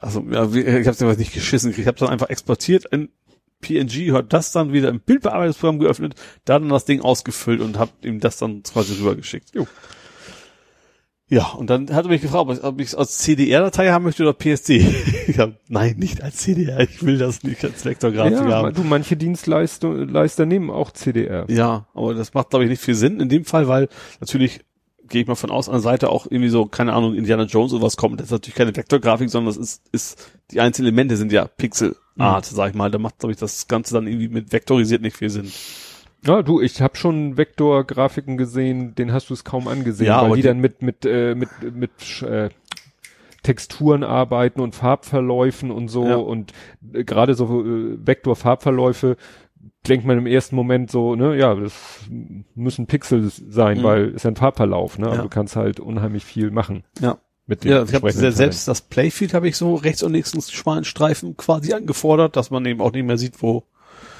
also ja, ich habe es einfach nicht geschissen. Ich habe dann einfach exportiert in PNG, hat das dann wieder im Bildbearbeitungsprogramm geöffnet, dann das Ding ausgefüllt und habe ihm das dann quasi rübergeschickt. Jo. Ja, und dann hat er mich gefragt, ob ich- es als CDR-Datei haben möchte oder PSD. (laughs) Ich hab, nein, nicht als CDR, ich will das nicht als Vektorgrafik ja, haben. du, manche Dienstleister Leister nehmen auch CDR. Ja, aber das macht, glaube ich, nicht viel Sinn in dem Fall, weil natürlich gehe ich mal von aus, an der Seite auch irgendwie so, keine Ahnung, Indiana Jones oder was kommt. Das ist natürlich keine Vektorgrafik, sondern das ist, ist, die einzelnen Elemente sind ja Pixelart, sag ich mal. Da macht, glaube ich, das Ganze dann irgendwie mit vektorisiert nicht viel Sinn. Ja, du, ich habe schon Vektorgrafiken gesehen, den hast du es kaum angesehen, Ja, weil aber die die- dann mit mit äh, mit mit äh, Texturen arbeiten und Farbverläufen und so Ja. und äh, gerade so äh, Vektor-Farbverläufe denkt man im ersten Moment so, ne, ja, das müssen Pixel sein, Mhm. weil ist ja ein Farbverlauf, ne, aber Ja. du kannst halt unheimlich viel machen Ja. Mit dem Ja, ich habe selbst das Playfield habe ich so rechts und links einen schmalen Streifen quasi angefordert, dass man eben auch nicht mehr sieht, wo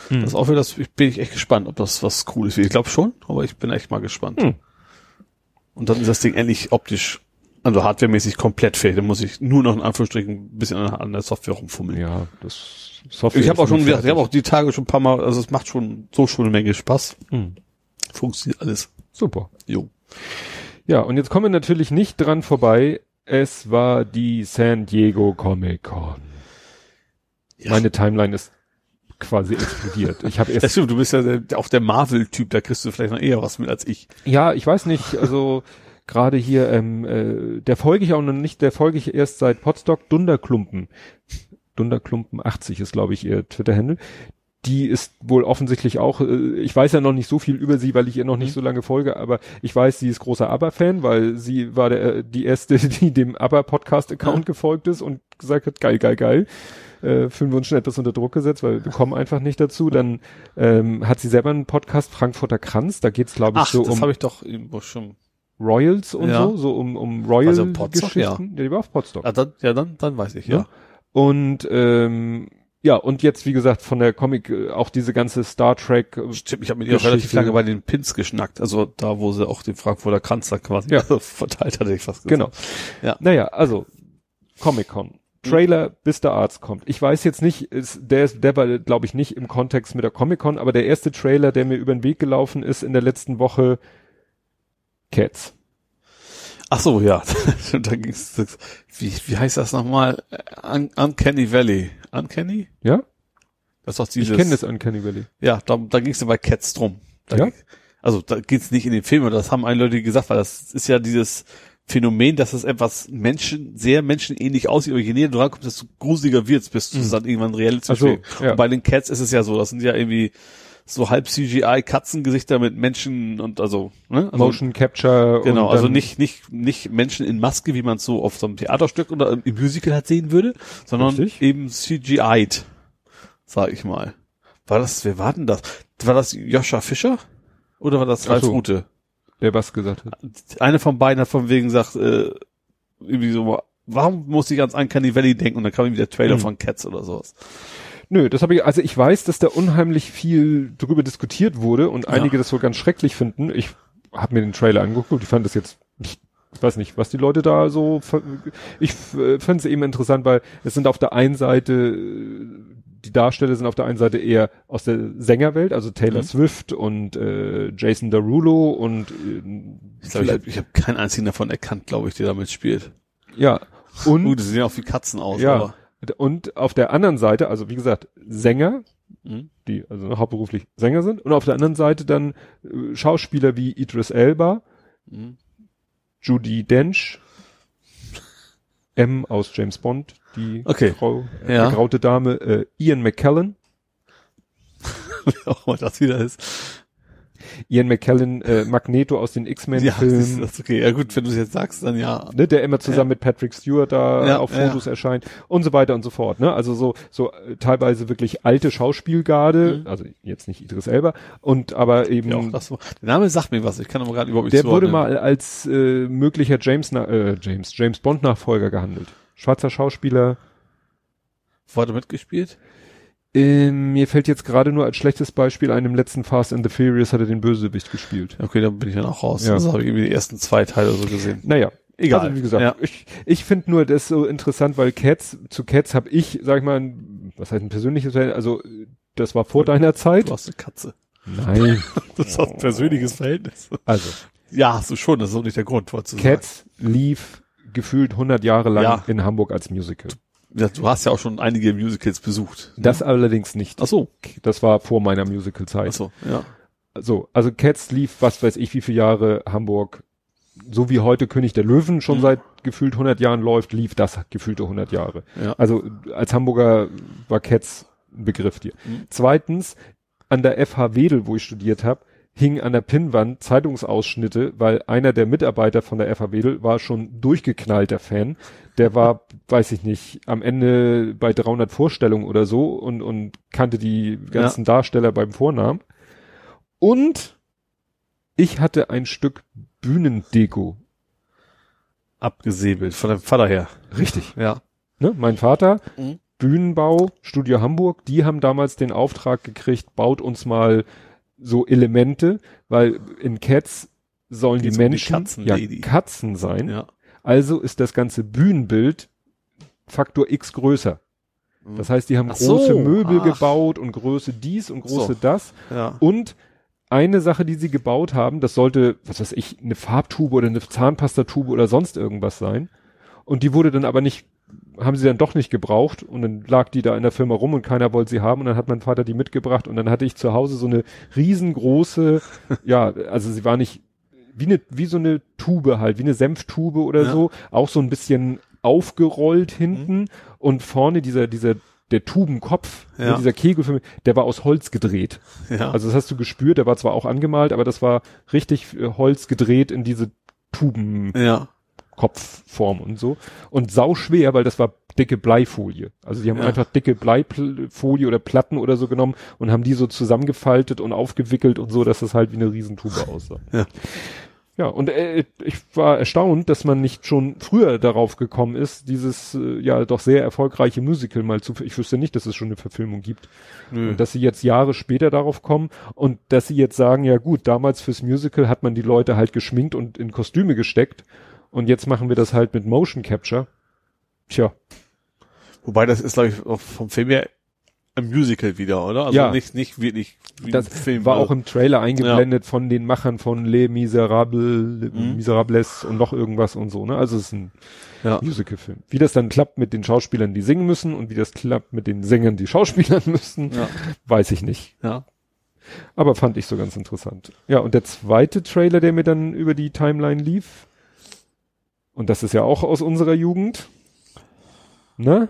Hm. das wieder, das bin ich echt gespannt, ob das was Cooles wird. Ich glaube schon, aber ich bin echt mal gespannt. Hm. Und dann ist das Ding endlich optisch, also hardwaremäßig komplett fertig. Dann muss ich nur noch in Anführungsstrichen ein bisschen an, der Software rumfummeln. Ja, das Software. Ich habe auch schon, gesagt, ich habe fertig. auch die Tage schon ein paar Mal, also es macht schon so schon eine Menge Spaß. Hm. Funktioniert alles. Super. Jo. Ja, und jetzt kommen wir natürlich nicht dran vorbei. Es war die San Diego Comic Con. Ja. Meine Timeline ist quasi explodiert. Ich habe Das (laughs) erst, stimmt, du bist ja der, auch der Marvel-Typ, da kriegst du vielleicht noch eher was mit als ich. ja, ich weiß nicht, also (laughs) gerade hier, ähm, äh, der folge ich auch noch nicht, der folge ich erst seit Podstock, Dunderklumpen. Dunderklumpen 80 ist, glaube ich, ihr Twitter-Handle. Die ist wohl offensichtlich auch, äh, ich weiß ja noch nicht so viel über sie, weil ich ihr noch nicht Mhm. so lange folge, aber ich weiß, sie ist großer ABBA-Fan, weil sie war der, äh, die erste, (laughs) die dem ABBA-Podcast-Account Ja. gefolgt ist und gesagt hat, geil, geil, geil. Äh, fühlen wir uns schon etwas unter Druck gesetzt, weil wir kommen einfach nicht dazu. Dann ähm, hat sie selber einen Podcast, Frankfurter Kranz, da geht's glaube ich Ach, so das um habe ich doch irgendwo schon. Royals und Ja. so, so um, um Also Potsdok, Royal-Geschichten. Ja. die war auf Potsdok. Ah, dann, ja, dann, dann weiß ich, Ja. ja. Und ähm, ja, und jetzt, wie gesagt, von der Comic, äh, auch diese ganze Star Trek, äh, Stimmt, ich habe mit ihr auch relativ lange bei den Pins geschnackt. Also da, wo sie auch den Frankfurter da quasi Ja. (laughs) verteilt hatte, ich fast genau. Ja. Naja, also Comic-Con. Trailer, bis der Arzt kommt. Ich weiß jetzt nicht, ist, der, ist, der war, glaube ich, nicht im Kontext mit der Comic-Con, aber der erste Trailer, der mir über den Weg gelaufen ist in der letzten Woche, Cats. Ach so, ja. (laughs) da ging's, wie, wie heißt das nochmal? Un Uncanny Valley. Uncanny? Ja? Das ist doch Ich dieses. kenne das Uncanny Valley. Ja, da, da ging es ja bei Cats drum. Da Ja? Also da geht's nicht in den Film, aber das haben einige Leute gesagt, weil das ist ja dieses Phänomen, dass es etwas Menschen, sehr menschenähnlich aussieht, aber je näher du rankommst, desto gruseliger wird's, bis du es dann irgendwann reell zu Ach so, spielen. ja. Und bei den Cats ist es ja so, das sind ja irgendwie so halb CGI Katzengesichter mit Menschen und also, ne? Also, Motion Capture. Genau, also nicht, nicht, nicht Menschen in Maske, wie man es so auf so einem Theaterstück oder im Musical halt sehen würde, sondern Richtig. eben CGI'd, sag ich mal. War das, wer war denn das? War das Joscha Fischer? Oder war das Ralf so. Rute? der was gesagt hat. Eine von beiden hat von wegen gesagt, äh, irgendwie so, warum muss ich ans Uncanny Valley denken? Und dann kam irgendwie der Trailer Mhm. von Cats oder sowas. Nö, das habe ich, also ich weiß, dass da unheimlich viel drüber diskutiert wurde und Ja. einige das wohl ganz schrecklich finden. Ich habe mir den Trailer angeguckt, ich fand das jetzt ich weiß nicht, was die Leute da so, ich äh, fand es eben interessant, weil es sind auf der einen Seite, äh, die Darsteller sind auf der einen Seite eher aus der Sängerwelt, also Taylor Mhm. Swift und äh, Jason Derulo und äh, Ich glaube, ich habe hab keinen einzigen davon erkannt, glaube ich, der damit spielt. ja und Gut, die sehen auch wie Katzen aus, ja aber. Und auf der anderen Seite, also wie gesagt, Sänger, Mhm. die also hauptberuflich Sänger sind und auf der anderen Seite dann äh, Schauspieler wie Idris Elba, Mhm. Judy Dench, M aus James Bond, die Okay. Frau, äh, Ja. graute Dame, äh, Ian McKellen. (laughs) Wer auch immer das wieder ist. Ian McKellen, äh, Magneto aus den (laughs) Ja, X-Men-Filmen, ist okay. Ja gut, wenn du es jetzt sagst, dann ja. ne, der immer zusammen mit Patrick Stewart da Ja, auf ja. Fotos erscheint und so weiter und so fort. Ne? Also so, so äh, teilweise wirklich alte Schauspielgarde, Mhm. also jetzt nicht Idris Elba, und aber eben Ja, auch das, der Name sagt mir was, ich kann aber gerade überhaupt nicht Der wurde zuordnen. mal als äh, möglicher James, äh, James, James Bond Nachfolger gehandelt. Schwarzer Schauspieler. Er mitgespielt? Ähm, mir fällt jetzt gerade nur als schlechtes Beispiel ein, im letzten Fast and the Furious hat er den Bösewicht gespielt. Okay, dann bin ich dann auch raus. Ja. Also habe ich irgendwie die ersten zwei Teile so gesehen. Naja, Egal. Also wie gesagt, Ja. ich, ich finde nur das so interessant, weil Cats, zu Cats habe ich, sag ich mal, ein, was heißt ein persönliches Verhältnis, also das war vor deiner Zeit. Du hast eine Katze. Nein. (laughs) Das ist ein persönliches Verhältnis. Also, Ja, hast du schon, das ist auch nicht der Grund, wolltest du Cats lief gefühlt 100 Jahre lang Ja. in Hamburg als Musical. Du hast ja auch schon einige Musicals besucht. Das allerdings nicht. Ach so. Das war vor meiner Musical-Zeit. Ach so, ja. so, also Cats lief, was weiß ich, wie viele Jahre Hamburg, so wie heute König der Löwen schon Mhm. seit gefühlt 100 Jahren läuft, lief das gefühlte 100 Jahre. Ja. Also als Hamburger war Cats ein Begriff dir. Mhm. Zweitens, an der FH Wedel, wo ich studiert habe, hing an der Pinnwand Zeitungsausschnitte, weil einer der Mitarbeiter von der FH Wedel war schon durchgeknallter Fan. Der war, (laughs) weiß ich nicht, am Ende bei 300 Vorstellungen oder so und, und kannte die ganzen Darsteller beim Vornamen. Und ich hatte ein Stück Bühnendeko. Abgesäbelt, von deinem Vater her. Richtig. Ja. Ne? Mein Vater, Mhm. Bühnenbau, Studio Hamburg, die haben damals den Auftrag gekriegt, baut uns mal so Elemente, weil in Cats sollen Geht's die um die Menschen Katzenlady. ja Katzen sein. Ja. Also ist das ganze Bühnenbild Faktor X größer. Das heißt, die haben Ach so, große Möbel ach. gebaut und Größe dies und Größe So. das. Ja. Und eine Sache, die sie gebaut haben, das sollte, was weiß ich, eine Farbtube oder eine Zahnpastatube oder sonst irgendwas sein. Und die wurde dann aber nicht, haben sie dann doch nicht gebraucht und dann lag die da in der Firma rum und keiner wollte sie haben und dann hat mein Vater die mitgebracht und dann hatte ich zu Hause so eine riesengroße, (laughs) ja, also sie war nicht wie eine, wie so eine Tube halt, wie eine Senftube oder Ja. so, auch so ein bisschen aufgerollt hinten Mhm. und vorne dieser, dieser, der Tubenkopf, Ja. dieser Kegelfilm, der war aus Holz gedreht. Ja. Also das hast du gespürt, der war zwar auch angemalt, aber das war richtig äh, Holz gedreht in diese Tubenkopfform ja. Und so. Und sau schwer, weil das war dicke Bleifolie. Also die haben Ja. einfach dicke Bleifolie oder Platten oder so genommen und haben die so zusammengefaltet und aufgewickelt und so, dass das halt wie eine Riesentube aussah. (laughs) Ja. Ja, und äh, ich war erstaunt, dass man nicht schon früher darauf gekommen ist, dieses äh, ja doch sehr erfolgreiche Musical mal zu. Ich wüsste nicht, dass es schon eine Verfilmung gibt. Nö. Und dass sie jetzt Jahre später darauf kommen und dass sie jetzt sagen, ja gut, damals fürs Musical hat man die Leute halt geschminkt und in Kostüme gesteckt und jetzt machen wir das halt mit Motion Capture. Tja, Wobei das ist, glaube ich, vom Film her ein Musical wieder, oder? Also Ja. nicht, nicht wirklich wie das Film. war also- auch im Trailer eingeblendet von den Machern von Les Miserables, Mhm. Miserables und noch irgendwas und so, ne? Also es ist ein ja. Musical-Film. Wie das dann klappt mit den Schauspielern, die singen müssen und wie das klappt mit den Sängern, die Schauspielern (laughs) müssen, Ja. weiß ich nicht. ja. Aber fand ich so ganz interessant. Ja, und der zweite Trailer, der mir dann über die Timeline lief, und das ist ja auch aus unserer Jugend, ne?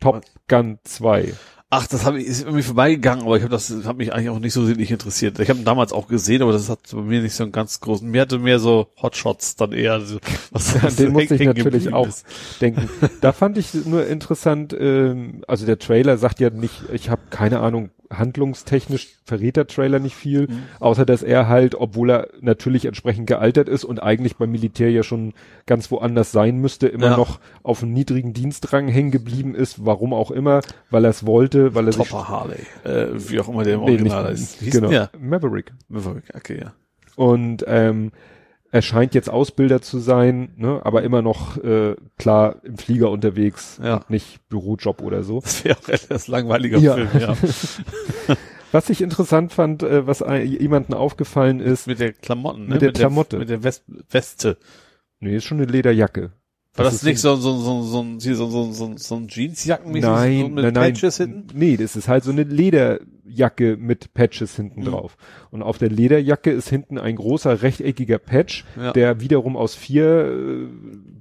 Top Gun 2. Ach, das hab ich, ist irgendwie vorbeigegangen, aber ich habe das hat mich eigentlich auch nicht so sinnlich interessiert. Ich habe ihn damals auch gesehen, aber das hat bei mir nicht so einen ganz großen. Mir hatte mehr so Hotshots dann eher. So, was (laughs) An was den musste ich natürlich auch ist. denken. (laughs) Da fand ich nur interessant, ähm, also der Trailer sagt ja nicht, ich habe keine Ahnung, handlungstechnisch verrät der Trailer nicht viel, Mhm. außer dass er halt, obwohl er natürlich entsprechend gealtert ist und eigentlich beim Militär ja schon ganz woanders sein müsste, immer Ja. noch auf einem niedrigen Dienstrang hängen geblieben ist, warum auch immer, weil er es wollte, weil er sich Topper Harley, äh, wie auch immer der im Nee, Original nicht- ist. Hieß genau, denn Maverick. Maverick, okay, ja. Und ähm, er scheint jetzt Ausbilder zu sein, ne, aber immer noch äh, klar im Flieger unterwegs Ja. und nicht Bürojob oder so. Das wäre auch etwas langweiliger Ja. Film, ja. (laughs) Was ich interessant fand, äh, was ein, jemandem aufgefallen ist, mit der Klamotten, ne? Mit der Klamotte. mit der West Weste. nee, ist schon eine Lederjacke. War das, ist nicht so, so, so, so, ein- hier so, so, so, so ein Jeansjackenmäßig Nein, so mit nein, nein. Patches hinten? Nee, das ist halt so eine Lederjacke mit Patches hinten Mhm. drauf. Und auf der Lederjacke ist hinten ein großer rechteckiger Patch, Ja. der wiederum aus vier äh,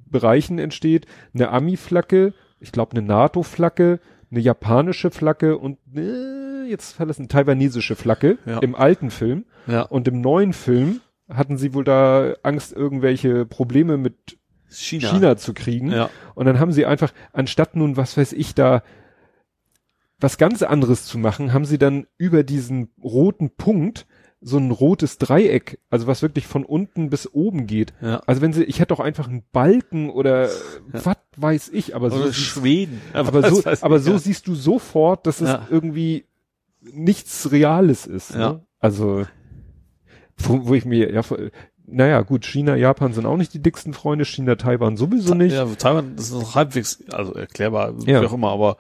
Bereichen entsteht. Eine Ami-Flagge, ich glaube eine NATO-Flagge, eine japanische Flagge und äh, jetzt verlassen taiwanesische Flagge Ja. im alten Film. Ja. Und im neuen Film hatten sie wohl da Angst, irgendwelche Probleme mit China. China zu kriegen. Ja. Und dann haben sie einfach, anstatt nun, was weiß ich, da was ganz anderes zu machen, haben sie dann über diesen roten Punkt so ein rotes Dreieck, also was wirklich von unten bis oben geht. Ja. Also wenn sie, ich hätte doch einfach einen Balken oder was weiß ich, aber so, Oder Schweden. aber was so, aber ich, so ja. siehst du sofort, dass es Ja. irgendwie nichts Reales ist. Ja. Ne? Also, wo, wo ich mir, ja, naja, gut, China, Japan sind auch nicht die dicksten Freunde, China, Taiwan sowieso nicht. Ja, Taiwan ist noch halbwegs, also erklärbar, Ja. wie auch immer, aber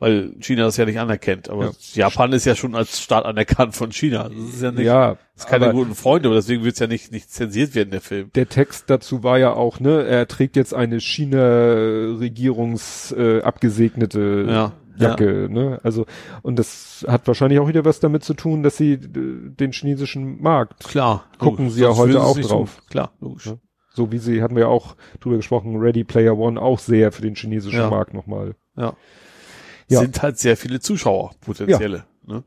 weil China das ja nicht anerkennt. Aber Ja. Japan ist ja schon als Staat anerkannt von China. Das ist ja nicht, ja, das ist keine guten Freunde, aber deswegen wird es ja nicht, nicht zensiert werden, der Film. der Text dazu war ja auch, ne, er trägt jetzt eine China-Regierungs äh, abgesegnete Ja. Jacke, ne? Also und das hat wahrscheinlich auch wieder was damit zu tun, dass sie äh, den chinesischen Markt, Klar. Gucken logisch. sie ja Sonst heute auch drauf. tun. Klar, logisch. Ja. so wie sie hatten wir ja auch drüber gesprochen, Ready Player One auch sehr für den chinesischen Ja. Markt nochmal. Ja. Ja. Sind halt sehr viele Zuschauer, potenzielle. Ne?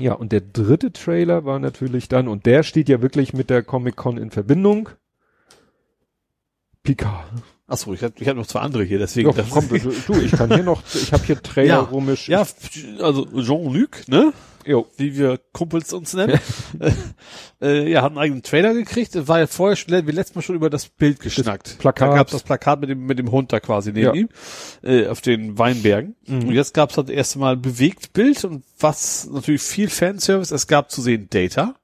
Ja, und der dritte Trailer war natürlich dann, und der steht ja wirklich mit der Comic-Con in Verbindung. Picard. Achso, ich habe ich hab noch zwei andere hier, deswegen. Das- komm, du, du, ich kann hier noch, ich habe hier (laughs) Trailer Ja. rumisch. ja, also Jean-Luc, ne? Jo. wie wir Kumpels uns nennen, (laughs) äh, ja, hat einen eigenen Trailer gekriegt. War ja vorher schon, wie letztes Mal schon über das Bild geschnackt. Plakat. Da gab das Plakat mit dem, mit dem Hund da quasi neben Ja. ihm, äh, auf den Weinbergen. Mhm. Und jetzt gab es das erste Mal Bewegtbild und was natürlich viel Fanservice, es gab zu sehen Data.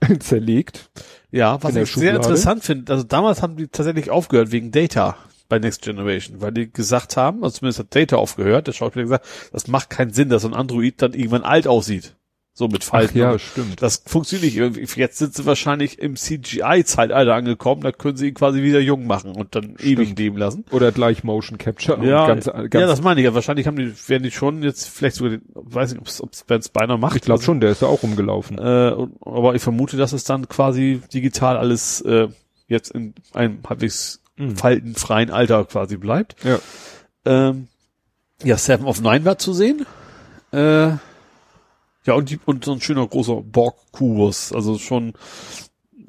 (laughs) zerlegt. Ja, was ich sehr Schublade. interessant finde. Also damals haben die tatsächlich aufgehört wegen Data bei Next Generation, weil die gesagt haben, also zumindest hat Data aufgehört, der Schauspieler gesagt, das macht keinen Sinn, dass so ein Android dann irgendwann alt aussieht. So mit Falten. Ach ja, stimmt. Das funktioniert nicht. Irgendwie- Jetzt sind sie wahrscheinlich im CGI-Zeitalter angekommen, da können sie ihn quasi wieder jung machen und dann ewig leben lassen. Oder gleich Motion Capture. Ja, und ganz, ja, ganz, das meine ich. Ja, wahrscheinlich haben die, werden die schon jetzt vielleicht sogar, den, weiß nicht, ob es Ben Spiner macht. ich glaube schon, der ist ja auch rumgelaufen. Äh, und, aber ich vermute, dass es dann quasi digital alles äh, jetzt in einem halbwegs Mhm. faltenfreien Alter quasi bleibt. Ja. Ähm, ja, Seven of Nine war zu sehen. Äh, ja, und, die, und so ein schöner großer Borg-Kubus. Also schon,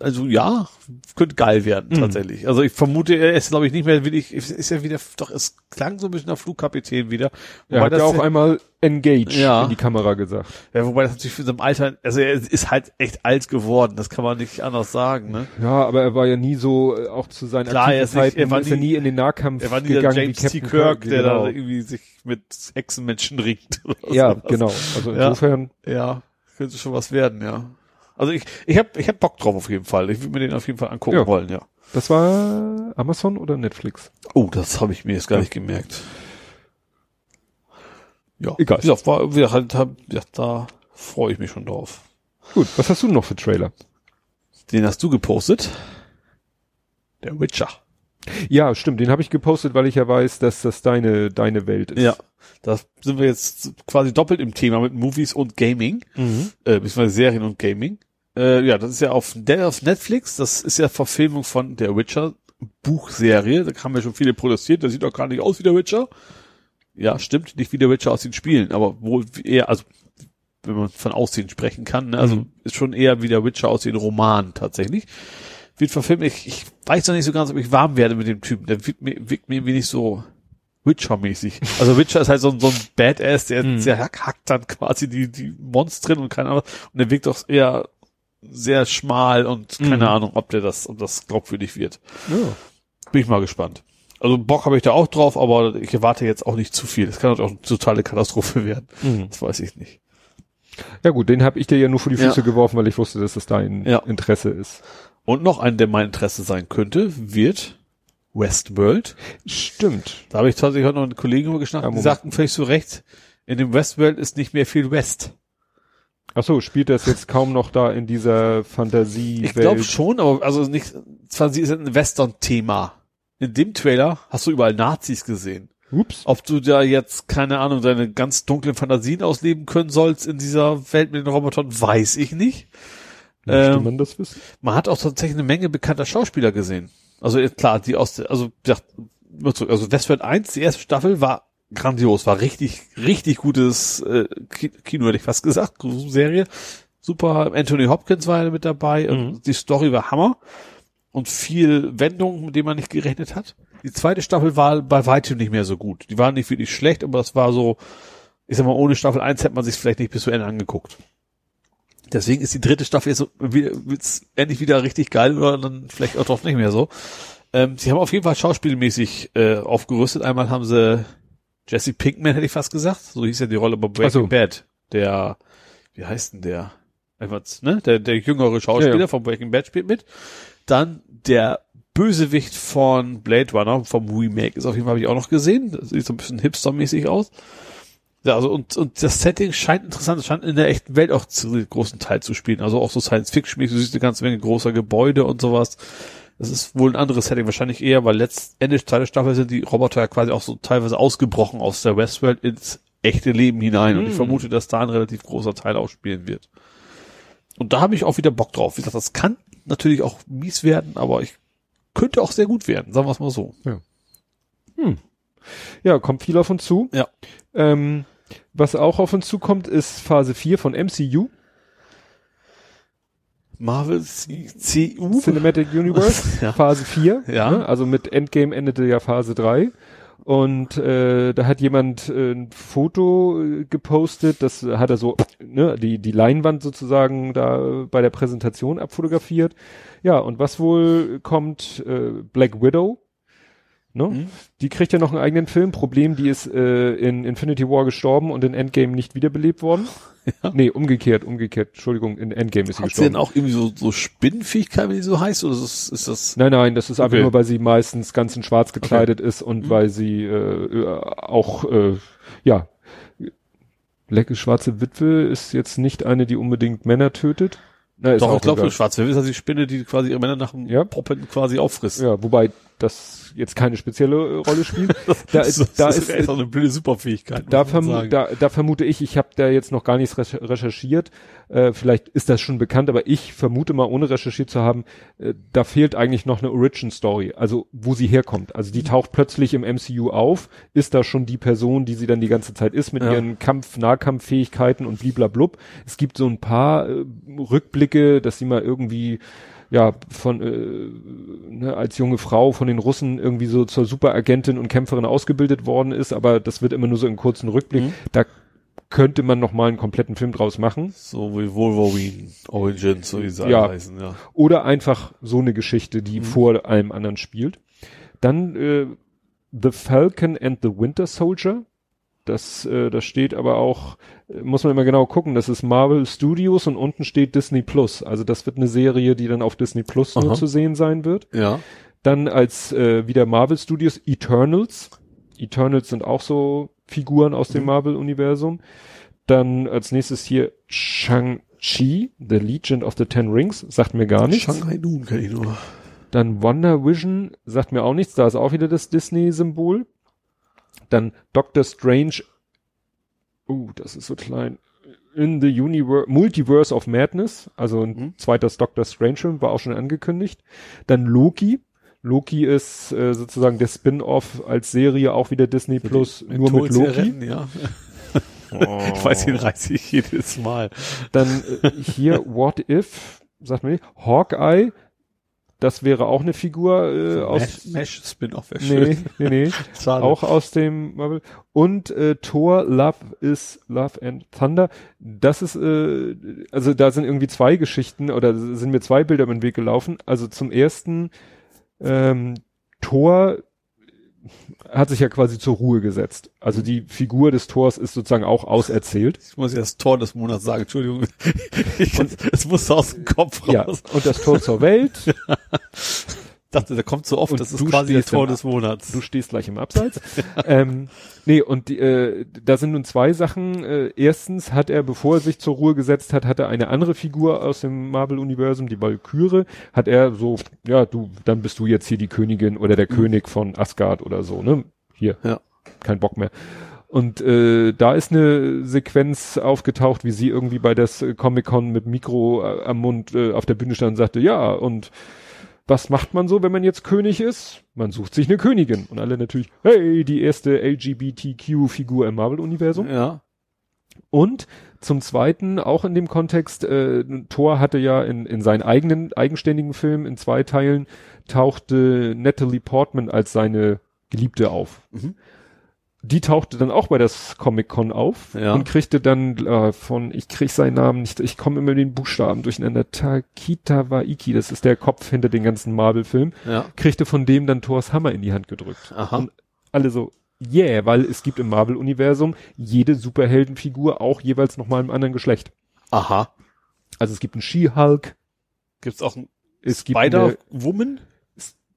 also ja, könnte geil werden, Mhm. tatsächlich. Also ich vermute, er ist, glaube ich, nicht mehr wirklich, ist ja wieder, doch, es klang so ein bisschen nach Flugkapitän wieder. Er hat ja auch einmal Engage Ja. in die Kamera gesagt. ja, wobei das natürlich für so ein Alter, also er ist halt echt alt geworden, das kann man nicht anders sagen, ne? Ja, aber er war ja nie so, äh, auch zu seinen Klar, er aktiven ist nicht- Zeiten, er war nie- ist er nie in den Nahkampf Er war nie der gegangen James wie T. Captain Kirk, Kirk, der genau. da irgendwie sich mit Echsenmenschen ringt. oder Ja, sowas. genau. Also Ja. insofern, Ja, könnte schon was werden, ja. Also ich, ich hab, ich hab Bock drauf auf jeden Fall. Ich würde mir den auf jeden Fall angucken Ja. wollen, ja. das war Amazon oder Netflix? Oh, das habe ich mir jetzt gar Ja. nicht gemerkt. Ja, Egal. Wie gesagt, war, wir halt, hab, ja, da freue ich mich schon drauf. Gut, was hast du noch für Trailer? Den hast du gepostet. Der Witcher. Ja, stimmt, den habe ich gepostet, weil ich ja weiß, dass das deine, deine Welt ist. Ja, da sind wir jetzt quasi doppelt im Thema mit Movies und Gaming, Mhm. äh, beziehungsweise Serien und Gaming. Äh, ja, das ist ja auf, auf Netflix, das ist ja Verfilmung von der Witcher Buchserie. Da haben wir schon viele produziert, der sieht auch gar nicht aus wie der Witcher. Ja, stimmt, nicht wie der Witcher aus den Spielen, aber wohl eher, also wenn man von Aussehen sprechen kann, ne? also Mhm. ist schon eher wie der Witcher aus den Romanen tatsächlich. Wird verfilmt, ich, ich weiß noch nicht so ganz, ob ich warm werde mit dem Typen. Der wirkt mir, wirkt mir nicht so Witcher-mäßig. Also Witcher ist halt so, ein- so ein Badass, der, Mhm. der hackt dann quasi die, die Monstren und keine Ahnung. Und der wirkt doch eher sehr schmal und keine Mhm. Ahnung, ob der das, ob das glaubwürdig wird. Ja. Bin ich mal gespannt. Also Bock habe ich da auch drauf, aber ich erwarte jetzt auch nicht zu viel. Es kann auch eine totale Katastrophe werden. Mhm. Das weiß ich nicht. ja gut, den habe ich dir ja nur vor die Ja. Füße geworfen, weil ich wusste, dass es dein Ja. Interesse ist. Und noch ein, der mein Interesse sein könnte, wird Westworld. Stimmt. Da habe ich tatsächlich heute noch eine Kollegin über geschnackt, Ja, die sagten völlig zu Recht, in dem Westworld ist nicht mehr viel West. Ach so, spielt das jetzt kaum noch da in dieser Fantasiewelt? Ich glaube schon, aber also nicht, zwar sie ist ein Western-Thema. In dem Trailer hast du überall Nazis gesehen. Ups. Ob du da jetzt, keine Ahnung, deine ganz dunklen Fantasien ausleben können sollst in dieser Welt mit den Robotern, weiß ich nicht. Möchte Ähm, man das wissen? Man hat auch tatsächlich eine Menge bekannter Schauspieler gesehen. Also äh, klar, die aus der, also, ja, also Westworld 1, die erste Staffel war grandios, war richtig, richtig gutes äh, Ki- Kino, hätte ich fast gesagt, Serie. Super, Anthony Hopkins war ja mit dabei, Mhm. die Story war Hammer und viel Wendungen, mit denen man nicht gerechnet hat. Die zweite Staffel war bei weitem nicht mehr so gut. Die war nicht wirklich schlecht, aber das war so, ich sag mal, ohne Staffel 1 hätte man sich vielleicht nicht bis zu Ende angeguckt. Deswegen ist die dritte Staffel jetzt so, wird's endlich wieder richtig geil oder dann vielleicht auch doch nicht mehr so. Ähm, sie haben auf jeden Fall schauspielmäßig äh, aufgerüstet. Einmal haben sie Jesse Pinkman, hätte ich fast gesagt. So hieß ja die Rolle bei Breaking so. Bad. Der, wie heißt denn der? Einfach, ne? Der, der jüngere Schauspieler Ja, ja. von Breaking Bad spielt mit. Dann der Bösewicht von Blade Runner, vom Remake, ist auf jeden Fall, habe ich auch noch gesehen. Das sieht so ein bisschen hipstermäßig aus. Ja, also und, und das Setting scheint interessant, es scheint in der echten Welt auch zu großen Teil zu spielen. Also auch so Science-Fiction, du siehst eine ganze Menge großer Gebäude und sowas. Das ist wohl ein anderes Setting, wahrscheinlich eher, weil letzt Ende zweiter Staffel sind die Roboter ja quasi auch so teilweise ausgebrochen aus der Westworld ins echte Leben hinein. Und ich Hm. vermute, dass da ein relativ großer Teil auch spielen wird. Und da habe ich auch wieder Bock drauf. Wie gesagt, das kann natürlich auch mies werden, aber ich könnte auch sehr gut werden, sagen wir es mal so. Ja, kommt viel auf uns zu. Ja. Ähm, was auch auf uns zukommt, ist Phase 4 von MCU, Marvel CU? Cinematic Universe, (laughs) Ja. Phase 4. Ja. Ne? Also mit Endgame endete ja Phase 3. Und äh, da hat jemand äh, ein Foto äh, gepostet, das hat er so, ne, die, die Leinwand sozusagen da bei der Präsentation abfotografiert. Ja, und was wohl kommt, äh, Black Widow, ne? Mhm. Die kriegt ja noch einen eigenen Film. Problem, die ist äh, in Infinity War gestorben und in Endgame nicht wiederbelebt worden. (laughs) Ja. Nee, umgekehrt, umgekehrt. Entschuldigung, in Endgame ist sie Hat sie denn gestorben. auch irgendwie so, so Spinnenfähigkeit, wenn die so heißt? Oder ist das, ist das Nein, nein, das ist einfach Okay. nur, weil sie meistens ganz in schwarz gekleidet ist und weil sie äh, äh, auch, äh, ja, Lecke schwarze Witwe ist jetzt nicht eine, die unbedingt Männer tötet. Na, ist Doch, auch ich glaube, egal. schwarz ist also die Spinne, die quasi ihre Männer nach dem Ja. Poppen quasi auffrisst. Ja, wobei das jetzt keine spezielle äh, Rolle spielt. (laughs) Da, das, ist, da das ist, echt auch eine blöde Superfähigkeit. da, sagen. da, da vermute ich, ich habe da jetzt noch gar nichts recher- recherchiert, äh, vielleicht ist das schon bekannt, aber ich vermute mal, ohne recherchiert zu haben, äh, da fehlt eigentlich noch eine Origin Story, also wo sie herkommt. Also die taucht plötzlich im MCU auf, ist da schon die Person, die sie dann die ganze Zeit ist, mit Ja. ihren Kampf-, Nahkampffähigkeiten und bliblablub. Es gibt so ein paar äh, Rückblicke, dass sie mal irgendwie ja, von äh, ne, als junge Frau von den Russen irgendwie so zur Superagentin und Kämpferin ausgebildet worden ist, aber das wird immer nur so in kurzen Rückblick. Mhm. Da könnte man noch mal einen kompletten Film draus machen So wie Wolverine Origins, so wie sie Ja. heißen, ja. oder einfach so eine Geschichte, die Mhm. vor allem anderen spielt. Dann äh, The Falcon and the Winter Soldier. Das, äh, das steht aber auch, äh, muss man immer genau gucken, das ist Marvel Studios und unten steht Disney Plus. Also das wird eine Serie, die dann auf Disney Plus nur Aha. zu sehen sein wird. Ja. Dann als äh, wieder Marvel Studios Eternals. Eternals sind auch so Figuren aus dem Mhm. Marvel-Universum. Dann als nächstes hier Shang-Chi, The Legend of the Ten Rings, sagt mir gar nichts. Shanghai Noon kenn ich nur. Dann Wonder Vision, sagt mir auch nichts, da ist auch wieder das Disney-Symbol. Dann Doctor Strange, uh, das ist so klein. In the Universe, Multiverse of Madness, also ein Mhm. zweites Doctor Strange Film, war auch schon angekündigt. Dann Loki. Loki ist äh, sozusagen der Spin-off als Serie auch wieder Disney Plus, nur mit Loki. Rennen, ja. (laughs) Ich weiß, den reiße ich jedes Mal. (laughs) Dann äh, hier What If, sagt man nicht, Hawkeye, das wäre auch eine Figur äh, aus Mesh, Mesh Spin-off Nee, nee, (laughs) nee. Auch aus dem Marvel. Und äh, Thor Love is Love and Thunder. Das ist, äh, also da sind irgendwie zwei Geschichten oder sind mir zwei Bilder über den Weg gelaufen. Also zum ersten, ähm, Thor hat sich ja quasi zur Ruhe gesetzt. Also die Figur des Thors ist sozusagen auch auserzählt. Ich muss ja das Tor des Monats sagen, Entschuldigung. Ich, (laughs) es musste aus dem Kopf Ja, raus. und das Tor zur Welt. (laughs) Ich dachte, der kommt so oft, Und das ist quasi das Tor des Monats. Du stehst gleich im Abseits. (laughs) ähm, nee, und die, äh, da sind nun zwei Sachen. Äh, erstens hat er, bevor er sich zur Ruhe gesetzt hat, hat er eine andere Figur aus dem Marvel-Universum, die Valkyrie, hat er so, ja, du, dann bist du jetzt hier die Königin oder der König von Asgard oder so, ne? Hier. Ja. Kein Bock mehr. Und äh, da ist eine Sequenz aufgetaucht, wie sie irgendwie bei das äh, Comic-Con mit Mikro äh, am Mund äh, auf der Bühne stand und sagte, ja, und was macht man so, wenn man jetzt König ist? Man sucht sich eine Königin. Und alle natürlich, hey, die erste LGBTQ-Figur im Marvel-Universum. Ja. Und zum Zweiten, auch in dem Kontext, äh, Thor hatte ja in, in seinen eigenen, eigenständigen Film in zwei Teilen, tauchte Natalie Portman als seine Geliebte auf. Mhm. Die tauchte dann auch bei das Comic-Con auf Ja. und kriegte dann äh, von, ich krieg seinen Namen nicht, ich komme immer mit den Buchstaben durcheinander, Takita Waiki, das ist der Kopf hinter den ganzen Marvel-Filmen, Ja. kriegte von dem dann Thors Hammer in die Hand gedrückt. Aha. Und alle so, yeah, weil es gibt im Marvel-Universum jede Superheldenfigur auch jeweils nochmal im anderen Geschlecht. Aha. Also es gibt einen She-Hulk, Gibt's auch ein es gibt eine, Spider-Woman?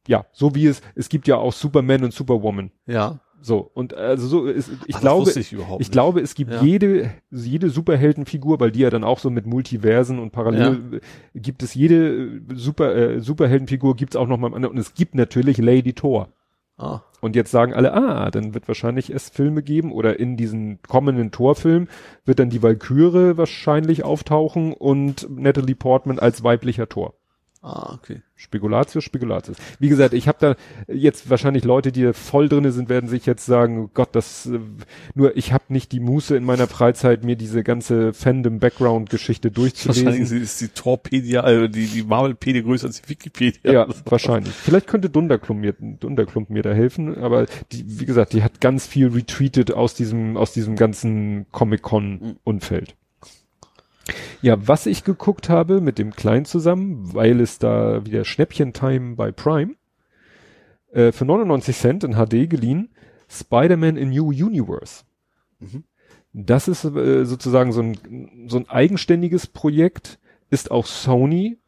ja, so wie es, es gibt ja auch Superman und Superwoman. Ja. So, und also so ist, ich Ach, glaube, ich ich glaube, es gibt Ja. jede, jede Superheldenfigur, weil die ja dann auch so mit Multiversen und parallel äh, gibt es jede äh, Super, äh, Superheldenfigur gibt's auch noch mal im anderen und es gibt natürlich Lady Thor. Ah. Und jetzt sagen alle, ah, dann wird wahrscheinlich es Filme geben oder in diesen kommenden Torfilm wird dann die Valkyrie wahrscheinlich auftauchen und Natalie Portman als weiblicher Tor. Ah, okay. Spekulatius, Spekulatius. Wie gesagt, ich habe da jetzt wahrscheinlich Leute, die da voll drinne sind, werden sich jetzt sagen, oh Gott, das äh, nur ich habe nicht die Muße in meiner Freizeit mir diese ganze Fandom Background Geschichte Wahrscheinlich durchzulesen. ist die Torpedia, äh, die, die Marvelpedia größer als die Wikipedia. Ja, wahrscheinlich. Vielleicht könnte Dunderklump mir, Dunderklump mir da helfen, aber die, wie gesagt, die hat ganz viel retweetet aus diesem, aus diesem ganzen Comic-Con-Umfeld. Ja, was ich geguckt habe mit dem Kleinen zusammen, weil es da wieder Schnäppchen-Time bei Prime, äh, für 99 Cent in HD geliehen, Spider-Man in New Universe. Mhm. Das ist äh, sozusagen so ein, so ein eigenständiges Projekt, ist auch Sony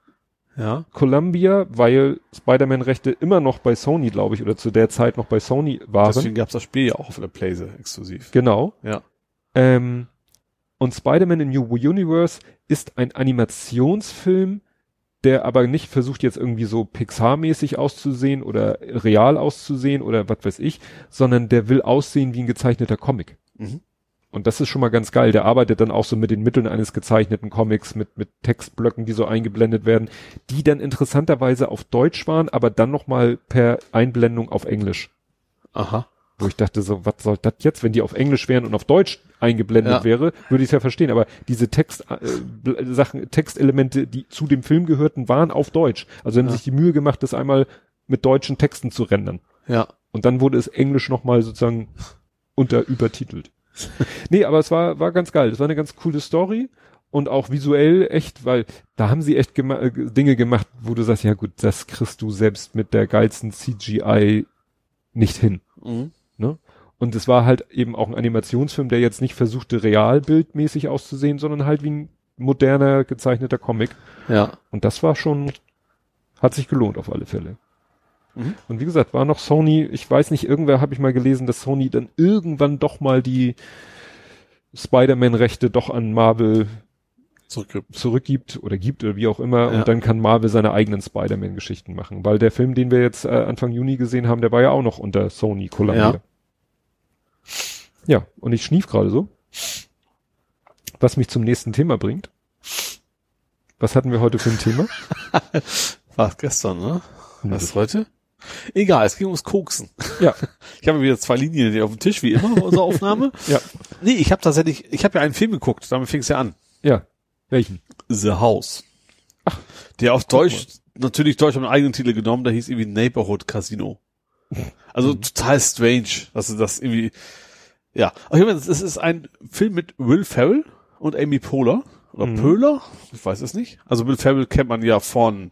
Ja. Columbia, weil Spider-Man-Rechte immer noch bei Sony, glaube ich, oder zu der Zeit noch bei Sony waren. Deswegen gab's das Spiel ja auch auf der Playse exklusiv. Genau. Ja. Ähm, Und Spider-Man in New Universe ist ein Animationsfilm, der aber nicht versucht jetzt irgendwie so Pixar-mäßig auszusehen oder real auszusehen oder was weiß ich, sondern der will aussehen wie ein gezeichneter Comic. Mhm. Und das ist schon mal ganz geil. Der arbeitet dann auch so mit den Mitteln eines gezeichneten Comics, mit, mit Textblöcken, die so eingeblendet werden, die dann interessanterweise auf Deutsch waren, aber dann nochmal per Einblendung auf Englisch. Aha. Wo ich dachte so, was soll das jetzt, wenn die auf Englisch wären und auf Deutsch eingeblendet Ja. wäre, würde ich es ja verstehen. Aber diese Text, äh, Bl- Sachen, Textelemente, die zu dem Film gehörten, waren auf Deutsch. Also haben Ja. sich die Mühe gemacht, das einmal mit deutschen Texten zu rendern. Ja. Und dann wurde es Englisch nochmal sozusagen unter übertitelt. (laughs) nee, aber es war, war ganz geil. Es war eine ganz coole Story und auch visuell echt, weil da haben sie echt gema äh, Dinge gemacht, wo du sagst, ja gut, das kriegst du selbst mit der geilsten CGI nicht hin. Mhm. Und es war halt eben auch ein Animationsfilm, der jetzt nicht versuchte, realbildmäßig auszusehen, sondern halt wie ein moderner gezeichneter Comic. Ja. Und das war schon, hat sich gelohnt auf alle Fälle. Mhm. Und wie gesagt, war noch Sony, ich weiß nicht, irgendwer habe ich mal gelesen, dass Sony dann irgendwann doch mal die Spider-Man-Rechte doch an Marvel Zurückgibt. zurückgibt oder gibt oder wie auch immer Ja. und dann kann Marvel seine eigenen Spider-Man-Geschichten machen. Weil der Film, den wir jetzt äh, Anfang Juni gesehen haben, der war ja auch noch unter Sony kollabiert. Ja. Und ich schnief gerade so. Was mich zum nächsten Thema bringt. Was hatten wir heute für ein Thema? (laughs) War gestern, ne? Was ist heute? Egal, es ging ums Koksen. Ja. (laughs) Ich habe wieder zwei Linien hier auf dem Tisch, wie immer, unsere Aufnahme. Ja. Nee, ich habe tatsächlich, ich habe ja einen Film geguckt, damit fing es ja an. Ja. Welchen? The House. Ach, der auf Deutsch, natürlich Deutsch haben einen eigenen Titel genommen, da hieß irgendwie Neighborhood Casino. (laughs) Also total strange, dass es das irgendwie, ja. Auf jeden Fall, es ist ein Film mit Will Ferrell und Amy Poehler. Oder Mhm. Pöhler? Ich weiß es nicht. Also Will Ferrell kennt man ja von,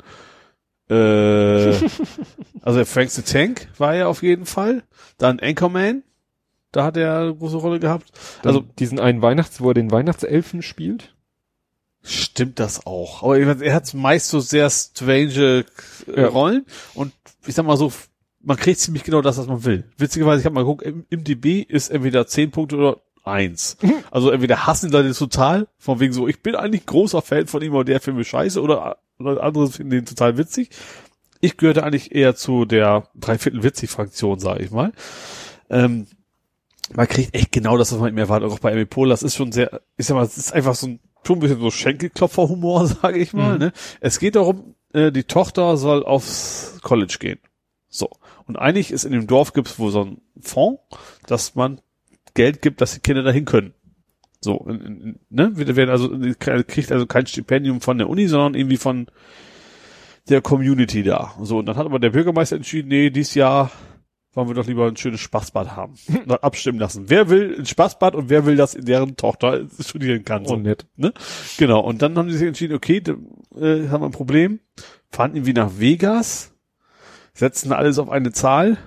äh, (laughs) also Frank the Tank war er auf jeden Fall. Dann Anchorman. Da hat er eine große Rolle gehabt. Also Also diesen einen Weihnachts, wo er den Weihnachtselfen spielt. Stimmt das auch. Aber ich weiß, er hat meist so sehr strange äh, Ja. Rollen und ich sag mal so, man kriegt ziemlich genau das, was man will. Witzigerweise, ich habe mal geguckt, im, im DB ist entweder 10 Punkte oder eins. (laughs) Also entweder hassen die Leute total, von wegen so, ich bin eigentlich großer Fan von ihm, aber der Film ist scheiße, oder, oder andere finden den total witzig. Ich gehörte eigentlich eher zu der Dreiviertel witzig Fraktion, sage ich mal. Ähm, man kriegt echt genau das, was man ihm erwartet, auch bei Amy Poehler. Das ist schon sehr, ich sag mal, es ist einfach so ein, schon ein bisschen so Schenkelklopfer-Humor, (laughs) sage ich mal. Mhm. Ne? Es geht darum, äh, die Tochter soll aufs College gehen. So. Und eigentlich ist in dem Dorf gibt's wohl so ein Fonds, dass man Geld gibt, dass die Kinder dahin können. So, in, in, ne? Wir werden also, kriegt also kein Stipendium von der Uni, sondern irgendwie von der Community da. So, und dann hat aber der Bürgermeister entschieden, nee, dieses Jahr wollen wir doch lieber ein schönes Spaßbad haben. Und hat abstimmen lassen. Wer will ein Spaßbad und wer will, dass in deren Tochter (laughs) studieren kann. So. Oh, nett. Ne? Genau. Und dann haben sie sich entschieden, okay, äh, haben wir ein Problem. Fahren irgendwie nach Vegas, setzen alles auf eine Zahl,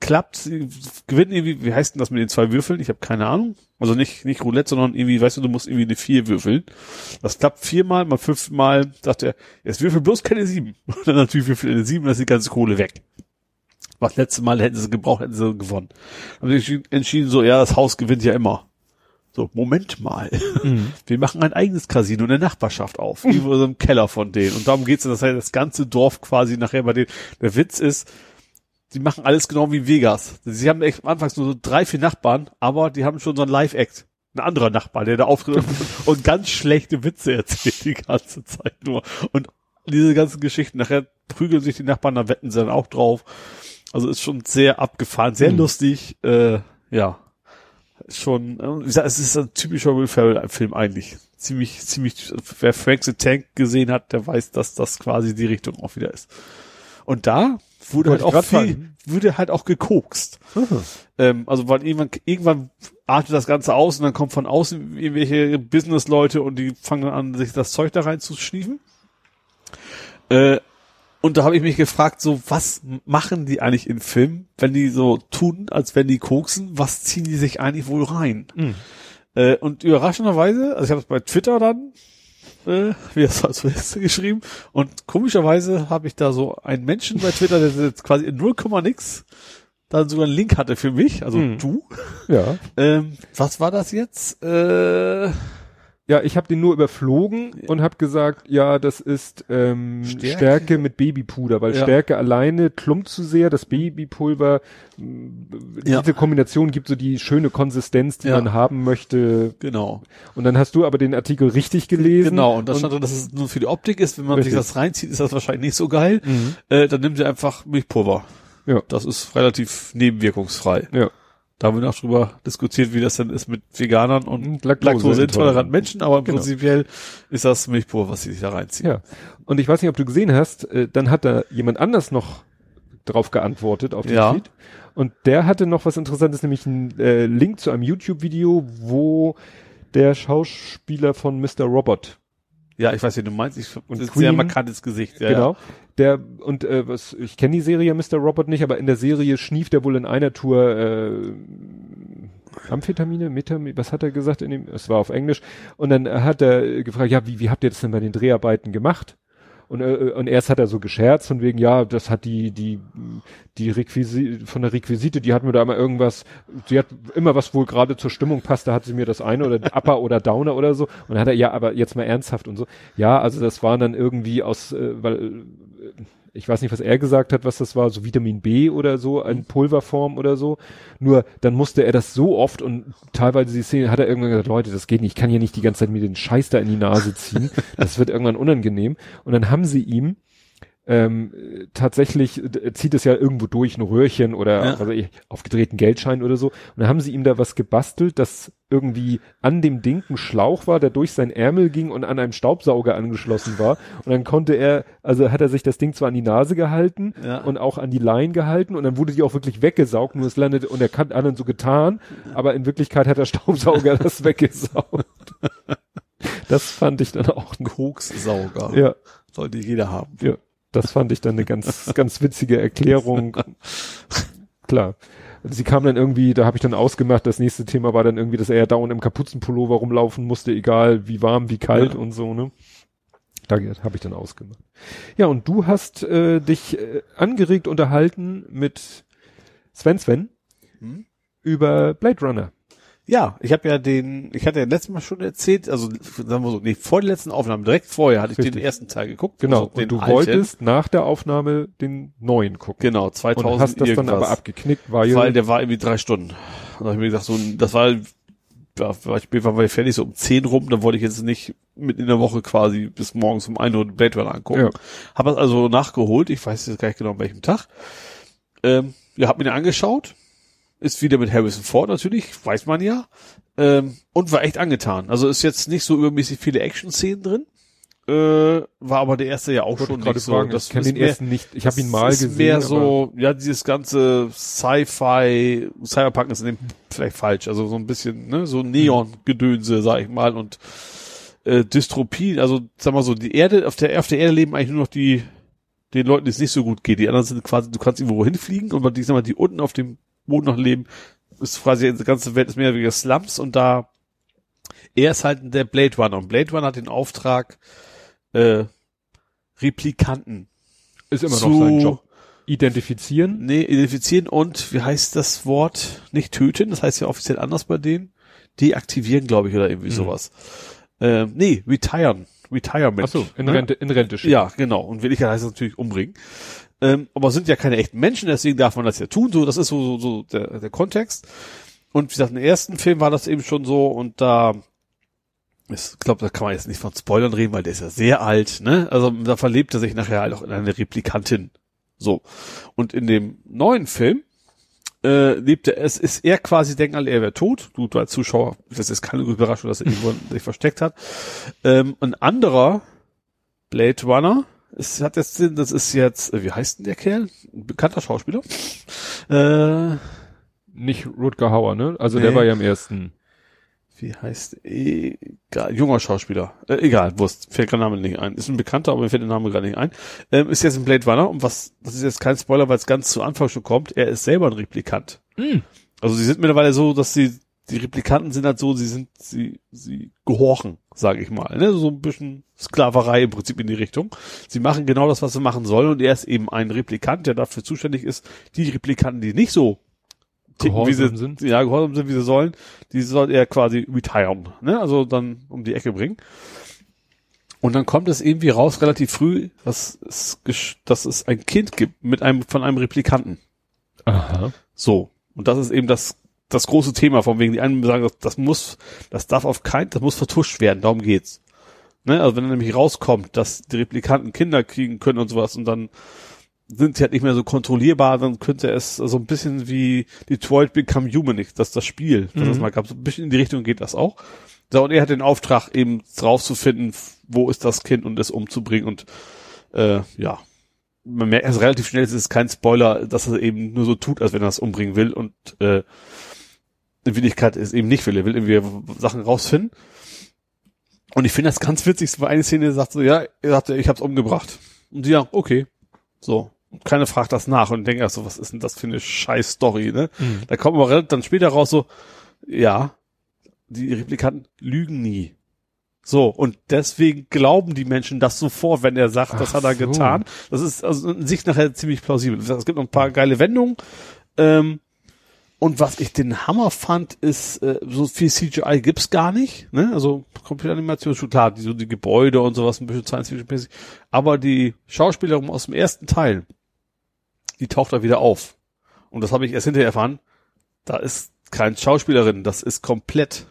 klappt, sie gewinnen irgendwie, wie heißt denn das mit den zwei Würfeln? Ich habe keine Ahnung. Also nicht, nicht Roulette, sondern irgendwie, weißt du, du musst irgendwie eine vier würfeln. Das klappt viermal, mal fünfmal, sagt er, jetzt würfel bloß keine sieben. (laughs) Und dann natürlich würfel eine sieben, dann ist die ganze Kohle weg. Was letzte Mal hätten sie gebraucht, hätten sie gewonnen. Haben sich entschieden, so, ja, das Haus gewinnt ja immer. So, Moment mal. Mhm. (laughs) Wir machen ein eigenes Casino in der Nachbarschaft auf. Irgendwo (laughs) so im Keller von denen. Und darum geht's, dass halt das ganze Dorf quasi nachher bei denen. Der Witz ist, die machen alles genau wie Vegas. Sie haben echt am Anfang nur so drei, vier Nachbarn, aber die haben schon so einen Live-Act. Ein anderer Nachbar, der da auftritt und, (laughs) und ganz schlechte Witze erzählt die ganze Zeit nur. Und diese ganzen Geschichten, nachher prügeln sich die Nachbarn, da wetten sie dann auch drauf. Also ist schon sehr abgefahren, sehr Mhm. lustig, äh, ja. Schon, äh, es ist ein typischer Will Ferrell-Film eigentlich. Ziemlich, ziemlich, wer Frank the Tank gesehen hat, der weiß, dass das quasi die Richtung auch wieder ist. Und da wurde halt Wollte auch viel, fragen. wurde halt auch gekokst. Ähm, also weil irgendwann, irgendwann artet das Ganze aus und dann kommt von außen irgendwelche Business-Leute und die fangen an, sich das Zeug da reinzuschniefen. Äh, und da habe ich mich gefragt, so was machen die eigentlich in Filmen, wenn die so tun, als wenn die koksen, was ziehen die sich eigentlich wohl rein? Mhm. Äh, und überraschenderweise, also ich habe es bei Twitter dann, äh, wie das als Liste geschrieben, und komischerweise habe ich da so einen Menschen bei Twitter, der jetzt quasi in 0, nix dann sogar einen Link hatte für mich, also Mhm. du. Ja. Ähm, was war das jetzt? Äh, Ja, ich habe den nur überflogen und habe gesagt, ja, das ist ähm, Stärke? Stärke? mit Babypuder, weil Ja. Stärke alleine klumpt zu sehr, das Babypulver, Ja. diese Kombination gibt so die schöne Konsistenz, die Ja. man haben möchte. Genau. Und dann hast du aber den Artikel richtig gelesen. Genau, und da stand drin, dass es nur für die Optik ist. Wenn man Richtig. sich das reinzieht, ist das wahrscheinlich nicht so geil. Mhm. Äh, dann nimmt ihr einfach Milchpulver. Ja. Das ist relativ nebenwirkungsfrei. Ja. Da haben wir noch drüber diskutiert, wie das denn ist mit Veganern und Und laktoseintoleranten Menschen, aber Genau. prinzipiell ist das Milchpulver, was sie sich da reinziehen. Ja. Und ich weiß nicht, ob du gesehen hast, äh, dann hat da jemand anders noch drauf geantwortet auf den Ja. Tweet. Und der hatte noch was Interessantes, nämlich einen äh, Link zu einem YouTube-Video, wo der Schauspieler von Mr. Robot, Ja, ich weiß, wie du meinst. Ich, Und das ist ein Queen- sehr markantes Gesicht. Ja, genau, der und äh, was ich kenne die Serie Mr. Robot nicht, aber in der Serie schnieft er wohl in einer Tour äh, Amphetamine, Metamine, was hat er gesagt in dem, es war auf Englisch und dann hat er gefragt, ja, wie, wie habt ihr das denn bei den Dreharbeiten gemacht? Und, äh, und erst hat er so gescherzt von wegen, ja, das hat die, die, die Requisite, von der Requisite, die hat mir da immer irgendwas, sie hat immer was wohl gerade zur Stimmung passt, da hat sie mir das eine oder Upper oder Downer oder so. Und dann hat er, ja, aber jetzt mal ernsthaft und so. Ja, also das waren dann irgendwie aus, äh, weil, ich weiß nicht, was er gesagt hat, was das war, so Vitamin B oder so, in Pulverform oder so. Nur dann musste er das so oft und teilweise die Szene hat er irgendwann gesagt, Leute, das geht nicht, ich kann hier nicht die ganze Zeit mir den Scheiß da in die Nase ziehen. (laughs) Das wird irgendwann unangenehm. Und dann haben sie ihm ähm, tatsächlich äh, zieht es ja irgendwo durch ein Röhrchen oder Ja. also aufgedrehten Geldschein oder so. Und dann haben sie ihm da was gebastelt, das irgendwie an dem Ding ein Schlauch war, der durch sein Ärmel ging und an einem Staubsauger angeschlossen war. Und dann konnte er, also hat er sich das Ding zwar an die Nase gehalten Ja. und auch an die Leinen gehalten und dann wurde die auch wirklich weggesaugt, nur es landete und er hat dann so getan, aber in Wirklichkeit hat der Staubsauger (laughs) das weggesaugt. Das fand ich dann auch, Kokssauger. ja, Sollte jeder haben. ja, das fand ich dann eine ganz, ganz witzige Erklärung. Klar. Sie kam dann irgendwie, da habe ich dann ausgemacht, das nächste Thema war dann irgendwie, dass er dauernd im Kapuzenpullover rumlaufen musste, egal wie warm, wie kalt Ja. und so, ne? Da habe ich dann ausgemacht. Ja, und du hast äh, dich äh, angeregt unterhalten mit Sven Sven Hm? über Blade Runner. Ja, ich habe ja den, ich hatte ja letztes Mal schon erzählt, also sagen wir so, nee, vor der letzten Aufnahme, direkt vorher hatte ich Richtig. den ersten Teil geguckt. Genau. also den und du alten. wolltest nach der Aufnahme den neuen gucken. Genau, 2000 Und hast das dann irgendwas. aber abgeknickt, weil, weil der war irgendwie drei Stunden. Und da habe ich mir gedacht, so, das war, ja, war ich war wir fertig so um 10 rum, dann wollte ich jetzt nicht mit in der Woche quasi bis morgens um 1 Uhr Blade Runner angucken. Ja. Habe das also nachgeholt, ich weiß jetzt gar nicht genau an welchem Tag. Ähm, ja, hab mir den angeschaut. Ist wieder mit Harrison Ford natürlich, weiß man ja. Ähm, und war echt angetan. Also ist jetzt nicht so übermäßig viele Action-Szenen drin. Äh, war aber der erste ja auch schon ich gerade so. fragen, das ich kenne den mehr- ersten nicht, ich habe ihn mal ist gesehen. mehr so, ja, dieses ganze Sci-Fi, Cyberpunk ist in dem vielleicht falsch, also so ein bisschen, ne, so Neon-Gedönse, sag ich mal, und äh, Dystropie, also sag mal so, die Erde, auf der, auf der Erde leben eigentlich nur noch die, den Leuten, denen es nicht so gut geht. Die anderen sind quasi, du kannst irgendwo hinfliegen und die, sag mal, die unten auf dem Boden noch leben, ist quasi, die ganze Welt ist mehr oder weniger Slums und da, er ist halt der Blade Runner und Blade Runner hat den Auftrag, äh, Replikanten Ist immer noch zu- sein Job. Identifizieren. Nee, identifizieren und, wie heißt das Wort? Nicht töten, das heißt ja offiziell anders bei denen. Deaktivieren, glaube ich, oder irgendwie Mhm. sowas. Ähm, nee, retiren. Retirement. Ach so, in ne? Rente, in Rente schicken. Ja, genau. Und Wirklichkeit heißt es natürlich umbringen. Ähm, aber sind ja keine echten Menschen, deswegen darf man das ja tun. So, das ist so, so, so der, der Kontext. Und wie gesagt, im ersten Film war das eben schon so und da, ich glaube, da kann man jetzt nicht von Spoilern reden, weil der ist ja sehr alt, ne? Also da verlebt er sich nachher halt auch in eine Replikantin. So. Und in dem neuen Film äh, lebt er, es ist er quasi, denken alle, er wäre tot. Du, du als Zuschauer, das ist keine Überraschung, dass er irgendwo sich versteckt hat. Ähm, ein anderer Blade Runner, es hat jetzt, Sinn, das ist jetzt, äh, wie heißt denn der Kerl? Ein bekannter Schauspieler. Äh, Nicht Rutger Hauer, ne? Also Nee. der war ja im ersten. wie heißt, egal, junger Schauspieler. Äh, egal, Wurst, fällt der Name nicht ein. Ist ein bekannter, aber mir fällt der Name gerade nicht ein. Ähm, ist jetzt ein Blade Runner und was, das ist jetzt kein Spoiler, weil es ganz zu Anfang schon kommt, er ist selber ein Replikant. Also sie sind mittlerweile so, dass sie, die Replikanten sind halt so, sie sind, sie, sie gehorchen, sage ich mal. Ne? So ein bisschen Sklaverei im Prinzip in die Richtung. Sie machen genau das, was sie machen sollen und er ist eben ein Replikant, der dafür zuständig ist, die Replikanten, die nicht so ticken, wie Gehorsam sie sind. ja gehorsam sind, wie sie sollen, die soll er quasi retiren, ne? Also dann um die Ecke bringen. Und dann kommt es irgendwie raus relativ früh, dass es, dass es ein Kind gibt mit einem von einem Replikanten. Aha. So. Und das ist eben das, das große Thema, von wegen die einen sagen, das, das muss, das darf auf keinen, das muss vertuscht werden, darum geht's. Ne? Also wenn nämlich rauskommt, dass die Replikanten Kinder kriegen können und sowas und dann sind sie halt nicht mehr so kontrollierbar, dann könnte es so ein bisschen wie Detroit Become Human, das das Spiel, das es Mhm. mal gab, so ein bisschen in die Richtung geht das auch. So, und er hat den Auftrag, eben rauszufinden, wo ist das Kind und es umzubringen und äh, ja, man merkt also relativ schnell, es ist kein Spoiler, dass er eben nur so tut, als wenn er es umbringen will und äh, in Wirklichkeit es eben nicht will. Er will irgendwie Sachen rausfinden. Und ich finde das ganz witzig, weil eine Szene sagt so, ja, er sagte, ich hab's umgebracht. Und die ja, okay. So. Und keiner fragt das nach und denkt erst so, was ist denn das für eine scheiß Story, ne? Mhm. Da kommt aber relativ- dann später raus so, ja, die Replikanten lügen nie. So, und deswegen glauben die Menschen das sofort, wenn er sagt, das Ach hat er so. getan. Das ist also in sich nachher ziemlich plausibel. Es gibt noch ein paar geile Wendungen. Ähm, und was ich den Hammer fand, ist, äh, so viel CGI gibt's gar nicht. Ne? Also Computeranimation ist schon klar, die, so die Gebäude und sowas, ein bisschen Science-Fiction-mäßig. Aber die Schauspielerin aus dem ersten Teil, die taucht da wieder auf. Und das habe ich erst hinterher erfahren. Da ist kein Schauspielerin, das ist komplett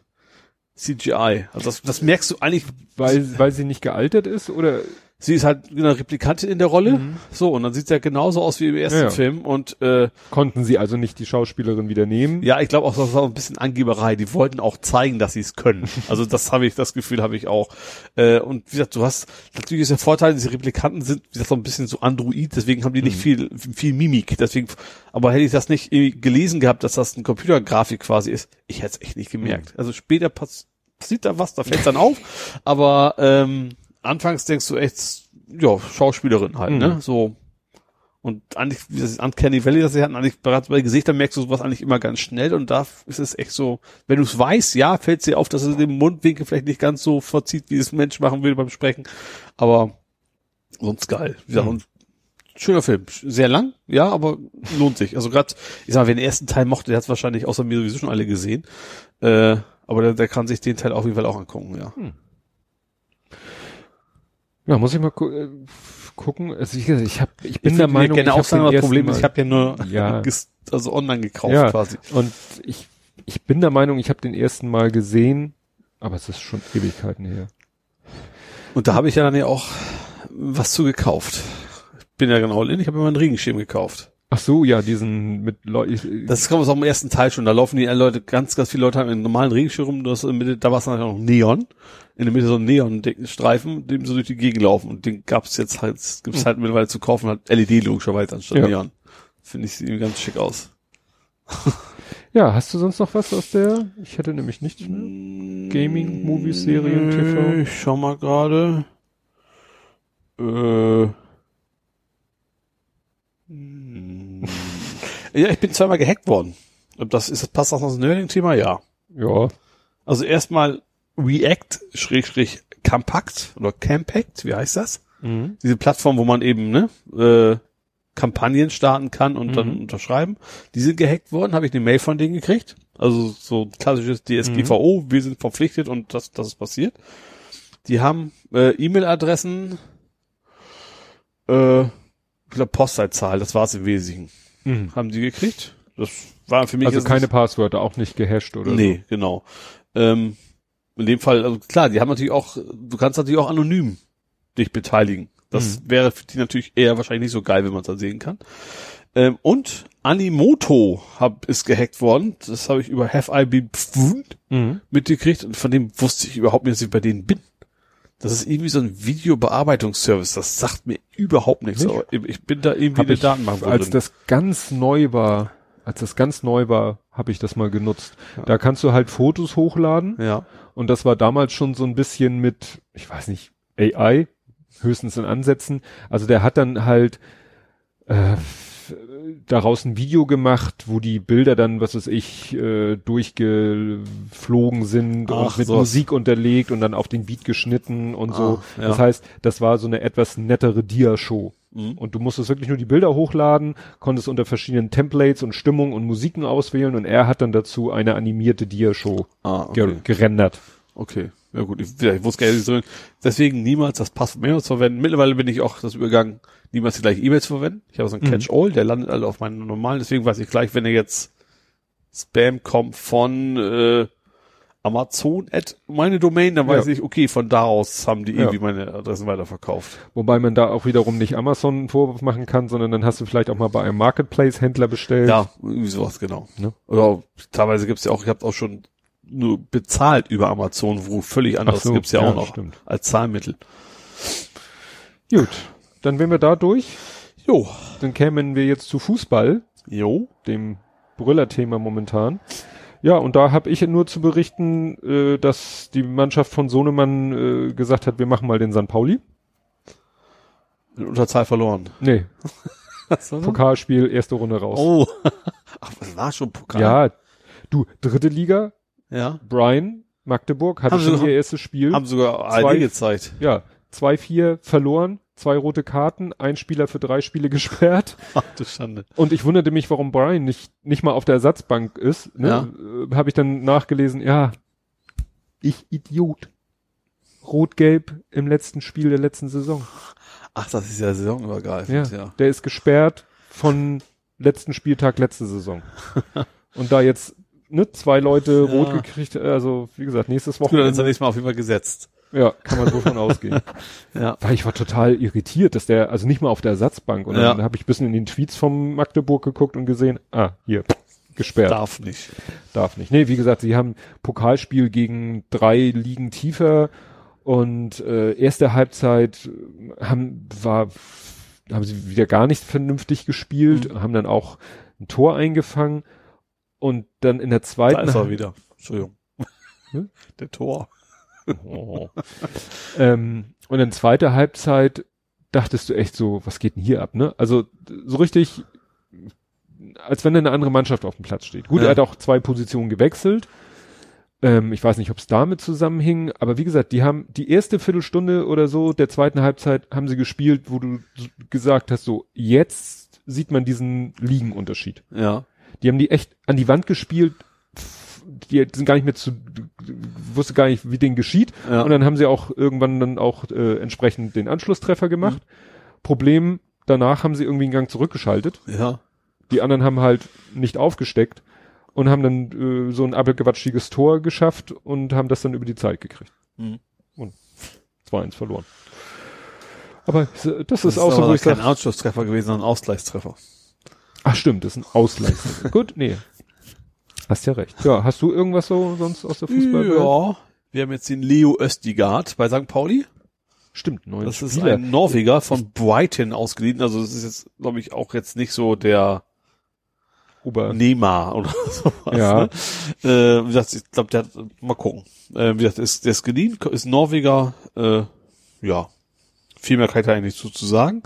CGI. Also das, das merkst du eigentlich, Weil, weil sie nicht gealtert ist oder? Sie ist halt eine Replikantin in der Rolle. So, und dann sieht sie ja genauso aus wie im ersten Ja. Film. Und äh, Konnten sie also nicht die Schauspielerin wieder nehmen? ja, ich glaube auch, das war ein bisschen Angeberei. Die wollten auch zeigen, dass sie es können. Also das habe ich, das Gefühl habe ich auch. Äh, und wie gesagt, du hast, natürlich ist der Vorteil, diese Replikanten sind, wie gesagt, so ein bisschen so Android, deswegen haben die nicht viel, viel Mimik. Deswegen, aber hätte ich das nicht gelesen gehabt, dass das ein Computergrafik quasi ist, ich hätte es echt nicht gemerkt. Also später pass passiert da was, da fällt dann auf. Aber ähm, anfangs denkst du echt, ja, Schauspielerin halt, ne? So. Und eigentlich, wie das Uncanny Valley, das sie hatten, eigentlich bereits bei Gesichtern merkst du sowas eigentlich immer ganz schnell und da ist es echt so, wenn du es weißt, ja, fällt dir auf, dass es den Mundwinkel vielleicht nicht ganz so verzieht, wie es ein Mensch machen will beim Sprechen, aber sonst geil. Wie gesagt, Mhm. und schöner Film. Sehr lang, ja, aber lohnt sich. Also gerade, ich sag mal, wer den ersten Teil mochte, der hat wahrscheinlich außer mir sowieso schon alle gesehen. Äh, aber der, der kann sich den Teil auf jeden Fall auch angucken, ja. Ja, muss ich mal gu äh, gucken. Also ich, ich, hab, ich bin ich der Meinung, gerne ich auch hab sagen, den das ersten Problem ich habe ja nur Ja. (laughs) also online gekauft Ja. quasi. Und ich, ich bin der Meinung, ich habe den ersten Mal gesehen, aber es ist schon Ewigkeiten her. Und da habe ich ja dann ja auch was zu gekauft. Ich bin ja genau in, ich habe mir mal einen Regenschirm gekauft. Ach so, ja, diesen mit Leuten. Das kommt aus dem ersten Teil schon. Da laufen die Leute, ganz, ganz viele Leute haben einen normalen Regenschirm rum. Du hast in der Mitte, da war es dann noch Neon. In der Mitte so ein Neon-Streifen, dem so durch die Gegend laufen. Und den gab's jetzt halt, gibt's halt mittlerweile zu kaufen, halt LED logischerweise anstatt Ja. Neon. Finde ich sieht ganz schick aus. (laughs) Ja, hast du sonst noch was aus der? Ich hätte nämlich nichts mehr. Gaming, Movies, Serien, TV? Ich schau mal gerade. Äh. Hm. Ja, ich bin zweimal gehackt worden. Das ist, passt das noch zum Nerding-Thema? Ja. Ja. Also erstmal React, Schrägstrich, Compact oder Campact, wie heißt das? Mhm. Diese Plattform, wo man eben, ne, äh, Kampagnen starten kann und dann Mhm. unterschreiben. Die sind gehackt worden, habe ich eine Mail von denen gekriegt. Also so klassisches DSGVO, wir sind verpflichtet und das, das ist passiert. Die haben äh, E-Mail-Adressen, äh, ich glaube Postleitzahl, das war es im Wesentlichen. Mhm. Haben die gekriegt. Das war für mich Also keine Passwörter, auch nicht gehasht oder Nee, genau. Ähm, in dem Fall, also klar, die haben natürlich auch, du kannst natürlich auch anonym dich beteiligen. Das wäre für die natürlich eher wahrscheinlich nicht so geil, wenn man es dann sehen kann. Ähm, und Animoto hab, ist gehackt worden. Das habe ich über Have I Been Pfund so. Mhm. mitgekriegt und von dem wusste ich überhaupt nicht, dass ich bei denen bin. Das ist irgendwie so ein Videobearbeitungsservice. Das sagt mir überhaupt nichts. Nicht? Ich bin da irgendwie Hab eine Datenbank als drin. das ganz neu war, als das ganz neu war, habe ich das mal genutzt. Da kannst du halt Fotos hochladen ja. und das war damals schon so ein bisschen mit, ich weiß nicht, AI, höchstens in Ansätzen. Also der hat dann halt äh, daraus ein Video gemacht, wo die Bilder dann, was weiß ich, äh, durchgeflogen sind Ach, und mit sowas. Musik unterlegt und dann auf den Beat geschnitten und so. Ah, ja. Das heißt, das war so eine etwas nettere Dia-Show. Mhm. Und du musstest wirklich nur die Bilder hochladen, konntest unter verschiedenen Templates und Stimmungen und Musiken auswählen und er hat dann dazu eine animierte Dia-Show Ah, okay. gerendert. Okay. Ja gut, ich, ja, ich wusste gar nicht. Deswegen niemals das Passwort mehrmals verwenden. Mittlerweile bin ich auch das übergangen, niemals die gleiche E-Mails verwenden. Ich habe so einen Mhm. Catch-all, der landet alle auf meinen normalen, deswegen weiß ich gleich, wenn er jetzt Spam kommt von äh, Amazon at meine Domain, dann weiß Ja. ich, okay, von da aus haben die Ja. irgendwie meine Adressen weiterverkauft. Wobei man da auch wiederum nicht Amazon einen Vorwurf machen kann, sondern dann hast du vielleicht auch mal bei einem Marketplace-Händler bestellt. Ja, irgendwie sowas, genau. Ne? Oder teilweise gibt's ja auch, ich habe auch schon nur bezahlt über Amazon, wo völlig anderes so, gibt's ja, ja, auch noch stimmt. als Zahlmittel. Gut, dann wären wir da durch. Jo. Dann kämen wir jetzt zu Fußball, Jo. dem Brüllerthema momentan. Ja, und da habe ich nur zu berichten, äh, dass die Mannschaft von Sohnemann äh, gesagt hat, wir machen mal den St. Pauli. Unterzahl verloren. Nee, (laughs) das? Pokalspiel, erste Runde raus. Oh. (laughs) Ach, das war schon Pokal. Ja, du, dritte Liga, Ja. Brian, Magdeburg, hatte Haben schon noch- ihr erstes Spiel. Haben sogar Zwei- ARD gezeigt. ja, 2-4 verloren, zwei rote Karten, ein Spieler für drei Spiele (laughs) gesperrt. Ach du Schande. Und ich wunderte mich, warum Brian nicht, nicht mal auf der Ersatzbank ist. Ne? Ja. Äh, Habe ich dann nachgelesen, ja, ich Idiot. Rot-Gelb im letzten Spiel der letzten Saison. Ach, das ist ja saisonübergreifend, Ja, ja. Der ist gesperrt von letzten Spieltag letzte Saison. (laughs) Und da jetzt ne, zwei Leute Ja. rot gekriegt, also wie gesagt, nächstes Gut, dann ist Wochenende. nächstes Mal auf jeden Fall gesetzt. Ja, kann man wohl von ausgehen. (laughs) Ja. Weil ich war total irritiert, dass der, also nicht mal auf der Ersatzbank. Und Ja. dann habe ich ein bisschen in den Tweets vom Magdeburg geguckt und gesehen, ah, hier, gesperrt. Darf nicht. Darf nicht. Nee, wie gesagt, sie haben Pokalspiel gegen drei Ligen tiefer und äh, erste Halbzeit äh, haben war haben sie wieder gar nicht vernünftig gespielt, Mhm. haben dann auch ein Tor eingefangen und dann in der Da zweiten ist er wieder. Entschuldigung. Hm? (laughs) Der Tor. Oh. ähm, und in zweiter Halbzeit dachtest du echt so, was geht denn hier ab, ne? Also so richtig, als wenn da eine andere Mannschaft auf dem Platz steht. Gut, Ja. er hat auch zwei Positionen gewechselt. Ähm, ich weiß nicht, ob es damit zusammenhing, aber wie gesagt, die haben die erste Viertelstunde oder so der zweiten Halbzeit haben sie gespielt, wo du gesagt hast, so jetzt sieht man diesen Ligenunterschied. Ja. Die haben die echt an die Wand gespielt, die sind gar nicht mehr zu, wusste gar nicht, wie denen geschieht. Ja. Und dann haben sie auch irgendwann dann auch äh, entsprechend den Anschlusstreffer gemacht. Mhm. Problem, danach haben sie irgendwie einen Gang zurückgeschaltet. Ja. Die anderen haben halt nicht aufgesteckt und haben dann äh, so ein abgewatschiges Tor geschafft und haben das dann über die Zeit gekriegt. Mhm. 2-1 verloren. Aber das, Das ist auch so, wo ich kein sage, Anschlusstreffer gewesen, sondern Ausgleichstreffer. Ach stimmt, das ist ein Ausgleich. Gut, nee. Hast ja recht. Ja, hast du irgendwas so sonst aus der Fußball? Ja. Wir haben jetzt den Leo Östigard bei St. Pauli. Stimmt, neun Das ist Spieler. ein Norweger von Brighton ausgeliehen. Also das ist jetzt, glaube ich, auch jetzt nicht so der Ober. Neymar oder (laughs) sowas. Ja. Ne? Äh, wie gesagt, ich glaube, der hat, mal gucken. Äh, wie gesagt, ist, der ist geliehen, ist Norweger, äh, ja. Viel mehr kann ich da eigentlich zu, zu sagen.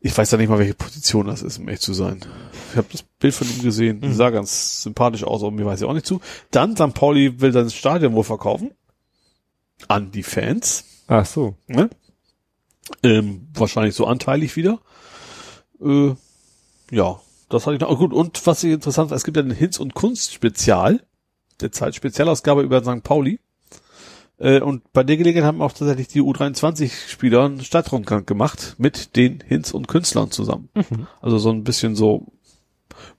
Ich weiß ja nicht mal, welche Position das ist, um echt zu sein. Ich habe das Bild von ihm gesehen, Mhm. sah ganz sympathisch aus, aber mir weiß ich auch nicht zu. Dann, St. Pauli will sein Stadion wohl verkaufen. An die Fans. Ach so. Ne? Ähm, wahrscheinlich so anteilig wieder. Äh, ja, das hatte ich noch. Gut, und was ich interessant war, es gibt ja ein Hinz- und Kunst-Spezial, der Zeit Spezialausgabe über St. Pauli. Äh, und bei der Gelegenheit haben auch tatsächlich die U23-Spieler einen Stadtrundgang gemacht mit den Hinz- und Künstlern zusammen. Also so ein bisschen so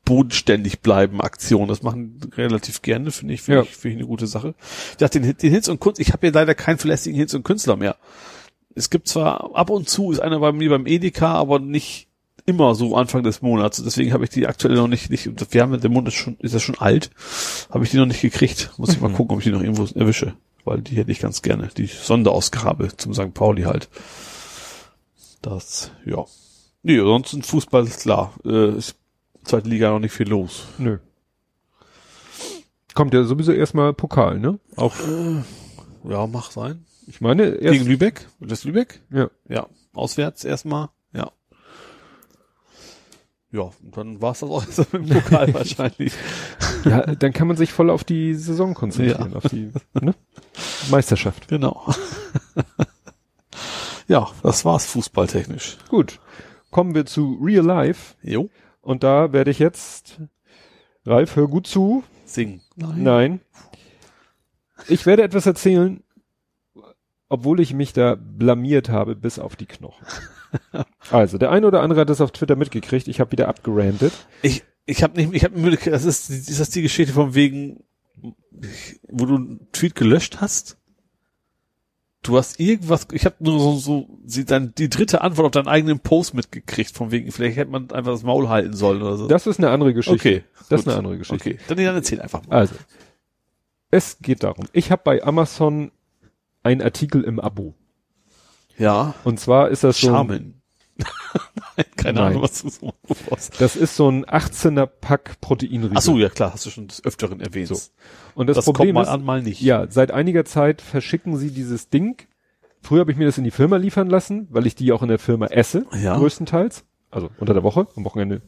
bodenständig bleiben Aktion. Das machen relativ gerne, finde ich, finde Ja. ich, finde ich eine gute Sache. Ich dachte, den, den Hinz und Kunst, ich habe hier leider keinen verlässlichen Hinz und Künstler mehr. Es gibt zwar ab und zu ist einer bei mir beim Edeka, aber nicht immer so Anfang des Monats. Deswegen habe ich die aktuell noch nicht, nicht, wir haben, der Mond ist schon, ist ja schon alt, habe ich die noch nicht gekriegt. Muss ich mal (laughs) gucken, ob ich die noch irgendwo erwische. Weil die hätte ich ganz gerne. Die Sonderausgabe zum St. Pauli halt. Das, ja. Nee, ansonsten Fußball ist klar. Äh, ist zweite Liga noch nicht viel los. Nö. Kommt ja sowieso erstmal Pokal, ne? Auch, Ja, mach sein. ich meine, erst, Gegen Lübeck? Das Lübeck? ja. Ja. Auswärts erstmal. Ja. Dann war's das auch (laughs) mit dem Pokal (laughs) wahrscheinlich. ja, dann kann man sich voll auf die Saison konzentrieren, Ja. auf die ne? Meisterschaft. Genau. (laughs) Ja, das war's fußballtechnisch. Gut. Kommen wir zu Real Life. Jo. Und da werde ich jetzt, Ralf, hör gut zu. Singen. Nein. Ich werde etwas erzählen, obwohl ich mich da blamiert habe bis auf die Knochen. Also, der eine oder andere hat das auf Twitter mitgekriegt. Ich habe wieder abgerantet. Ich, ich habe nicht, ich habe das ist, ist das die Geschichte von wegen, wo du einen Tweet gelöscht hast? Du hast irgendwas, ich habe nur so, so sie dann die dritte Antwort auf deinen eigenen Post mitgekriegt, von wegen, vielleicht hätte man einfach das Maul halten sollen oder so. Das ist eine andere Geschichte. okay. Das gut. ist eine andere Geschichte. Okay, dann, dann erzähl einfach mal. Also, es geht darum. Ich habe bei Amazon einen Artikel im Abo. Ja. Und zwar ist das so, Charmen. (laughs) Nein, keine Nein. Ahnung, was du so brauchst. das ist so ein 18er Pack Proteinriegel. Ach so, ja klar, hast du schon des Öfteren erwähnt. So. Und das, Das, Problem kommt mal ist, an, mal nicht. ja, seit einiger Zeit verschicken sie dieses Ding. Früher habe ich mir das in die Firma liefern lassen, weil ich die auch in der Firma esse, Ja. größtenteils. Also unter der Woche, am Wochenende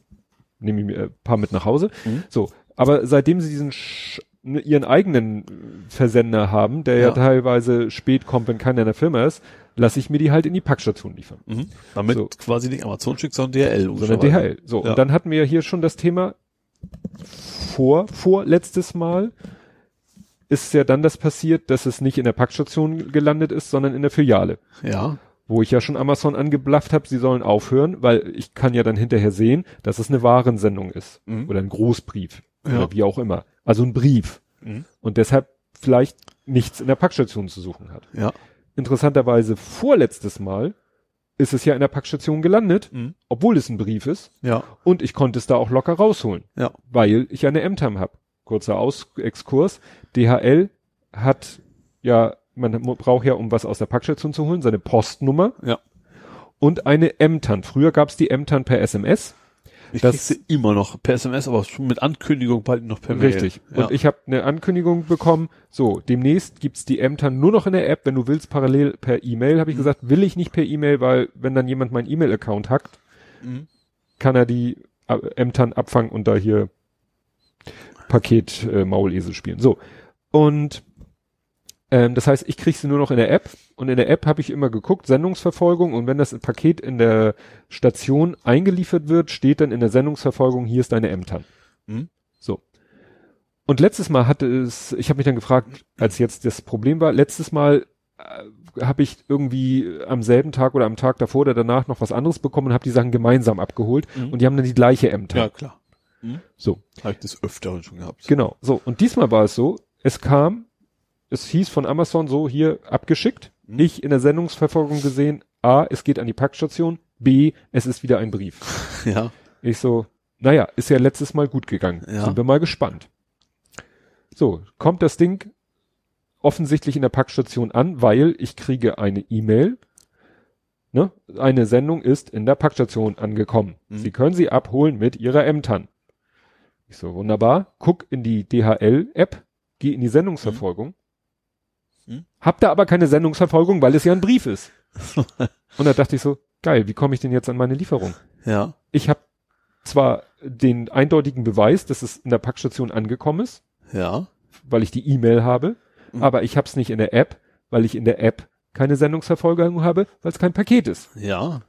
nehme ich mir ein paar mit nach Hause. Mhm. So, aber seitdem sie diesen Sch ihren eigenen äh, Versender haben, der ja. Ja. teilweise spät kommt, wenn keiner in der Firma ist, lasse ich mir die halt in die Packstation liefern. Mhm. Damit So. quasi nicht Amazon schickt, sondern DHL. sondern. DHL. So, Ja. und dann hatten wir ja hier schon das Thema vor, vorletztes Mal ist ja dann das passiert, dass es nicht in der Packstation gelandet ist, sondern in der Filiale. Ja. Wo ich ja schon Amazon angeblafft habe, sie sollen aufhören, weil ich kann ja dann hinterher sehen, dass es eine Warensendung ist. Mhm. Oder ein Großbrief. Ja. Oder wie auch immer. Also ein Brief. Mhm. Und deshalb vielleicht nichts in der Packstation zu suchen hat. Ja. Interessanterweise vorletztes Mal ist es ja in der Packstation gelandet, Mhm. obwohl es ein Brief ist. Ja. Und ich konnte es da auch locker rausholen, Ja. weil ich eine M-Time habe. Kurzer Aus Exkurs. DHL hat ja, man braucht ja, um was aus der Packstation zu holen, seine Postnummer Ja. und eine M-TAN. Früher gab es die M-TAN per SMS. Ich Das- immer noch per SMS, aber schon mit Ankündigung bald noch per Mail. Richtig. Ja. Und ich habe eine Ankündigung bekommen, so, demnächst gibt's die M-TAN nur noch in der App, wenn du willst, parallel per E-Mail. Habe ich Mhm. gesagt, will ich nicht per E-Mail, weil wenn dann jemand meinen E-Mail-Account hackt, Mhm. kann er die äh, M-TAN abfangen und da hier Paket äh, Maulesel spielen. So. Und ähm, das heißt, ich krieg sie nur noch in der App und in der App habe ich immer geguckt, Sendungsverfolgung und wenn das Paket in der Station eingeliefert wird, steht dann in der Sendungsverfolgung, hier ist deine M-TAN. Mhm. So. Und letztes Mal hatte es, ich habe mich dann gefragt, als jetzt das Problem war, letztes Mal äh, habe ich irgendwie am selben Tag oder am Tag davor oder danach noch was anderes bekommen und habe die Sachen gemeinsam abgeholt Mhm. und die haben dann die gleiche M-TAN. Ja, klar. So, Habe ich das öfter schon gehabt. genau. So, und diesmal war es so, es kam, es hieß von Amazon so, hier abgeschickt, Mhm. ich in der Sendungsverfolgung gesehen, A, es geht an die Packstation, B, es ist wieder ein Brief. (laughs) Ja. Ich so, naja, ist ja letztes Mal gut gegangen. Ja. Sind wir mal gespannt. So, kommt das Ding offensichtlich in der Packstation an, weil ich kriege eine E-Mail. Ne? Eine Sendung ist in der Packstation angekommen. Mhm. Sie können sie abholen mit Ihrer M-TAN. Ich so, wunderbar. Guck in die DHL-App, geh in die Sendungsverfolgung. Mhm. Hab da aber keine Sendungsverfolgung, weil es ja ein Brief ist. (laughs) Und da dachte ich so, geil, wie komme ich denn jetzt an meine Lieferung? Ja. ich habe zwar den eindeutigen Beweis, dass es in der Packstation angekommen ist, Ja. weil ich die E-Mail habe, Mhm. aber ich habe es nicht in der App, weil ich in der App keine Sendungsverfolgung habe, weil es kein Paket ist. Ja.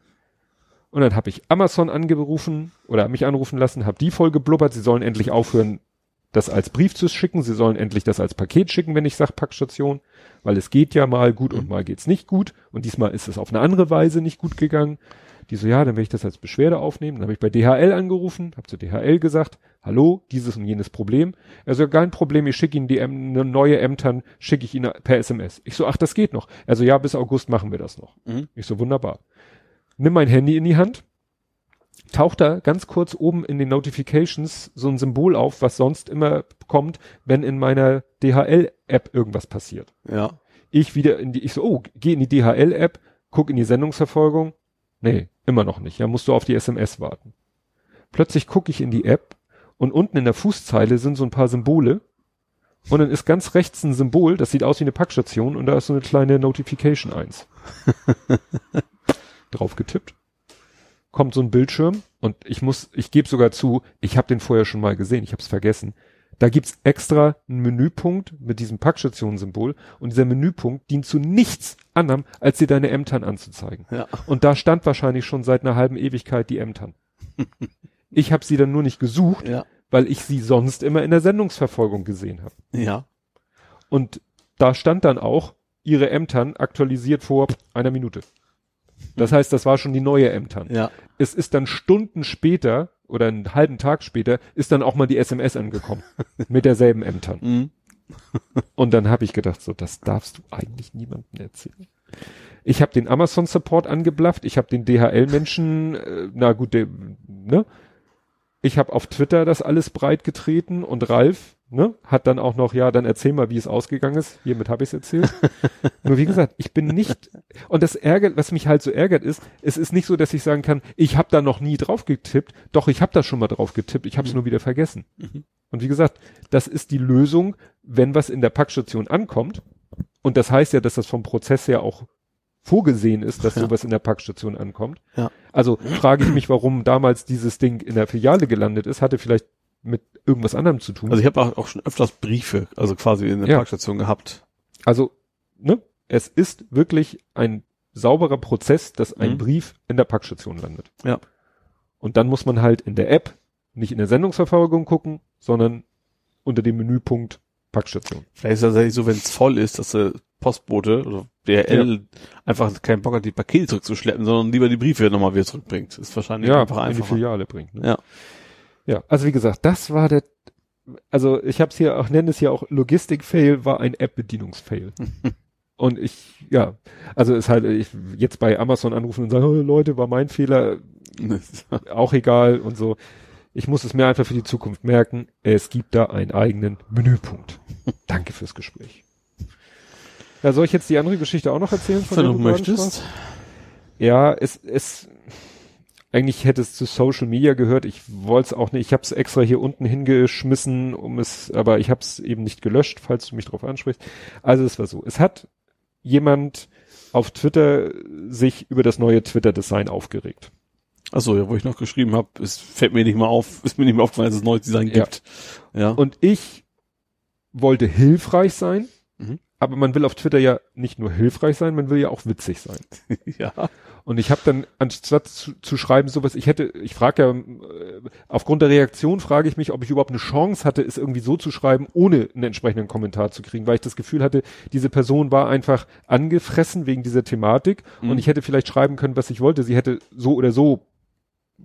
Und dann habe ich Amazon angerufen oder mich anrufen lassen, habe die voll geblubbert, sie sollen endlich aufhören, das als Brief zu schicken, sie sollen endlich das als Paket schicken, wenn ich sage Packstation, weil es geht ja mal gut und mal geht's nicht gut und diesmal ist es auf eine andere Weise nicht gut gegangen. Die so, ja, dann will ich das als Beschwerde aufnehmen. Dann habe ich bei DHL angerufen, habe zu DHL gesagt, hallo, dieses und jenes Problem. Also kein Problem, ich schicke Ihnen die M, eine neue M-TAN, schicke ich Ihnen per SMS. Ich so, ach, das geht noch. Also ja, bis August machen wir das noch. Mhm. Ich so, wunderbar. Nimm mein Handy in die Hand, taucht da ganz kurz oben in den Notifications so ein Symbol auf, was sonst immer kommt, wenn in meiner DHL-App irgendwas passiert. Ja. Ich wieder in die, ich so, oh, geh in die DHL-App, guck in die Sendungsverfolgung. Nee, immer noch nicht. Ja, musst du auf die SMS warten. Plötzlich gucke ich in die App und unten in der Fußzeile sind so ein paar Symbole. Und dann ist ganz rechts ein Symbol, das sieht aus wie eine Packstation und da ist so eine kleine Notification 1. (laughs) Drauf getippt. Kommt so ein Bildschirm und ich muss, ich gebe sogar zu, ich habe den vorher schon mal gesehen, ich habe es vergessen. Da gibt's extra einen Menüpunkt mit diesem Packstationssymbol und dieser Menüpunkt dient zu nichts anderem, als dir deine Ämtern anzuzeigen. Ja. Und da stand wahrscheinlich schon seit einer halben Ewigkeit die Ämtern. (laughs) ich habe sie dann nur nicht gesucht, Ja. weil ich sie sonst immer in der Sendungsverfolgung gesehen habe. Ja. Und da stand dann auch ihre Ämtern aktualisiert vor einer Minute. Das heißt, das war schon die neue Ämtern. Ja. Es ist dann Stunden später oder einen halben Tag später ist dann auch mal die SMS angekommen (laughs) mit derselben Ämtern. Mhm. Und dann habe ich gedacht, so, das darfst du eigentlich niemandem erzählen. Ich habe den Amazon Support angeblafft, ich habe den DHL-Menschen, äh, na gut, der, ne? Ich habe auf Twitter das alles breit getreten und Ralf, ne, hat dann auch noch, ja, dann erzähl mal, wie es ausgegangen ist. Hiermit habe ich es erzählt. (laughs) Nur wie gesagt, ich bin nicht, und das ärgert, was mich halt so ärgert ist, es ist nicht so, dass ich sagen kann, ich habe da noch nie drauf getippt. Doch, ich habe da schon mal drauf getippt, ich habe es nur wieder vergessen. Und wie gesagt, das ist die Lösung, wenn was in der Packstation ankommt. Und das heißt ja, dass das vom Prozess her auch vorgesehen ist, dass Ja. sowas in der Packstation ankommt. Ja. Also frage ich mich, warum damals dieses Ding in der Filiale gelandet ist, hatte vielleicht mit irgendwas anderem zu tun. Also ich habe auch, auch schon öfters Briefe, also quasi in der Ja. Parkstation gehabt. Also, ne, es ist wirklich ein sauberer Prozess, dass ein Mhm. Brief in der Packstation landet. Ja. Und dann muss man halt in der App nicht in der Sendungsverfolgung gucken, sondern unter dem Menüpunkt Packstation. Vielleicht ist es tatsächlich so, wenn es voll ist, dass der Postbote oder DHL einfach keinen Bock hat, die Pakete zurückzuschleppen, sondern lieber die Briefe nochmal wieder zurückbringt. Ist wahrscheinlich Ja, einfach in die einfacher. Filiale bringt. Ne? Ja. Ja, also wie gesagt, das war der, also ich habe es hier auch, nenne es hier auch Logistik-Fail, war ein App-Bedienungs-Fail. (laughs) und ich, ja, also ist halt, ich jetzt bei Amazon anrufen und sagen, oh, Leute, war mein Fehler, (laughs) auch egal und so. Ich muss es mir einfach für die Zukunft merken. Es gibt da einen eigenen Menüpunkt. (laughs) Danke fürs Gespräch. Ja, soll ich jetzt die andere Geschichte auch noch erzählen? Wenn du möchtest. Ja, es, es, eigentlich hätte es zu Social Media gehört. Ich wollte es auch nicht. Ich habe es extra hier unten hingeschmissen, um es, aber ich habe es eben nicht gelöscht, falls du mich drauf ansprichst. Also es war so. Es hat jemand auf Twitter sich über das neue Twitter-Design aufgeregt. Achso, ja, wo ich noch geschrieben habe, es fällt mir nicht mal auf, ist mir nicht mehr aufgefallen, dass es neues Design Ja. gibt. Ja. Und ich wollte hilfreich sein, Mhm. aber man will auf Twitter ja nicht nur hilfreich sein, man will ja auch witzig sein. (laughs) ja. Und ich habe dann, anstatt zu, zu schreiben, sowas, ich hätte, ich frage ja, äh, aufgrund der Reaktion frage ich mich, ob ich überhaupt eine Chance hatte, es irgendwie so zu schreiben, ohne einen entsprechenden Kommentar zu kriegen, weil ich das Gefühl hatte, diese Person war einfach angefressen wegen dieser Thematik Mhm. und ich hätte vielleicht schreiben können, was ich wollte. Sie hätte so oder so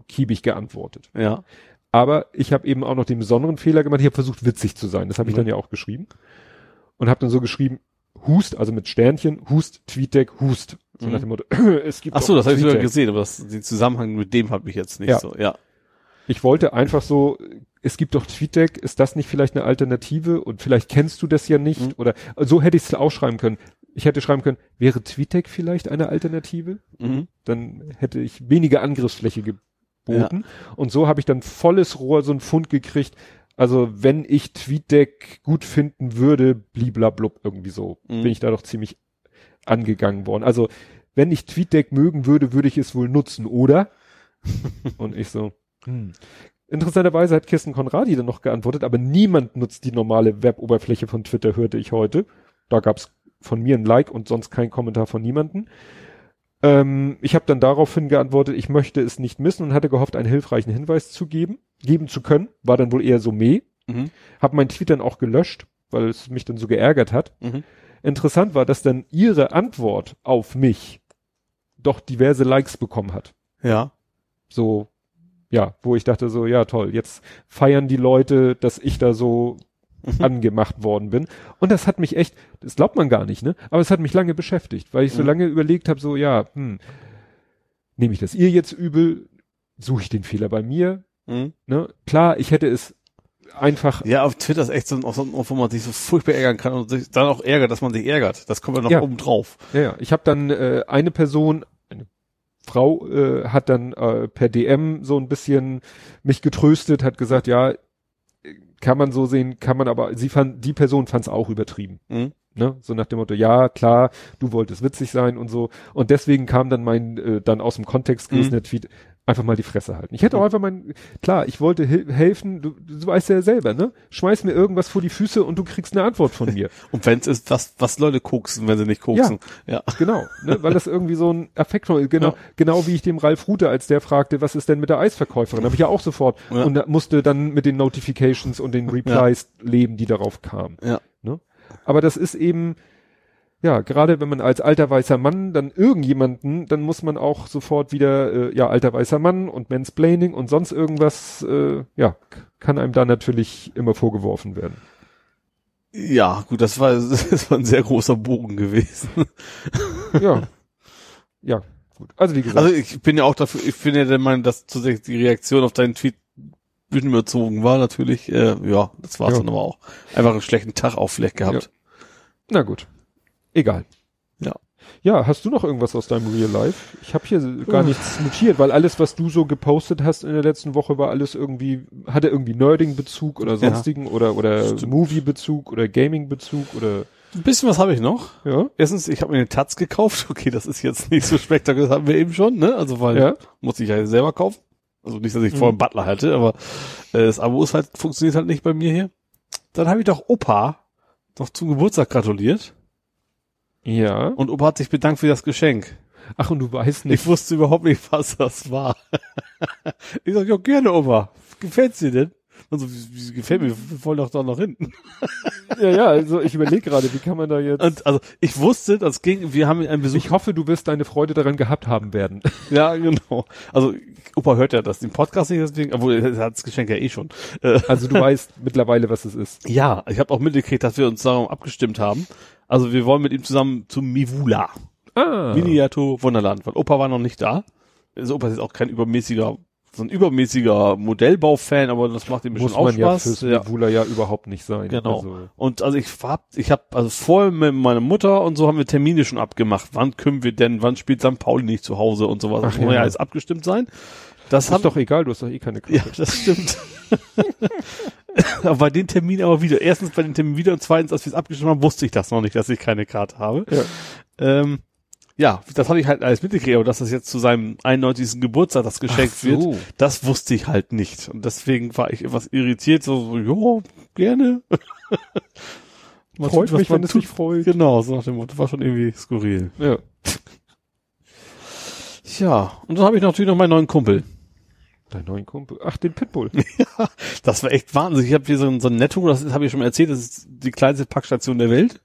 kiebig geantwortet. Ja. Aber ich habe eben auch noch den besonderen Fehler gemacht, ich habe versucht, witzig zu sein. Das habe ich Mhm. dann ja auch geschrieben. Und habe dann so geschrieben, Hust, also mit Sternchen, Hust, TweetDeck, Hust. So Mhm. nach dem Motto, (clears throat) es gibt Ach so, das habe ich sogar gesehen, aber das, den Zusammenhang mit dem habe ich jetzt nicht Ja. so. Ja. Ich wollte einfach so, es gibt doch TweetDeck, ist das nicht vielleicht eine Alternative? Und vielleicht kennst du das ja nicht? Mhm. Oder so hätte ich es auch schreiben können. Ich hätte schreiben können, wäre TweetDeck vielleicht eine Alternative? Mhm. Dann hätte ich weniger Angriffsfläche geboten. Und so habe ich dann volles Rohr so einen Fund gekriegt. Also wenn ich TweetDeck gut finden würde, bliblablub irgendwie so, Mhm. bin ich da doch ziemlich angegangen worden. Also wenn ich TweetDeck mögen würde, würde ich es wohl nutzen, oder? (laughs) Und ich so, hm. Interessanterweise hat Kirsten Konradi dann noch geantwortet, aber niemand nutzt die normale Web-Oberfläche von Twitter, hörte ich heute. Da gab's von mir ein Like und sonst kein Kommentar von niemanden. Ähm, ich habe dann daraufhin geantwortet, ich möchte es nicht missen und hatte gehofft, einen hilfreichen Hinweis zu geben, geben zu können. War dann wohl eher so meh. Mhm. Hab mein Tweet dann auch gelöscht, weil es mich dann so geärgert hat. Mhm. Interessant war, dass dann ihre Antwort auf mich doch diverse Likes bekommen hat. Ja. So, ja, wo ich dachte so, ja toll, jetzt feiern die Leute, dass ich da so Mhm. angemacht worden bin. Und das hat mich echt, das glaubt man gar nicht, ne? Aber es hat mich lange beschäftigt, weil ich so Mhm. lange überlegt habe, so, ja, hm, nehme ich das ihr jetzt übel? Suche ich den Fehler bei mir? Mhm. Ne? Klar, ich hätte es einfach, Ja, auf Twitter ist echt so ein, Ort, wo man sich so furchtbar ärgern kann und sich dann auch ärgert, dass man sich ärgert. Das kommt ja noch Ja. oben drauf. ja, ja, ich habe dann äh, eine Person, eine Frau äh, hat dann äh, per DM so ein bisschen mich getröstet, hat gesagt, ja, kann man so sehen, kann man aber, sie fand, die Person fand es auch übertrieben. Mhm. Ne? So nach dem Motto, ja, klar, du wolltest witzig sein und so. Und deswegen kam dann mein, äh, dann aus dem Kontext gerissener Tweet, Einfach mal die Fresse halten. Ich hätte auch einfach mein, klar, ich wollte hel helfen, du, du weißt ja selber, ne? Schmeiß mir irgendwas vor die Füße und du kriegst eine Antwort von mir. (laughs) Und wenn es ist, was, was Leute koksen, wenn sie nicht koksen. Ja. (laughs) Genau, ne? weil das irgendwie so ein Affekt genau, Ja. genau wie ich dem Ralf Rute, als der fragte, was ist denn mit der Eisverkäuferin, habe ich ja auch sofort Ja. und da musste dann mit den Notifications und den Replies leben, die darauf kamen. Ja. Ne? Aber das ist eben, ja, gerade wenn man als alter weißer Mann dann irgendjemanden, dann muss man auch sofort wieder, äh, ja, alter weißer Mann und Mansplaining und sonst irgendwas, äh, ja, kann einem da natürlich immer vorgeworfen werden. Ja, gut, das war, (laughs) das war ein sehr großer Bogen gewesen. Ja. (laughs) ja, gut. Also wie gesagt. Also ich bin ja auch dafür, ich bin ja der Meinung, dass tatsächlich die Reaktion auf deinen Tweet bisschen überzogen war, natürlich. Äh, ja, das war's Ja. dann aber auch. Einfach einen schlechten Tag auf vielleicht gehabt. Na gut. Egal. Ja. Ja, hast du noch irgendwas aus deinem Real Life? Ich habe hier gar nichts notiert, weil alles, was du so gepostet hast in der letzten Woche, war alles irgendwie, hatte irgendwie Nerding-Bezug oder Ja. sonstigen oder oder Stimmt. Movie-Bezug oder Gaming-Bezug oder Ein bisschen was habe ich noch. ja. Erstens, ich habe mir eine Taz gekauft. (laughs) Okay, das ist jetzt nicht so spektakulär, das haben wir eben schon, ne? Also weil Ja. muss ich ja selber kaufen. Also nicht, dass ich Mhm. vorher einen Butler hatte, aber äh, das Abo ist halt, funktioniert halt nicht bei mir hier. Dann habe ich doch Opa noch zum Geburtstag gratuliert Ja. und Opa hat sich bedankt für das Geschenk. Ach, und du weißt nicht. Ich wusste überhaupt nicht, was das war. (laughs) ich sag, ja gerne, Opa. Gefällt's dir denn? Und so, wie, wie gefällt mir, wir wollen doch da noch hin. (laughs) ja, ja, also ich überlege gerade, wie kann man da jetzt. Und also ich wusste, das ging, wir haben einen Besuch ich hoffe, du wirst deine Freude daran gehabt haben werden. (laughs) Ja, genau. Also Opa hört ja das, den Podcast nicht, deswegen, obwohl er hat das Geschenk ja eh schon. Äh, Also du weißt mittlerweile, was es ist. ja, ich habe auch mitgekriegt, dass wir uns darum abgestimmt haben. Also wir wollen mit ihm zusammen zum Mivula, Ah. Miniatur Wunderland, weil Opa war noch nicht da. Also Opa ist jetzt auch kein übermäßiger, so ein übermäßiger Modellbaufan, aber das macht ihm muss bestimmt auch man ja Spaß. fürs ja. Mivula ja überhaupt nicht sein. Genau. Also, Und also ich hab, ich habe also vorher mit meiner Mutter und so haben wir Termine schon abgemacht. Wann können wir denn, wann spielt St. Pauli nicht zu Hause und sowas. Ach das muss ja. ja alles abgestimmt sein. Das ist hat doch egal, du hast doch eh keine Karte. Ja, das stimmt. (laughs) aber (coughs) bei den Terminen aber wieder. Erstens bei den Terminen wieder und zweitens, als wir es abgestimmt haben, wusste ich das noch nicht, dass ich keine Karte habe. Ja. Ähm, ja, das habe ich halt alles mitgekriegt, aber dass das jetzt zu seinem 91. Geburtstag das geschenkt so. wird, das wusste ich halt nicht. Und deswegen war ich etwas irritiert, so, so jo, gerne. (laughs) Man Freut tut, mich, wenn es dich freut. Genau, so nach dem Motto, war schon irgendwie skurril. Ja. Ja, und dann habe ich natürlich noch meinen neuen Kumpel. Dein neuen Kumpel. Ach, den Pitbull. (laughs) Das war echt Wahnsinn. Ich habe hier so ein, so ein Netto, das habe ich schon mal erzählt, das ist die kleinste Packstation der Welt.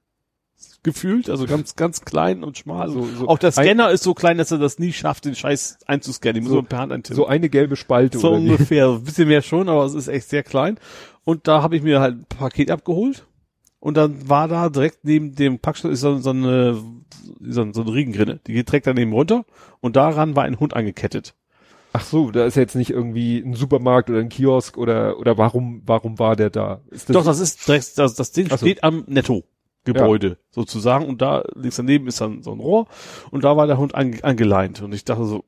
Gefühlt, also ganz, ganz klein und schmal. So- so auch der ein- Scanner ist so klein, dass er das nie schafft, den Scheiß einzuscannen. Ich muss So- per Hand eintippen. So eine gelbe Spalte So ungefähr, ein bisschen mehr schon, aber es ist echt sehr klein. Und da habe ich mir halt ein Paket abgeholt. Und dann war da direkt neben dem Packstation ist so, so eine so, so eine Riegengrinne. Die geht direkt daneben runter. Und daran war ein Hund angekettet. Ach so, da ist jetzt nicht irgendwie ein Supermarkt oder ein Kiosk oder oder warum warum war der da? Ist das, Doch, das ist direkt, das, das Ding so. steht am Netto-Gebäude sozusagen und da links daneben ist dann so ein Rohr und da war der Hund ange angeleint und ich dachte so,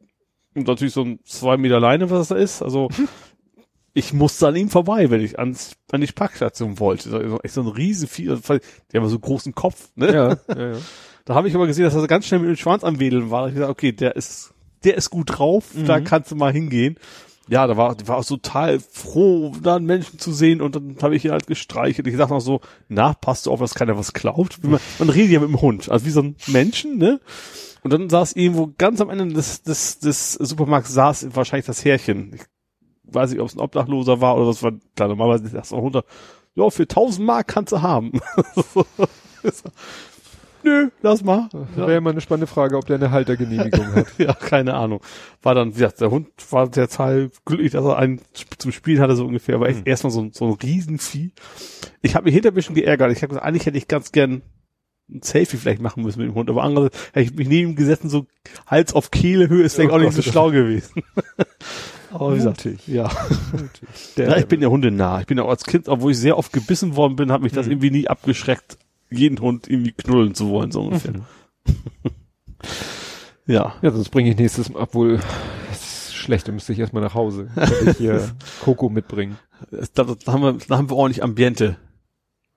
und natürlich so ein zwei Meter Leine, was das da ist, also (laughs) ich musste an ihm vorbei, wenn ich ans, an die Parkstation wollte. Ist echt so ein riesen Vieh, die haben ja so einen großen Kopf, ne? ja, ja, ja. (laughs) Da habe ich aber gesehen, dass er ganz schnell mit dem Schwanz am Wedeln war. Ich gesagt, okay, der ist, der ist gut drauf, da Mhm. kannst du mal hingehen. Ja, da war, war auch total froh, da einen Menschen zu sehen und dann habe ich ihn halt gestreichelt. Ich sag noch so, na, passt du auf, dass keiner was glaubt? Man, man redet ja mit dem Hund, also wie so ein Menschen, ne? Und dann saß irgendwo ganz am Ende des, des, des Supermarkts saß wahrscheinlich das Härchen. Ich weiß nicht, ob es ein Obdachloser war oder was war, klar, normalerweise ist das auch runter. Ja, für 1000 Mark kannst du haben. (laughs) Nö, lass mal. Wäre ja mal eine spannende Frage, ob der eine Haltergenehmigung hat. (laughs) Ja, keine Ahnung. War dann, wie gesagt, der Hund war sehr zahl glücklich, dass er einen zum Spielen hatte, so ungefähr. Aber echt Mhm. erstmal so, ein- so ein Riesenvieh. Ich habe mich hinter ein bisschen geärgert. Ich habe gesagt, eigentlich hätte ich ganz gern ein Selfie vielleicht machen müssen mit dem Hund. Aber andere hätte ich mich neben ihm gesessen, so Hals auf Kehlehöhe, ist vielleicht Oh auch nicht so schlau gewesen. (laughs) Aber wie gesagt, Mutig. ja. (laughs) Der, ja. Ich bin ja hundenah. Ich bin ja auch als Kind, obwohl ich sehr oft gebissen worden bin, hat mich das Mhm. irgendwie nie abgeschreckt, jeden Hund irgendwie knullen zu wollen, so ungefähr. Mhm. (laughs) ja. ja, sonst bringe ich nächstes Mal, obwohl das ist schlecht, da müsste ich erstmal nach Hause. Kann ich hier (laughs) Coco mitbringen. Da, da, haben wir, da haben wir ordentlich Ambiente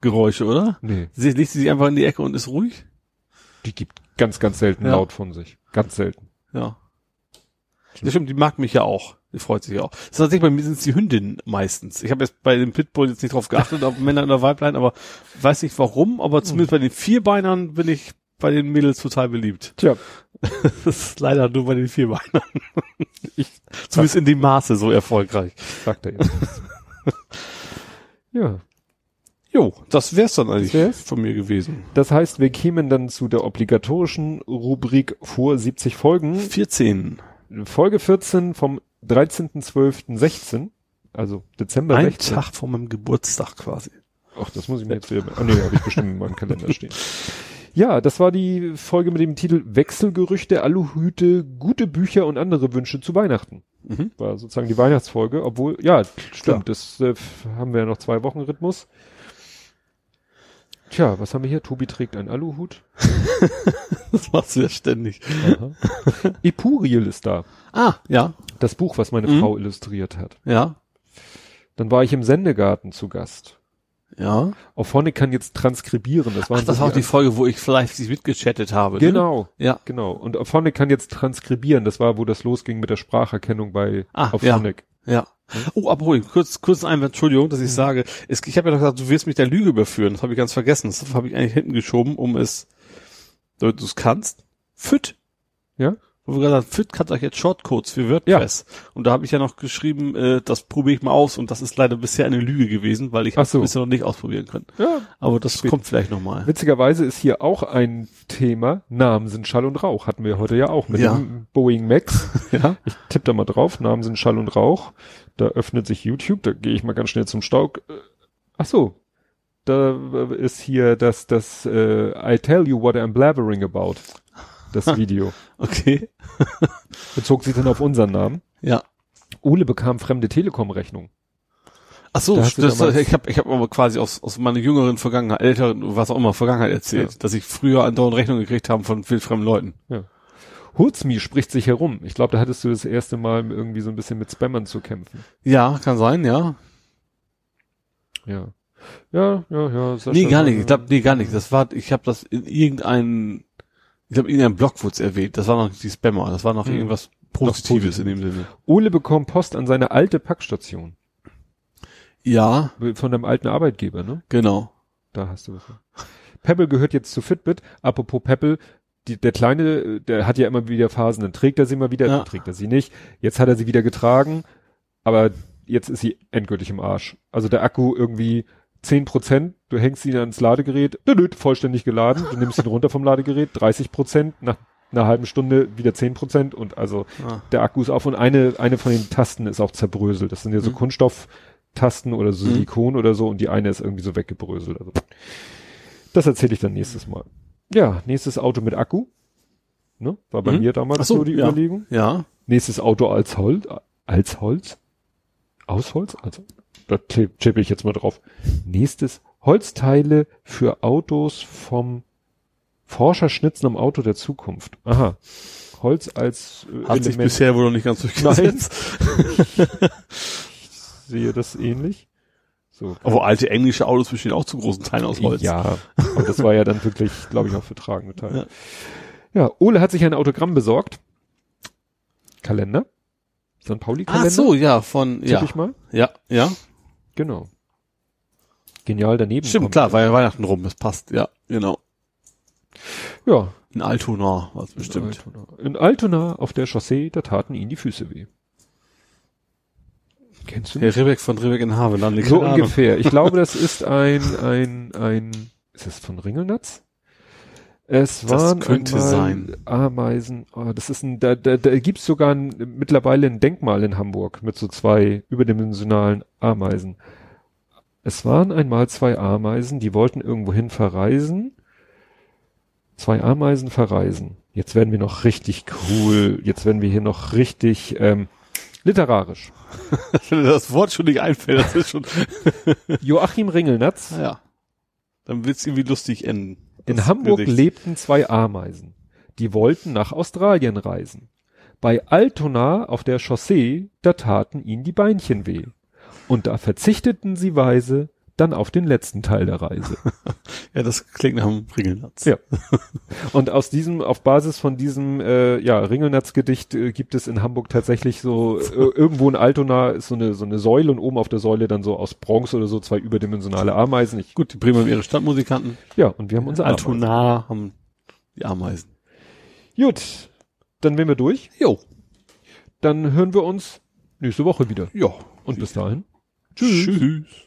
Geräusche, oder? Nee, Sie legt sie sich einfach in die Ecke und ist ruhig? die gibt ganz, ganz selten Ja. laut von sich. Ganz selten. Ja. Das stimmt, die mag mich ja auch. Freut sich auch. Das ist tatsächlich bei mir sind es die Hündinnen meistens. Ich habe jetzt bei dem Pitbull jetzt nicht drauf geachtet, ob Männer oder Weiblein, aber weiß nicht warum, aber zumindest bei den Vierbeinern bin ich bei den Mädels total beliebt. Tja, (laughs) Das ist leider nur bei den Vierbeinern. (laughs) Ich, zumindest in dem Maße so erfolgreich. sagt er jetzt. (laughs) ja. Jo, das wär's dann eigentlich wär's? von mir gewesen. Das heißt, wir kämen dann zu der obligatorischen Rubrik vor 70 Folgen. 14. Folge 14 vom 13.12.16, also Dezember Ein 16. Tag vor meinem Geburtstag quasi. Ach, das muss ich mir jetzt wieder. Ah, nee, habe ich bestimmt in meinem Kalender stehen. (laughs) Ja, das war die Folge mit dem Titel Wechselgerüchte, Aluhüte, gute Bücher und andere Wünsche zu Weihnachten. Mhm. War sozusagen die Weihnachtsfolge, obwohl, ja, stimmt, das äh, haben wir ja noch zwei Wochen Rhythmus. Tja, was haben wir hier? Tobi trägt einen Aluhut. (laughs) Das machst du ja ständig. Aha. Epuriel ist da. Ah, ja, Das Buch, was meine Mhm. Frau illustriert hat. ja, Dann war ich im Sendegarten zu Gast. ja. Auf Honeck kann jetzt transkribieren. Das, waren Ach, das so war auch die Folge, wo ich fleißig mitgechattet habe. Ne? Genau, Ja. genau. Und auf Honeck kann jetzt transkribieren. Das war, wo das losging mit der Spracherkennung bei Ah, auf ja. Honeck. Ja. Oh, aber kurz, kurz Einwand, Entschuldigung, dass ich sage, es, ich habe ja noch gesagt, du wirst mich der Lüge überführen. Das habe ich ganz vergessen. Das habe ich eigentlich hinten geschoben, um es, du es kannst. Fit. Ja? Wo wir gesagt haben, Fit hat euch jetzt Shortcodes für WordPress. Und da habe ich ja noch geschrieben, äh, das probiere ich mal aus. Und das ist leider bisher eine Lüge gewesen, weil ich es so. bisher noch nicht ausprobieren können. Ja. Aber das Spät. kommt vielleicht nochmal. Witzigerweise ist hier auch ein Thema. Namen sind Schall und Rauch. Hatten wir heute ja auch mit Ja. dem Boeing Max. (laughs) Ja? Ich tippe da mal drauf. Namen sind Schall und Rauch. Da öffnet sich YouTube. Da gehe ich mal ganz schnell zum Staug. Äh, Ach so. Da äh, ist hier das, das, äh, I tell you what I'm blabbering about. Das (laughs) Video. Okay. (laughs) Bezog sich dann auf unseren Namen. Ja. Ole bekam fremde Telekom-Rechnung. Ach so, Da das, ich habe ich hab aber quasi aus, aus meiner jüngeren Vergangenheit, älteren, was auch immer, Vergangenheit erzählt, Ja. dass ich früher andauernd Rechnungen gekriegt habe von wildfremden Leuten. Hurzmi spricht sich herum. Ich glaube, da hattest du das erste Mal irgendwie so ein bisschen mit Spammern zu kämpfen. Ja, kann sein, ja. Ja. Ja, ja, ja. Nee, gar nicht. Ich glaube, nee, gar nicht. Das war, ich habe das in irgendeinem, ich glaube, in irgendeinem Blog wurde es erwähnt. Das war noch die Spammer. Das war noch Hm. irgendwas Positives positiv. in dem Sinne. Ole bekommt Post an seine alte Packstation. Ja, Von deinem alten Arbeitgeber, ne? genau. Da hast du was. Pebble gehört jetzt zu Fitbit. Apropos Pebble, die, der Kleine, der hat ja immer wieder Phasen, dann trägt er sie mal wieder, Ja. dann trägt er sie nicht. Jetzt hat er sie wieder getragen, aber jetzt ist sie endgültig im Arsch. Also der Akku irgendwie 10 Prozent, du hängst ihn ans Ladegerät, dü-dü, vollständig geladen, du nimmst ihn runter vom Ladegerät, 30 Prozent, nach einer halben Stunde wieder 10 Prozent und also Ah. der Akku ist auf und eine, eine von den Tasten ist auch zerbröselt. Das sind ja so Mhm. Kunststofftasten oder so Mhm. Silikon oder so und die eine ist irgendwie so weggebröselt. Also das erzähle ich dann nächstes Mal. Ja, nächstes Auto mit Akku. Ne? War bei Mhm. mir damals Ach so, so die ja. Überlegung. Ja. Nächstes Auto als Holz. Als Holz? Aus Holz? Also, da tippe ich jetzt mal drauf. Nächstes Holzteile für Autos vom Forscherschnitzen am Auto der Zukunft. Aha. Holz als äh, Hat sich Element. bisher wohl noch nicht ganz durchgesetzt. (laughs) sehe das ähnlich. So. Aber alte englische Autos bestehen auch zu großen Teilen aus Holz. Ja, aber das war ja dann wirklich, glaube ich, auch für tragende Teile. Ja. Ole hat sich ein Autogramm besorgt. Kalender. St. Pauli-Kalender. Ach so, ja, von, Tipp ja. ich mal. Ja, ja. Genau. Genial daneben. Stimmt, kommt. klar, war ja Weihnachten rum, das passt, ja, genau. Ja. In Altona war es bestimmt. In Altona. In Altona auf der Chaussee, da taten ihm die Füße weh. Kennst du? Herr Ribbeck von Ribbeck in Havelland. So ungefähr. Ich glaube, das (laughs) ist ein, ein, ein, ist das von Ringelnatz? Es Das waren könnte einmal sein. Ameisen. Oh, das ist ein, da, da, da gibt's sogar ein, mittlerweile ein Denkmal in Hamburg mit so zwei überdimensionalen Ameisen. Es waren einmal zwei Ameisen, die wollten irgendwohin verreisen. Zwei Ameisen verreisen. Jetzt werden wir noch richtig cool. Jetzt werden wir hier noch richtig ähm, literarisch. (laughs) Wenn dir das Wort schon nicht einfällt, das ist schon, (laughs) Joachim Ringelnatz. ja. Dann wird's irgendwie lustig enden. In Hamburg lebten zwei Ameisen. Die wollten nach Australien reisen. Bei Altona auf der Chaussee, da taten ihnen die Beinchen weh. Und da verzichteten sie weise, dann auf den letzten Teil der Reise. (laughs) Ja, das klingt nach einem Ringelnatz. Ja. (laughs) Und aus diesem, auf Basis von diesem äh, ja, Ringelnatz-Gedicht äh, gibt es in Hamburg tatsächlich so, äh, irgendwo in Altona ist so eine, so eine Säule und oben auf der Säule dann so aus Bronze oder so zwei überdimensionale Ameisen. Ich, Gut, die Bremer haben ihre Stadtmusikanten. ja, und wir haben unser Ameisen. Altona haben die Ameisen. Gut, dann wären wir durch. Jo. Dann hören wir uns nächste Woche wieder. Ja. Und bis dahin. Tschüss. Tschüss.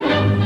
you.